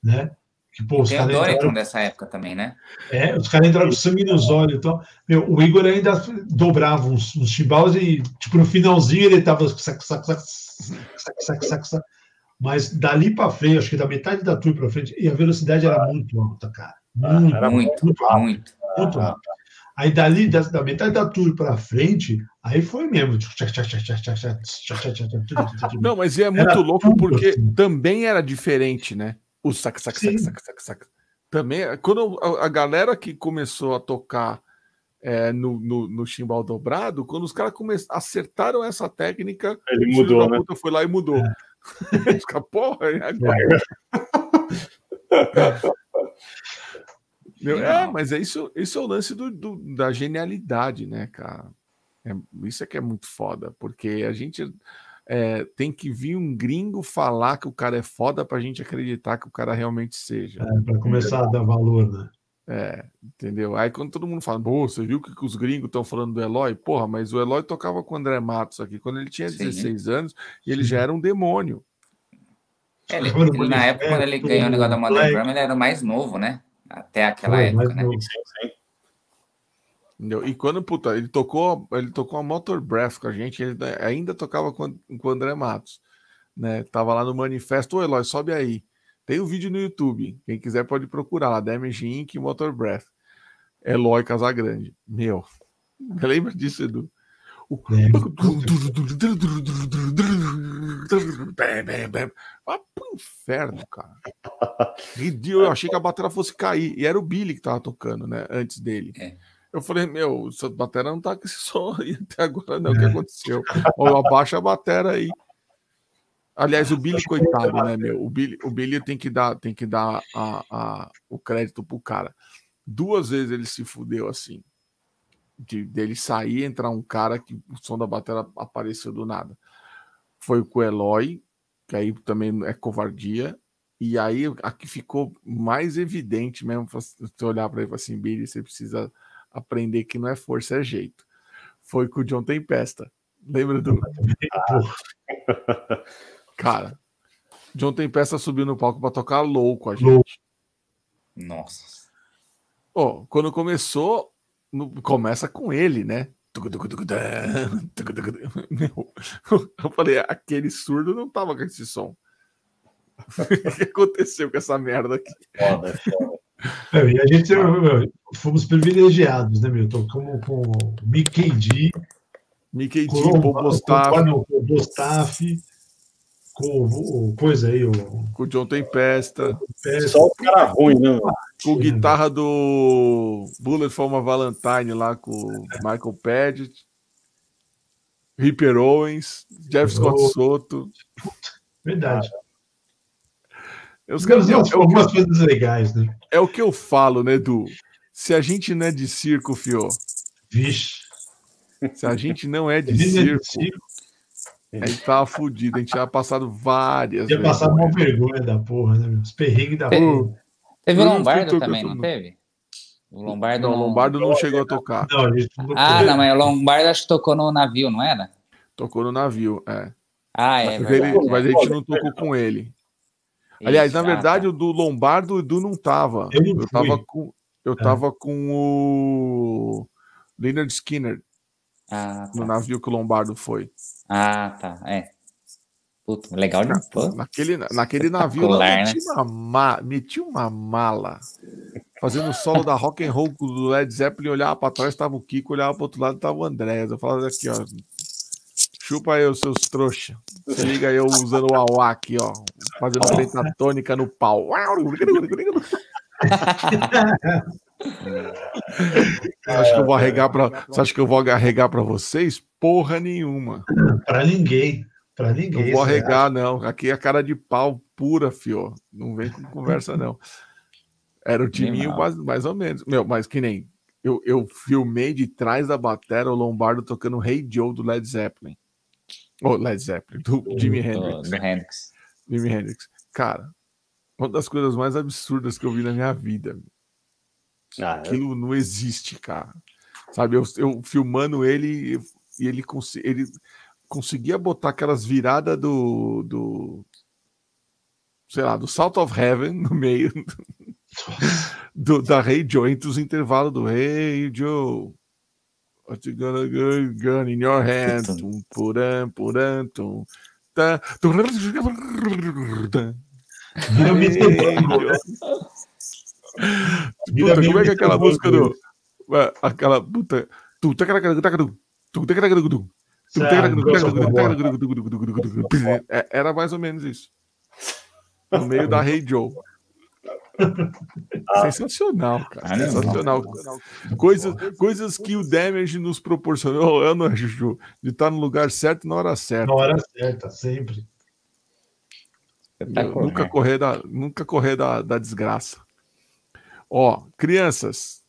S4: né?
S3: Que, pô, os o Doriton dessa época também, né?
S4: É, os caras entraram com sangue nos olhos. Então, meu, o Igor ainda dobrava uns, uns chimbaus e, tipo, no finalzinho ele tava sac, sac, sac, sac, sac, sac, sac, Mas dali para frente, acho que da metade da tour para frente, e a velocidade era muito alta, cara.
S3: Muito, era muito, muito rápido. Muito,
S4: muito rápido. Aí dali, da, da metade da tour para frente, aí foi mesmo.
S1: Não, mas é muito era louco porque assim. também era diferente, né? O sac, sac, sac, sac, sac, sac. Também, quando a, a galera que começou a tocar é, no, no, no chimbal dobrado, quando os caras acertaram essa técnica,
S2: ele mudou, né?
S1: foi lá e mudou. É. Porra, agora? É. Meu, é, mas é isso, isso é o lance do, do, da genialidade, né, cara? É, isso é que é muito foda, porque a gente é, tem que vir um gringo falar que o cara é foda pra gente acreditar que o cara realmente seja.
S4: É, pra começar a dar valor, né?
S1: É, entendeu? Aí quando todo mundo fala, pô, você viu o que, que os gringos estão falando do Eloy? Porra, mas o Eloy tocava com o André Matos aqui quando ele tinha 16 Sim. anos e ele já era um demônio.
S3: É, ele, ele, na época, quando ele ganhou o negócio da Modern Drum, ele era mais novo, né? Até aquela Foi, época, né?
S1: E quando, puta, ele tocou, ele tocou a Motor Breath com a gente, ele ainda tocava com, com o André Matos, né? Tava lá no manifesto, ô Eloy, sobe aí. Tem um vídeo no YouTube, quem quiser pode procurar lá, Damage Inc. Motor Breath. Eloy Casagrande. Meu, lembra disso, Edu? O... Vai pro inferno, cara. Eu achei que a bateria fosse cair. E era o Billy que tava tocando, né? Antes dele. É. Eu falei, meu, essa bateria não tá com esse som aí até agora, não. O que é. aconteceu? Ou abaixa a bateria aí. Aliás, o Billy, coitado, né, meu? O Billy, o Billy tem que dar, tem que dar a, a, o crédito pro cara. Duas vezes ele se fudeu assim. de dele sair, entrar um cara que o som da bateria apareceu do nada. Foi com o Eloy, que aí também é covardia. E aí a que ficou mais evidente mesmo, você olhar para ele e falar assim, Billy, você precisa aprender que não é força, é jeito. Foi com o John Tempesta. Lembra do. Cara, John Tempesta subiu no palco para tocar louco a gente.
S3: Nossa.
S1: Oh, quando começou, no, começa com ele, né? Meu, eu falei, aquele surdo não tava com esse som. o que aconteceu com essa merda aqui? Foda,
S5: foda. É, e a gente meu, fomos privilegiados, né, meu? Tocamos com o Mickey D.
S1: Mickey D, com o
S5: Com o coisa aí, o.
S1: Com o John Tempesta.
S2: Tempesta. Só o cara ruim, né?
S1: Com guitarra do Bullet for uma Valentine lá com o Michael Paget. Ripper Owens, Jeff Scott Soto.
S5: Verdade.
S1: Os caras, é, é,
S5: algumas coisas legais, né?
S1: É o que eu falo, né, Edu? Se a gente não é de circo, fio.
S5: Vixe.
S1: Se a gente não é de, é circo, de circo, a gente tava fudido, a gente tinha passado várias.
S5: Tinha passado uma vergonha da porra, né? Os perrengues da
S3: porra. Teve o Lombardo também, não teve? O Lombardo
S1: não, não... Lombardo não chegou a tocar.
S3: Não, a ah, não, mas o Lombardo acho que tocou no navio, não era?
S1: Tocou no navio, é.
S3: Ah, é.
S1: Mas, verdade, ele, mas a gente não tocou com ele. Aliás, na verdade, tá. o do Lombardo, o Edu não tava. Eu, eu tava com, eu é. tava com o Leonard Skinner.
S3: Ah,
S1: tá. No navio que o Lombardo foi.
S3: Ah, tá. É. Puta, legal de
S1: Pô. Naquele, naquele navio lá, né? meti, uma ma, meti uma mala. Fazendo o solo da rock and roll do Led Zeppelin, olhava para trás, estava o Kiko, olhava para outro lado, estava o André. Eu falava aqui, ó. Chupa aí os seus trouxa. Se liga eu usando o AUA aqui, ó. Fazendo pentatônica no pau. acho que eu vou arregar para, você acha que eu vou arregar para vocês? Porra nenhuma.
S5: Para ninguém, para ninguém.
S1: Não vou arregar não. Aqui é cara de pau pura, fio. Não vem com conversa não. Era o timinho mais, mais ou menos. Meu, mas que nem eu, eu filmei de trás da bateria o Lombardo tocando Hey Joe do Led Zeppelin. Ou oh, Led Zeppelin, do Jimi Hendrix.
S3: Do Hendrix.
S1: Jimi Hendrix. Cara, uma das coisas mais absurdas que eu vi na minha vida. Ah, é? Aquilo não existe, cara. Sabe, eu, eu filmando ele e ele, cons ele conseguia botar aquelas viradas do, do. Sei lá, do Salt of Heaven no meio do, da Hey Joe, entre os intervalos do Hey Joe. What you gonna go, gun in your hand? Tum, puram, puram, tum, tá. Puta, como é que é aquela música do. Aquela puta. Era mais ou menos isso. No meio da Rei hey Joe. Sensacional, cara. Sensacional. Coisas, coisas que o Damage nos proporcionou, não, Juju, de estar no lugar certo na hora certa.
S5: Na hora certa, sempre.
S1: nunca correr da, nunca correr da, da desgraça. Ó, crianças.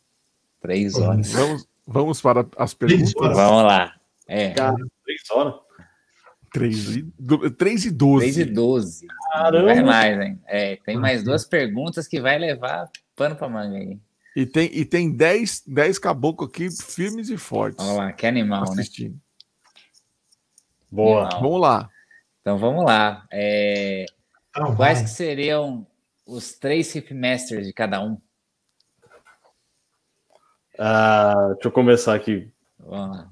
S3: Três horas.
S1: Vamos, vamos para as perguntas.
S3: Vamos lá. É.
S2: Cara, três horas.
S1: Três e, três e doze.
S3: Três e doze. Caramba. Vai mais, hein? É, tem mais duas perguntas que vai levar pano para manga aí.
S1: E tem, e tem dez, dez caboclos aqui firmes e fortes.
S3: Vamos lá, que animal, né? assistindo. né?
S1: Boa. Animal. Vamos lá.
S3: Então vamos lá. É... Quais que seriam os três Hip Masters de cada um?
S2: Uh, deixa eu começar aqui. Não,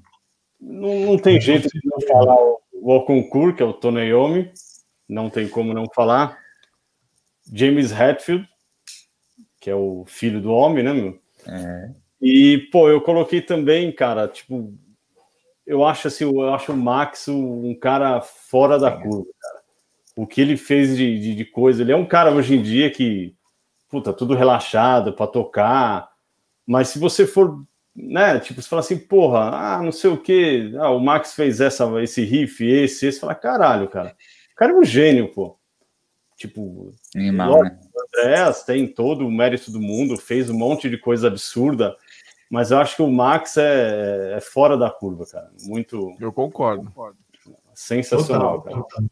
S2: não, tem jeito de não falar o, o que é o Tony Iommi. Não tem como não falar. James Hetfield, que é o filho do homem, né, meu?
S3: É.
S2: E, pô, eu coloquei também, cara, tipo, eu acho assim, eu acho o Max um cara fora da curva, cara. O que ele fez de, de, de coisa, ele é um cara hoje em dia que, puta, tudo relaxado para tocar, mas se você for, né, tipo, você fala assim, porra, ah, não sei o que, ah, o Max fez essa, esse riff, esse, esse, fala, caralho, cara, o cara é um gênio, pô. Tipo,
S3: Animal, né?
S2: Andrés tem todo o mérito do mundo, fez um monte de coisa absurda, Mas eu acho que o Max é, é fora da curva, cara. Muito.
S1: Eu concordo.
S2: Sensacional, total, cara.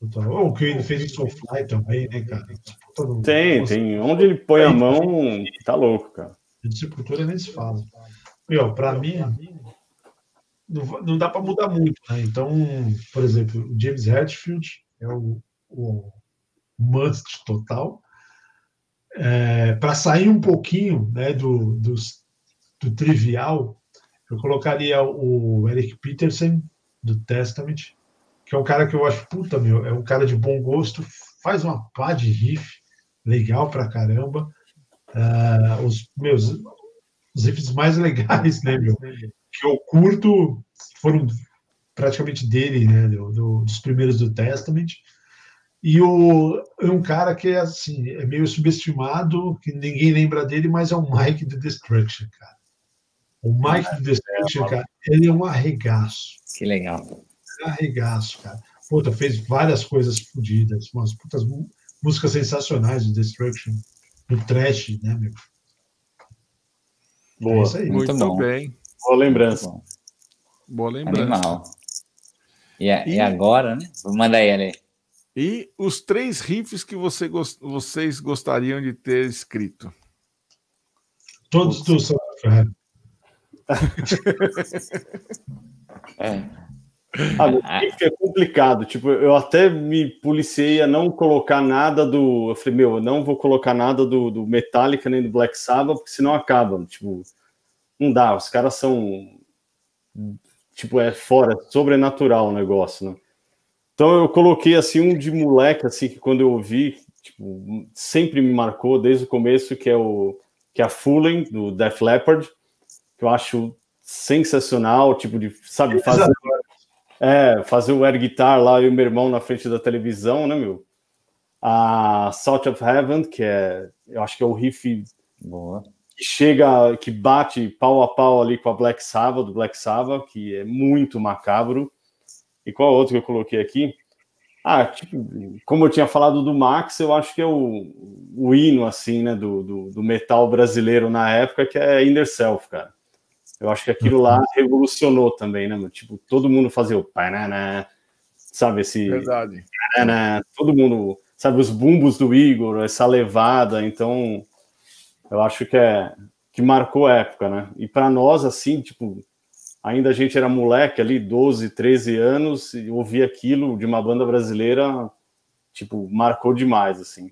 S4: Total, total. O que ele fez em Soulfly também, né, cara?
S2: Todo tem, tem. Onde ele põe a mão, tá louco, cara.
S4: De Sepultura nem se fala. Pra mim, não, não dá para mudar muito, né? Então, por exemplo, o James Hetfield é o, o must total. É, para sair um pouquinho né, do, do, do, trivial, eu colocaria o Eric Peterson, do Testament, que é um cara que eu acho, puta, meu, é um cara de bom gosto, faz uma pá de riff legal pra caramba. Uh, os meus os riffs mais legais, né, meu? Que eu curto foram praticamente dele, né? Do, do, dos primeiros do Testament. E o, é um cara que é assim, é meio subestimado, que ninguém lembra dele, mas é o Mike do Destruction, cara. O Mike do Destruction, cara, ele é um arregaço.
S3: Que legal.
S4: É um arregaço, cara. Puta, fez várias coisas fodidas, umas putas músicas sensacionais do Destruction, do trash, né, meu?
S2: Boa.
S1: É Muito, Muito bem.
S2: Boa lembrança.
S1: Boa lembrança.
S3: Animal. E, e, e agora, né? Vou mandar aí, Ale.
S1: E os três riffs que você, vocês gostariam de ter escrito?
S4: Todos do São
S2: é. Ah, é complicado. Tipo, eu até me policiei a não colocar nada do. Eu falei, meu, eu não vou colocar nada do, do Metallica nem do Black Sabbath, porque senão acaba. Tipo, não dá. Os caras são. Tipo, é fora, sobrenatural o negócio, né? Então eu coloquei assim um de moleque, assim, que quando eu ouvi, tipo, sempre me marcou desde o começo, que é o que é a Fullen, do Def Leppard, que eu acho sensacional, tipo, de, sabe, fazer é, fazer o air guitar lá e o meu irmão na frente da televisão, né, meu? A Salt of Heaven, que é, eu acho que é o riff Boa. que chega, que bate pau a pau ali com a Black Sabbath, do Black Sabbath, que é muito macabro. E qual outro que eu coloquei aqui? Ah, tipo, como eu tinha falado do Max, eu acho que é o, o hino, assim, né, do, do, do metal brasileiro na época, que é Inner Self, cara. Eu acho que aquilo lá revolucionou também, né? Tipo, todo mundo fazia o né? sabe, esse.
S1: Verdade.
S2: Né? Todo mundo, sabe, os bumbos do Igor, essa levada. Então, eu acho que é que marcou a época, né? E para nós, assim, tipo, ainda a gente era moleque ali, 12, 13 anos, e ouvir aquilo de uma banda brasileira, tipo, marcou demais, assim.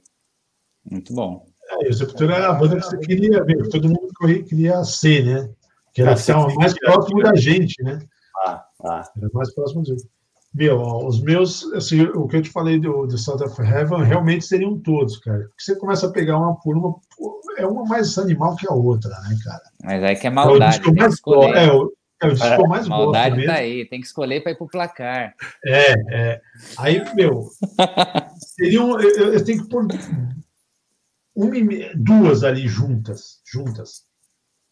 S3: Muito bom.
S4: É, Sepultura era a banda que você queria ver, todo mundo queria ser, né? Que era estava mais próximo da gente, né?
S2: Ah, ah.
S4: Era mais próximo de Meu, os meus, assim, o que eu te falei do, do South of Heaven, realmente seriam todos, cara. Porque você começa a pegar uma por uma, é uma mais animal que a outra, né, cara?
S3: Mas aí que é maldade,
S4: é mais, é, o, é o disco é, mais
S3: Maldade gosto tá aí, tem que escolher para ir pro placar.
S4: É, é. Aí, meu, seriam, eu, eu tenho que pôr uma, duas ali juntas, juntas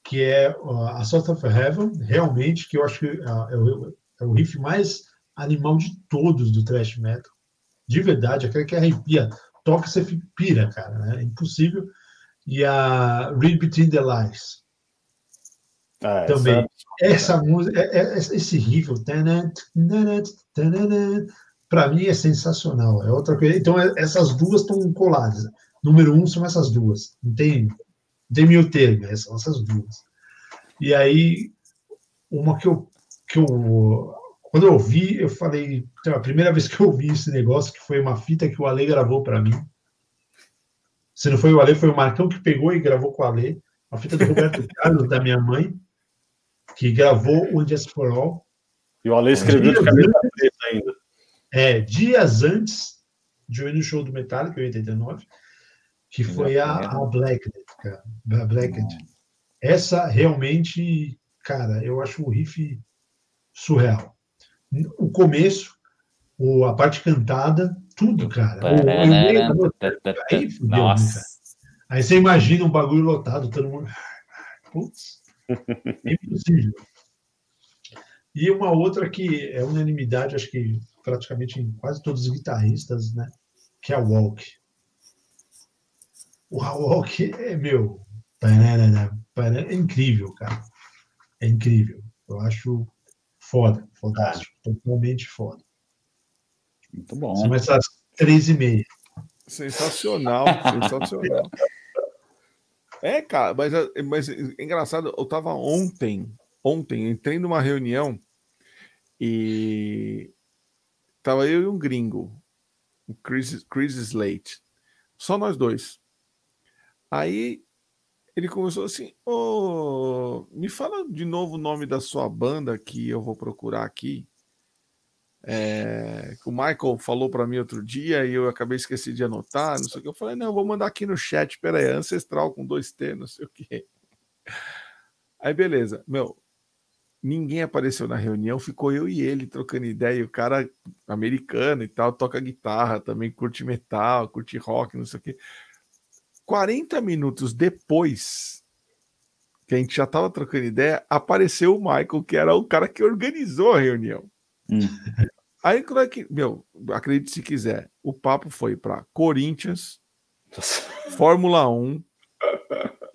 S4: que é a Sort of Heaven, realmente, que eu acho que é, é o, é o riff mais animal de todos do thrash metal. De verdade, aquele que arrepia, toca você pira, cara, né? É impossível. E a Read Between the Lies. Ah, Também. Essa, essa música, é, é, esse riff, para mim é sensacional. É outra coisa. Então, essas duas estão coladas. Número um são essas duas. Não tem de mil termos, são essas duas. E aí, uma que eu, que eu quando eu vi, eu falei, então, a primeira vez que eu vi esse negócio, que foi uma fita que o Ale gravou para mim. Se não foi o Ale, foi o Marcão que pegou e gravou com o Ale. Uma fita do Roberto Carlos, da minha mãe, que gravou o Just for All.
S2: E o Ale escreveu de cabeça preta ainda.
S4: É, dias antes de eu ir no show do Metallica, em 89, que foi a, a Blacknet, cara. A Blacknet. Essa realmente, cara, eu acho o riff surreal. O começo, o, a parte cantada, tudo, cara. O, aí, fudeu, Nossa. aí você imagina um bagulho lotado, todo mundo. Putz, é impossível. E uma outra que é unanimidade, acho que praticamente em quase todos os guitarristas, né? Que é a Walk o Hawk é meu. É incrível, cara. É incrível. Eu acho foda, fantástico. Totalmente foda.
S3: Muito bom.
S4: Começa às três e meia.
S1: Sensacional, sensacional. É, cara, mas, mas é engraçado, eu tava ontem, ontem, entrei numa reunião e tava eu e um gringo, o Chris, Chris Slate, só nós dois. Aí ele começou assim: oh, me fala de novo o nome da sua banda que eu vou procurar aqui. É, o Michael falou para mim outro dia e eu acabei esqueci de anotar, não sei o que. Eu falei, não, vou mandar aqui no chat, peraí, ancestral com dois T, não sei o que. Aí, beleza, meu, ninguém apareceu na reunião, ficou eu e ele trocando ideia. E o cara americano e tal, toca guitarra, também curte metal, curte rock, não sei o que. 40 minutos depois que a gente já estava trocando ideia, apareceu o Michael, que era o cara que organizou a reunião. Hum. Aí, quando é que, meu, acredite se quiser, o papo foi para Corinthians, Fórmula 1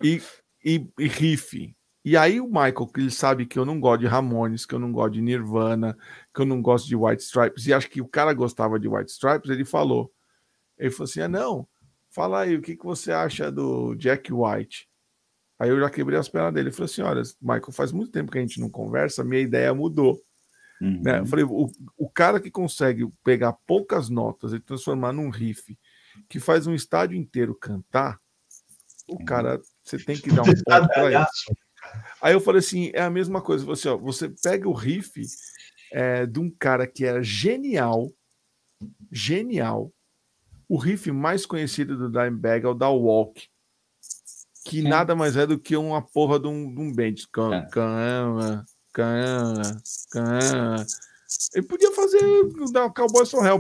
S1: e, e, e Riff. E aí o Michael, que ele sabe que eu não gosto de Ramones, que eu não gosto de Nirvana, que eu não gosto de White Stripes, e acho que o cara gostava de White Stripes, ele falou. Ele falou assim: ah, não, Fala aí, o que, que você acha do Jack White? Aí eu já quebrei as pernas dele. Ele falou assim: olha, Michael, faz muito tempo que a gente não conversa, minha ideia mudou. Uhum. Né? Eu falei: o, o cara que consegue pegar poucas notas e transformar num riff que faz um estádio inteiro cantar, o uhum. cara, você tem que dar um ponto para isso. Aí eu falei assim: é a mesma coisa. Você, ó, você pega o riff é, de um cara que era genial, genial, o riff mais conhecido do Dimebag é o da Walk, que é. nada mais é do que uma porra de um, de um bend. Cana, cana, cana. Ele podia fazer da Cowboy From Hell.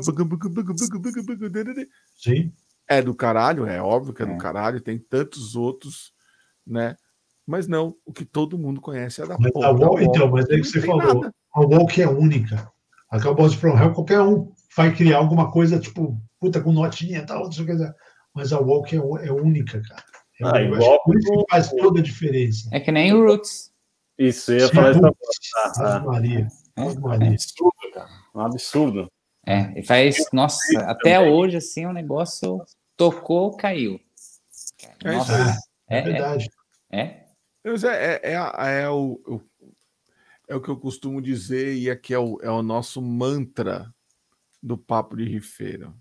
S4: Sim.
S1: É do caralho, é óbvio que é, é do caralho, tem tantos outros, né? Mas não, o que todo mundo conhece é da
S4: mas
S1: porra.
S4: A Walk, então, mas aí que você falou, nada. a Walk é única. A Cowboys From Hell, qualquer um vai criar alguma coisa, tipo, puta, com notinha e tal, não sei o que. Mas a Walk é, é única, cara. É ah, igual por isso que faz toda a diferença.
S3: É que nem o Roots.
S2: Isso, eu ia Sim, falar isso.
S4: Ah, Maria.
S2: É, Maria. É absurdo, cara. Um absurdo.
S3: É, e faz, nossa, até hoje, assim, o negócio tocou, caiu.
S4: É nossa, isso é, é, verdade.
S3: É.
S1: É, é, é, é, o, o, é o que eu costumo dizer e aqui é o, é o nosso mantra do papo de rifeiro.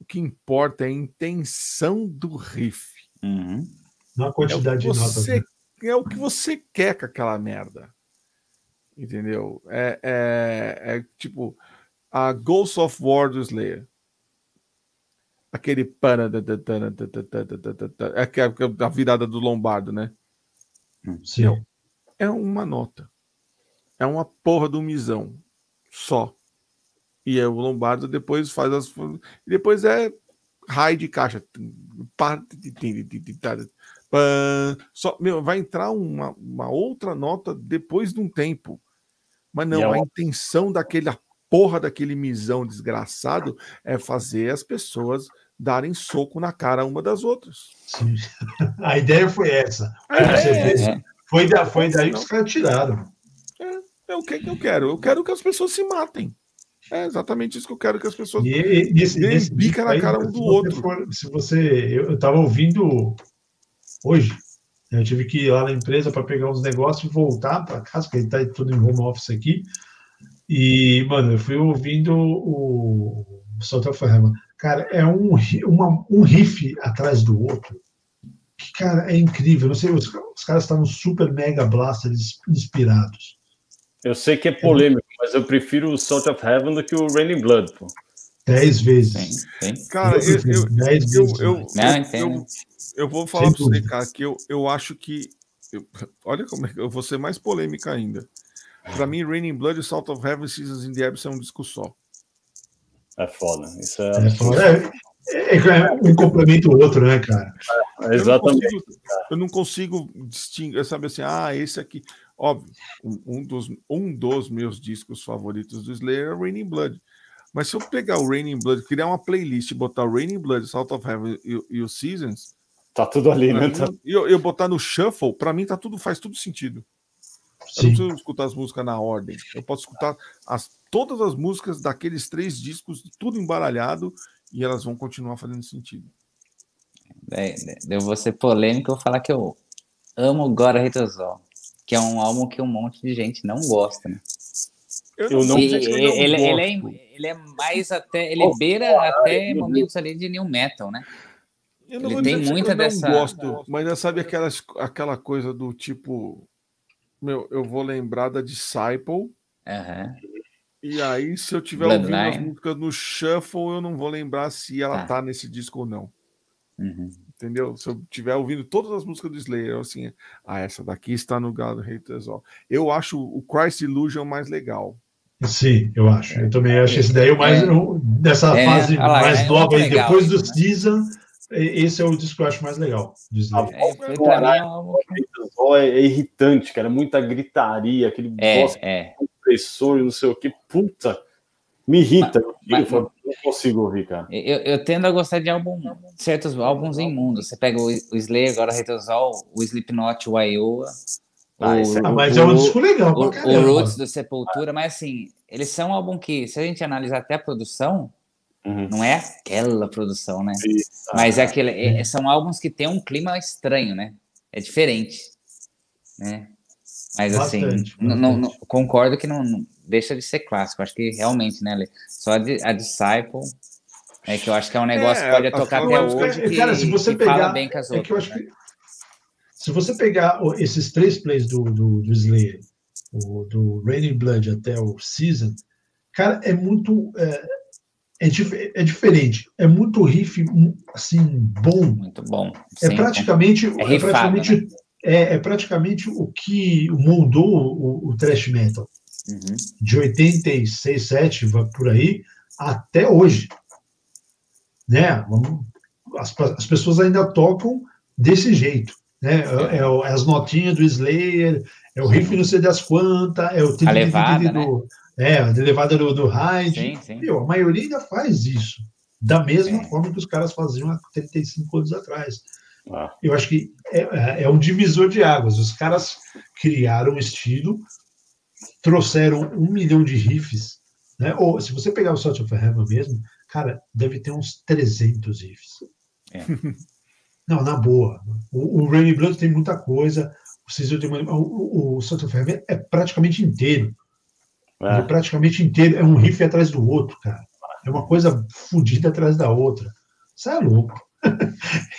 S1: O que importa é a intenção do riff.
S3: Uhum.
S4: Não a quantidade
S1: é
S4: de notas.
S1: Né? É o que você quer com aquela merda. Entendeu? É, é, é tipo a Ghost of War do Slayer. Aquele pana. É a virada do Lombardo, né?
S4: Sim.
S1: É uma nota. É uma porra do misão. Só. E é o Lombardo depois faz as. Depois é raio de caixa. Só, meu, vai entrar uma, uma outra nota depois de um tempo. Mas não, é a intenção daquele porra daquele misão desgraçado é fazer as pessoas darem soco na cara uma das outras.
S4: Sim. A ideia foi essa. É, é. Foi, da, foi daí que os caras tiraram.
S1: É, é o que, que eu quero. Eu quero que as pessoas se matem. É exatamente isso que eu quero que as pessoas
S4: e, nesse, nesse
S1: bica na cara um do outro.
S4: For, se você, eu estava ouvindo hoje, né, eu tive que ir lá na empresa para pegar uns negócios e voltar para casa, porque ele está tudo em home office aqui. E, mano, eu fui ouvindo o Solta Ferrama. Cara, é um, uma, um riff atrás do outro. Que, cara, é incrível. Não sei, os, os caras estavam super mega blaster inspirados.
S2: Eu sei que é polêmico, mas eu prefiro o Salt of Heaven do que o Raining Blood, pô.
S4: Dez vezes.
S1: Sim, sim. Cara, eu, eu, Dez eu, vezes eu, eu, eu, eu, vou falar para você, cara, que eu, eu acho que. Eu, olha como é que eu vou ser mais polêmica ainda. Para mim, Raining Blood e Salt of Heaven Seasons in the Abyss é um disco só.
S2: É foda. Isso é, é
S4: foda. É, é, é, um complemento o outro, né, cara?
S2: É, exatamente.
S1: Eu não, consigo, eu não consigo distinguir, sabe assim, ah, esse aqui. Óbvio, um, dos, um dos meus discos favoritos do Slayer é Raining Blood. Mas se eu pegar o Raining Blood, criar uma playlist e botar o Raining Blood, Salt of Heaven e, e o Seasons,
S2: Tá tudo ali, né? Tá...
S1: Eu, eu botar no shuffle, para mim tá tudo, faz tudo sentido. Sim. Eu não preciso escutar as músicas na ordem. Eu posso escutar as, todas as músicas daqueles três discos, tudo embaralhado, e elas vão continuar fazendo sentido.
S3: É, eu vou ser polêmico, eu vou falar que eu amo Gora Retosol, que é um álbum que um monte de gente não gosta, né? Eu não, ele, ele, ele, é, ele é mais até, ele beira até momentos ali de new metal, né?
S1: ele tem muita dessa. Eu gosto, mas sabe aquelas, aquela coisa do tipo, meu, eu vou lembrar da Disciple.
S3: Uhum.
S1: E aí, se eu tiver ouvindo as músicas no Shuffle, eu não vou lembrar se ela tá, tá nesse disco ou não.
S3: Uhum.
S1: Entendeu? Se eu tiver ouvindo todas as músicas do Slayer, assim, ah, essa daqui está no God Haters All. Eu acho o Christ Illusion mais legal.
S4: Sim, eu acho. Eu também acho esse daí o mais. É. Dessa é, fase lá, mais é nova aí, depois do Season, esse é o disco que eu acho mais legal.
S2: É, é, é, irritante, cara. Muita gritaria, aquele
S3: é, é.
S2: compressor e não sei o que. Puta, me irrita. Mas, eu, mas, não consigo ouvir, cara.
S3: Eu, eu, tendo a gostar de álbum, certos álbuns imundos. Você pega o, o Slayer, agora Retosol, o Slipknot, o Iowa.
S4: Ah, o, é, mas é um disco legal.
S3: O, o Roots do Sepultura, mas assim, eles são um álbum que, se a gente analisar até a produção, Uhum. Não é aquela produção, né? Isso. Mas é aquele, é, são álbuns que tem um clima estranho, né? É diferente, né? Mas assim, bastante, não, não, concordo que não, deixa de ser clássico. Acho que realmente, né, Ale? Só a, a Disciple é que eu acho que é um negócio é, que pode tocar até hoje. Que,
S4: cara, se você pegar, bem com as outras. É né? que, se você pegar esses três plays do, do, do Slayer, o, do Raining Blood até o Season, cara, é muito. É, é, é diferente. É muito riff, assim, bom.
S3: Muito bom.
S4: É Sim, é praticamente. É, é praticamente né? é, é, praticamente o que moldou o, o thrash metal. Uhum. De 86, 7, por aí, até hoje. Né? As, as pessoas ainda tocam desse jeito. Né? É, é, as notinhas do Slayer, é o riff não sei das quantas, é o
S3: a levada, do, né?
S4: É, a levada do, do Hyde. a maioria ainda faz isso. Da mesma é. forma que os caras faziam há 35 anos atrás. Ah. Eu acho que é, é, é, um divisor de águas. Os caras criaram um estilo, trouxeram um milhão de riffs. Né? Ou se você pegar o Salt of Heaven mesmo, cara, deve ter uns 300 riffs. É. Não, na boa. O, o Rainy Blood tem muita coisa. O, o, o Salt of Heaven é praticamente inteiro. É. praticamente inteiro, é um riff atrás do outro, cara. É uma coisa fodida atrás da outra. Isso é louco.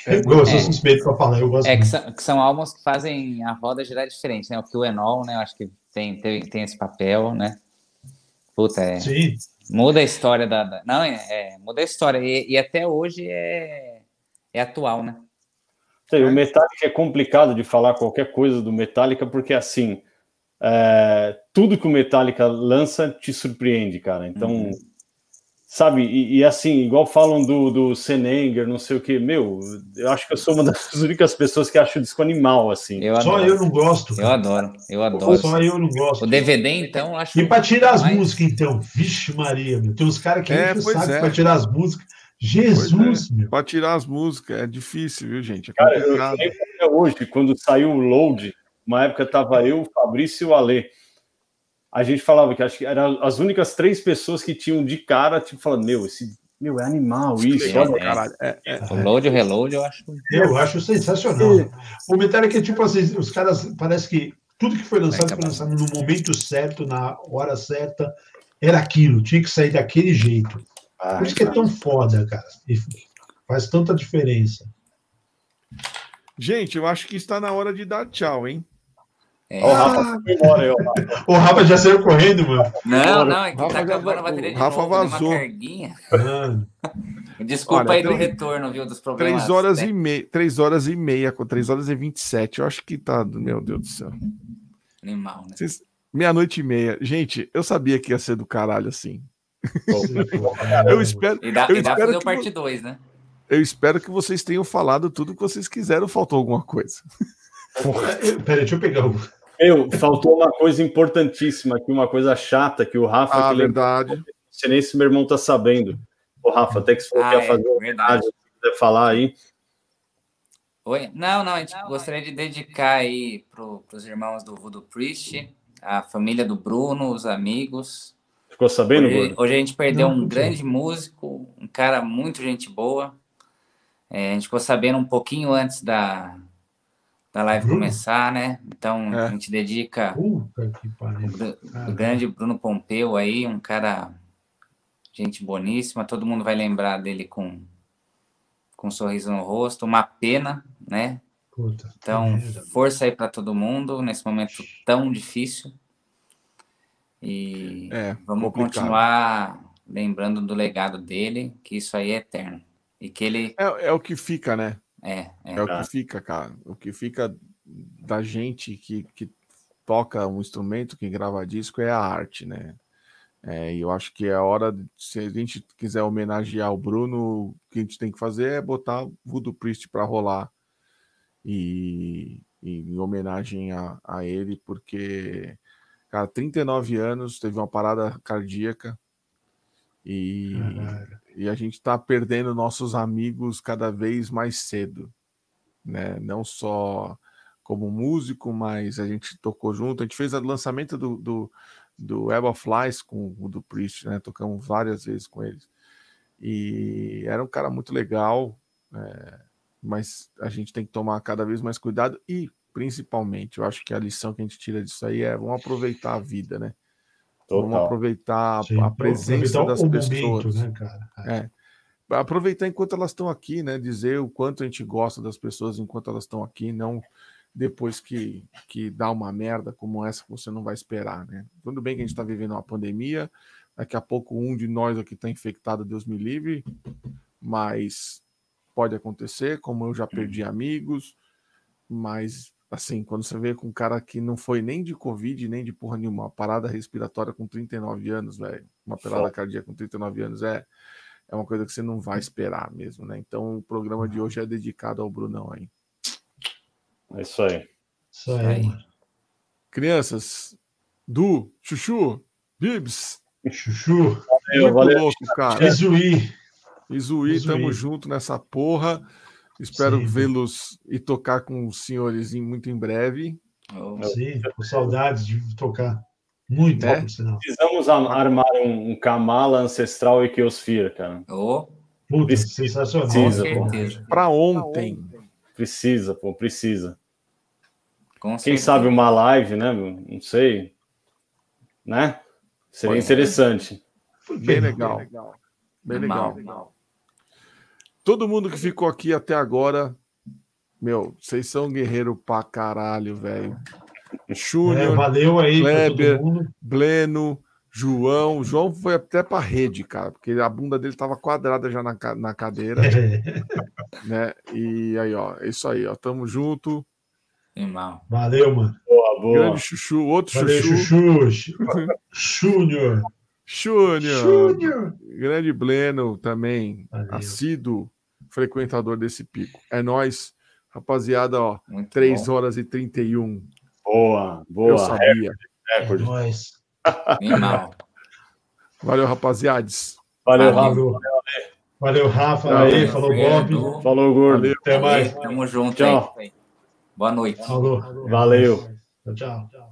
S4: É, eu sou é, suspeito para falar, eu gosto.
S3: É que são, que são, álbuns que fazem a roda girar diferente, né? O que o Enol, né? Eu acho que tem, tem, tem esse papel, né? Puta, é.
S4: Sim.
S3: Muda a história da. da não, é, é, muda a história. E, e, até hoje é, é atual, né?
S2: Sim, o Metallica é complicado de falar qualquer coisa do Metallica, porque assim é, tudo que o Metallica lança te surpreende, cara. Então, uhum. Sabe, e, e, assim, igual falam do, do Senenger, não sei o que, meu, eu acho que eu sou uma das únicas pessoas que acho o disco animal, assim.
S4: Eu Só eu não gosto.
S3: Cara. Eu adoro, eu adoro.
S4: Só eu não gosto.
S3: O DVD, então, acho
S4: E para tirar as mais... músicas, então, vixe Maria, meu. tem uns caras que é, sabe é. para tirar as músicas. Jesus, é. meu.
S1: Para tirar as músicas é difícil, viu, gente? É
S2: cara, eu lembro até hoje, quando saiu o Load, uma época estava eu, o Fabrício e o Alê. A gente falava que acho que eram as únicas três pessoas que tinham de cara, tipo, falando, meu, esse meu, é animal isso.
S3: É, caralho. É, é, o load o reload, eu acho.
S4: Eu acho sensacional. O Metallica é tipo assim, os caras, parece que tudo que foi lançado foi lançado no momento certo, na hora certa, era aquilo, tinha que sair daquele jeito. Ah, Por isso que é tão foda, cara. E faz tanta diferença.
S1: Gente, eu acho que está na hora de dar tchau, hein?
S4: É. O, Rafa embora, o Rafa já saiu correndo, mano.
S3: Não, não, é que Rafa tá acabando a bateria de
S1: Rafa novo, vazou.
S3: Ah. Desculpa Olha, aí do retorno, viu, dos problemas.
S1: Três horas né? e meia, três horas e meia, com três horas e vinte e sete. Eu acho que tá, meu Deus do céu.
S3: Animal, né?
S1: Meia-noite e meia. Gente, eu sabia que ia ser do caralho assim. eu espero.
S3: E dá,
S1: eu
S3: e dá espero fazer o parte 2, né?
S1: Eu espero que vocês tenham falado tudo que vocês quiseram. Faltou alguma coisa.
S4: Peraí, deixa eu pegar o.
S2: Meu, faltou uma coisa importantíssima aqui, uma coisa chata que o Rafa.
S1: Ah, que verdade.
S2: Se nem se meu irmão tá sabendo. O Rafa, até que se for ah, é, fazer verdade. se quiser falar aí.
S3: Oi? Não, não, a gente não, gostaria de dedicar aí para os irmãos do Voodoo Priest, a família do Bruno, os amigos.
S2: Ficou sabendo,
S3: hoje, hoje a gente perdeu não, um grande músico, um cara muito gente boa. É, a gente ficou sabendo um pouquinho antes da, da live Bruno? começar, né? Então é. a gente dedica o, o grande Bruno Pompeu aí, um cara gente boníssima, todo mundo vai lembrar dele com com um sorriso no rosto, uma pena, né? Puta, então, força aí para todo mundo nesse momento tão difícil. E é, vamos complicado. continuar lembrando do legado dele, que isso aí é eterno. E que ele.
S1: É, é o que fica, né?
S3: É,
S1: é. é o que fica, cara. O que fica da gente que, que toca um instrumento, que grava disco, é a arte, né? É, e eu acho que é a hora, de, se a gente quiser homenagear o Bruno, o que a gente tem que fazer é botar Voodoo Priest para rolar e, e, em homenagem a, a ele, porque, cara, 39 anos, teve uma parada cardíaca e, e a gente está perdendo nossos amigos cada vez mais cedo, né? Não só como músico, mas a gente tocou junto, a gente fez o lançamento do, do do Web of Lies com o do Priest, né? Tocamos várias vezes com eles. E era um cara muito legal, é, mas a gente tem que tomar cada vez mais cuidado e, principalmente, eu acho que a lição que a gente tira disso aí é vamos aproveitar a vida, né? Total. Vamos aproveitar Sim, a presença das pessoas. Momento, né, cara? É. é. Aproveitar enquanto elas estão aqui, né? Dizer o quanto a gente gosta das pessoas enquanto elas estão aqui, não depois que, que dá uma merda como essa que você não vai esperar, né? Tudo bem que a gente está vivendo uma pandemia, daqui a pouco um de nós aqui está infectado, Deus me livre, mas pode acontecer, como eu já perdi amigos, mas assim, quando você vê com um cara que não foi nem de Covid, nem de porra nenhuma, uma parada respiratória com 39 anos, velho, uma parada cardíaca com 39 anos, é, é uma coisa que você não vai esperar mesmo, né? Então o programa de hoje é dedicado ao Brunão aí.
S2: É isso aí.
S5: Isso aí.
S1: Crianças, Du, Chuchu, Bibs.
S5: Chuchu.
S1: Valeu, valeu. louco, cara.
S5: Izuí.
S1: Izuí, tamo junto nessa porra. Espero vê-los e tocar com os senhores muito em breve.
S5: Sim, com saudades de tocar. Muito,
S2: é? Precisamos armar um, um Kamala ancestral Equiosphere, cara.
S3: Oh.
S5: Puta, sensacional.
S1: Precisa, Para ontem.
S2: Precisa, pô, precisa. Com Quem sabe uma live, né? Não sei. Né? Seria interessante.
S1: Bem legal. Bem legal. Bem legal. Todo mundo que ficou aqui até agora, meu, vocês são guerreiro pra caralho, velho. Júnior,
S5: é, valeu aí,
S1: Kleber, Bleno, João. João foi até pra rede, cara, porque a bunda dele tava quadrada já na, na cadeira. né? E aí, ó, é isso aí, ó. Tamo junto.
S3: Irmão.
S5: Valeu, mano.
S1: Boa, boa. Grande Chuchu, outro
S5: Valeu,
S1: Chuchu.
S5: Chuchu. Júnior.
S1: Júnior. Grande Bleno também, Valeu. assíduo frequentador desse pico. É nós, rapaziada, ó, Muito 3 bom. horas e 31.
S2: Boa, boa.
S1: Eu sabia.
S5: Recorde. É nós.
S1: Valeu, rapaziadas.
S2: Valeu, Rafa.
S5: Valeu, Valeu Rafa. Valeu, aí, falou Bob.
S2: Falou, Gordo.
S5: Valeu, Até mais.
S3: Tamo junto. Tchau. Aí. Boa noite.
S5: Falou.
S2: Valeu.
S5: Tchau, tchau.